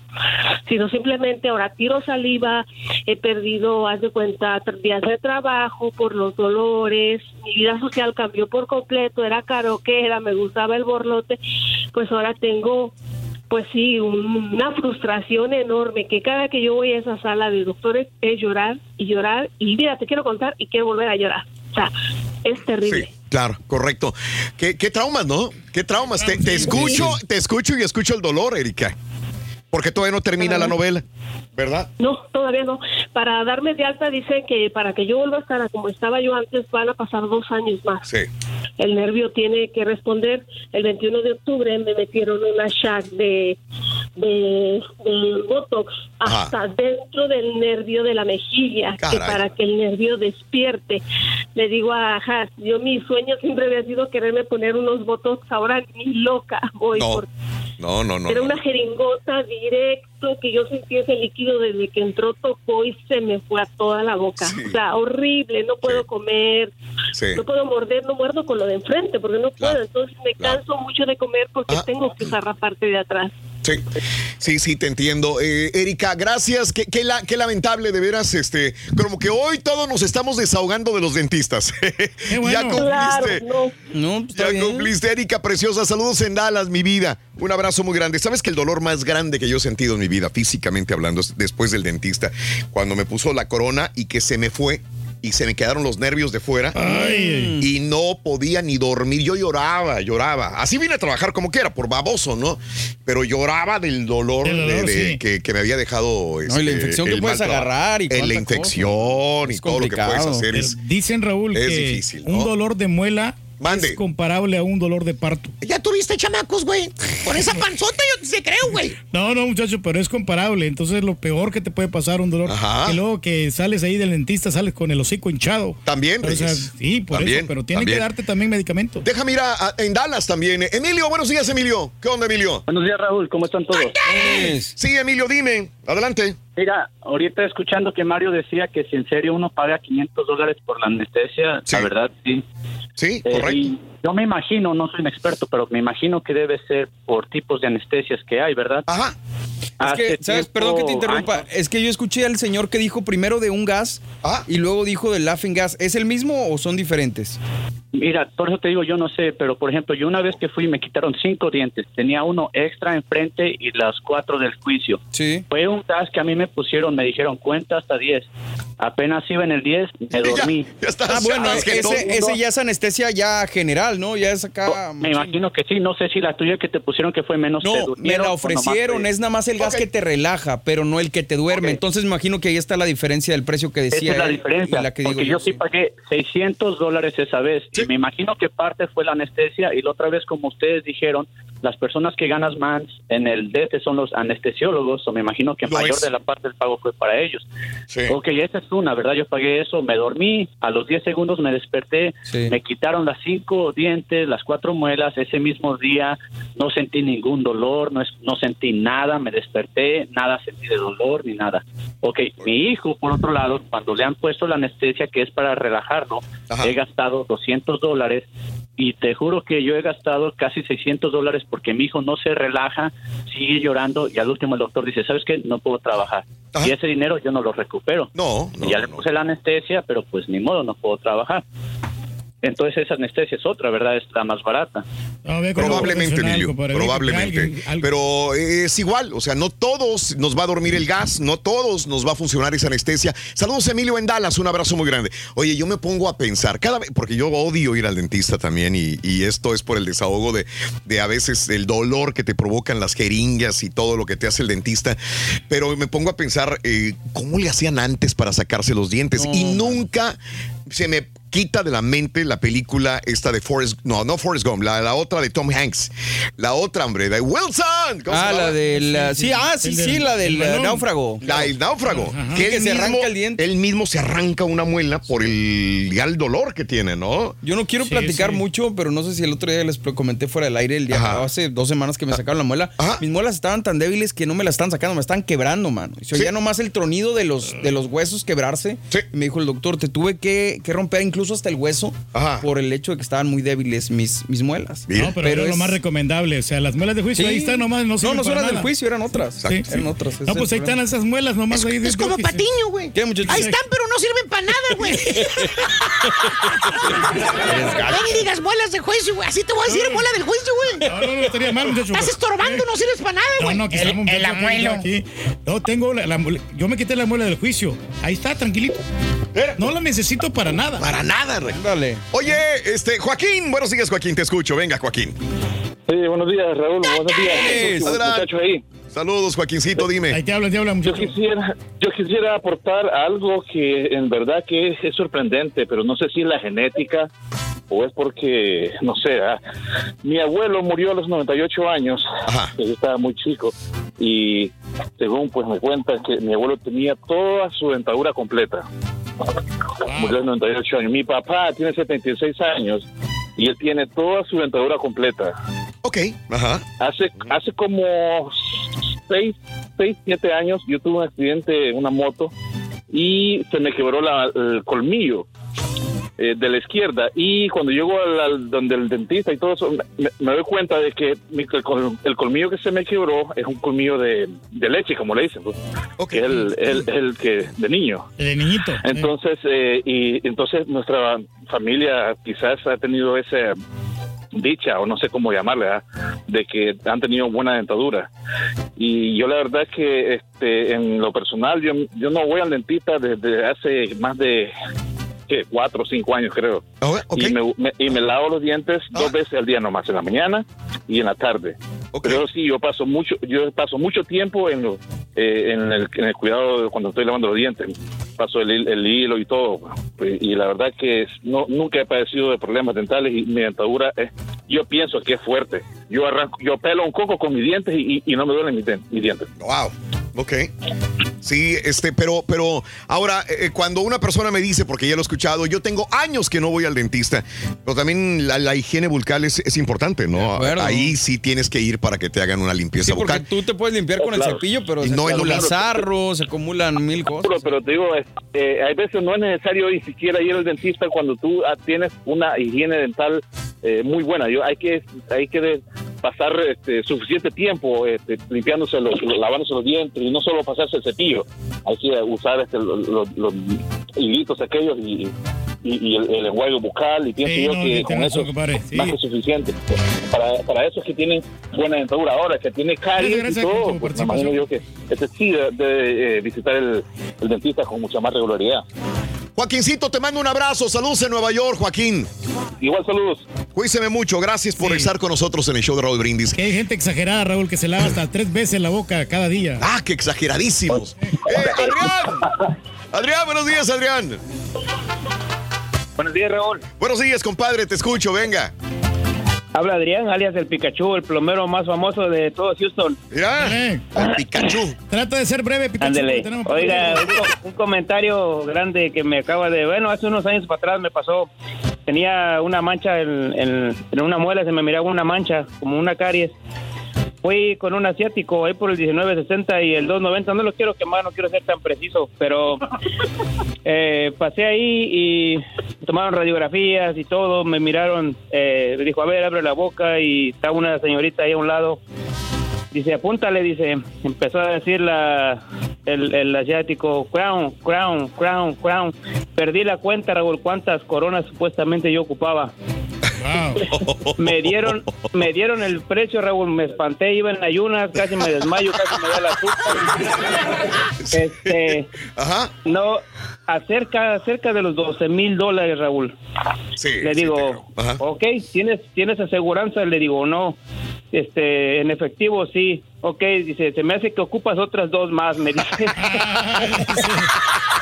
Sino simplemente ahora tiro saliva, he perdido, haz de cuenta, días de trabajo por los dolores, mi vida social cambió por completo, era caroquera, me gustaba el borlote, pues ahora tengo pues sí, un- una frustración enorme que cada que yo voy a esa sala de doctores es llorar y llorar y mira, te quiero contar y quiero volver a llorar. O sea, es terrible. Claro, correcto. ¿Qué, qué traumas, ¿no? ¿Qué traumas? Te, te escucho, te escucho y escucho el dolor, Erika. Porque todavía no termina la novela, ¿verdad? No, todavía no. Para darme de alta dicen que para que yo vuelva a estar como estaba yo antes van a pasar dos años más. Sí. El nervio tiene que responder. El 21 de octubre me metieron una shack de, de, de Botox hasta dentro del nervio de la mejilla, que para que el nervio despierte. Le digo a Haas, yo mi sueño siempre había sido quererme poner unos Botox, ahora ni loca voy No, por no, no, no. era no. una jeringota directo que yo sentí ese líquido desde que entró, tocó y se me fue a toda la boca. O sea, horrible, no puedo comer, Sí. no puedo morder, no muerdo con lo de enfrente porque no puedo. Entonces me canso mucho de comer porque Ah. tengo que usar la parte de atrás. Sí, sí, sí, te entiendo. Eh, Erika, gracias. Qué, qué la- qué lamentable, de veras, este, como que hoy todos nos estamos desahogando de los dentistas. [laughs] ya cumpliste. No, pues, está ya cumpliste, Erika, preciosa. Saludos en Dallas, mi vida. Un abrazo muy grande. ¿Sabes que el dolor más grande que yo he sentido en mi vida, físicamente hablando, es después del dentista, cuando me puso la corona y que se me fue y se me quedaron los nervios de fuera y no podía ni dormir. Yo lloraba, lloraba. Así vine a trabajar como quiera, por baboso, ¿no? Pero lloraba del dolor, Del dolor, de- de- sí. que, que me había dejado. No, y la este, infección que puedes agarrar y La cosa. infección y Es todo lo que puedes hacer es. Dicen, Raúl, es que difícil, un ¿no? dolor de muela es comparable a un dolor de parto. Ya tuviste chamacos, güey. Con esa panzota yo te creo, güey. No, no, muchacho, pero es comparable. Entonces, lo peor que te puede pasar un dolor. Ajá. Que luego que sales ahí del dentista, sales con el hocico hinchado. También, O sea, sí, por También, eso. Pero tienen también. que darte también medicamento. Déjame ir a- a- en Dallas también. Emilio, buenos días, Emilio. ¿Qué onda, Emilio? Buenos días, Raúl. ¿Cómo están todos? Sí, Emilio, dime. Adelante. Mira, ahorita escuchando que Mario decía que si en serio uno paga 500 dólares por la anestesia, la verdad sí. Sí, correcto. y yo me imagino, no soy un experto, pero me imagino que debe ser por tipos de anestesias que hay, ¿verdad? Ajá. Es que, ¿sabes? Perdón que te interrumpa. Es que yo escuché al señor que dijo primero de un gas Ah. y luego dijo del laughing gas. ¿Es el mismo o son diferentes? Mira, por eso te digo, yo no sé, pero por ejemplo, yo una vez que fui me quitaron cinco dientes, tenía uno extra enfrente y las cuatro del juicio. Sí. Fue un gas que a mí me pusieron, me dijeron cuenta hasta 10. Apenas iba en el 10, me [laughs] dormí. Ah, bueno, ese, ese ya es anestesia ya general, ¿no? Ya es acá. Me imagino que sí, no sé si la tuya que te pusieron que fue menos te No, me la ofrecieron, es nada más el gas que te relaja, pero no el que te duerme. Entonces me imagino que ahí está la diferencia del precio que decía Esa es la él diferencia, la que porque digo yo sí pagué 600 dólares esa vez y me imagino que parte fue la anestesia y la otra vez, como ustedes dijeron, las personas que ganan más en el DF son los anestesiólogos, o me imagino que Lo mayor es. de la parte del pago fue para ellos. Ok, esa es una, ¿verdad? Yo pagué eso, me dormí, a los 10 segundos me desperté, me quitaron las cinco dientes, las cuatro muelas, ese mismo día no sentí ningún dolor, no, es- no sentí nada, me desperté, nada sentí de dolor ni nada. Ok, mi hijo, por otro lado, cuando le han puesto la anestesia que es para relajarlo, he gastado 200 dólares y te juro que yo he gastado casi 600 dólares porque mi hijo no se relaja, sigue llorando y al último el doctor dice, ¿sabes qué? No puedo trabajar. Y ese dinero yo no lo recupero. No, Y ya le puse la anestesia, pero pues ni modo, no puedo trabajar. Entonces esa anestesia es otra, ¿verdad? Es la más barata. Probablemente, Emilio. Probablemente. Pero es igual, o sea, no todos nos va a dormir el gas, no todos nos va a funcionar esa anestesia. Saludos, Emilio en Dallas, un abrazo muy grande. Oye, yo me pongo a pensar, cada vez, porque yo odio ir al dentista también, y, y esto es por el desahogo de, de a veces el dolor que te provocan las jeringas y todo lo que te hace el dentista. Pero me pongo a pensar, eh, ¿cómo le hacían antes para sacarse los dientes? y nunca se me quita de la mente la película esta de Forrest, no, no Forrest Gump, la, la otra de Tom Hanks. La otra, hombre, de Wilson. ¿cómo se Ah, la del. Sí, ah, sí, El sí, del- la del el náufrago. La, el náufrago. Que él se mismo- arranca el diente. Él mismo se arranca una muela por el, ya el dolor que tiene, ¿no? Yo no quiero Sí, platicar sí. mucho, pero no sé si el otro día les comenté fuera del aire, el día hace dos semanas que me sacaron la muela. Mis muelas estaban tan débiles que no me la están sacando, me están quebrando, mano. Y se oía nomás el tronido de los, de los huesos quebrarse. Y me dijo el doctor, te tuve que, que romper incluso hasta el hueso por el hecho de que estaban muy débiles mis, mis muelas. No, pero, era lo es- más recomendable. O sea, las muelas de juicio Sí. ahí están nomás. No, No, no para eran del juicio, eran otras. Sí, Eran otras, No, es pues el ahí están esas muelas nomás ahí. Es como Patiño, güey. Ahí están, pero no sirven para nada, güey. No me digas muelas de juicio, güey. Así te voy a decir muela del juicio, güey. No, no, no, estaría mal, muchacho. Estás estorbando, no sirves para nada, No, güey. no, aquí estamos. el, el. Aquí. No, tengo la, la Yo me quité la muela del juicio. Ahí está, tranquilito. No la necesito para nada. Para nada, Rey. Dale. Oye, este, Joaquín, buenos días, Joaquín, te escucho. Venga, Joaquín. Sí, buenos días, Raúl. Buenos días. Adelante. Muchachos ahí. Saludos, Joaquincito, dime. Ahí te hablan, te hablan, Yo quisiera, yo quisiera aportar algo que en verdad que es, es sorprendente, pero no sé si es la genética o es porque, no sé, ah, mi abuelo murió a los 98 años, que yo estaba muy chico, y según pues me cuentan que mi abuelo tenía toda su dentadura completa. Murió a los 98 años. Mi papá tiene 76 años y él tiene toda su dentadura completa. Ok, ajá. Hace, hace como 6, 6, 7 años yo tuve un accidente en una moto y se me quebró la- el colmillo eh, de la izquierda. Y cuando llego al, al- donde el dentista y todo eso me, me doy cuenta de que mi- el, el colmillo que se me quebró es un colmillo de, de leche como le dicen pues, que es el, el- el que de niño. De niñito. entonces, eh, y entonces nuestra familia quizás ha tenido esa dicha, o no sé cómo llamarle, ¿ah? de que han tenido buena dentadura. Y yo la verdad es que este, en lo personal, yo, yo no voy al dentista desde hace más de ¿qué? cuatro o cinco años, creo. y, me, me- y me lavo los dientes dos veces al día nomás, en la mañana y en la tarde. Pero sí, yo paso mucho, yo paso mucho tiempo en, lo- eh, en, el, en el cuidado de cuando estoy lavando los dientes. Paso el, hil- el hilo y todo. Pues, Y la verdad que no, nunca he padecido de problemas dentales y mi dentadura es, yo pienso que es fuerte. Yo arranco, yo pelo un coco con mis dientes y, y no me duelen mis, mis dientes. Wow. Ok. Sí, este, pero, pero ahora, eh, cuando una persona me dice, porque ya lo he escuchado, yo tengo años que no voy al dentista, pero también la, la higiene bucal es, es importante, ¿no? Ahí sí tienes que ir para que te hagan una limpieza Sí, porque tú te puedes limpiar con el cepillo, pero se no en acumula un- sarro, se acumulan mil cosas. Pero, pero te digo, eh, hay veces no es necesario ni siquiera ir al dentista cuando tú ah, tienes una higiene dental eh, muy buena. Yo hay que hay que de- pasar este, suficiente tiempo este, limpiándose los, lavándose los dientes y no solo pasarse el cepillo. Hay que usar este, los, los- los hilitos aquellos y, y- y el, el enjuague bucal y pienso Sí, yo no, que con eso sí. más que suficiente. Para, para eso es que tienen buena dentadura. Ahora, que tiene caries y todo, pues me imagino yo que este sí debe de, eh, visitar el, el dentista con mucha más regularidad. Joaquincito, te mando un abrazo. Saludos en Nueva York, Joaquín. Igual saludos. Cuídese mucho. Gracias por estar con nosotros en el show de Raúl Brindis. Que hay gente exagerada, Raúl, que se lava hasta tres veces la boca cada día. Ah, qué exageradísimos. ¡Eh, Adrián! Adrián, buenos días, Adrián. Buenos días, Raúl. Buenos días, compadre. Te escucho. Venga. Habla Adrián, alias el Pikachu, el plomero más famoso de todo Houston. Mira, el Pikachu. Trata de ser breve, Pikachu. Ándele. Oiga, un, un comentario grande que me acaba de... Bueno, hace unos años para atrás me pasó. Tenía una mancha en, en- en una muela, se me miraba una mancha, como una caries. Fui con un asiático ahí por el 1960 y el 290. No lo quiero quemar, no quiero ser tan preciso, pero [laughs] eh, pasé ahí y tomaron radiografías y todo. Me miraron, eh, me dijo, a ver, abre la boca y está una señorita ahí a un lado. Dice, apúntale, dice. Empezó a decir la, el, el asiático, crown, crown, crown, crown. Perdí la cuenta, Raúl, cuántas coronas supuestamente yo ocupaba. Me dieron, me dieron el precio, Raúl, me espanté, iba en ayunas, casi me desmayo, casi me da la azúcar. Este, no, acerca, cerca de los 12 mil dólares, Raúl. le digo, ok, ¿tienes, ¿tienes aseguranza? Le digo, no. Este, en efectivo, sí. Ok, dice, se me hace que ocupas otras dos más, me dice. [laughs] [laughs]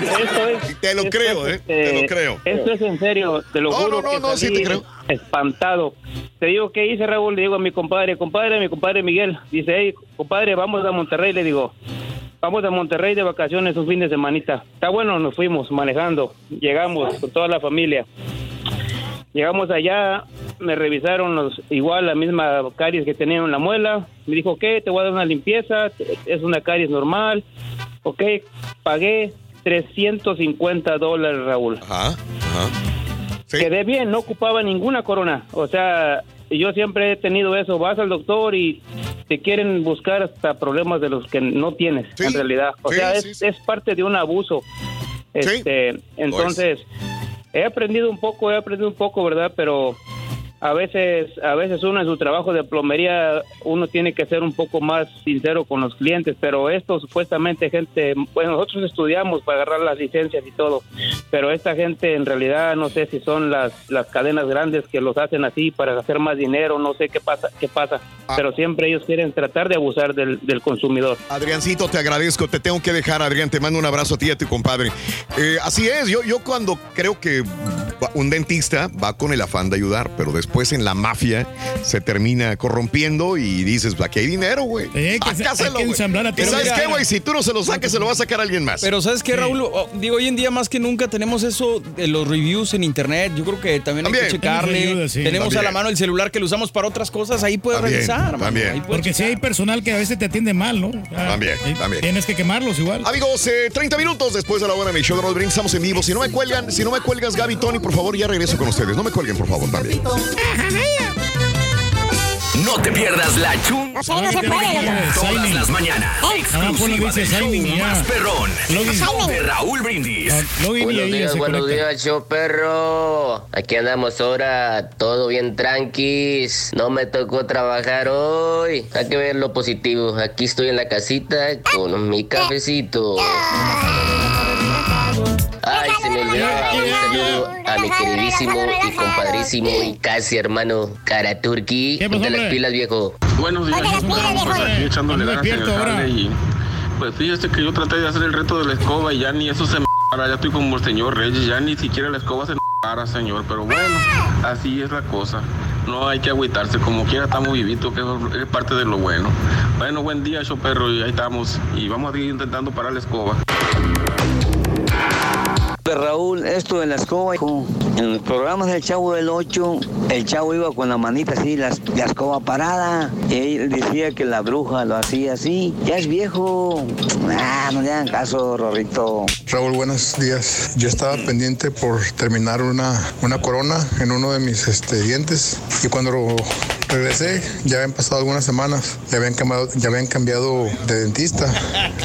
Es, Te lo esto creo, es, ¿eh? Te lo este, creo. Esto es en serio, te lo No, juro. no, no, que no, sí salí te creo. Espantado. Te digo, ¿qué hice, Raúl? Le digo a mi compadre, compadre, mi compadre Miguel. Dice, hey, compadre, vamos a Monterrey. Le digo, vamos a Monterrey de vacaciones un fin de semanita. Está bueno, nos fuimos manejando. Llegamos con toda la familia. Llegamos allá, me revisaron los, igual la misma caries que tenía en la muela. Me dijo, ¿qué? Te voy a dar una limpieza, es una caries normal. Ok, pagué 350 dólares, Raúl. Ajá, ajá. Quedé bien, no ocupaba ninguna corona. O sea, yo siempre he tenido eso. Vas al doctor y te quieren buscar hasta problemas de los que no tienes, en realidad. O Sí, sea, sí, es, es parte de un abuso. Este, entonces, he aprendido un poco, he aprendido un poco, ¿verdad? Pero a veces, a veces uno en su trabajo de plomería, uno tiene que ser un poco más sincero con los clientes, pero esto supuestamente gente, bueno, nosotros estudiamos para agarrar las licencias y todo, pero esta gente en realidad no sé si son las, las cadenas grandes que los hacen así para hacer más dinero, no sé qué pasa, qué pasa, pero siempre ellos quieren tratar de abusar del, del consumidor. Adriancito, te agradezco. Te tengo que dejar, Adrián. Te mando un abrazo a ti y a tu compadre. Eh, así es, yo, yo cuando creo que un dentista va con el afán de ayudar, pero después en la mafia se termina corrompiendo y dices, aquí hay dinero, güey. Eh, que güey. ensamblar a ¿Y todos. sabes Mira, qué, güey? Si tú no se lo sacas, se lo va a sacar alguien más. Pero ¿sabes qué, Raúl? Oh, digo, hoy en día más que nunca tenemos eso de los reviews en internet. Yo creo que también, hay También. que checarle. También ayuda, sí. Tenemos a la También. mano el celular que lo usamos para otras cosas. Ahí puedes revisar. mano. Ahí puedes Porque si hay personal que a veces te atiende mal, ¿no? Ah, También, también. Tienes que quemarlos igual. Amigos, eh, 30 minutos después de la hora en el show de Brindis, estamos en vivo. Si no me cuelgan, si no me cuelgas, Gaby, Tony, por favor, ya regreso con ustedes. No me cuelguen, por favor, también. No te pierdas la chun. No se puede, loco. Todas las mañanas. Ah, ponle, Exclusiva del show más perrón. De Raúl Brindis. Y Buenos días, buenos conecta. días, show perro. Aquí andamos ahora, todo bien tranquis. No me tocó trabajar hoy. Hay que ver lo positivo. Aquí estoy en la casita con mi cafecito. Un saludo a mi queridísimo y compadrísimo y casi hermano Cara Turki. Ponte las pilas, viejo. Buenos días, pues aquí echándole ganas en el jale y pues fíjese que yo traté de hacer el reto de la escoba y ya ni eso se me para, ya estoy como el señor Reyes, ya ni siquiera la escoba se me para, señor, pero bueno, así es la cosa. No hay que agüitarse, como quiera estamos vivitos, que es parte de lo bueno. Bueno, buen día, show perro, y ahí estamos. Y vamos a seguir intentando parar la escoba. Raúl, esto de la escoba, en los programas del Chavo del 8, el Chavo iba con la manita así, la, la escoba parada, y él decía que la bruja lo hacía así. Ya es viejo. Ah, no le hagan caso, Rorrito. Raúl, buenos días. Yo estaba pendiente por terminar una, una corona en uno de mis este, dientes y cuando lo regresé ya habían pasado algunas semanas, ya habían cambiado, ya habían cambiado de dentista,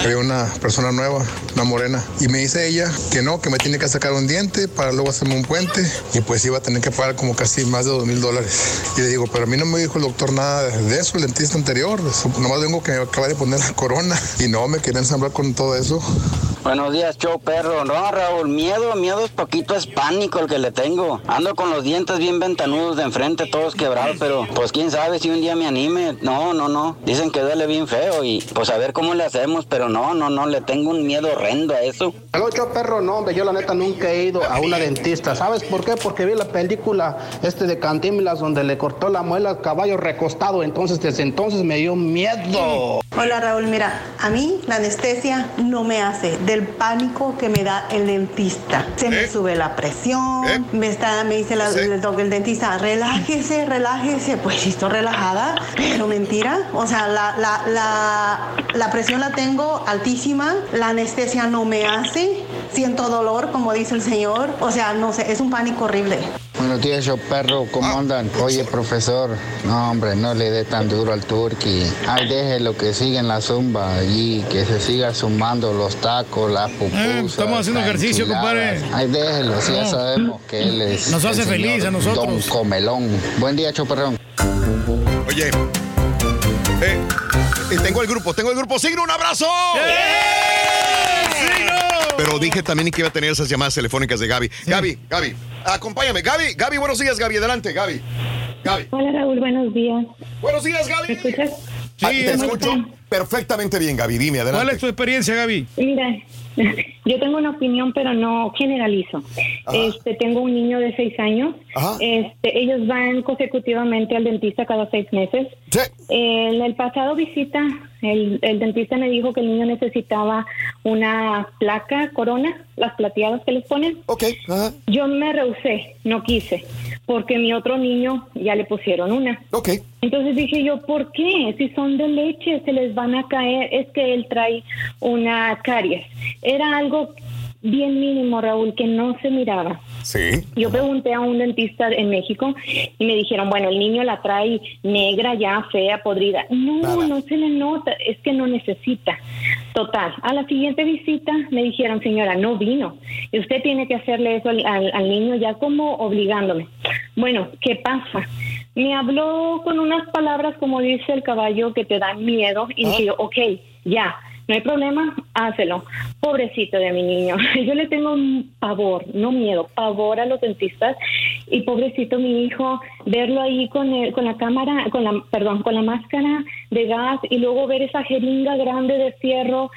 había una persona nueva, una morena. Y me dice ella que no, que me tiene que sacar un diente para luego hacerme un puente. Y pues iba a tener que pagar como casi más de dos mil dólares. Y le digo, pero a mí no me dijo el doctor nada de eso, el dentista anterior, nomás vengo que me acaba de poner la corona y no, me quería ensamblar con todo eso. Buenos días, show perro. No, Raúl, miedo, miedo es poquito, es pánico el que le tengo. Ando con los dientes bien ventanudos de enfrente, todos quebrados, pero pues quién sabe si un día me anime. No, no, no. Dicen que duele bien feo y pues a ver cómo le hacemos, pero no, no, no, le tengo un miedo horrendo a eso. El ocho perro, no, hombre, yo la neta nunca he ido a una dentista. ¿Sabes por qué? Porque vi la película este de Cantinflas donde le cortó la muela al caballo recostado. Entonces, desde entonces me dio miedo. Hola Raúl, mira, a mí la anestesia no me hace del pánico que me da el dentista. Se me sube la presión, me está, me dice la- el, doc- el dentista, relájese, relájese. Pues sí estoy relajada, pero mentira. O sea, la, la, la, la presión la tengo altísima, la anestesia no me hace, siento dolor, como dice el señor. O sea, no sé, es un pánico horrible. Buenos días, yo perro, ¿cómo andan? Oye, profesor, no, hombre, no le dé tan duro al turqui. Ay, déjelo que siga en la zumba allí, que se siga sumando los tacos, las pupusas. Eh, estamos haciendo ejercicio, compadre. Ay, déjelo, si ya sabemos que él es. Nos hace el feliz señor a nosotros. Don Comelón. Buen día, choperrón. Oye, eh, eh, tengo el grupo, tengo el grupo. ¡Signo, un abrazo! Pero dije también que iba a tener esas llamadas telefónicas de Gaby. Gaby, Gaby, acompáñame. Gaby, Gaby, buenos días, Gaby. Adelante, Gaby. Gaby. Hola Raúl, buenos días. Buenos días, Gaby. ¿Me escuchas? Ah, te escucho perfectamente bien, Gaby. Dime, adelante. ¿Cuál es tu experiencia, Gaby? Mira, [laughs] Yo tengo una opinión, pero no generalizo. Este, tengo un niño de seis años. Este, ellos van consecutivamente al dentista cada seis meses. En el pasado visita, el, el dentista me dijo que el niño necesitaba una placa corona, las plateadas que les ponen. Yo me rehusé, no quise, porque mi otro niño ya le pusieron una. Entonces dije yo, ¿por qué? Si son de leche, se les van a caer. Es que él trae una caries. Era algo bien mínimo, Raúl, que no se miraba. Sí. Yo pregunté a un dentista en México y me dijeron, bueno, el niño la trae negra, ya fea, podrida. No, no se le nota, es que no necesita. Total, a la siguiente visita me dijeron, señora, no vino. Y usted tiene que hacerle eso al, al niño ya como obligándome. Bueno, ¿qué pasa? Me habló con unas palabras, como dice el caballo, que te dan miedo y dije, yo, ok, ya no hay problema, hácelo. Pobrecito de mi niño. [laughs] Yo le tengo un pavor, no miedo, pavor a los dentistas. Y pobrecito mi hijo, verlo ahí con, el, con la cámara, con la, perdón, con la máscara de gas y luego ver esa jeringa grande de fierro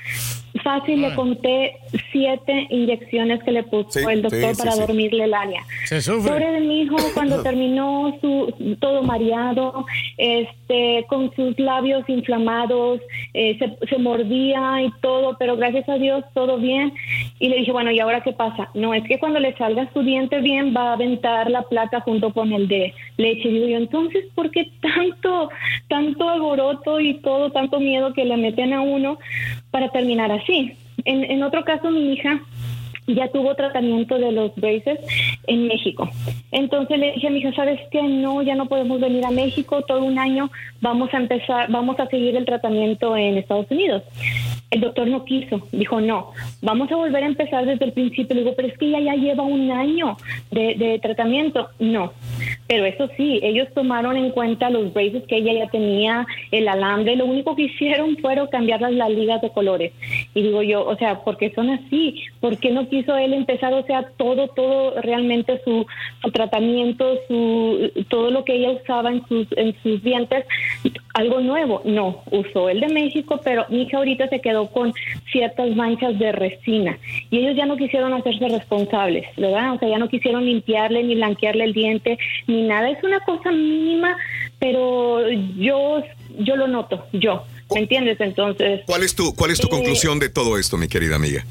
fácil le conté siete inyecciones que le puso el doctor para dormirle el área. Se sufre. Pobre de mi hijo cuando [laughs] terminó su todo mareado, este, con sus labios inflamados, eh, se, se, mordía y todo, pero gracias a Dios todo bien. Y le dije, bueno, ¿y ahora qué pasa? No, es que cuando le salga su diente bien va a aventar la placa junto con el de leche. Digo yo, entonces, ¿por qué tanto, tanto alboroto y todo, tanto miedo que le meten a uno para terminar así? En, en otro caso, mi hija ya tuvo tratamiento de los braces en México. Entonces le dije a mi hija, ¿sabes qué? No, ya no podemos venir a México todo un año, vamos a empezar, vamos a seguir el tratamiento en Estados Unidos. El doctor no quiso, dijo, no, vamos a volver a empezar desde el principio. Le digo, pero es que ella ya lleva un año de, tratamiento. No, pero eso sí, ellos tomaron en cuenta los braces que ella ya tenía, el alambre, lo único que [laughs] hicieron fueron cambiar las, ligas de colores. Y digo yo, o sea, ¿por qué son así? ¿Por qué no quiso él empezar, o sea, todo, todo realmente su, su tratamiento, su, todo lo que ella usaba en sus, en sus dientes, algo nuevo? No, usó el de México, pero mi hija ahorita se quedó con ciertas manchas de resina y ellos ya no quisieron hacerse responsables, ¿verdad? O sea, ya no quisieron limpiarle ni blanquearle el diente, ni nada. Es una cosa mínima, pero yo, yo lo noto, yo. ¿Me entiendes? Entonces. ¿Cuál es tu, cuál es tu eh, conclusión de todo esto, mi querida amiga?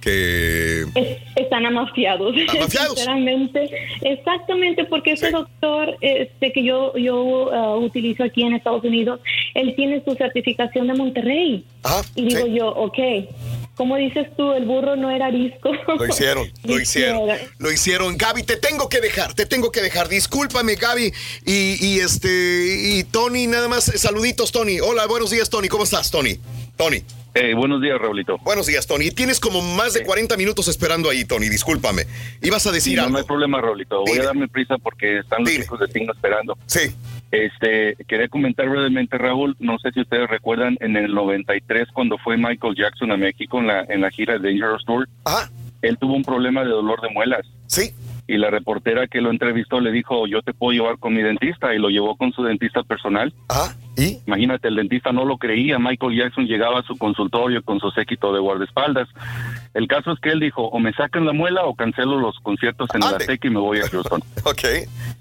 Que. Es- están amafiados. ¿Amafiados? [laughs] Sinceramente. Exactamente, porque ese doctor este, que yo, yo ah, utilizo aquí en Estados Unidos, él tiene su certificación de Monterrey. y digo yo, ok. Como dices tú, el burro no era arisco. Lo hicieron, [laughs] lo hicieron. Lo hicieron. Gaby, te tengo que dejar, te tengo que dejar. Discúlpame, Gaby. Y, y este, y Tony, nada más, saluditos, Tony. Hola, buenos días, Tony. ¿Cómo estás, Tony? Tony. Eh, buenos días, Raulito. Buenos días, Tony. Tienes como más de 40 minutos esperando ahí, Tony. Discúlpame. Ibas a decir no, algo. no hay problema, Raulito. Voy a darme prisa porque están los chicos de Signo esperando. Sí. Este, quería comentar brevemente, Raúl. No sé si ustedes recuerdan en el 93 cuando fue Michael Jackson a México en la, en la gira de Dangerous Tour. Él tuvo un problema de dolor de muelas. Sí. Y la reportera que lo entrevistó le dijo, yo te puedo llevar con mi dentista. Y lo llevó con su dentista personal. Ah, ¿y? Imagínate, el dentista no lo creía. Michael Jackson llegaba a su consultorio con su séquito de guardaespaldas. El caso es que él dijo, o me sacan la muela o cancelo los conciertos en la Azteca y me voy a Houston. [laughs] ok.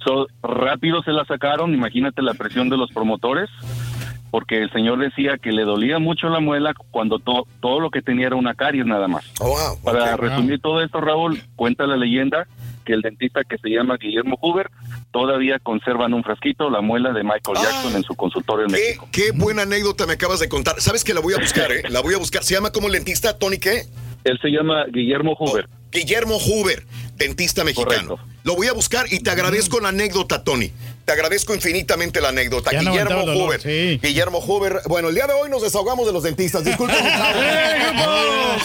So, rápido se la sacaron, imagínate la presión de los promotores, porque el señor decía que le dolía mucho la muela cuando to- todo lo que tenía era una caries nada más. Para ok. resumir todo esto, Raúl, cuenta la leyenda que el dentista que se llama Guillermo Huber todavía conserva en un frasquito la muela de Michael Jackson en su consultorio en México. Qué buena anécdota me acabas de contar. ¿Sabes que la voy a buscar, eh? La voy a buscar. ¿Se llama como el dentista Tony qué? Él se llama Guillermo Huber. Guillermo Huber, dentista mexicano. Lo voy a buscar y te agradezco la anécdota, Tony. Te agradezco infinitamente la anécdota. Ya no Guillermo dolor, Huber. Guillermo Huber. Bueno, el día de hoy nos desahogamos de los dentistas. Disculpen. [laughs] Nada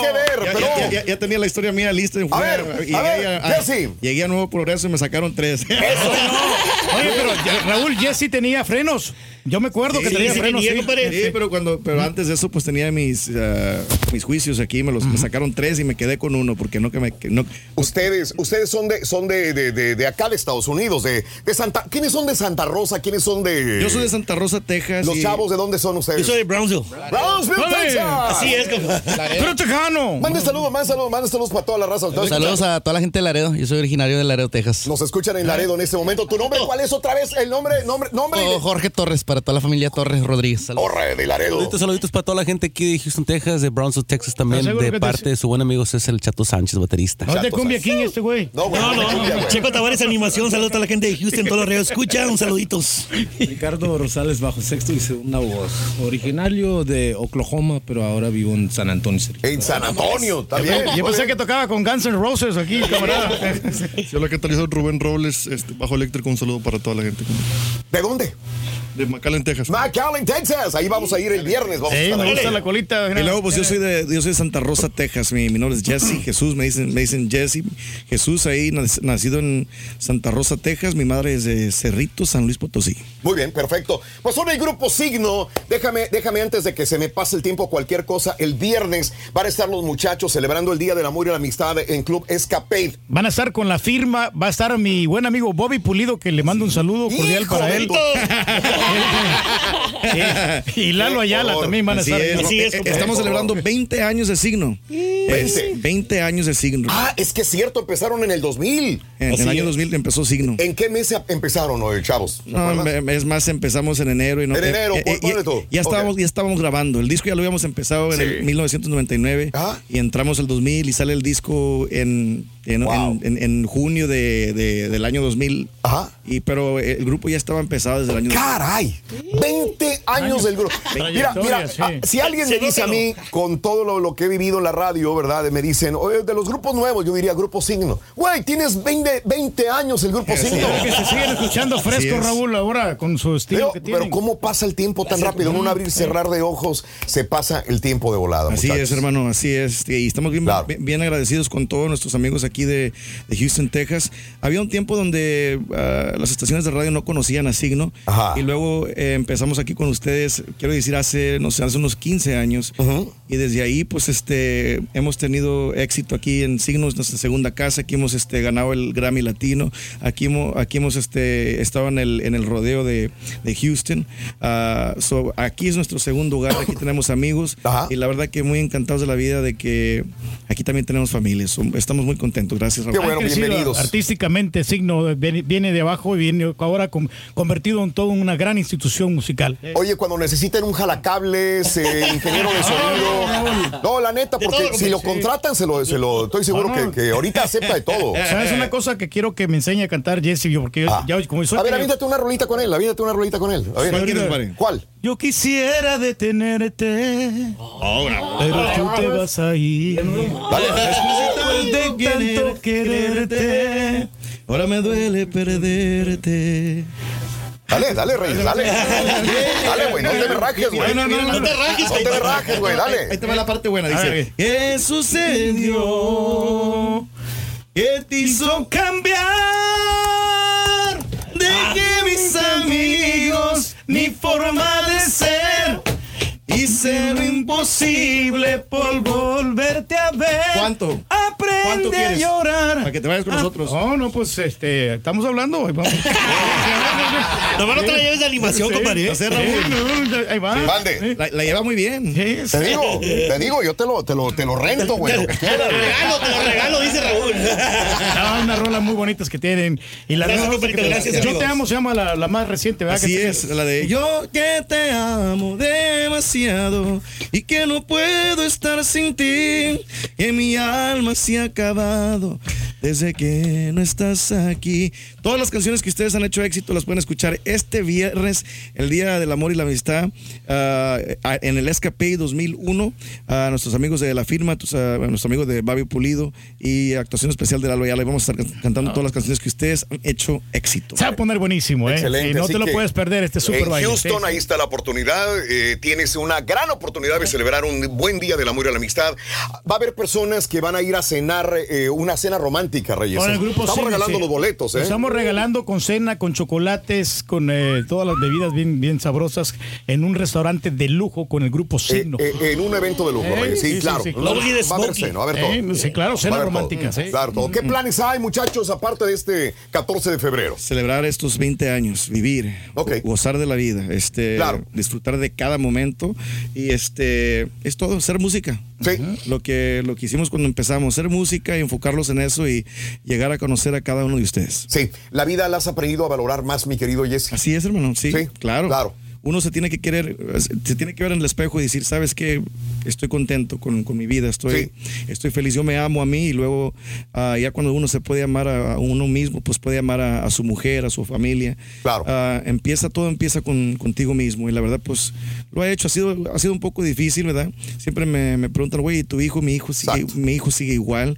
que ver, Ya, pero. ya- ya- ya tenía la historia mía lista. A ver, llegué, a ver, a, Jesse. llegué a Nuevo Progreso y me sacaron tres. [laughs] Oye, pero ya- Raúl, Jesse tenía frenos. Yo me acuerdo que Sí, tenía sí, frenos. tenía, sí. pero cuando, pero antes de eso, pues tenía mis, ah, mis juicios aquí, me los me sacaron tres y me quedé con uno, porque no que me que no. Ustedes, ustedes son de, son de, de, de- de acá de Estados Unidos, de, de Santa. ¿Quiénes son de Santa Rosa? ¿Quiénes son de...? Yo soy de Santa Rosa, Texas. ¿Los y- chavos de dónde son ustedes? Yo soy de Brownsville. Brownsville, Texas. así es. Pero [laughs] tejano. Mande saludos, mande saludos, mande saludos para toda la raza. Saludos a toda la gente de Laredo. Yo soy originario de Laredo, Texas. Nos escuchan en Laredo en este momento. ¿Tu nombre cuál es otra vez? El nombre, nombre, nombre. Oh, Jorge Torres, para toda la familia Torres Rodríguez. Saludos. Torre de Laredo. Saluditos, saluditos para toda la gente aquí de Houston, Texas, de Brownsville, Texas también, ¿Estás seguro que de te- parte de su buen amigo César el Chato Sánchez, baterista. No es de cumbia king este güey. No, güey. No, no. Checo Tavares Animación, saludos a toda la gente de Houston, todos los reyes escucha, un saluditos. Ricardo Rosales bajo sexto y segunda voz. Originario de Oklahoma, pero ahora vivo en San Antonio. En San Antonio, está Yo, bien. yo pensé que tocaba con Guns N' Roses aquí, camarada. [laughs] Sí, hola, ¿qué tal? Yo soy Rubén Robles, este, bajo eléctrico. Un saludo para toda la gente. ¿De dónde? De McAllen, Texas. McAllen, Texas. Ahí vamos a ir el viernes. Vamos a Sí, me gusta la colita. Y luego, pues yo soy de, yo soy de Santa Rosa, Texas. Mi, mi nombre es Jesse [clears throat] Jesús. Me dicen, me dicen Jesse Jesús ahí, nac- nacido en Santa Rosa, Texas. Mi madre es de Cerrito, San Luis Potosí. Muy bien, perfecto. Pues son el grupo Signo. Déjame, déjame antes de que se me pase el tiempo cualquier cosa. El viernes van a estar los muchachos celebrando el Día del Amor y la Amistad en Club Escapade. Van a estar con la firma, va a estar mi buen amigo Bobby Pulido, que le mando un saludo cordial Hijo para él. [laughs] Eh, [laughs] y Lalo Ayala también van a Así estar. es. Eh, Estamos celebrando 20 años de signo. Es 20 años de signo. Ah, es que es cierto, empezaron en el 2000. En el año 2000 empezó signo. ¿En qué mes empezaron, hoy, chavos? No, me- es más, empezamos en enero. Y no, En enero, eh, eh, ponle tú. ya, Ok. estábamos, ya estábamos grabando. El disco ya lo habíamos empezado en Sí. el 1999 Ah. y entramos al 2000 y sale el disco en, en, Wow. en- en- en junio de, de- del año 2000. Ajá. Y, pero el grupo ya estaba empezado desde el año ¡Caray! 20 años del grupo. Mira, mira, sí. ah, si alguien me dice a mí, con todo lo, lo que he vivido en la radio, ¿verdad? Me dicen, oye, de los grupos nuevos, yo diría Grupo Signo. Güey, tienes 20, 20 años el Grupo Signo. Que se siguen escuchando fresco, es. Raúl, ahora con su estilo Pero, que pero tienen. ¿cómo pasa el tiempo tan rápido? En un abrir y cerrar de ojos se pasa el tiempo de volada. Así muchachos. es, hermano, así es. Y estamos bien, Claro. bien, bien agradecidos con todos nuestros amigos aquí de, de Houston, Texas. Había un tiempo donde ah, las estaciones de radio no conocían a Signo. Ajá. Y luego eh, empezamos aquí con ustedes, quiero decir, hace, no sé, hace unos 15 años. Y desde ahí, pues, este, hemos tenido éxito aquí en Signo, es nuestra segunda casa. Aquí hemos este, ganado el Grammy Latino. Aquí hemos, aquí hemos este, estado en el, en el rodeo de, de Houston. Ah, so, aquí es nuestro segundo hogar, aquí tenemos amigos. Ajá. Y la verdad que muy encantados de la vida de que aquí también tenemos familias. Estamos muy contentos. Gracias, Raúl. Qué bueno, bienvenidos. Artísticamente, Signo viene, de abajo y viene ahora con- convertido en toda una gran institución musical. Oye, cuando necesiten un jalacables, eh, [laughs] ingeniero de sonido. No, la neta, porque todo, si lo contratan, se lo, se lo estoy seguro Ah, que, no. que ahorita acepta de todo. [laughs] ¿Sabes una cosa que quiero que me enseñe a cantar Jesse? Yo, porque yo- Ah. ya, como soy A ver, aviéntate una rolita con él, aviéntate una rolita con él. A ver. ¿Cuál? Yo quisiera detenerte, pero tú te vas a ir. De tanto quererte. Ahora me duele perderte. Dale, dale, Reyes, dale. [laughs] Dale, güey, no te me rajes, güey. No, no, no, no te rajes, no te me rajes, güey, Ahí dale. te va la parte buena. Dice. ¿Qué sucedió? ¿Qué te hizo cambiar? De que mis amigos, mi forma de ser, hice lo imposible por volverte a ver. ¿Cuánto? Aprende ¿Cuánto a quieres? llorar. Para que te vayas con Ah, nosotros. No, no, pues este, estamos hablando. Ahí vamos. [laughs] No te la lleves de animación, Sí, compadre. sí, Hacer Raúl. no, ahí va. Mande. La, la lleva muy bien. Sí, sí. Te digo, te digo, yo te lo, te lo, te lo rento, güey, lo Te lo regalo, te lo regalo, dice Raúl. Ah, unas rolas muy bonitas que tienen. Y la Gracias, Yo amigos. te amo, se llama la, la más reciente, ¿verdad? Así Que es, la de Yo que te amo demasiado y que no puedo estar sin ti, que mi alma se ha acabado desde que no estás aquí. Todas las canciones que ustedes han hecho éxito las pueden escuchar este viernes, el Día del Amor y la Amistad, ah, en el Escape 2001. A nuestros amigos de la firma, tus, ah, a nuestro amigo de Babi Pulido y actuación especial de Lalo Ayala. Y Vamos a estar cantando todas las canciones que ustedes han hecho éxito. Se va a poner buenísimo, ¿eh? Excelente, Y no así te lo puedes perder este super En baile. Houston, Sí, ahí está la oportunidad. eh, tienes una gran oportunidad de celebrar un buen día del amor y la amistad. Va a haber personas que van a ir a cenar eh, una cena romántica, Reyes. Con el grupo Estamos regalando sí. los boletos, ¿eh? Estamos regalando con cena, con chocolates, con eh, todas las bebidas bien, bien sabrosas en un restaurante de lujo con el grupo Signo. Eh, en un evento de lujo, Eh, Reyes. Sí, sí, sí, claro. sí. Va a haber cena, va a haber Eh, todo. sí, claro, cena romántica, sí. Claro, todo. ¿Qué planes hay, muchachos, aparte de este 14 de febrero? Celebrar estos 20 años, vivir, go- gozar de la vida, este, disfrutar de cada momento y este es todo, hacer música. Lo que lo que hicimos cuando empezamos, hacer música y enfocarlos en eso y llegar a conocer a cada uno de ustedes. Sí, la vida la has aprendido a valorar más, mi querido Jesse. Así es, hermano, sí, claro. Claro. Uno se tiene que querer, se tiene que ver en el espejo y decir, ¿sabes qué? Estoy contento con, con mi vida, estoy, estoy feliz, yo me amo a mí y luego ah, ya cuando uno se puede amar a, a uno mismo, pues puede amar a, a su mujer, a su familia. Claro. Ah, empieza, todo empieza con, contigo mismo y la verdad, pues lo ha hecho, ha sido, ha sido un poco difícil, ¿verdad? Siempre me, me preguntan, güey, ¿y tu hijo, mi hijo sigue, mi hijo sigue igual,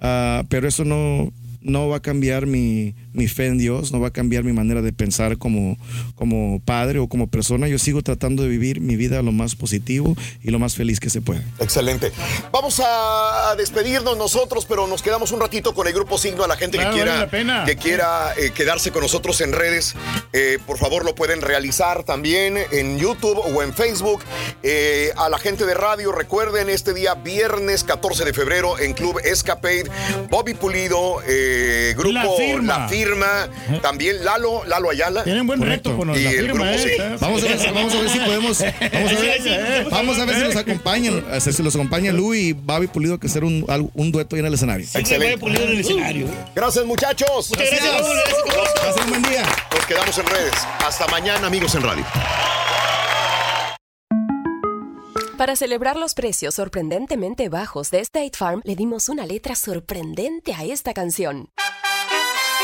Ah, pero eso no, no va a cambiar mi, mi fe en Dios, no va a cambiar mi manera de pensar como, como padre o como persona. Yo sigo tratando de vivir mi vida lo más positivo y lo más feliz que se pueda. Excelente. Vamos a despedirnos nosotros, pero nos quedamos un ratito con el grupo Signo. A la gente Claro, que quiera, vale la pena. que quiera eh, quedarse con nosotros en redes, eh, por favor lo pueden realizar también en YouTube o en Facebook. Eh, a la gente de radio, recuerden este día viernes 14 de febrero en Club Escapade, Bobby Pulido, eh, grupo La Firma. La Firma, también Lalo, Lalo Ayala. Tienen buen reto con Y la el firma, grupo ¿eh? Signo. Vamos a ver, si- vamos a ver si podemos. Vamos a ver, vamos a ver si nos acompañan. Si los acompaña Lu y Babi Pulido, que hacer un, un dueto ahí en el escenario. Excelente. Gracias, muchachos. Muchas gracias. Gracias, Pasen un buen día. Nos quedamos en redes. Hasta mañana, amigos en radio. Para celebrar los precios sorprendentemente bajos de State Farm, le dimos una letra sorprendente a esta canción.